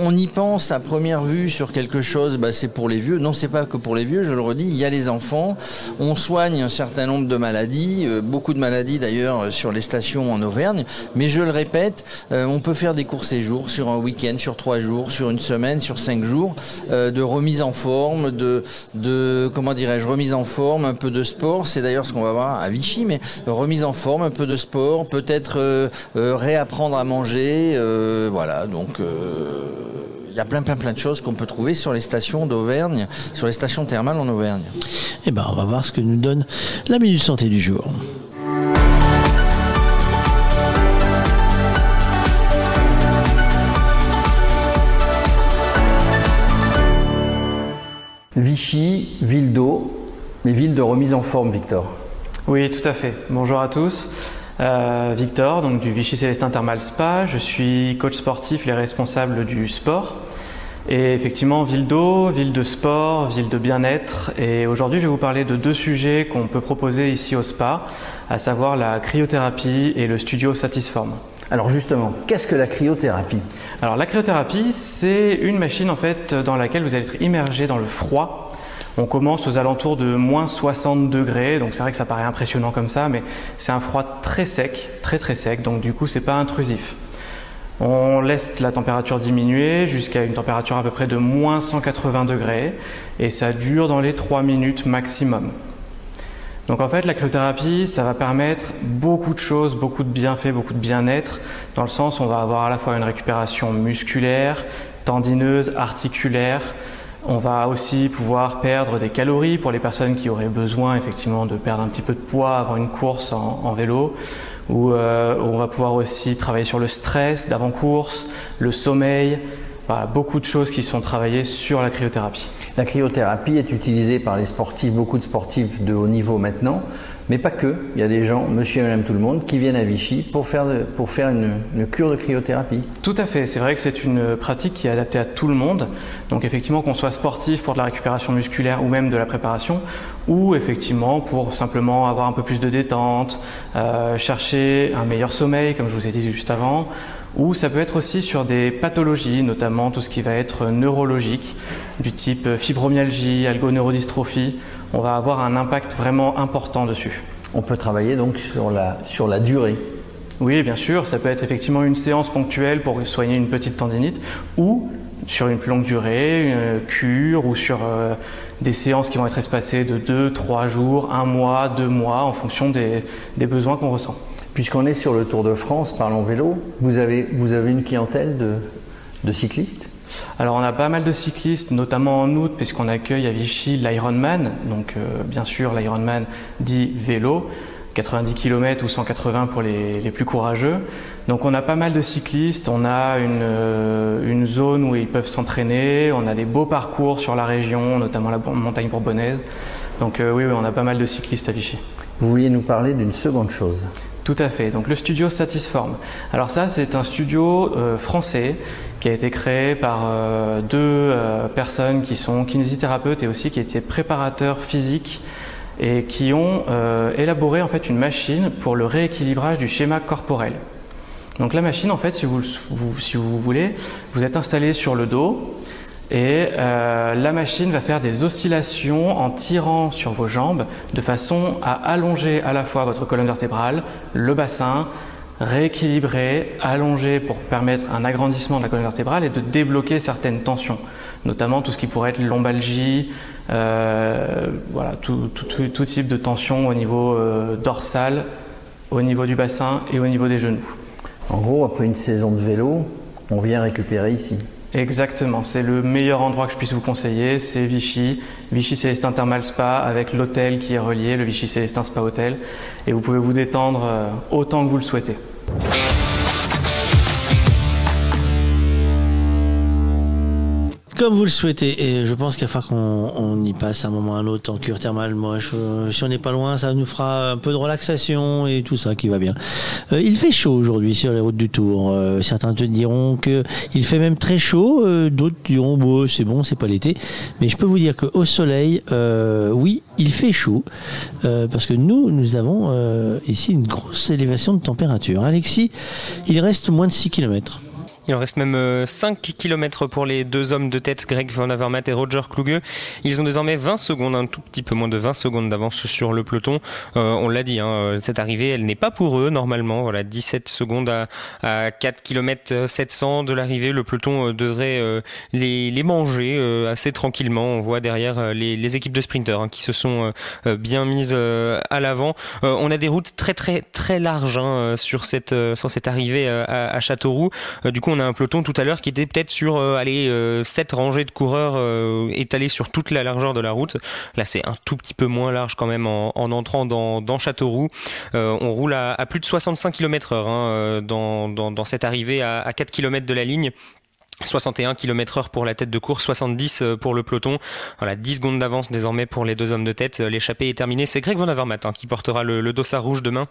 on, y pense à première vue sur quelque chose, bah, c'est pour les vieux. Non, c'est pas que pour les vieux. Je le redis, il y a les enfants. On soigne un certain nombre de maladies, euh, beaucoup de maladies d'ailleurs euh, sur les stations en Auvergne. Mais je le répète, on peut faire des courts séjours sur un week-end, sur trois jours, sur une semaine, sur cinq jours, euh, de remise en forme, de, de comment dirais-je, remise en forme, un peu de sport. C'est d'ailleurs ce qu'on va voir à Vichy, mais remise en forme, un peu de sport, peut-être euh, euh, réapprendre à manger, voilà. Donc il y a plein plein plein de choses qu'on peut trouver sur les stations d'Auvergne, sur les stations thermales en Auvergne. Eh ben, on va voir ce que nous donne la minute santé du jour. Vichy, ville d'eau, mais ville de remise en forme, Victor. Oui, tout à fait. Bonjour à tous. Euh, Victor, donc du Vichy Célestin Thermal Spa. Je suis coach sportif, les responsables du sport. Et effectivement, ville d'eau, ville de sport, ville de bien-être. Et aujourd'hui, je vais vous parler de deux sujets qu'on peut proposer ici au spa, à savoir la cryothérapie et le studio Satisform. Alors justement, qu'est-ce que la cryothérapie? Alors la cryothérapie, c'est une machine en fait dans laquelle vous allez être immergé dans le froid. On commence aux alentours de moins 60 degrés, donc c'est vrai que ça paraît impressionnant comme ça, mais c'est un froid très sec, très très sec, donc du coup c'est pas intrusif. On laisse la température diminuer jusqu'à une température à peu près de moins 180 degrés et ça dure dans les 3 minutes maximum. Donc en fait, la cryothérapie, ça va permettre beaucoup de choses, beaucoup de bienfaits, beaucoup de bien-être, dans le sens où on va avoir à la fois une récupération musculaire, tendineuse, articulaire. On va aussi pouvoir perdre des calories pour les personnes qui auraient besoin effectivement de perdre un petit peu de poids avant une course en, vélo. Ou euh, on va pouvoir aussi travailler sur le stress d'avant-course, le sommeil, voilà, beaucoup de choses qui sont travaillées sur la cryothérapie. La cryothérapie est utilisée par les sportifs, beaucoup de sportifs de haut niveau maintenant, mais pas que. Il y a des gens, monsieur et madame tout le monde, qui viennent à Vichy pour faire, pour faire une, une cure de cryothérapie. Tout à fait. C'est vrai que c'est une pratique qui est adaptée à tout le monde. Donc effectivement, qu'on soit sportif pour de la récupération musculaire ou même de la préparation, ou effectivement pour simplement avoir un peu plus de détente, euh, chercher un meilleur sommeil, comme je vous ai dit juste avant, ou ça peut être aussi sur des pathologies, notamment tout ce qui va être neurologique, du type fibromyalgie, algoneurodystrophie. On va avoir un impact vraiment important dessus. On peut travailler donc sur la, sur la durée. Oui, bien sûr, ça peut être effectivement une séance ponctuelle pour soigner une petite tendinite ou sur une plus longue durée, une cure ou sur euh, des séances qui vont être espacées de 2, 3 jours, 1 mois, 2 mois en fonction des, des besoins qu'on ressent. Puisqu'on est sur le Tour de France, parlons vélo, vous avez, vous avez une clientèle de, de cyclistes? Alors on a pas mal de cyclistes, notamment en août, puisqu'on accueille à Vichy l'Ironman. Donc euh, bien sûr l'Ironman dit vélo, 90 km ou 180 pour les, les, plus courageux. Donc on a pas mal de cyclistes, on a une, euh, une zone où ils peuvent s'entraîner, on a des beaux parcours sur la région, notamment la montagne bourbonnaise. Donc euh, oui, oui, on a pas mal de cyclistes à Vichy. Vous vouliez nous parler d'une seconde chose tout à fait. Donc le studio Satisform. Alors ça, c'est un studio euh, français qui a été créé par euh, deux euh, personnes qui sont kinésithérapeutes et aussi qui étaient préparateurs physiques et qui ont élaboré en fait une machine pour le rééquilibrage du schéma corporel. Donc la machine, en fait, si vous, si vous voulez, vous êtes installé sur le dos et euh, la machine va faire des oscillations en tirant sur vos jambes de façon à allonger à la fois votre colonne vertébrale, le bassin, rééquilibrer, allonger pour permettre un agrandissement de la colonne vertébrale et de débloquer certaines tensions, notamment tout ce qui pourrait être lombalgie, euh, voilà, tout, type de tension au niveau euh, dorsal, au niveau du bassin et au niveau des genoux. En gros, après une saison de vélo, on vient récupérer ici. Exactement, c'est le meilleur endroit que je puisse vous conseiller, c'est Vichy, Vichy Célestin Thermal Spa avec l'hôtel qui est relié, le Vichy Célestin Spa Hotel, et vous pouvez vous détendre euh, autant que vous le souhaitez. Comme vous le souhaitez, et je pense qu'il va falloir qu'on y passe un moment à un autre en cure thermale. Moi, si on n'est pas loin, ça nous fera un peu de relaxation et tout ça qui va bien. Euh, il fait chaud aujourd'hui sur les routes du Tour. Euh, certains te diront que il fait même très chaud. Euh, d'autres diront bon, c'est bon, c'est pas l'été. Mais je peux vous dire qu'au soleil, oui, il fait chaud parce que nous, nous avons ici une grosse élévation de température. Alexis, il reste moins de 6 km. Il en reste même 5 euh, km pour les deux hommes de tête, Greg Van Avermaet et Roger Kluge. Ils ont désormais 20 secondes, un tout petit peu moins de 20 secondes d'avance sur le peloton. Euh, on l'a dit, hein, cette arrivée, elle n'est pas pour eux normalement. Voilà, 17 secondes à, 4 km 700 de l'arrivée. Le peloton euh, devrait les, manger assez tranquillement. On voit derrière les, équipes de sprinteurs hein, qui se sont bien mises à l'avant. on a des routes très très très larges hein, sur cette sur cette arrivée à, à Châteauroux. du coup, on a un peloton tout à l'heure qui était peut-être sur euh, allez, euh, 7 rangées de coureurs euh, étalées sur toute la largeur de la route. Là, c'est un tout petit peu moins large quand même en, en entrant dans, Châteauroux. Euh, on roule à, plus de 65 km/h hein, euh, dans, cette arrivée à, à 4 km de la ligne. 61 km heure pour la tête de course, 70 euh, pour le peloton. Voilà, 10 secondes d'avance désormais pour les deux hommes de tête. Euh, L'échappée est terminée. C'est Greg Van Avermaet hein, qui portera le, le dossard rouge demain.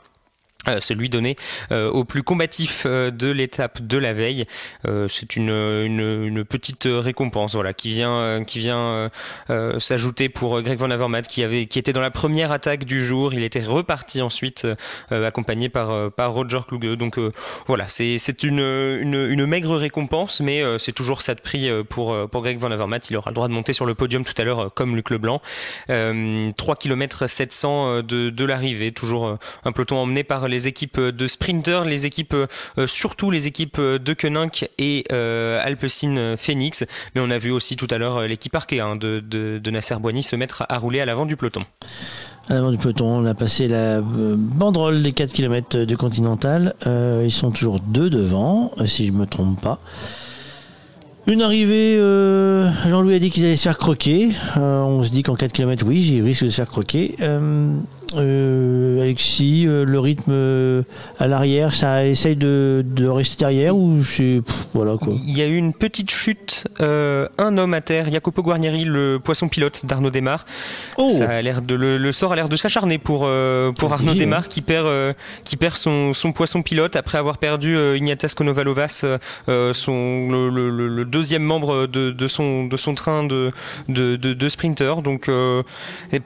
Euh, celui donné euh, au plus combatif euh, de l'étape de la veille. Euh, c'est une, une, une petite récompense voilà, qui vient, euh, qui vient euh, s'ajouter pour Greg Van Avermaet qui, avait, qui était dans la première attaque du jour. Il était reparti ensuite accompagné par, par Roger Kluge. Donc voilà, c'est c'est une, une, une maigre récompense, mais c'est toujours ça de prix pour, pour Greg Van Avermaet. Il aura le droit de monter sur le podium tout à l'heure comme Luc Leblanc. Euh, 3 km 700 de, de l'arrivée, toujours un peloton emmené par les équipes de sprinters, les équipes, euh, surtout les équipes de Koenig et euh, Alpecin Phoenix. Mais on a vu aussi tout à l'heure euh, l'équipe Arkea hein, de, Nasser Boigny se mettre à rouler à l'avant du peloton. À l'avant du peloton, on a passé la euh, banderole des 4 km de Continental. Euh, ils sont toujours deux devant, euh, si je me trompe pas. Une arrivée, euh, Jean-Louis a dit qu'ils allaient se faire croquer. Euh, on se dit qu'en 4 km, oui, j'ai risque de se faire croquer. Euh, Alexis, euh, le rythme euh, à l'arrière, ça essaye de, de rester derrière ou c'est. Voilà quoi. Il y a eu une petite chute, euh, un homme à terre, Jacopo Guarnieri, le poisson pilote d'Arnaud Desmar. Ça a l'air de le, le sort a l'air de s'acharner pour pour Arnaud dis, Desmar ouais. qui perd qui perd son, son poisson pilote après avoir perdu Ignatas Konovalovas, son le, le- le- le deuxième membre de, de son de son train de de, de, de sprinter. Donc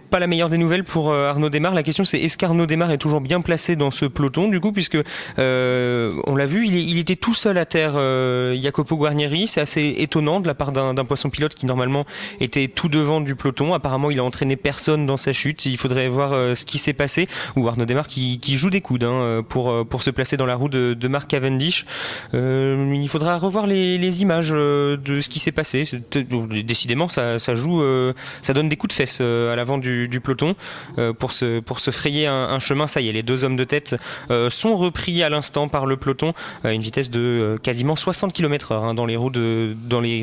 pas la meilleure des nouvelles pour Arnaud Desmar. La question c'est est-ce qu'Arnaud Desmar est toujours bien placé dans ce peloton du coup puisque euh, on l'a vu, il, était tout seul à terre, euh, Jacopo Guarnieri. C'est assez étonnant de la part d'un poisson pilote qui normalement était tout devant du peloton. Apparemment, il a entraîné personne dans sa chute. Il faudrait voir euh, ce qui s'est passé. Ou Arnaud Desmar qui, joue des coudes hein, pour, pour se placer dans la roue de, de Mark Cavendish. Il faudra revoir les, images de ce qui s'est passé. Décidément, ça, joue, ça donne des coups de fesses à l'avant du, du peloton pour, se, pour se frayer un, un chemin. Ça y est, les deux hommes de tête euh, sont repris à l'instant par le peloton à une vitesse de euh, quasiment 60 km/h hein, dans les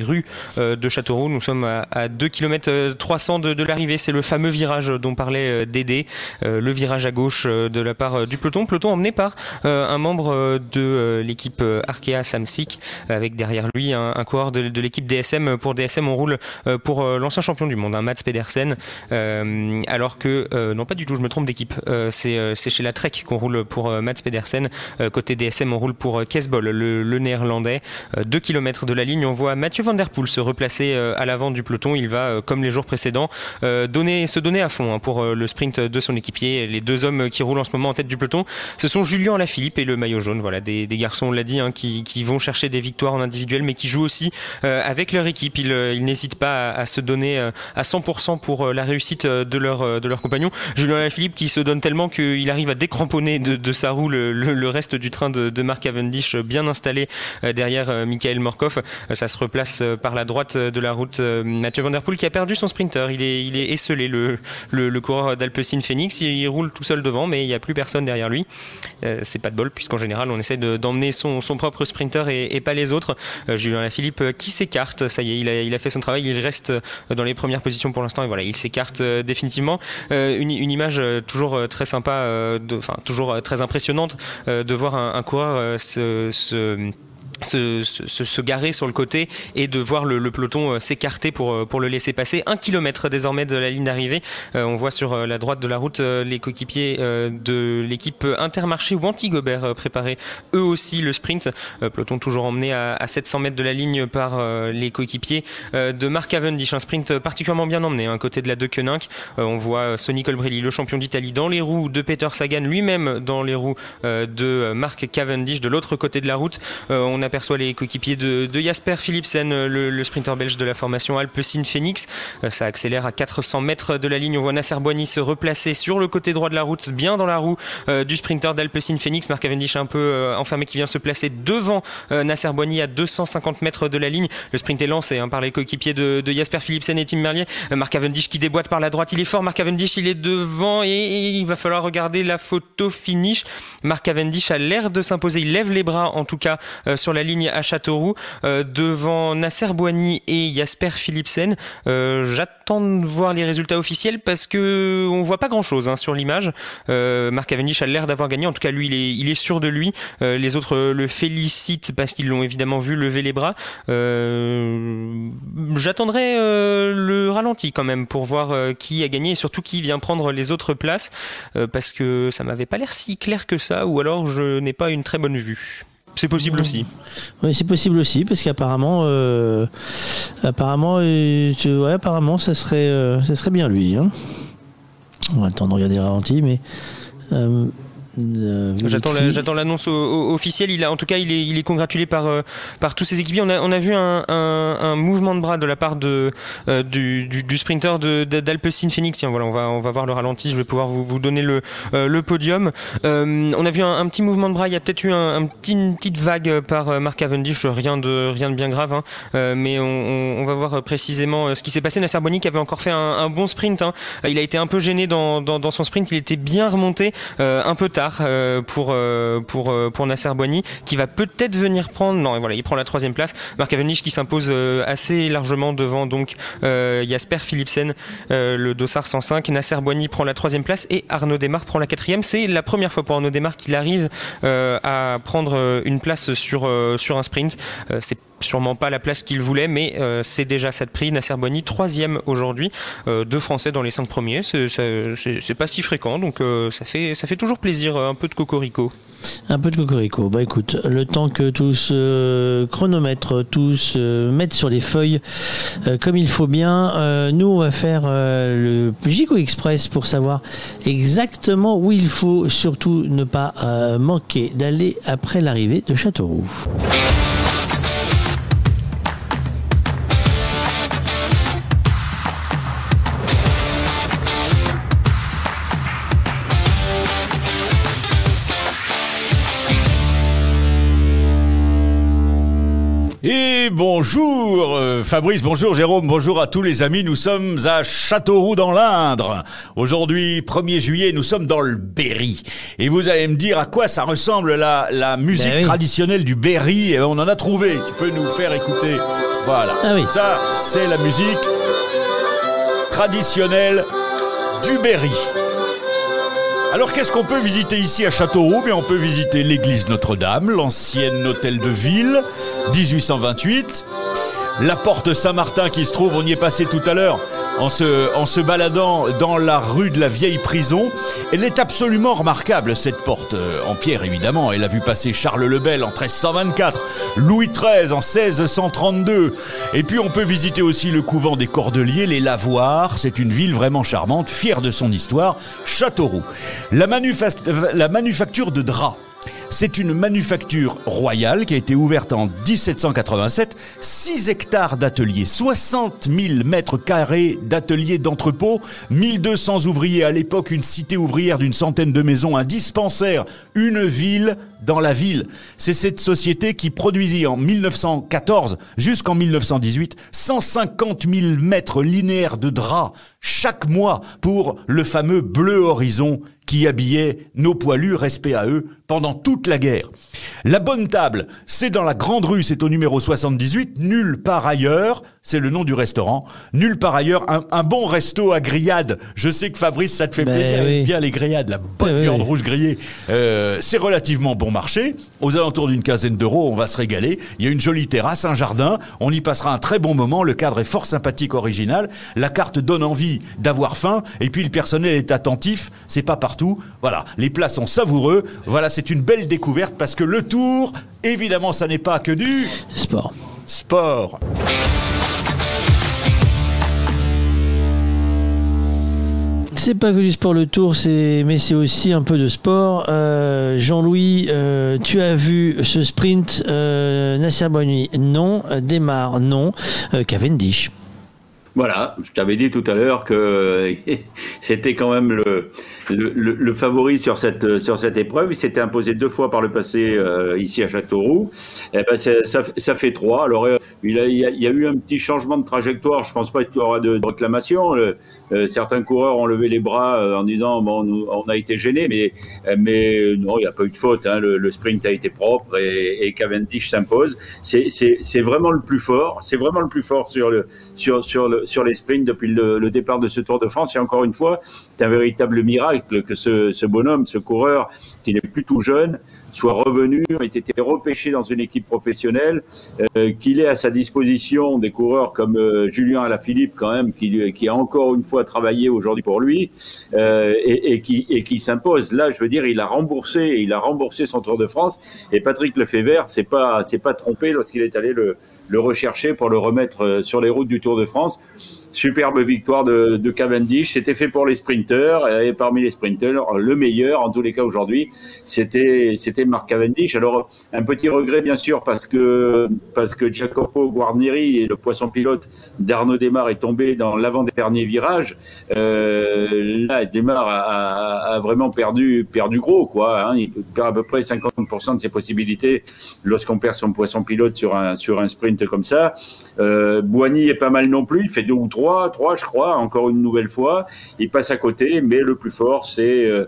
rues euh, de Châteauroux. Nous sommes à, à 2 km 300 de, l'arrivée. C'est le fameux virage dont parlait Dédé, le virage à gauche de la part du peloton. Peloton emmené par un membre de l'équipe Arkea Samsic, avec derrière lui un, un coureur de, l'équipe DSM. Pour DSM, on roule pour l'ancien champion du monde, hein, Mats Pedersen. Alors que, non pas du tout, je me trompe d'équipe. Euh, c'est euh, c'est chez la Trek qu'on roule pour euh, Mats Pedersen. Côté DSM, on roule pour Kesbol, le, néerlandais. 2 km de la ligne, on voit Mathieu Van Der Poel se replacer à l'avant du peloton. Il va, comme les jours précédents, donner, se donner à fond hein, pour le sprint de son équipier. Les deux hommes qui roulent en ce moment en tête du peloton, ce sont Julien Lafilippe et le maillot jaune. Voilà, des, garçons, on l'a dit, hein, qui, vont chercher des victoires en individuel, mais qui jouent aussi avec leur équipe. Ils, n'hésitent pas à, se donner à 100% pour la réussite de leur, de Lafilippe qui se donne tellement qu'il arrive à décramponner de, de sa roue le, reste du train de, de Mark Cavendish euh, bien installé euh, derrière euh, Michael Morkov. Ça se replace par la droite de la route. Mathieu Van Der Poel qui a perdu son sprinter. Il est, il est esselé, le, le, coureur d'Alpecin Phoenix. Il, roule tout seul devant, mais il n'y a plus personne derrière lui. C'est pas de bol, puisqu'en général, on essaie de- d'emmener son, son propre sprinter et, pas les autres. Julien Lafilippe qui s'écarte. Ça y est, il a, il a fait son travail. Il reste dans les premières positions pour l'instant. Et voilà, il s'écarte définitivement. Une, image toujours euh, très sympa, euh, enfin toujours euh, très impressionnante euh, de voir un, coureur euh, se se, se, se garer sur le côté et de voir le, le peloton euh, s'écarter pour, euh, pour le laisser passer. Un kilomètre désormais de la ligne d'arrivée. Euh, on voit sur la droite de la route les coéquipiers de l'équipe Intermarché ou Antigobert préparer eux aussi le sprint. Peloton toujours emmené à, à 700 mètres de la ligne par les coéquipiers de Mark Cavendish. Un sprint particulièrement bien emmené, un côté de la De Koenig. On voit Sonny Colbrelli, le champion d'Italie, dans les roues de Peter Sagan, lui-même dans les roues de Mark Cavendish. De l'autre côté de la route, aperçoit les coéquipiers de, Jasper Philipsen, euh, le, le sprinter belge de la formation Alpecin Phoenix. Euh, ça accélère à 400 mètres de la ligne. On voit Nasser Boigny se replacer sur le côté droit de la route, bien dans la roue euh, du sprinter d'Alpecin Phoenix. Mark Cavendish un peu enfermé qui vient se placer devant Nasser Boigny à 250 mètres de la ligne. Le sprint est lancé hein, par les coéquipiers de, Jasper Philipsen et Tim Merlier. Mark Cavendish qui déboîte par la droite. Il est fort. Mark Cavendish, il est devant et, il va falloir regarder la photo finish. Mark Cavendish a l'air de s'imposer. Il lève les bras en tout cas sur la ligne à Châteauroux euh, devant Nasser Boigny et Jasper Philipsen. Euh, J'attends de voir les résultats officiels parce que on voit pas grand chose sur l'image. Euh, Marc Cavendish a l'air d'avoir gagné. En tout cas, lui, il est, il est sûr de lui. Les autres le félicitent parce qu'ils l'ont évidemment vu lever les bras. J'attendrai le ralenti quand même pour voir qui a gagné et surtout qui vient prendre les autres places parce que ça m'avait pas l'air si clair que ça ou alors je n'ai pas une très bonne vue. C'est possible aussi. Oui, c'est possible aussi parce qu'apparemment, euh, apparemment, euh, ouais, apparemment, ça serait, euh, ça serait bien lui. Hein. On a le temps de regarder le ralenti, mais. Euh, J'attends l'annonce officielle. Il a, en tout cas, il est, il est congratulé par, euh, par tous ses équipiers. On a, on a vu un, un, un mouvement de bras de la part de, euh, du, du, du sprinter d'Alpecin Phoenix. Tiens, voilà, on va, on va voir le ralenti. Je vais pouvoir vous, vous donner le, le podium. On a vu un, petit mouvement de bras. Il y a peut-être eu un, petit, une petite vague par Mark Cavendish. Rien de, rien de bien grave, hein. Mais on, on- va voir précisément ce qui s'est passé. Nasser Boigny qui avait encore fait un, bon sprint. hein. Il a été un peu gêné dans, dans, dans son sprint. Il était bien remonté un peu tard euh, pour, euh, pour, euh, pour Nasser Boigny qui va peut-être venir prendre. Non, voilà, il prend la troisième place. Marc Cavendish qui s'impose assez largement devant donc Jasper Philipsen, le dossard 105. Nasser Boigny prend la troisième place et Arnaud Desmar prend la quatrième. C'est la première fois pour Arnaud Desmar qu'il arrive à prendre une place sur, sur un sprint. C'est sûrement pas la place qu'il voulait, mais euh, c'est déjà ça de prix. Nasser Boigny, troisième aujourd'hui, euh, deux Français dans les cinq premiers. C'est- pas si fréquent, donc euh, ça, fait, ça fait toujours plaisir, un peu de cocorico. Un peu de cocorico. Bah écoute, le temps que tous chronomètres, tous mettent sur les feuilles comme il faut bien, nous on va faire le Gico Express pour savoir exactement où il faut surtout ne pas manquer d'aller après l'arrivée de Châteauroux. Bonjour euh, Fabrice, bonjour Jérôme, bonjour à tous les amis. Nous sommes à Châteauroux dans l'Indre. Aujourd'hui, 1er juillet, nous sommes dans le Berry. Et vous allez me dire à quoi ça ressemble la, la musique Ben oui. traditionnelle du Berry. Et on en a trouvé. Tu peux nous faire écouter. Voilà. Ah Ça, c'est la musique traditionnelle du Berry. Alors qu'est-ce qu'on peut visiter ici à Châteauroux? Bien, On peut visiter l'église Notre-Dame, l'ancien hôtel de ville, 1828. La porte Saint-Martin qui se trouve, on y est passé tout à l'heure, en se, baladant dans la rue de la vieille prison. Elle est absolument remarquable, cette porte, euh, en pierre évidemment. Elle a vu passer Charles le Bel en 1324, Louis XIII en 1632. Et puis on peut visiter aussi le couvent des Cordeliers, les Lavoirs. C'est une ville vraiment charmante, fière de son histoire, Châteauroux. La, la manufacture de draps. C'est une manufacture royale qui a été ouverte en 1787. 6 hectares d'ateliers, 60 000 mètres carrés d'ateliers d'entrepôt, 1200 ouvriers à l'époque, une cité ouvrière d'une centaine de maisons, un dispensaire, une ville dans la ville. C'est cette société qui produisit en 1914 jusqu'en 1918 150 000 mètres linéaires de draps chaque mois pour le fameux Bleu Horizon qui habillait nos poilus, respect à eux, pendant toute la guerre. La bonne table, c'est dans la Grande Rue, c'est au numéro 78, nulle part ailleurs, c'est le nom du restaurant, nulle part ailleurs, un, un bon resto à grillade. Je sais que Fabrice, ça te fait Ben plaisir, oui. bien les grillades, la bonne Ben oui. viande rouge grillée. Euh, c'est relativement bon marché, aux alentours d'une quinzaine d'euros, on va se régaler. Il y a une jolie terrasse, un jardin, on y passera un très bon moment, le cadre est fort sympathique, original, la carte donne envie d'avoir faim, et puis le personnel est attentif, c'est pas partout. Voilà, les plats sont savoureux, voilà, c'est une belle découverte parce que le tour, évidemment, ça n'est pas que du sport. Sport. C'est pas que du sport le tour, c'est mais c'est aussi un peu de sport. Euh, Jean-Louis, euh, tu as vu ce sprint euh, Nasser Boigny Non, Démarre non, euh, Cavendish. Voilà, je t'avais dit tout à l'heure que c'était quand même le, le, favori sur cette, sur cette épreuve. Il s'était imposé deux fois par le passé euh, ici à Châteauroux. Et ben ça, fait trois. Alors, euh, il, a, il, y a, eu un petit changement de trajectoire. Je pense pas qu'il y aura de, de réclamation. Euh, certains coureurs ont levé les bras en disant bon, on a été gênés, mais, mais non, il n'y a pas eu de faute. Hein. Le, sprint a été propre et, Cavendish s'impose. C'est vraiment le plus fort. C'est vraiment le plus fort sur, le, sur, sur sur les sprints depuis le, départ de ce Tour de France. Et encore une fois, c'est un véritable miracle que ce, bonhomme, ce coureur, qui n'est plus tout jeune, soit revenu, ait été repêché dans une équipe professionnelle, euh, qu'il ait à sa disposition des coureurs comme euh, Julien Alaphilippe quand même, qui, qui a encore une fois travaillé aujourd'hui pour lui euh, et, qui, s'impose. Là, je veux dire, il a remboursé, il a remboursé son Tour de France et Patrick Lefebvre s'est pas, s'est pas trompé lorsqu'il est allé le rechercher pour le remettre sur les routes du Tour de France. Superbe victoire de, Cavendish. C'était fait pour les sprinteurs et parmi les sprinteurs, le meilleur en tous les cas aujourd'hui, c'était c'était Marc Cavendish. Alors un petit regret bien sûr parce que parce que Jacopo Guarnieri, le poisson pilote d'Arnaud Desmar, est tombé dans l'avant-dernier virage. Euh, là, a, vraiment perdu perdu gros quoi. Hein. Il perd à peu près 50% de ses possibilités lorsqu'on perd son poisson pilote sur un sur un sprint comme ça. Euh, Boigny est pas mal non plus. Il fait deux ou trois trois, je crois, encore une nouvelle fois. Il passe à côté, mais le plus fort, c'est euh,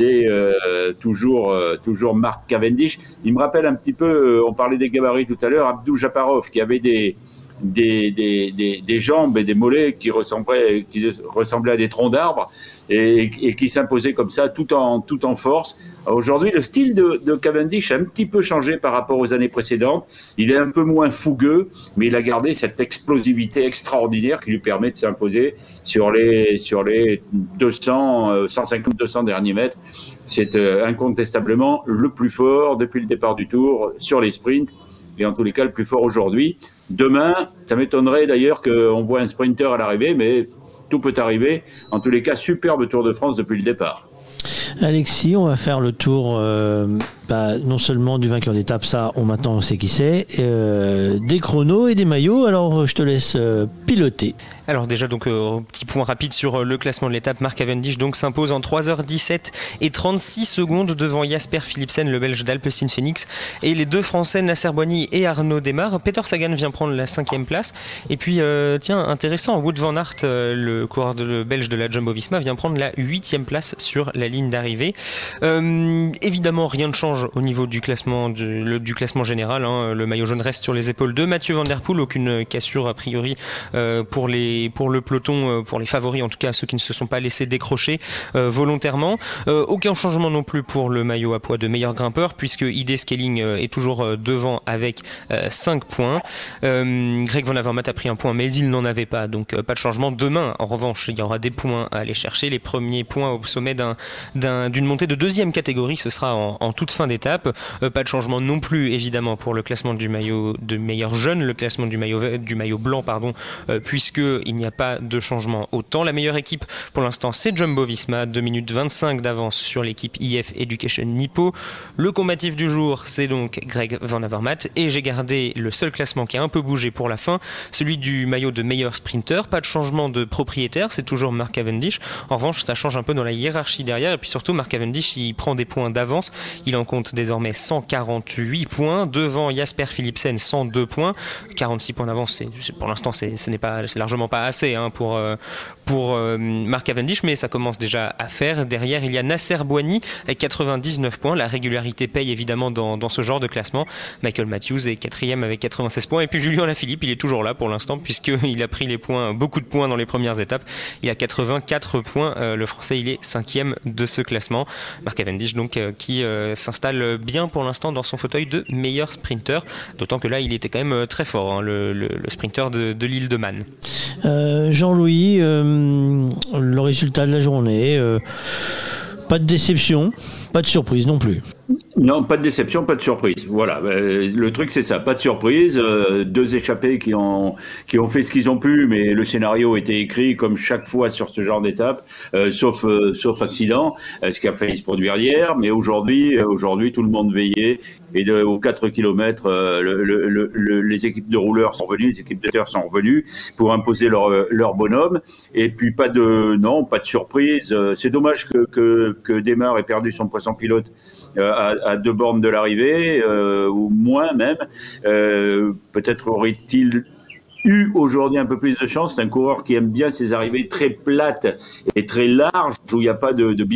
euh, toujours euh, toujours Marc Cavendish. Il me rappelle un petit peu, on parlait des gabarits tout à l'heure, Abdou Japarov, qui avait des des, des, des, jambes et des mollets qui ressemblaient, qui ressemblaient à des troncs d'arbres et, qui s'imposait comme ça tout en, force. Aujourd'hui, le style de, de, Cavendish a un petit peu changé par rapport aux années précédentes. Il est un peu moins fougueux, mais il a gardé cette explosivité extraordinaire qui lui permet de s'imposer sur les, sur les 200, 150, 200 derniers mètres. C'est euh, incontestablement le plus fort depuis le départ du tour sur les sprints et en tous les cas le plus fort aujourd'hui. Demain, ça m'étonnerait d'ailleurs qu'on voit un sprinter à l'arrivée, mais tout peut arriver. En tous les cas, superbe Tour de France depuis le départ. Alexis, on va faire le tour euh, bah, non seulement du vainqueur d'étape, ça on maintenant on sait qui c'est, euh, des chronos et des maillots, alors je te laisse euh, piloter. Alors déjà donc euh, petit point rapide sur le classement de l'étape, Marc Cavendish donc s'impose en 3h17 et 36 secondes devant Jasper Philipsen, le belge d'Alpecin Phoenix et les deux français Nasser Boigny et Arnaud Demar. Peter Sagan vient prendre la cinquième place et puis tiens intéressant, Wood van Aert, le coureur belge de la Jumbo-Visma vient prendre la huitième place sur la ligne d'arrivée. évidemment rien ne change au niveau du classement, du, classement général. Hein. Le maillot jaune reste sur les épaules de Mathieu Van Der Poel. Aucune cassure a priori euh, pour, les, pour le peloton, euh, pour les favoris en tout cas, ceux qui ne se sont pas laissés décrocher euh, volontairement. aucun changement non plus pour le maillot à poids de meilleur grimpeur puisque ID Scaling est toujours devant avec 5 points. Greg Van Avermaet a pris un point mais il n'en avait pas donc pas de changement. Demain en revanche il y aura des points à aller chercher. Les premiers points au sommet d'une montée de deuxième catégorie ce sera en toute fin d'étape. Euh, pas de changement non plus évidemment pour le classement du maillot de meilleur jeune, le classement du maillot du maillot blanc pardon, euh, puisque il n'y a pas de changement autant. La meilleure équipe pour l'instant c'est Jumbo Visma, 2 minutes 25 d'avance sur l'équipe IF Education Nippo. Le combatif du jour c'est donc Greg Van Avermaet et j'ai gardé le seul classement qui a un peu bougé pour la fin, celui du maillot de meilleur sprinter. Pas de changement de propriétaire, c'est toujours Mark Cavendish. En revanche, ça change un peu dans la hiérarchie derrière et puis surtout Mark Cavendish il prend des points d'avance. Il en désormais 148 points. Devant Jasper Philipsen 102 points. 46 points d'avance pour l'instant ce n'est pas largement pas assez hein, pour euh, pour euh, Mark Cavendish mais ça commence déjà à faire. Derrière il y a Nasser Boigny avec 99 points. La régularité paye évidemment dans, dans ce genre de classement. Michael Matthews est quatrième avec 96 points. Et puis Julien Lafilippe il est toujours là pour l'instant puisqu'il a pris les points beaucoup de points dans les premières étapes. Il a 84 points euh, le français il est cinquième de ce classement. Mark Cavendish donc qui s'installe bien pour l'instant dans son fauteuil de meilleur sprinter. D'autant que là, il était quand même euh, très fort, hein, le, sprinter de, l'île de Man. Euh, Jean-Louis, euh, le résultat de la journée, pas de déception, pas de surprise non plus. Non, pas de déception, pas de surprise. Voilà, euh, le truc c'est ça, pas de surprise. euh, deux échappés qui ont qui ont fait ce qu'ils ont pu, mais le scénario était écrit comme chaque fois sur ce genre d'étape, euh, sauf sauf accident, ce qui a failli se produire hier. Mais aujourd'hui, aujourd'hui tout le monde veillait et de, aux 4 km, le, le, le- le- les équipes de rouleurs sont revenues, les équipes de terre sont revenues pour imposer leur leur bonhomme. Et puis pas de non, pas de surprise. C'est dommage que que que Desmar ait perdu son poisson pilote à, à deux bornes de l'arrivée, euh, ou moins même. Euh, Peut-être aurait-il eu aujourd'hui un peu plus de chance. C'est un coureur qui aime bien ses arrivées très plates et très larges, où il n'y a pas de, de.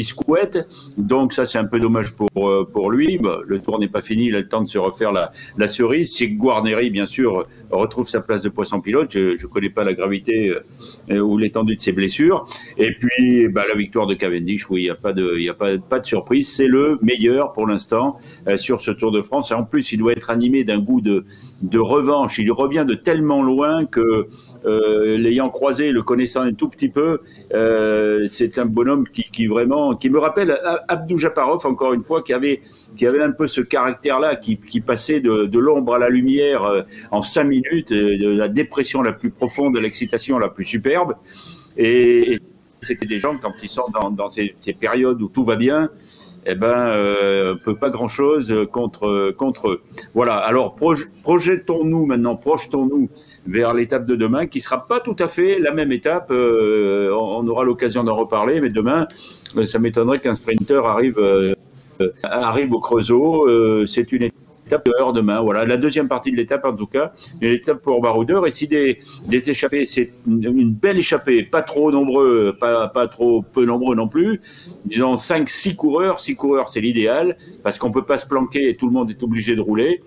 Donc ça, c'est un peu dommage pour, euh, pour lui. Bah, le tour n'est pas fini, il a le temps de se refaire la, la cerise. Si Guarneri, bien sûr, retrouve sa place de poisson pilote, je ne connais pas la gravité euh, ou l'étendue de ses blessures. Et puis, bah, la victoire de Cavendish, oui, il n'y a, pas de, y a pas, pas de surprise. C'est le meilleur pour l'instant euh, sur ce Tour de France. Et en plus, il doit être animé d'un goût de, de revanche. Il revient de tellement loin que, euh, l'ayant croisé, le connaissant un tout petit peu, euh, c'est un bonhomme qui, vraiment, qui me rappelle Abdou Japarov, encore une fois, qui avait, qui avait un peu ce caractère-là, qui, passait de, l'ombre à la lumière euh, en cinq minutes, de la dépression la plus profonde, de l'excitation la plus superbe. Et, c'était des gens, quand ils sont dans, ces périodes où tout va bien, eh ben, euh, peut pas grand chose contre contre eux. Voilà. Alors proj- projetons-nous maintenant, projetons-nous vers l'étape de demain, qui sera pas tout à fait la même étape. euh, on, aura l'occasion d'en reparler, mais demain, euh, ça m'étonnerait qu'un sprinter arrive euh, euh, arrive au Creusot. Euh, C'est une étape heure demain. Voilà, la deuxième partie de l'étape en tout cas, une étape pour Baroudeur. Et si des, des échappés, c'est une, belle échappée, pas trop nombreux, pas, pas trop peu nombreux non plus. Disons 5 six coureurs, six coureurs c'est l'idéal parce qu'on peut pas se planquer et tout le monde est obligé de rouler.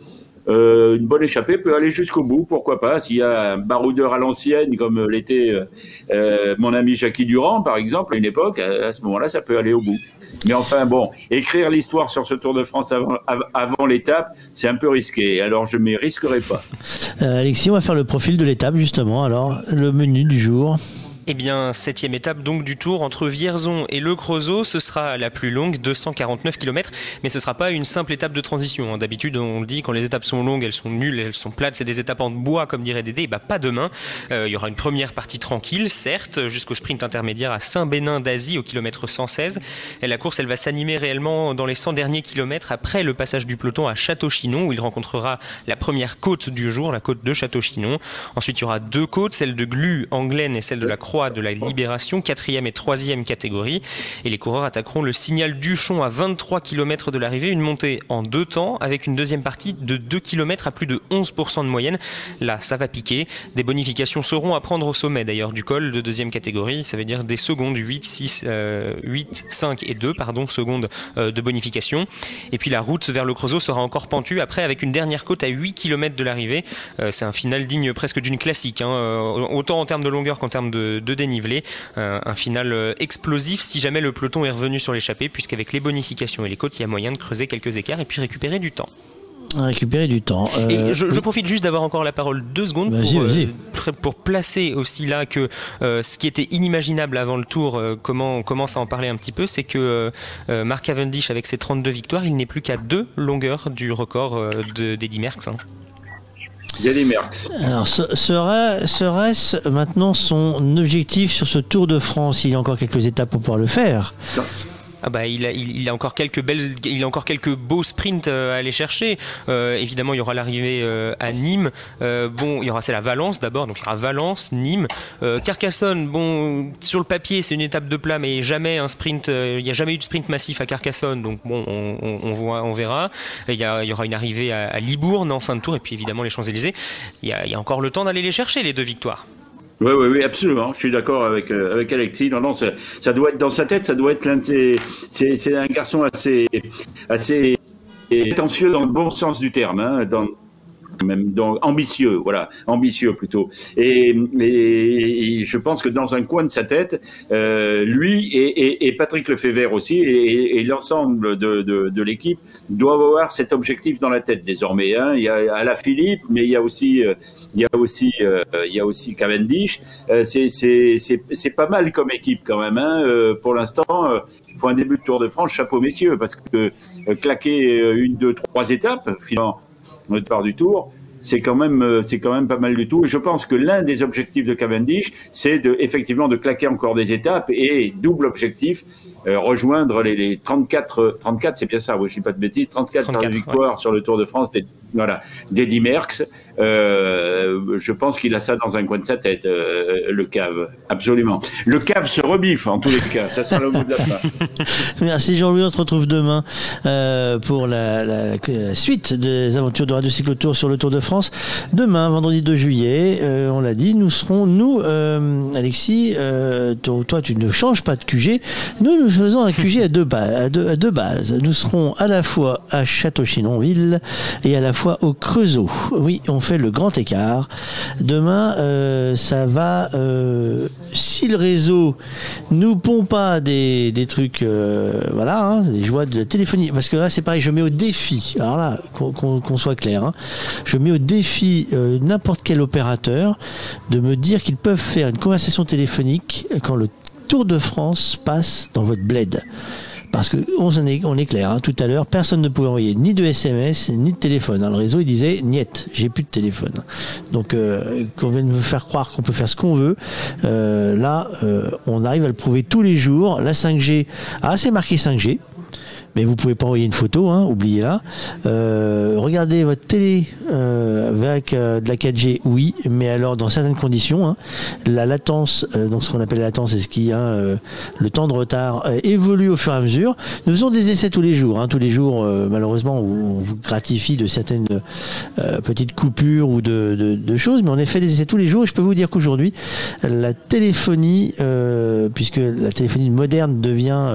Euh, une bonne échappée peut aller jusqu'au bout, pourquoi pas. S'il y a un baroudeur à l'ancienne, comme l'était euh, euh, mon ami Jackie Durand, par exemple, à une époque, à, ce moment-là, ça peut aller au bout. Mais enfin, bon, écrire l'histoire sur ce Tour de France avant, av- avant l'étape, c'est un peu risqué. Alors, je ne m'y risquerai pas. Alexis, on va faire le profil de l'étape justement. Alors, le menu du jour. Eh bien, septième étape donc du tour entre Vierzon et Le Creusot, ce sera la plus longue, 249 km, mais ce sera pas une simple étape de transition. hein. D'habitude, on dit quand les étapes sont longues, elles sont nulles, elles sont plates, c'est des étapes en bois comme dirait Dédé. Et bah pas demain. Euh, il y aura une première partie tranquille, certes, jusqu'au sprint intermédiaire à Saint-Bénin d'Asie au kilomètre 116. Et la course, elle va s'animer réellement dans les 100 derniers kilomètres après le passage du peloton à Château-Chinon où il rencontrera la première côte du jour, la côte de Château-Chinon. Ensuite, il y aura deux côtes, celle de Glu, Anglaine et celle de la Croix de la Libération, quatrième et troisième catégorie. Et les coureurs attaqueront le signal Duchon à 23 km de l'arrivée, une montée en deux temps avec une deuxième partie de 2 km à plus de 11% de moyenne. Là, ça va piquer. Des bonifications seront à prendre au sommet d'ailleurs du col de deuxième catégorie. Ça veut dire des secondes 8, 6, euh, 8, 5 et 2 pardon, secondes euh, de bonification. Et puis la route vers le Creusot sera encore pentue après avec une dernière côte à 8 km de l'arrivée. Euh, c'est un final digne presque d'une classique, hein, euh, autant en termes de longueur qu'en termes de, de dénivelé. Euh, un final euh, explosif si jamais le peloton est revenu sur l'échappée, puisqu'avec les bonifications et les côtes, il y a moyen de creuser quelques écarts et puis récupérer du temps. Récupérer du temps. Euh, Et je, je profite juste d'avoir encore la parole deux secondes pour, placer aussi là que euh, ce qui était inimaginable avant le tour, comment on commence à en parler un petit peu, c'est que Mark Cavendish avec ses 32 victoires, il n'est plus qu'à deux longueurs du record de- d'Eddy Merckx. hein. Il y a des Merckx. Alors, se- sera- serait-ce maintenant son objectif sur ce Tour de France? Il y a encore quelques étapes pour pouvoir le faire. Ah bah il a, encore quelques belles, il a encore quelques beaux sprints euh, à aller chercher. Euh, évidemment, il y aura l'arrivée euh, à Nîmes. Bon, il y aura c'est la Valence d'abord, donc il y aura Valence, Nîmes, Carcassonne. Bon, sur le papier, c'est une étape de plat, mais jamais il n'y a jamais eu de sprint massif à Carcassonne, donc bon, on, voit, on verra. Il y, aura une arrivée à, Libourne en fin de tour, et puis évidemment les Champs Élysées. Il y a encore le temps d'aller les chercher les deux victoires. Oui, oui, oui, absolument. Je suis d'accord avec euh, avec Alexis. Non, non, ça, ça doit être dans sa tête. Ça doit être l'un de C'est un garçon assez assez prétentieux dans le bon sens du terme. Hein, donc ambitieux, voilà, ambitieux plutôt. Et, je pense que dans un coin de sa tête, euh, lui et, et- Patrick Lefebvre aussi, et, l'ensemble de, l'équipe doivent avoir cet objectif dans la tête désormais. hein. Il y a Alain Philippe, mais il y a aussi, euh, il y a aussi, euh, il y a aussi Cavendish. C'est- pas mal comme équipe quand même. hein. Pour l'instant, il faut un début de Tour de France, chapeau messieurs, parce que claquer une, deux, trois étapes, finalement, au départ du Tour, c'est quand même euh, c'est quand même pas mal du tout. Et je pense que l'un des objectifs de Cavendish, c'est de effectivement de claquer encore des étapes et double objectif euh, rejoindre les, les 34 euh, 34 c'est bien ça, oui, je dis pas de bêtises, 34, 34, victoires sur le Tour de France des, voilà, d'Eddy Merckx. Euh, je pense qu'il a ça dans un coin de sa tête, euh, le cave, absolument. Le cave se rebiffe en tous les cas, ça sera le mot de la fin. Merci Jean-Louis, on se retrouve demain euh, pour la, la- la suite des aventures de Radio Cyclotour sur le Tour de France. Demain, vendredi 2 juillet, euh, on l'a dit, nous serons, nous, euh, Alexis, euh, toi, toi, tu ne changes pas de QG, nous nous faisons un QG à deux, à deux, à deux bases. Nous serons à la fois à Château-Chinonville et à la fois au Creusot. Oui, on fait le grand écart. Demain, euh, ça va, euh, si le réseau nous pond pas des, des trucs, euh, voilà, hein, des joies de la téléphonie, parce que là c'est pareil, je mets au défi, alors là, qu'on soit clair, hein, je mets au défi n'importe quel opérateur de me dire qu'ils peuvent faire une conversation téléphonique quand le Tour de France passe dans votre bled. Parce que on est, clair, hein, tout à l'heure, personne ne pouvait envoyer ni de SMS ni de téléphone. Le réseau il disait niet, j'ai plus de téléphone. Donc euh, qu'on vienne me faire croire qu'on peut faire ce qu'on veut, euh, là euh, on arrive à le prouver tous les jours. La 5G, ah c'est marqué 5G. Mais vous pouvez pas envoyer une photo, hein, oubliez-la. Euh, regardez votre télé euh, avec euh, de la 4G, oui, mais alors dans certaines conditions, hein, la latence, euh, donc ce qu'on appelle la latence, c'est ce qui, hein, euh, le temps de retard évolue au fur et à mesure. Nous faisons des essais tous les jours, hein, tous les jours, malheureusement, on vous gratifie de certaines petites coupures ou de, de- de choses, mais on a fait des essais tous les jours. Et je peux vous dire qu'aujourd'hui, la téléphonie, puisque la téléphonie moderne devient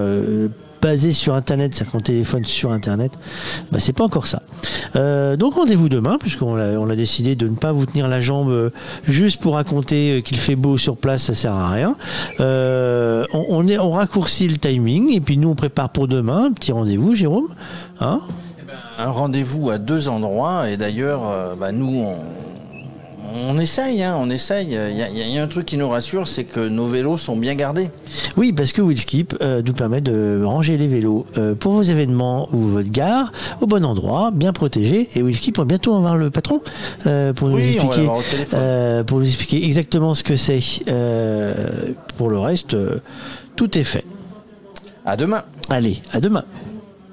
basée sur Internet, c'est-à-dire qu'on téléphone sur Internet, bah, c'est pas encore ça. Euh, donc rendez-vous demain, puisqu'on a, a décidé de ne pas vous tenir la jambe euh, juste pour raconter euh, qu'il fait beau sur place, ça sert à rien. On, est, on raccourcit le timing, et puis nous on prépare pour demain, un petit rendez-vous, Jérôme. Hein? Un rendez-vous à deux endroits et d'ailleurs, bah, nous, on, on essaye, hein, on essaye. Il y, a- il y a un truc qui nous rassure, c'est que nos vélos sont bien gardés. Oui, parce que Willskip euh, nous permet de ranger les vélos euh, pour vos événements ou votre gare au bon endroit, bien protégé. Et Willskip va bientôt avoir le patron euh, pour nous Oui, expliquer, euh, pour nous expliquer exactement ce que c'est. Pour le reste, tout est fait. À demain. Allez, à demain.